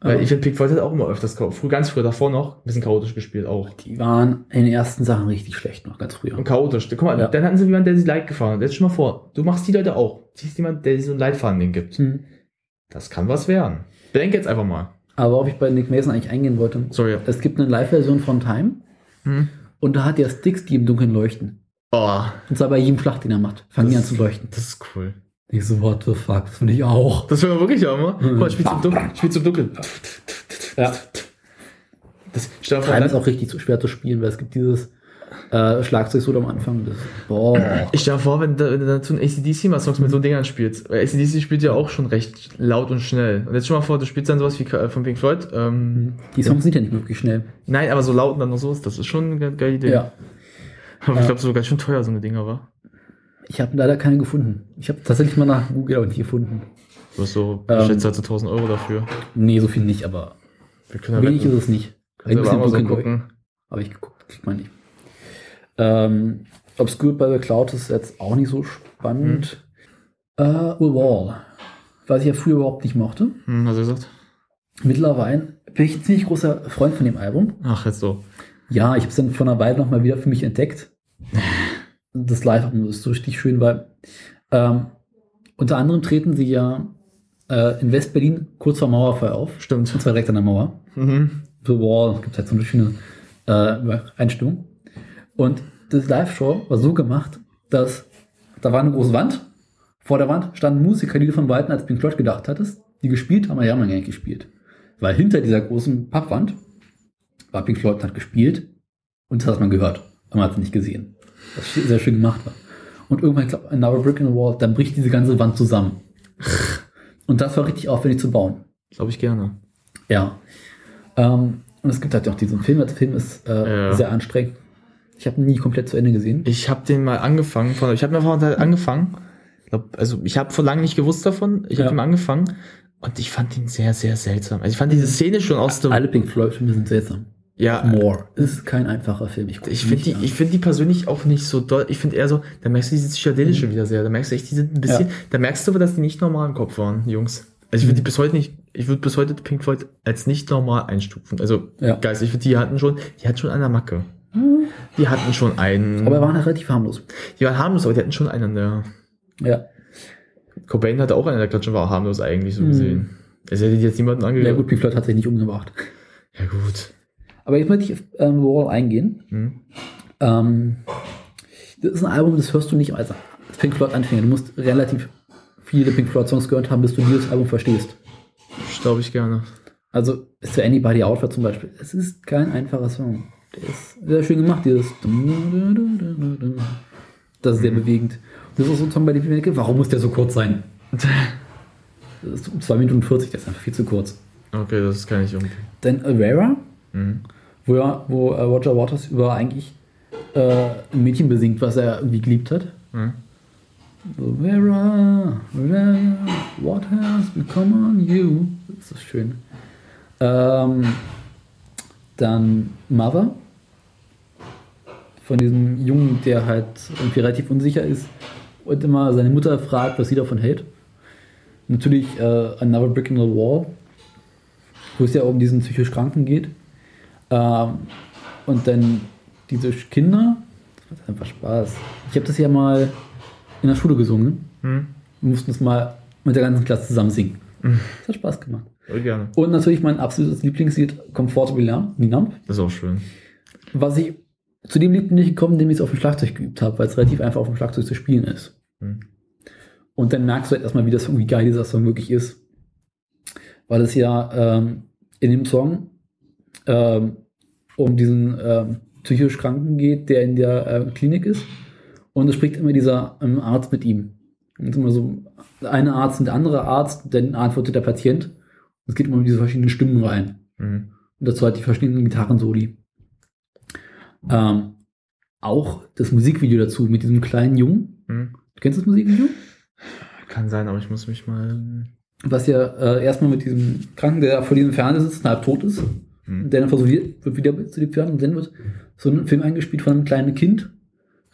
Weil ich finde, Pink Floyd hat auch immer öfters, früh, ganz früh davor noch, ein bisschen chaotisch gespielt auch. Die waren in den ersten Sachen richtig schlecht noch, ganz früher. Und chaotisch. Guck mal, Ja. dann hatten sie jemanden, der sie Leit gefahren hat. Jetzt schon mal vor, du machst die Leute auch. Siehst jemand, der dir so einen Leitfaden den gibt. Hm. Das kann was werden. Bedenk jetzt einfach mal. Aber worauf ich bei Nick Mason eigentlich eingehen wollte. Sorry. Es gibt eine Live-Version von Time Hm? und da hat er Sticks, die im Dunkeln leuchten. Oh, Und zwar bei jedem Schlag, den er macht, fangen die an zu leuchten. das ist cool. Ich so, what the fuck, das will ich auch. Das man wirklich haben, oder? Guck mal, spielt zum Dunkeln. Spielt zum Dunkeln. Ja. Das, dann- ist auch richtig zu schwer zu spielen, weil es gibt dieses äh, Schlagzeug-Solo am Anfang. Das, boah. Ich stell dir vor, wenn du, wenn du dann zu einem ACDC mal Songs mit so Dingern spielst. Weil ACDC spielt ja auch schon recht laut und schnell. Und jetzt schon mal vor, du spielst dann sowas wie äh, von Pink Floyd. Ähm, Die Songs sind ja nicht wirklich schnell. Nein, aber so laut und dann noch so das ist schon eine ge- geile Idee. Ja. Aber ich glaube, so ganz schön teuer, so eine Dinger war. Ich habe leider keine gefunden. Ich habe tatsächlich mal nach Google aber nicht gefunden. Du hast so, Ähm. ähm, schätzt halt so 1000 Euro dafür. Nee, so viel nicht, aber Wir können wenig ist es nicht. Können Ein aber bisschen Amazon gucken. Habe ich geguckt, kriegt man nicht. Ähm, Obscured by the Cloud ist jetzt auch nicht so spannend. Äh, The Wall. Was ich ja früher überhaupt nicht mochte. Hm, hast du gesagt? Mittlerweile bin ich ein ziemlich großer Freund von dem Album. Ach, jetzt so. Ja, ich habe es dann vor einer Weile nochmal wieder für mich entdeckt. Das Live-Album ist so richtig schön, weil ähm, unter anderem treten sie ja äh, in West-Berlin kurz vor Mauerfall auf. Stimmt. Und zwar direkt an der Mauer. Mhm. The Wall, gibt halt so eine schöne äh, Einstimmung. Und das Live-Show war so gemacht, dass da war eine große Wand. Vor der Wand standen Musiker, die du von Weitem als Pink Floyd gedacht hattest, die gespielt haben, aber die haben nicht gespielt. Weil hinter dieser großen Pappwand war Pink Floyd und hat gespielt und das hat man gehört, aber man hat es nicht gesehen. Was sehr schön gemacht war. Und irgendwann, ich glaube, Another Brick in the Wall, dann bricht diese ganze Wand zusammen. Und das war richtig aufwendig zu bauen. Glaube ich gerne. Ja. Ähm, und es gibt halt auch diesen Film. Der Film ist äh, Ja. sehr anstrengend. Ich habe ihn nie komplett zu Ende gesehen. Ich habe den mal angefangen. Von, ich habe mir vorhin halt angefangen. Ich glaub, also ich habe vor lange nicht gewusst davon. Ich Ja. habe ihn mal angefangen und ich fand ihn sehr, sehr seltsam. Also ich fand diese Szene schon aus dem. Alle Pink Floyd-Filme sind seltsam. Ja, More ist kein einfacher Film. ich ihn finde die, an. ich finde die persönlich auch nicht so doll. Ich finde eher so, da merkst du diese psychedelische wieder sehr. Da merkst du echt, die sind ein bisschen, Ja. da merkst du aber, dass die nicht normal im Kopf waren, Jungs. Also ich würde die bis heute nicht, ich würde bis heute Pink Floyd als nicht normal einstufen. Also Ja. Geist, ich finde, die hatten schon, die hatten schon eine Macke. Die hatten schon einen. Aber er war halt relativ harmlos. die waren harmlos, aber die hatten schon einen, der. Ja. Cobain hatte auch einen, der Klatschen war harmlos eigentlich so Mhm. gesehen. Es hätte jetzt niemanden Ja angehört. gut, Pink Floyd hat sich nicht umgebracht. Ja, gut. Aber jetzt möchte ich auf ähm, Wall eingehen. Hm. Ähm, das ist ein Album, das hörst du nicht als Pink Floyd-Anfänger. Du musst relativ viele Pink Floyd-Songs gehört haben, bis du dieses Album verstehst. Glaube ich gerne. Also ist für Anybody Out There zum Beispiel. Es ist kein einfacher Song. Der ist sehr schön gemacht, dieses. Das ist sehr bewegend. Das ist so ein Song, bei dem ich mir denke, warum muss der so kurz sein? Das ist 2 Minuten 40, das ist einfach viel zu kurz. Okay, das kann ich irgendwie. Dann Avera, Mhm. Wo, wo äh, Roger Waters über eigentlich äh, ein Mädchen besingt, was er irgendwie geliebt hat. Mhm. So, Vera, Vera, what has become on you? Das ist schön. Ähm, dann Mother. Von diesem Jungen, der halt irgendwie relativ unsicher ist und immer seine Mutter fragt, was sie davon hält. Natürlich äh, Another Brick in the Wall, wo es ja um diesen psychisch Kranken geht. Ähm, und dann diese Kinder, das macht einfach Spaß. Ich habe das ja mal in der Schule gesungen. Hm? Wir mussten das mal mit der ganzen Klasse zusammen singen. Mhm. Das hat Spaß gemacht. Voll gerne. Und natürlich mein absolutes Lieblingslied Comfortable Numb. Das ist auch schön. Was ich zu dem Lied nicht gekommen, indem ich es auf dem Schlagzeug geübt habe, weil es relativ einfach auf dem Schlagzeug zu spielen ist. Hm. Und dann merkst du halt erstmal, wie das irgendwie geil dieser Song wirklich ist. Weil es ja ähm, in dem Song ähm, um diesen ähm, psychisch Kranken geht, der in der äh, Klinik ist. Und es spricht immer dieser ähm, Arzt mit ihm. Und es ist immer so, der eine Arzt und der andere Arzt, dann antwortet der Patient. Und es geht immer um diese verschiedenen Stimmen rein. Mhm. Und dazu halt die verschiedenen Gitarrensoli. Ähm, auch das Musikvideo dazu mit diesem kleinen Jungen. Mhm. Du kennst das Musikvideo? Kann sein, aber ich muss mich mal. Was ja äh, erstmal mit diesem Kranken, der vor diesem Fernseher sitzt und halb tot ist. Der dann versucht, wird wieder zu werden und dann wird so ein Film eingespielt von einem kleinen Kind,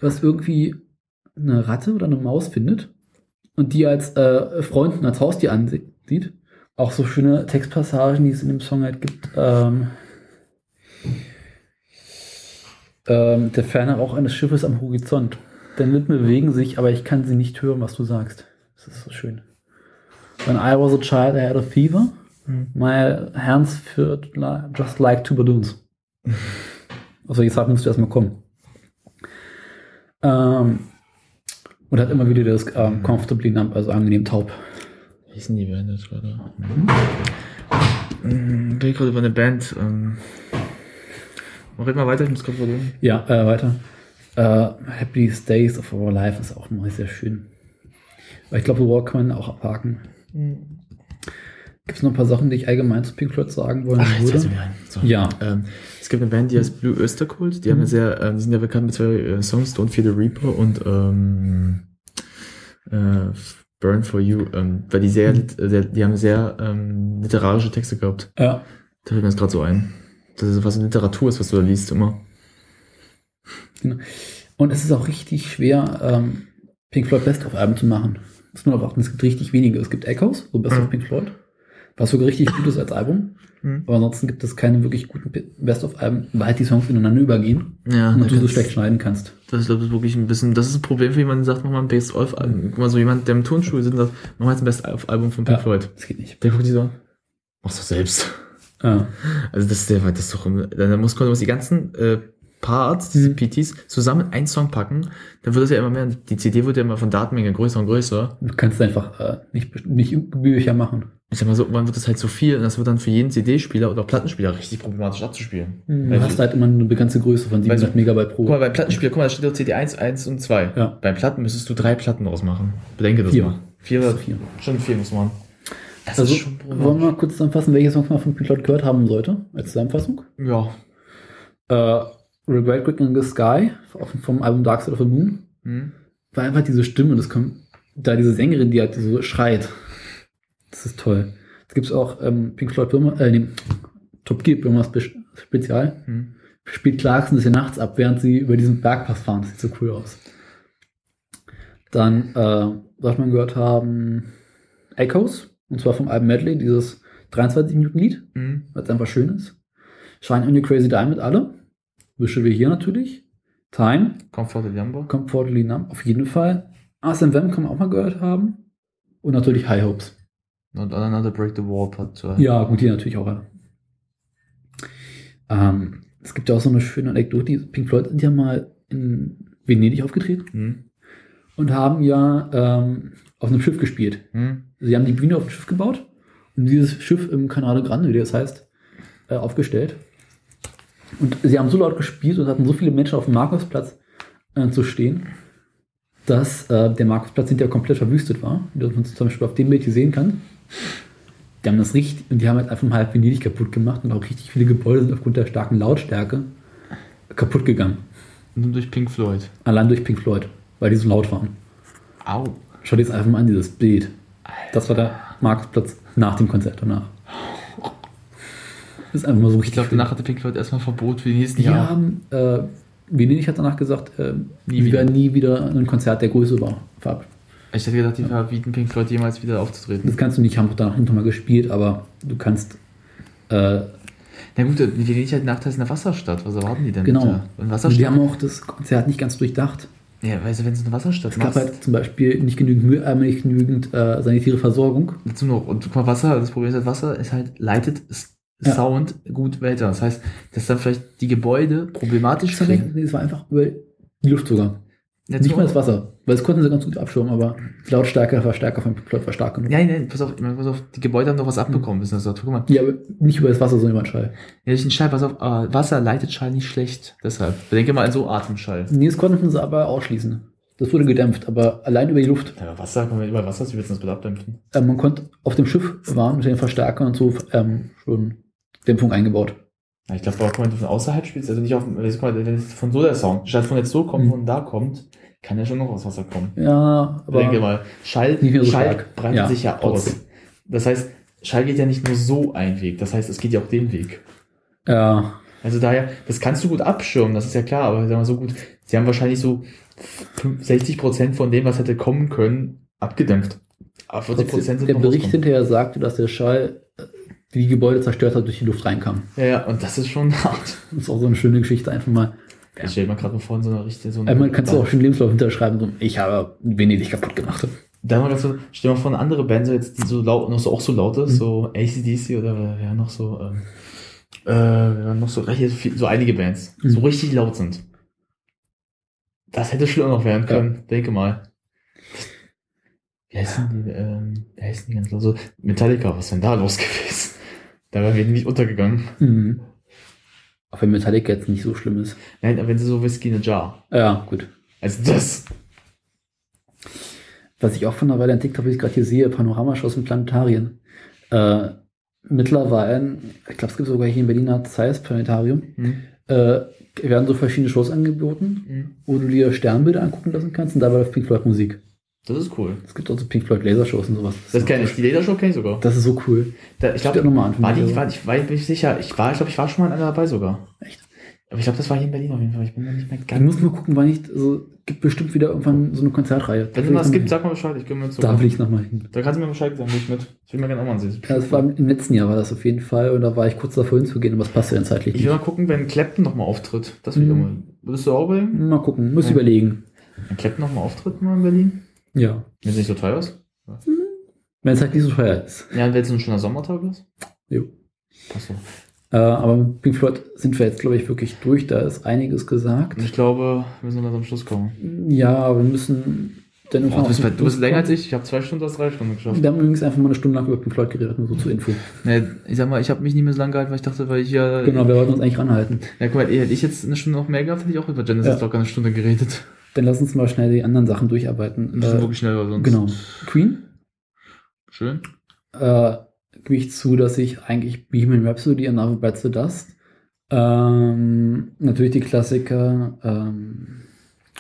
was irgendwie eine Ratte oder eine Maus findet und die als äh, Freund und als Haustier ansieht. Auch so schöne Textpassagen, die es in dem Song halt gibt. Ähm, ähm, der Ferne Rauch eines Schiffes am Horizont. Deine Lippen bewegen sich, aber ich kann sie nicht hören, was du sagst. Das ist so schön. When I was a child, I had a fever. My hands felt li just like two balloons. Solche Sachen musst du erstmal kommen. Ähm, und hat immer wieder das ähm, comfortably numb, also angenehm taub. Wie hießen die Band jetzt gerade? Mhm. Bin gerade über eine Band. Ähm. Red mal weiter, ich muss gerade verlieren. Ja, äh, weiter. Äh, Happiest Days of Our Life ist auch mal sehr schön. Aber ich glaube, War kann man auch abhaken. Gibt es noch ein paar Sachen, die ich allgemein zu Pink Floyd sagen wollen Ach, jetzt würde? fällt mir ein. So. Ja. Ähm, es gibt eine Band, die heißt Blue Österkult. Die haben ja sehr, ähm, die sind ja bekannt mit zwei äh, Songs, Don't Fear the Reaper und ähm, äh, Burn for You, ähm, weil die sehr, lit- äh, sehr die haben sehr ähm, literarische Texte gehabt. Ja. Da fällt mir das gerade so ein. Das ist was in Literatur ist, was du da liest immer. Und es ist auch richtig schwer, ähm, Pink Floyd Best-of-Alben zu machen. Muss man aber achten, es gibt richtig wenige. Es gibt Echoes, so Best of Mhm. Pink Floyd, was sogar richtig gut ist als Album. Mhm. Aber ansonsten gibt es keine wirklich guten Best-of-Alben, weil halt die Songs ineinander übergehen Ja, und du so schlecht schneiden kannst. Das ist, glaube ich, wirklich ein bisschen, das ist ein Problem für jemanden, der sagt, mach mal ein Best-of-Album. Guck mal, so jemand, der im Tonschuh sitzt und sagt, mach mal jetzt ein Best-of-Album von Pink Ja. Floyd. Das geht nicht. Der guckt die so, mach's doch selbst. Ja. Also das ist der, das ist doch, dann muss man die ganzen äh, Parts, diese Mhm. PTs, zusammen in einen Song packen, dann wird es ja immer mehr, die CD wird ja immer von Datenmenge größer und größer. Du kannst einfach äh, nicht, nicht Bücher machen. Ich sag mal so, irgendwann wird das halt so viel und das wird dann für jeden CD-Spieler oder Plattenspieler richtig problematisch abzuspielen. Du Weil hast halt immer eine begrenzte Größe von Weil 700 Megabyte pro. Guck mal, bei Plattenspieler, guck mal, da steht doch CD 1, 1 und 2. Ja. Bei Platten müsstest du drei Platten ausmachen. Bedenke das Vier. mal. Vier, Das vier. Schon vier muss man. Das Also, ist schon wollen wir mal kurz zusammenfassen, welche Songs man von Floyd gehört haben sollte, als Zusammenfassung? Ja. Äh, Regret Quick in the Sky vom Album Dark Side of the Moon Hm. war einfach diese Stimme, das kommt, da diese Sängerin, die halt so schreit. Das ist toll. Es gibt auch ähm, Pink Floyd Birma, äh, nee, Top Gear Birma Spe Spezial. Hm. Spielt Clarkson das hier nachts ab, während sie über diesen Bergpass fahren. Das sieht so cool aus. Dann, äh, was man gehört haben, Echoes, und zwar vom Album Medley, dieses 23 Minuten Lied Hm. weil es einfach schön ist. Shine on You Crazy Diamond alle. Wische wir hier natürlich. Time, Comfort Lumber. Comfortably Numb, auf jeden Fall. ASMVM kann man auch mal gehört haben. Und natürlich High Hopes. Und Another Break the Wall Part 2. Ja, gut, die natürlich auch alle. Ähm, es gibt ja auch so eine schöne Anekdote. Die Pink Floyd sind ja mal in Venedig aufgetreten Hm. und haben ja ähm, auf einem Schiff gespielt. Hm. Sie haben die Bühne auf dem Schiff gebaut und dieses Schiff im Canale Grande, wie das heißt, äh, aufgestellt. Und sie haben so laut gespielt und hatten so viele Menschen auf dem Markusplatz äh, zu stehen, dass äh, der Markusplatz hinterher komplett verwüstet war. Wie man zum Beispiel auf dem Bild hier sehen kann. Die haben das richtig, und die haben halt einfach mal halb Venedig kaputt gemacht und auch richtig viele Gebäude sind aufgrund der starken Lautstärke kaputt gegangen. Nur durch Pink Floyd. Allein durch Pink Floyd, weil die so laut waren. Au. Schau dir das einfach mal an, dieses Bild. Das war der Markusplatz nach dem Konzert danach. Das ist einfach mal so Ich richtig. glaube, schön. danach hatte Pink Floyd erstmal Verbot für die nächsten die Jahre. haben, äh, Venedig hat danach gesagt, äh, Nie wieder. werden nie wieder ein Konzert der Größe war. verab- Ich hätte gedacht, die verbieten Pink Floyd jemals wieder aufzutreten. Das kannst du nicht, haben auch danach nochmal gespielt, aber du kannst, äh, Na gut, die Venedig nachts in der Wasserstadt. Was erwarten die denn? Genau. Und Wasserstadt? die haben auch das Konzert nicht ganz durchdacht. ja, weißt du, wenn du eine Wasserstadt Es gab machst, halt zum Beispiel nicht genügend, Müll, äh, nicht genügend äh, sanitäre Versorgung. dazu noch, und guck mal, Wasser, das Problem ist halt, Wasser ist halt, leitet Ja. Sound gut weiter. Das heißt, dass dann vielleicht die Gebäude problematisch war, klingen. nee, es war einfach über die Luft sogar. Jetzt nicht mal das Wasser. Weil es konnten sie ganz gut abschirmen, aber Lautstärke von Plot war stark genug. Nein, nein, pass auf, ich meine, pass auf, die Gebäude haben doch was abbekommen. Wissen das doch. Guck mal, Ja, aber nicht über das Wasser, sondern über den Schall. ja, durch den Schall, pass auf, äh, Wasser leitet Schall nicht schlecht. Deshalb. Denke mal an so Atemschall. Nee, das konnten sie aber ausschließen. Das wurde gedämpft, aber allein über die Luft. Ja, Wasser, kann man über Wasser, wie willst du das bitte abdämpfen? Äh, man konnte auf dem Schiff waren mit den Verstärkern und so ähm, schon Dämpfung eingebaut. Ja, ich glaube, wenn du von außerhalb spielst, also nicht auf, mal, wenn es von so der Sound, statt von jetzt so kommt, Mhm. von da kommt, kann ja schon noch aus Wasser kommen. Ja, Aber denke mal, Schall, so Schall breitet Ja, sich ja aus. trotzdem. Das heißt, Schall geht ja nicht nur so einen Weg, das heißt, es geht ja auch den Weg. ja, Also daher, das kannst du gut abschirmen, das ist ja klar, aber sagen wir so gut, sie haben wahrscheinlich so 60 Prozent von dem, was hätte kommen können, abgedämpft. Aber 40 Prozent sind der Bericht rausgekommen. hinterher sagte, dass der Schall äh, die Gebäude zerstört hat, durch die Luft reinkam. Ja, ja, und das ist schon hart. Das ist auch so eine schöne Geschichte, einfach mal. Ich stell dir mal gerade mal vor, in so einer richtigen, so einer- Einmal kannst du auch schon Lebenslauf hinterschreiben, so, ich habe Venedig kaputt gemacht. Da mal ganz so, stell dir mal vor, eine andere Band, so jetzt, die so laut, noch so, auch so laut Mhm. ist, so ACDC oder wer noch so, ähm, äh, noch so, viel- so einige Bands, Mhm. so richtig laut sind. Das hätte schlimmer noch werden können, denke mal. Wie heißen die, ähm, wie heißen die ganz laut? So, Metallica, was ist denn da los gewesen? Da wären wir nicht untergegangen. Mhm. Auch wenn Metallica jetzt nicht so schlimm ist. Nein, aber wenn sie so Whisky in a Jar. Ja, gut. Also das. Was ich auch von einer Weile entdeckt habe, wie ich gerade hier sehe, Panoramashows in Planetarien. Äh, mittlerweile, ich glaube, es gibt sogar hier in Berliner Zeiss Planetarium, Hm. äh, werden so verschiedene Shows angeboten, Hm. wo du dir Sternbilder angucken lassen kannst und dabei läuft Pink Floyd Musik. Das ist cool. Es gibt auch so Pink Floyd Lasershows und sowas. Das kenne ich. Die Lasershow kenne ich sogar. Das ist so cool. Da, ich glaube, War die, war, ich war ich bin nicht sicher. Ich war, ich glaube, ich war schon mal in einer dabei sogar. Echt? Aber ich glaube, das war hier in Berlin auf jeden Fall. Ich bin mir nicht mehr Ich ganz. muss mal gucken, wann ich, also, gibt bestimmt wieder irgendwann so eine Konzertreihe. Wenn es was gibt, sag mal Bescheid. Ich komme mit Da will ich nochmal hin. Da kannst du mir Bescheid sagen, wo ich mit. Ich will mir gerne auch mal sehen. Ja, das war im letzten Jahr war das auf jeden Fall und da war ich kurz davor hinzugehen, aber es passte dann zeitlich Ich will nicht. mal gucken, wenn Clapton nochmal auftritt. Das will ich Mhm. auch mal. Würdest du auch überlegen? Mal gucken, muss Ja. überlegen. Wenn Clapton nochmal auftritt mal in Berlin? Ja. Wenn es nicht so teuer ist? Wenn es halt nicht so teuer ist. Ja, wenn es ein schöner Sommertag ist? Jo. Achso. Äh, aber mit Pink Floyd sind wir jetzt, glaube ich, wirklich durch. Da ist einiges gesagt. Ich glaube, wir müssen noch zum Schluss kommen. Ja, wir müssen dann Boah, du, bist, du bist länger als ich. Ich habe zwei Stunden, hast drei Stunden geschafft. Wir haben übrigens einfach mal eine Stunde lang über Pink Floyd geredet, nur so zur Info. Nee, ich sag mal, ich habe mich nicht mehr so lange gehalten, weil ich dachte, weil ich ja. Genau, wir wollten uns eigentlich ranhalten. Ja, guck mal, hätte ich jetzt eine Stunde noch mehr gehabt, hätte ich auch über Genesis Ja. locker eine Stunde geredet. Dann lass uns mal schnell die anderen Sachen durcharbeiten. Das Äh, wirklich schnell, weil sonst. genau. Queen. Schön. äh, gebe ich zu, dass ich eigentlich Bohemian Rhapsody und Another Bites the Dust, ähm, natürlich die Klassiker ähm,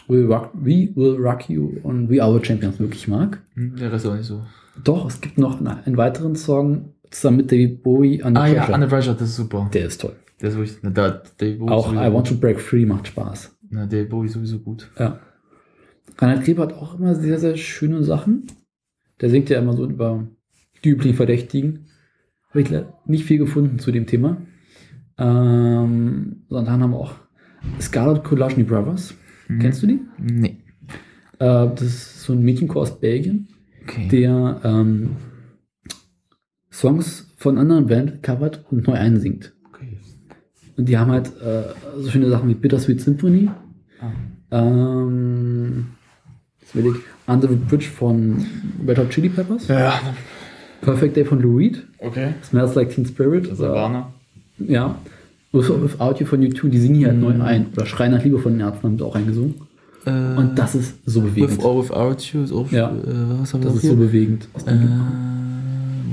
We, Rock, We Will Rock You und We Are the Champions wirklich mag. Hm, Der Rest auch nicht so. Doch, es gibt noch einen, weiteren Song zusammen mit David Bowie, Under Ah ja, Pressure. Under Pressure, das ist super. Der ist toll. Der ist wirklich. Da, Bowie Auch I Want to Break Free macht Spaß. Na, Dave Bowie sowieso gut. Ja. Reinhard Kleber hat auch immer sehr, sehr schöne Sachen. Der singt ja immer so über die üblichen Verdächtigen. Habe ich nicht viel gefunden zu dem Thema. Ähm, sondern haben wir auch Scarlett Kolashny Brothers. Mhm. Kennst du die? Nee. Äh, das ist so ein Mädchenchor aus Belgien, Okay. der ähm, Songs von anderen Band covert und neu einsingt. Und die haben halt äh, so schöne Sachen wie Bittersweet Symphony. Ah. Ähm, jetzt will ich Under the Bridge von Red Hot Chili Peppers. Ja, Perfect Day von Lou Reed. okay. Smells Like Teen Spirit. Das ist Oder- Warner. Ja. With, Without You von U2, die singen hier halt Mhm. neu ein. Oder Schrei nach Liebe von den Ärzten haben sie auch eingesungen. Äh, Und das ist so bewegend. With or Without You ist auch. Ja. Äh, was haben Das ist hier? so bewegend. aus Äh, dem.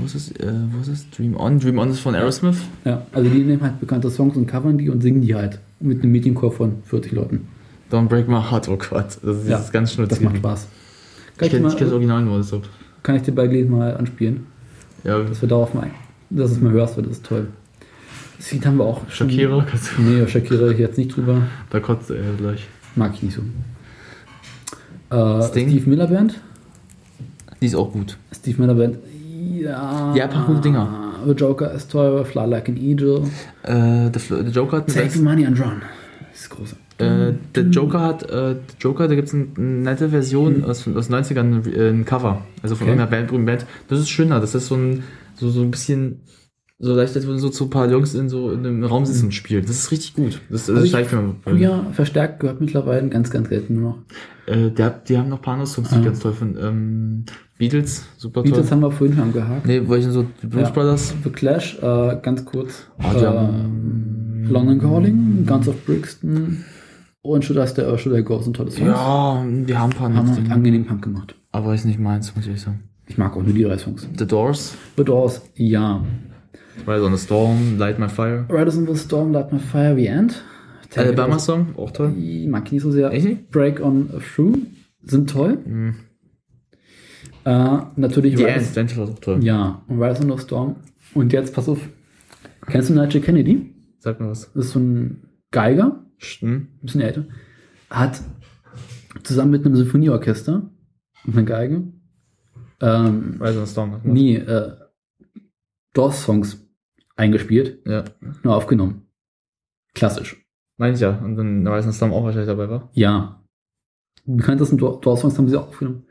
Wo ist es? Äh, wo ist es? Dream On. Dream On ist von Aerosmith. Ja, also die nehmen halt bekannte Songs und covern die und singen die halt. Mit einem Mädchenchor von 40 Leuten. Don't Break My Heart. Oh Gott. Das ist Ja, ganz schnell. Das macht Spaß. Kann Ich kenne kenn das Original nur, deshalb. kann ich dir bei Gelegenheit mal anspielen? Ja, Dass wir darauf mal, dass es mal hörst, weil das ist toll. Das Lied haben wir auch schon. Shakira. du- Nee, Shakira jetzt nicht drüber. Da kotzt er gleich. Mag ich nicht so. Äh? Steve Miller Band. Die ist auch gut. Steve Miller Band. Ja. Ja, ein paar gute Dinger. The Joker ist toll, Fly Like an Eagle. Äh, der, Fl- der Joker hat Take the Money and Run. Das ist groß. Äh, der Joker hat, äh, Joker, da gibt es eine nette Version aus, aus den 90ern, äh, ein Cover. Also von Okay. irgendeiner Band, berühmten Band. Das ist schöner, das ist so ein, so, so ein bisschen, so leicht, als würden so zu ein paar Jungs in so in einem Raum sitzen und spielen. Das ist richtig gut. Das, das Also ich- mir. Früher verstärkt gehört mittlerweile ganz, ganz selten nur noch. Äh, der, die haben noch ein paar andere Songs, die ich Ah. ganz toll finde. Ähm, Beatles, super Beatles toll. haben wir vorhin schon gehakt. Nee, welche so, die Blues Ja. Brothers. The Clash, äh, ganz kurz. Ah, die ähm, London Calling, Guns of Brixton und Should I Stay or Should I Go sind tolle Songs. Ja, die haben ein paar Haben angenehm Punk gemacht. aber ist nicht meins, muss ich ehrlich sagen. Ich mag auch nur die drei Songs. The Doors, The Doors, ja. Rise on the Storm, Light My Fire. Riders in the Storm, Light My Fire, The End. Alabama Song, auch toll. Ich mag ich nicht so sehr. Echt? Break on Through sind toll. Mhm. Äh, natürlich Die Ants war auch toll. Ja, und Rise on the Storm. Und jetzt, pass auf. Kennst du Nigel Kennedy? Sag mal was. Das ist so ein Geiger, Hm? ein bisschen älter. Hat zusammen mit einem Symphonieorchester und einer Geige ähm, Rise on the Storm. hat man. nie äh, Doors-Songs eingespielt, Ja. nur aufgenommen. Klassisch. Meine ich ja. Und dann the Storm auch wahrscheinlich dabei war. Ja. Die bekanntesten Doors-Songs haben sie auch aufgenommen.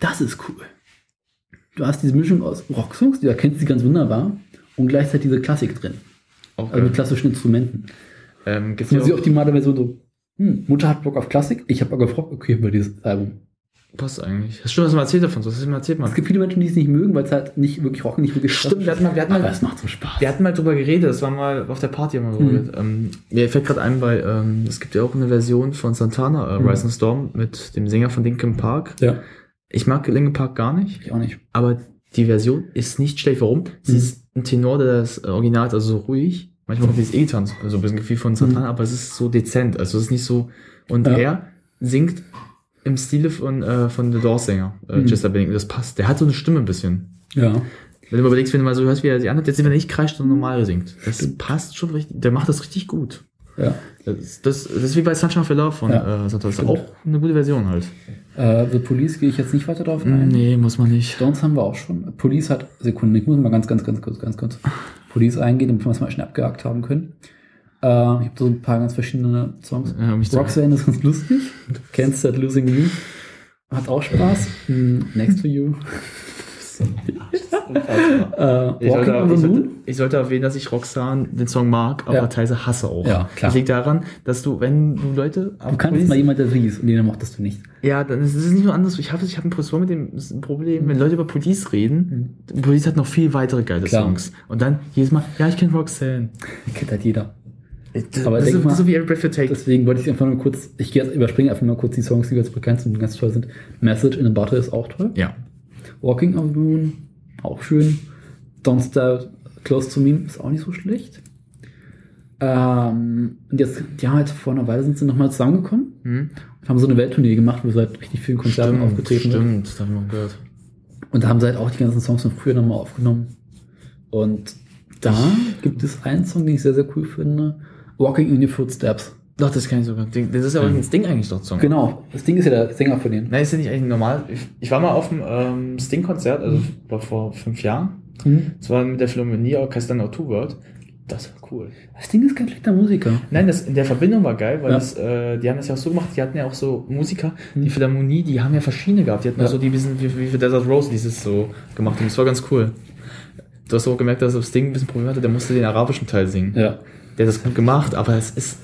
Das ist cool. Du hast diese Mischung aus Rocksongs, die erkennst sie ganz wunderbar, und gleichzeitig diese Klassik drin. Auch Also mit klassischen Instrumenten. Ähm, gibt's die ja auch, optimale Version so. Hm, Mutter hat Bock auf Klassik, ich habe Bock auf Rock, okay, bei dieses Album. Passt eigentlich. Das stimmt, was man erzählt davon. So, das hast du mir erzählt, Es Mann. gibt viele Menschen, die es nicht mögen, weil es halt nicht wirklich Rock, nicht wirklich Stimmt, wir hatten mal, wir hatten mal, es macht so Spaß. wir hatten mal drüber geredet. Das war mal auf der Party immer drüber Mhm. geredet. Ähm, mir fällt gerade ein bei, ähm, es gibt ja auch eine Version von Santana, äh, Mhm. Rise the Storm, mit dem Sänger von Linkin Park. Ja, Ich mag Linkin Park gar nicht. ich auch nicht. Aber die Version ist nicht schlecht. Warum? Sie Mhm. ist ein Tenor, der das Original hat, also so ruhig. Manchmal kommt dieses E-Gitarren, so so ein bisschen Gefühl von Santana, aber es ist so dezent. Also es ist nicht so. Und Ja. er singt im Stile von, äh, von The Doors Sänger, äh, Mhm. Chester Bennington. Das passt. Der hat so eine Stimme ein bisschen. Ja. Wenn du überlegst, wenn du mal so hörst, wie er sich anhört, jetzt wenn er nicht kreischt, sondern normal singt. Das passt schon richtig. Der macht das richtig gut. Ja. Das, ist- das, das ist wie bei Sunshine for Love von Ja. äh, Stimmt. auch eine gute Version halt. Äh, The Police gehe ich jetzt nicht weiter drauf ein. Nee, muss man nicht. Stones haben wir auch schon. Police hat, Sekunde, ich muss mal ganz, ganz, ganz kurz, ganz kurz Police eingehen, damit wir es mal schnell abgehakt haben können. Äh, ich habe so ein paar ganz verschiedene Songs. Ja, Roxanne ist ganz lustig. Kennst That Losing You. Hat auch Spaß. Mm, Next to You. Äh, Ich sollte, ich, sollte, ich sollte erwähnen, dass ich Roxanne den Song mag, aber Ja. teilweise hasse auch. Ja, klar. Das liegt daran, dass du, wenn du Leute. Du kannst mal jemand, der Police und den mochtest du nicht. ja, dann ist es nicht nur anders. Ich habe ich hab ein Problem mit dem Problem, wenn Leute über Police reden. Police hat noch viel weitere geile Mhm. Klar. Songs. Und dann jedes Mal, ja, ich kenne Roxanne. Kennt halt jeder. Das, Aber das, ist, mal- das ist so wie Every Breath You Take. Deswegen wollte ich einfach nur kurz, ich gehe jetzt überspringe einfach mal kurz die Songs, die jetzt bekannt sind und ganz toll sind. Message in a Bottle ist auch toll. ja. Walking on the Moon, auch schön. Don't Stay Close to Me ist auch nicht so schlecht. Ähm, und jetzt, ja, halt vor einer Weile sind sie nochmal zusammengekommen Hm? und haben so eine Welttournee gemacht, wo sie halt richtig vielen Konzerten Stimmt, aufgetreten sind. stimmt, das habe ich mal gehört. Und da haben sie halt auch die ganzen Songs von früher nochmal aufgenommen. Und da gibt es einen Song, den ich sehr, sehr cool finde. Walking in Your Footsteps. Doch, das kann ich sogar. Das ist ja auch das Ding eigentlich doch Song. Genau, das Ding ist ja der Sänger von denen. Nein, ist ja nicht eigentlich normal. Ich, ich war mal auf dem ähm, Sting-Konzert, also ich glaub, vor fünf Jahren. Mhm. Das war mit der Philharmonie Orchester No Two World. Das war cool. Das Ding ist kein schlechter Musiker. Nein, das in der Verbindung war geil, weil Ja. das, äh, die haben das ja auch so gemacht, die hatten ja auch so Musiker, die Philharmonie, die haben ja verschiedene gehabt. Die hatten Ja. so die bisschen wie, wie für Desert Rose dieses so gemacht und das war ganz cool. Du hast auch gemerkt, dass das Ding ein bisschen Probleme hatte, der musste den arabischen Teil singen. Ja. Der hat das gut gemacht, aber es ist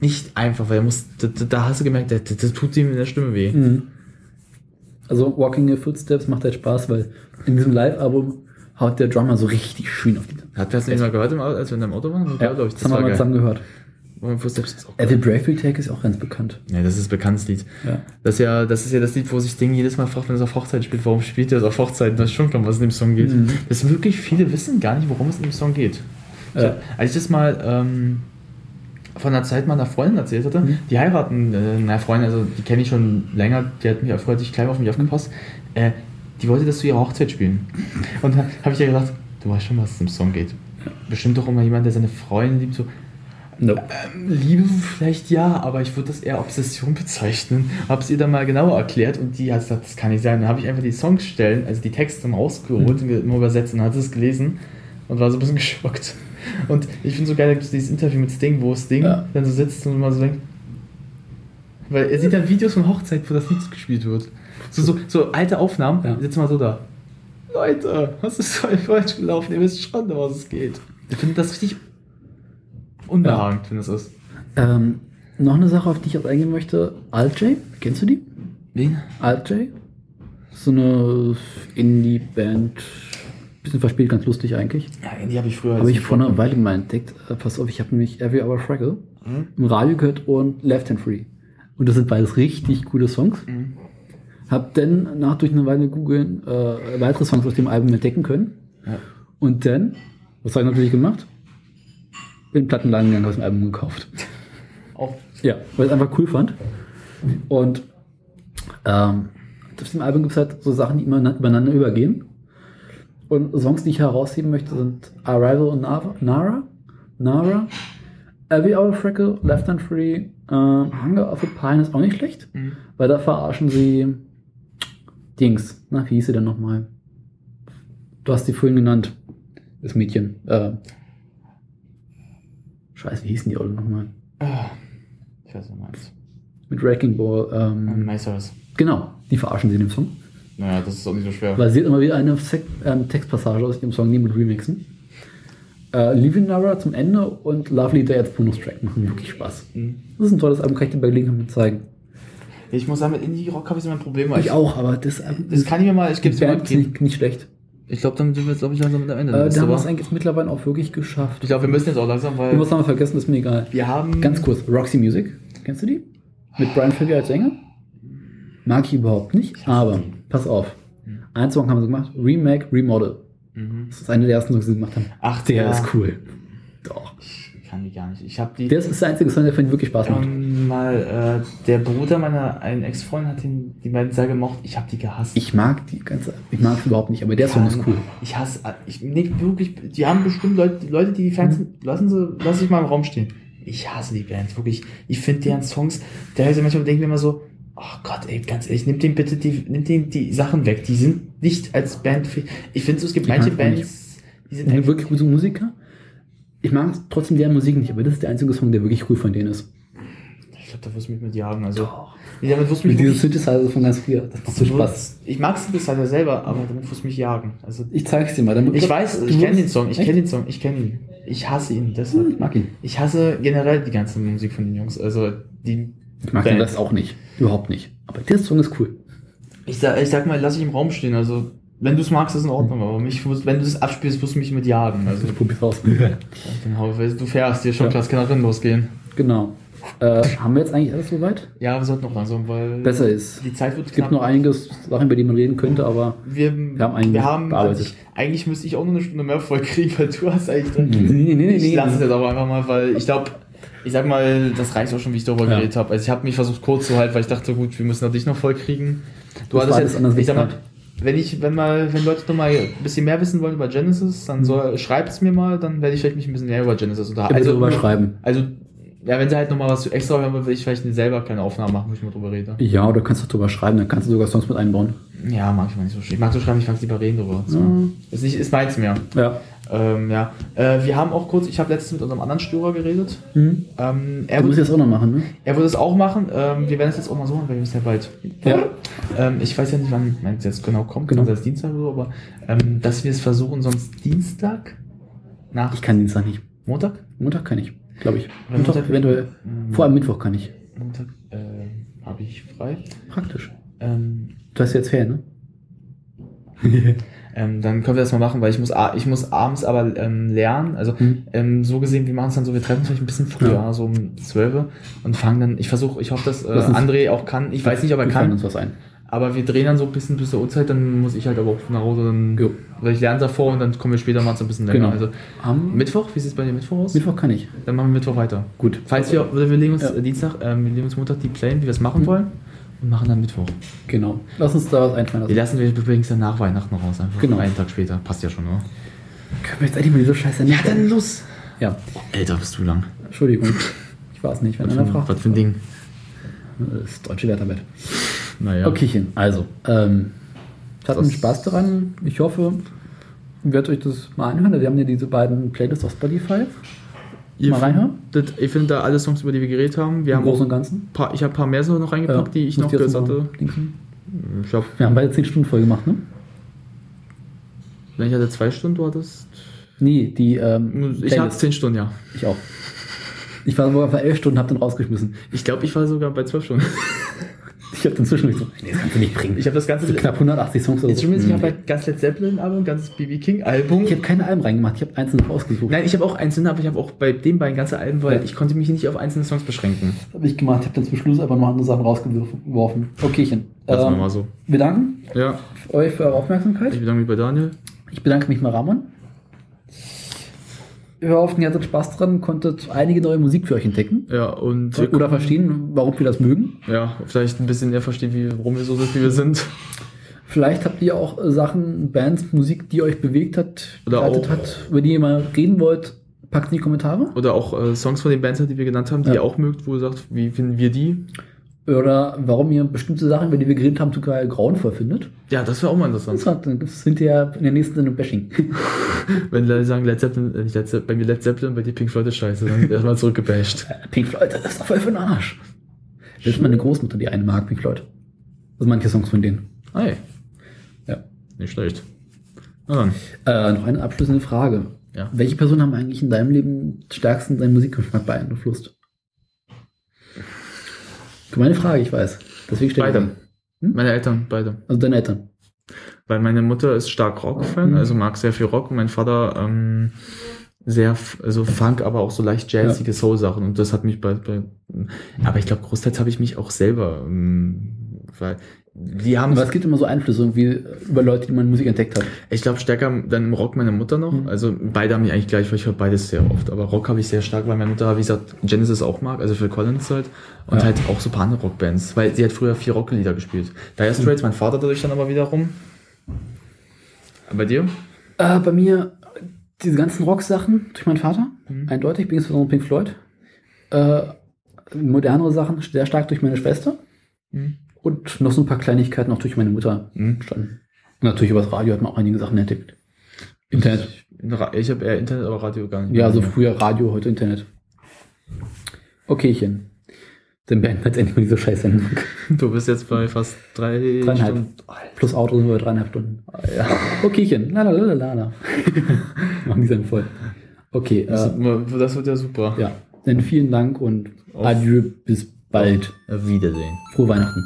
nicht einfach, weil er muss, da, da- hast du gemerkt, das, das tut ihm in der Stimme weh. Mhm. Also Walking Your Footsteps macht halt Spaß, weil in diesem Live-Album haut der Drummer so richtig schön auf die Hat das nicht mal gehört, als wir in deinem Auto waren? Ja, glaub ich, das haben wir mal zusammen gehört. Moment, Footsteps ist auch Every Brave Take ist auch ganz bekannt. Ja, das ist ein bekanntes Lied. Ja. Das ist ja das, ist ja das Lied, wo sich Ding jedes Mal fragt, wenn es auf Hochzeit spielt, warum spielt er es auf Hochzeit? Das ist schon klar, was in dem Song geht. Mhm. Das ist wirklich, viele wissen gar nicht, worum es in dem Song geht. Ich hab, als ich das mal ähm, von einer Zeit meiner Freundin erzählt hatte, Mhm. die heiraten, äh, eine Freundin, also die kenne ich schon länger, die hat mich hat sich klein auf mich aufgepasst, äh, die wollte das zu ihrer Hochzeit spielen. Und da habe ich ja gesagt, du weißt schon, was es im Song geht. Bestimmt doch immer jemand, der seine Freundin liebt, so, Nope. ähm, Liebe vielleicht ja, aber ich würde das eher Obsession bezeichnen. Hab's ihr dann mal genauer erklärt und die hat gesagt, das kann nicht sein. Dann habe ich einfach die Songstellen, also die Texte mal rausgeholt und mal übersetzt und hat es gelesen. und war so ein bisschen geschockt. Und ich finde so geil, da gibt es dieses Interview mit Sting, wo Sting Ja. dann so sitzt und mal so denkt. Weil er sieht dann Videos von Hochzeit, wo das Lied gespielt wird. So, so, so alte Aufnahmen, Ja. sitzt mal so da. Leute, was ist voll falsch gelaufen? Ihr wisst schon, um was es geht. Ich finde das richtig unbehagend, wenn das ist. Ähm, noch eine Sache, auf die ich jetzt eingehen möchte. Alt-J, kennst du die? Wen? Alt-J? So eine Indie-Band. Bisschen verspielt, ganz lustig eigentlich. Ja, die habe ich früher. Habe ich vor einer Weile mal entdeckt. Äh, pass auf, ich habe nämlich Every Hour Fraggle im Radio gehört und Left Hand Free. Und das sind beides richtig coole Songs. Hab dann nach durch eine Weile googeln äh, weitere Songs aus dem Album entdecken können. Ja. Und dann, was habe ich natürlich gemacht? Bin in den Plattenladen gegangen, habe das Album gekauft. Auch Ja, weil ich es einfach cool fand. Und ähm, auf dem Album gibt es halt so Sachen, die immer übereinander übergehen. Und Songs, die ich herausheben möchte, sind Arrival und Nara, Nara, Nara Every Hour Freckle, Left and Free, ähm, Hunger of a Pine ist auch nicht schlecht, weil da verarschen sie Dings. Na, wie hieß sie denn nochmal? Du hast sie vorhin genannt, das Mädchen. Äh, Scheiße, wie hießen die alle nochmal? Ah, ich weiß, was du meinst. Mit Wrecking Ball. Ähm, Meisters. Genau, die verarschen sie in dem Song. Naja, das ist auch nicht so schwer. Weil sie hat immer wieder eine Sek ähm, Textpassage aus ihrem Song nehmen und remixen. Äh, Leaving Nara zum Ende und Lovely Day als Bonustrack machen wirklich Spaß. Das ist ein tolles Album, kann ich dir bei Gelegenheit zeigen. Ich muss sagen, mit Indie-Rock habe ich so mein Problem. weil Ich auch, aber das, ähm, Das kann ich mir mal, ich gebe die es geben. nicht, nicht schlecht. Ich glaube, dann sind wir jetzt, glaube ich, langsam mit am Ende. Äh, da haben wir es eigentlich mittlerweile auch wirklich geschafft. ich glaube, wir müssen jetzt auch langsam, weil Du musst noch mal vergessen, ist mir egal. wir haben. Ganz kurz, Roxy Music, kennst du die? Mit Brian Ferry als Sänger? Mag ich überhaupt nicht, aber pass auf. Ein Song haben sie gemacht, Remake, Remodel. Das ist eine der ersten Songs, die sie gemacht haben. Ach, der ja. ist cool. Doch. Ich kann die gar nicht. Ich habe die. Der ist der einzige Song, der für ihn wirklich Spaß macht. ähm, mal, äh, der Bruder meiner einen Ex-Freundin hat den, die beiden sehr gemocht. Ich habe die gehasst. Ich mag die ganze, ich mag es überhaupt nicht, aber der Song ist cool. Ich hasse, ich, nee, wirklich, die haben bestimmt Leute, die Leute, die die Fans, lassen sie, lass ich mal im Raum stehen. Ich hasse die Band, wirklich. Ich finde deren Songs, teilweise manchmal denke ich mir immer so, oh Gott, ey, ganz ehrlich, nimm den bitte die, nimm den die Sachen weg. Die sind nicht als Band. Ich finde so, es gibt Ich manche Bands, die sind Die sind wirklich gute Musiker. Ich mag trotzdem deren Musik nicht, aber das ist der einzige Song, der wirklich cool von denen ist. ich glaube, da wirst du mich mit jagen, also. Nee, damit wirst du mich Mit diesem Synthesizer von ganz früher. Das macht so Spaß. Ich mag Synthesizer selber, aber damit wirst du mich jagen. Also, Ich zeig's dir mal. Dann ich weiß, ich kenne den Song, ich kenne den Song, ich kenne ihn. Ich hasse ihn, deshalb. Ich mag ihn. Ich hasse generell die ganze Musik von den Jungs. Also die. Ich mag den Rest auch nicht. Überhaupt nicht. Aber der Song ist cool. Ich sag, ich sag mal, lass ich im Raum stehen. Also wenn du es magst, ist in Ordnung. Aber mich, wenn du es abspielst, wirst du mich mit jagen. Also Ich probier's aus. hau, du fährst dir schon Ja. klar, es kann innen losgehen. genau. Äh, haben wir jetzt eigentlich alles soweit? Ja, wir sollten noch langsam, weil Besser ist. die Zeit wird Es gibt noch einiges Sachen, über die man reden könnte, aber Wir, Wir haben eigentlich wir haben bearbeitet. also ich, eigentlich müsste ich auch nur eine Stunde mehr voll kriegen, weil du hast eigentlich. nee, nee, nee, Ich nee. lasse es jetzt aber einfach mal, weil ich glaube, ich sag mal, das reicht auch schon, wie ich darüber Ja. geredet habe. Also ich habe mich versucht kurz zu halten, weil ich dachte, gut, wir müssen noch dich noch voll kriegen. Du Das hattest jetzt, anders ich sag mal, wenn ich, wenn mal, wenn Leute noch mal ein bisschen mehr wissen wollen über Genesis, dann soll, schreibt es mir mal, dann werde ich vielleicht mich ein bisschen mehr über Genesis unterhalten. Also, drüber schreiben. Also, ja, wenn sie halt noch mal was zu extra hören wollen, will ich vielleicht selber keine Aufnahmen machen, wo ich mal drüber rede. Ja, oder kannst du drüber schreiben, dann kannst du sogar Songs mit einbauen. Ja, mag ich mal nicht so schön. Ich mag so schreiben, ich mag lieber reden drüber. So. Mhm. Ist nicht, ist meins mehr. Ja. Ähm, ja. Äh, wir haben auch kurz, ich habe letztens mit unserem anderen Störer geredet. Mhm. Ähm, er, wird, das auch noch machen, ne? er wird es auch machen. Ähm, wir werden es jetzt auch mal so machen, weil wir müssen ja bald. Ja. Ähm, ich weiß ja nicht, wann es jetzt genau kommt, Genau. genau. das Dienstag oder so, aber ähm, dass wir es versuchen, sonst Dienstag nach Ich kann Dienstag nicht. Montag? Montag kann ich, glaube ich. Montag Montag- eventuell. Mhm. Vor allem Mittwoch kann ich. Montag äh, habe ich frei. Praktisch. Ähm, Du hast jetzt Ferien, ne? ähm, dann können wir das mal machen, weil ich muss, ich muss abends aber ähm, lernen. Also Mhm. ähm, so gesehen, wir machen es dann so, wir treffen uns vielleicht ein bisschen früher, Ja. so um 12 und fangen dann, ich versuche, ich hoffe, dass äh, André auch kann. Ich weiß nicht, ob er kann, uns was ein. aber wir drehen dann so ein bisschen bis zur Uhrzeit, dann muss ich halt aber auch nach Hause, dann, Jo. weil ich lerne davor und dann kommen wir später mal so ein bisschen länger. Genau. Also Am Mittwoch, wie sieht es bei dir Mittwoch aus? Mittwoch kann ich. Dann machen wir Mittwoch weiter. Gut. Falls wir, wir legen uns Ja. äh, Dienstag, ähm, wir legen uns Montag die Pläne, wie wir es machen Mhm. wollen und machen dann Mittwoch. Genau. Lass uns da was einfallen Die lassen. lassen wir übrigens dann nach Weihnachten raus, einfach Genau. einen Tag später. Passt ja schon, oder? Können wir jetzt endlich mal diese Scheiße nicht los! Ja, Älter bist du lang. Entschuldigung. Ich war es nicht, wenn einer fragt. was für ein Ding. Das deutsche Wetterbett. Naja. Okaychen, also. Ähm, ich hatte Das- Spaß daran. Ich hoffe, werdet euch das mal anhören. Wir haben ja diese beiden Playlists auf Spotify. Ihr Mal reinhören? ihr findet da alle Songs, über die wir geredet haben. Wir Im haben Großen und Ganzen. paar, ich habe ein paar mehr so noch reingepackt, die ich noch gehört hatte. dingsen. Ich hab, Wir haben beide 10 Stunden voll gemacht, ne? wenn ich hatte zwei Stunden, du hattest. Nee, die ähm, Ich hatte Playlist. zehn Stunden, ja. Ich auch. Ich war sogar bei 11 Stunden, hab den rausgeschmissen. Ich glaube, ich war sogar bei zwölf Stunden. Ich hab den zwischendurch so, nee, das kannst du nicht bringen. Ich habe das ganze. so knapp 180 Songs oder Jetzt so. schon ich habe bei ganz Led Zeppelin Album, ganz BB King Album. Ich habe keine Alben reingemacht, ich habe einzelne rausgesucht. Nein, ich habe auch einzelne, aber ich habe auch bei den beiden ganze Alben, weil Ja. ich konnte mich nicht auf einzelne Songs beschränken. Das habe ich gemacht, ich habe dann zum Schluss aber noch andere Sachen rausgeworfen. Okaychen. Das war Ähm, mal so. wir danken Ja, euch für eure Aufmerksamkeit. ich bedanke mich bei Daniel. Ich bedanke mich mal Ramon. Wir hoffen, ihr hattet Spaß dran, konntet einige neue Musik für euch entdecken. Ja, und Oder verstehen, warum wir das mögen. ja, vielleicht ein bisschen mehr verstehen, wie, warum wir so sind, wie wir sind. Vielleicht habt ihr auch Sachen, Bands, Musik, die euch bewegt hat, Oder auch- hat, über die ihr mal reden wollt. Packt in die Kommentare. Oder auch äh, Songs von den Bands, die wir genannt haben, die Ja. ihr auch mögt, wo ihr sagt, wie finden wir die? Oder warum ihr bestimmte Sachen, über die wir geredet haben, total grauenvoll findet. Ja, das wäre auch mal interessant. Das dann gibt es hinterher in der nächsten Sendung Bashing. Wenn Leute sagen, Led Zeppelin, äh, nicht Led Zeppelin, bei mir Led Zeppelin, bei dir Pink Floyd ist scheiße, dann erstmal zurückgebasht. Pink Floyd, das ist doch voll für den Arsch. Das ist meine Großmutter, die eine mag, Pink Floyd. Also manche Songs von denen. Hey, Ja. nicht schlecht. Na dann. Äh, noch eine abschließende Frage. Ja. Welche Personen haben eigentlich in deinem Leben stärksten deinen Musikgeschmack beeinflusst? Meine Frage, ich weiß. Deswegen stelle ich Beide. Hm? Meine Eltern, beide. Also deine Eltern. Weil meine Mutter ist stark Rock-Fan, Mhm. also mag sehr viel Rock und mein Vater ähm, sehr, also Funk, aber auch so leicht jazzige Soul-Sachen und das hat mich bei, bei aber ich glaube, großteils habe ich mich auch selber, ähm, weil die haben, Aber es gibt immer so Einflüsse irgendwie über Leute, die man Musik entdeckt hat. ich glaube, stärker dann im Rock meine Mutter noch, Mhm. also beide haben mich eigentlich gleich, weil ich höre beides sehr oft, aber Rock habe ich sehr stark, weil meine Mutter, wie gesagt, Genesis auch mag, also Phil Collins halt und Ja. halt auch so paar Rockbands, weil sie hat früher vier Rocklieder gespielt. Dire Straits, mein Vater dadurch dann aber wiederum. Bei dir? Äh, bei mir diese ganzen Rock-Sachen durch meinen Vater. Mhm. Eindeutig, bin insbesondere Pink Floyd. Äh, modernere Sachen sehr stark durch meine Schwester. Mhm. Und noch so ein paar Kleinigkeiten auch durch meine Mutter Mhm. natürlich über das Radio hat man auch einige Sachen entdeckt. Internet. Ich habe eher Internet, aber Radio gar nicht. Ja, also früher Radio, heute Internet. Okaychen. Dann beenden wir jetzt endlich mal diese Scheißsendung. Du bist jetzt bei fast drei Dreieinhalb. Stunden. Plus Auto sind wir bei dreieinhalb Stunden. Ja. Okaychen. La la la la la. Machen die Sendung voll. Okay, Das, äh, das wird ja super. ja. Dann vielen Dank und Auf- adieu, bis bald. Auf Wiedersehen. Frohe Weihnachten.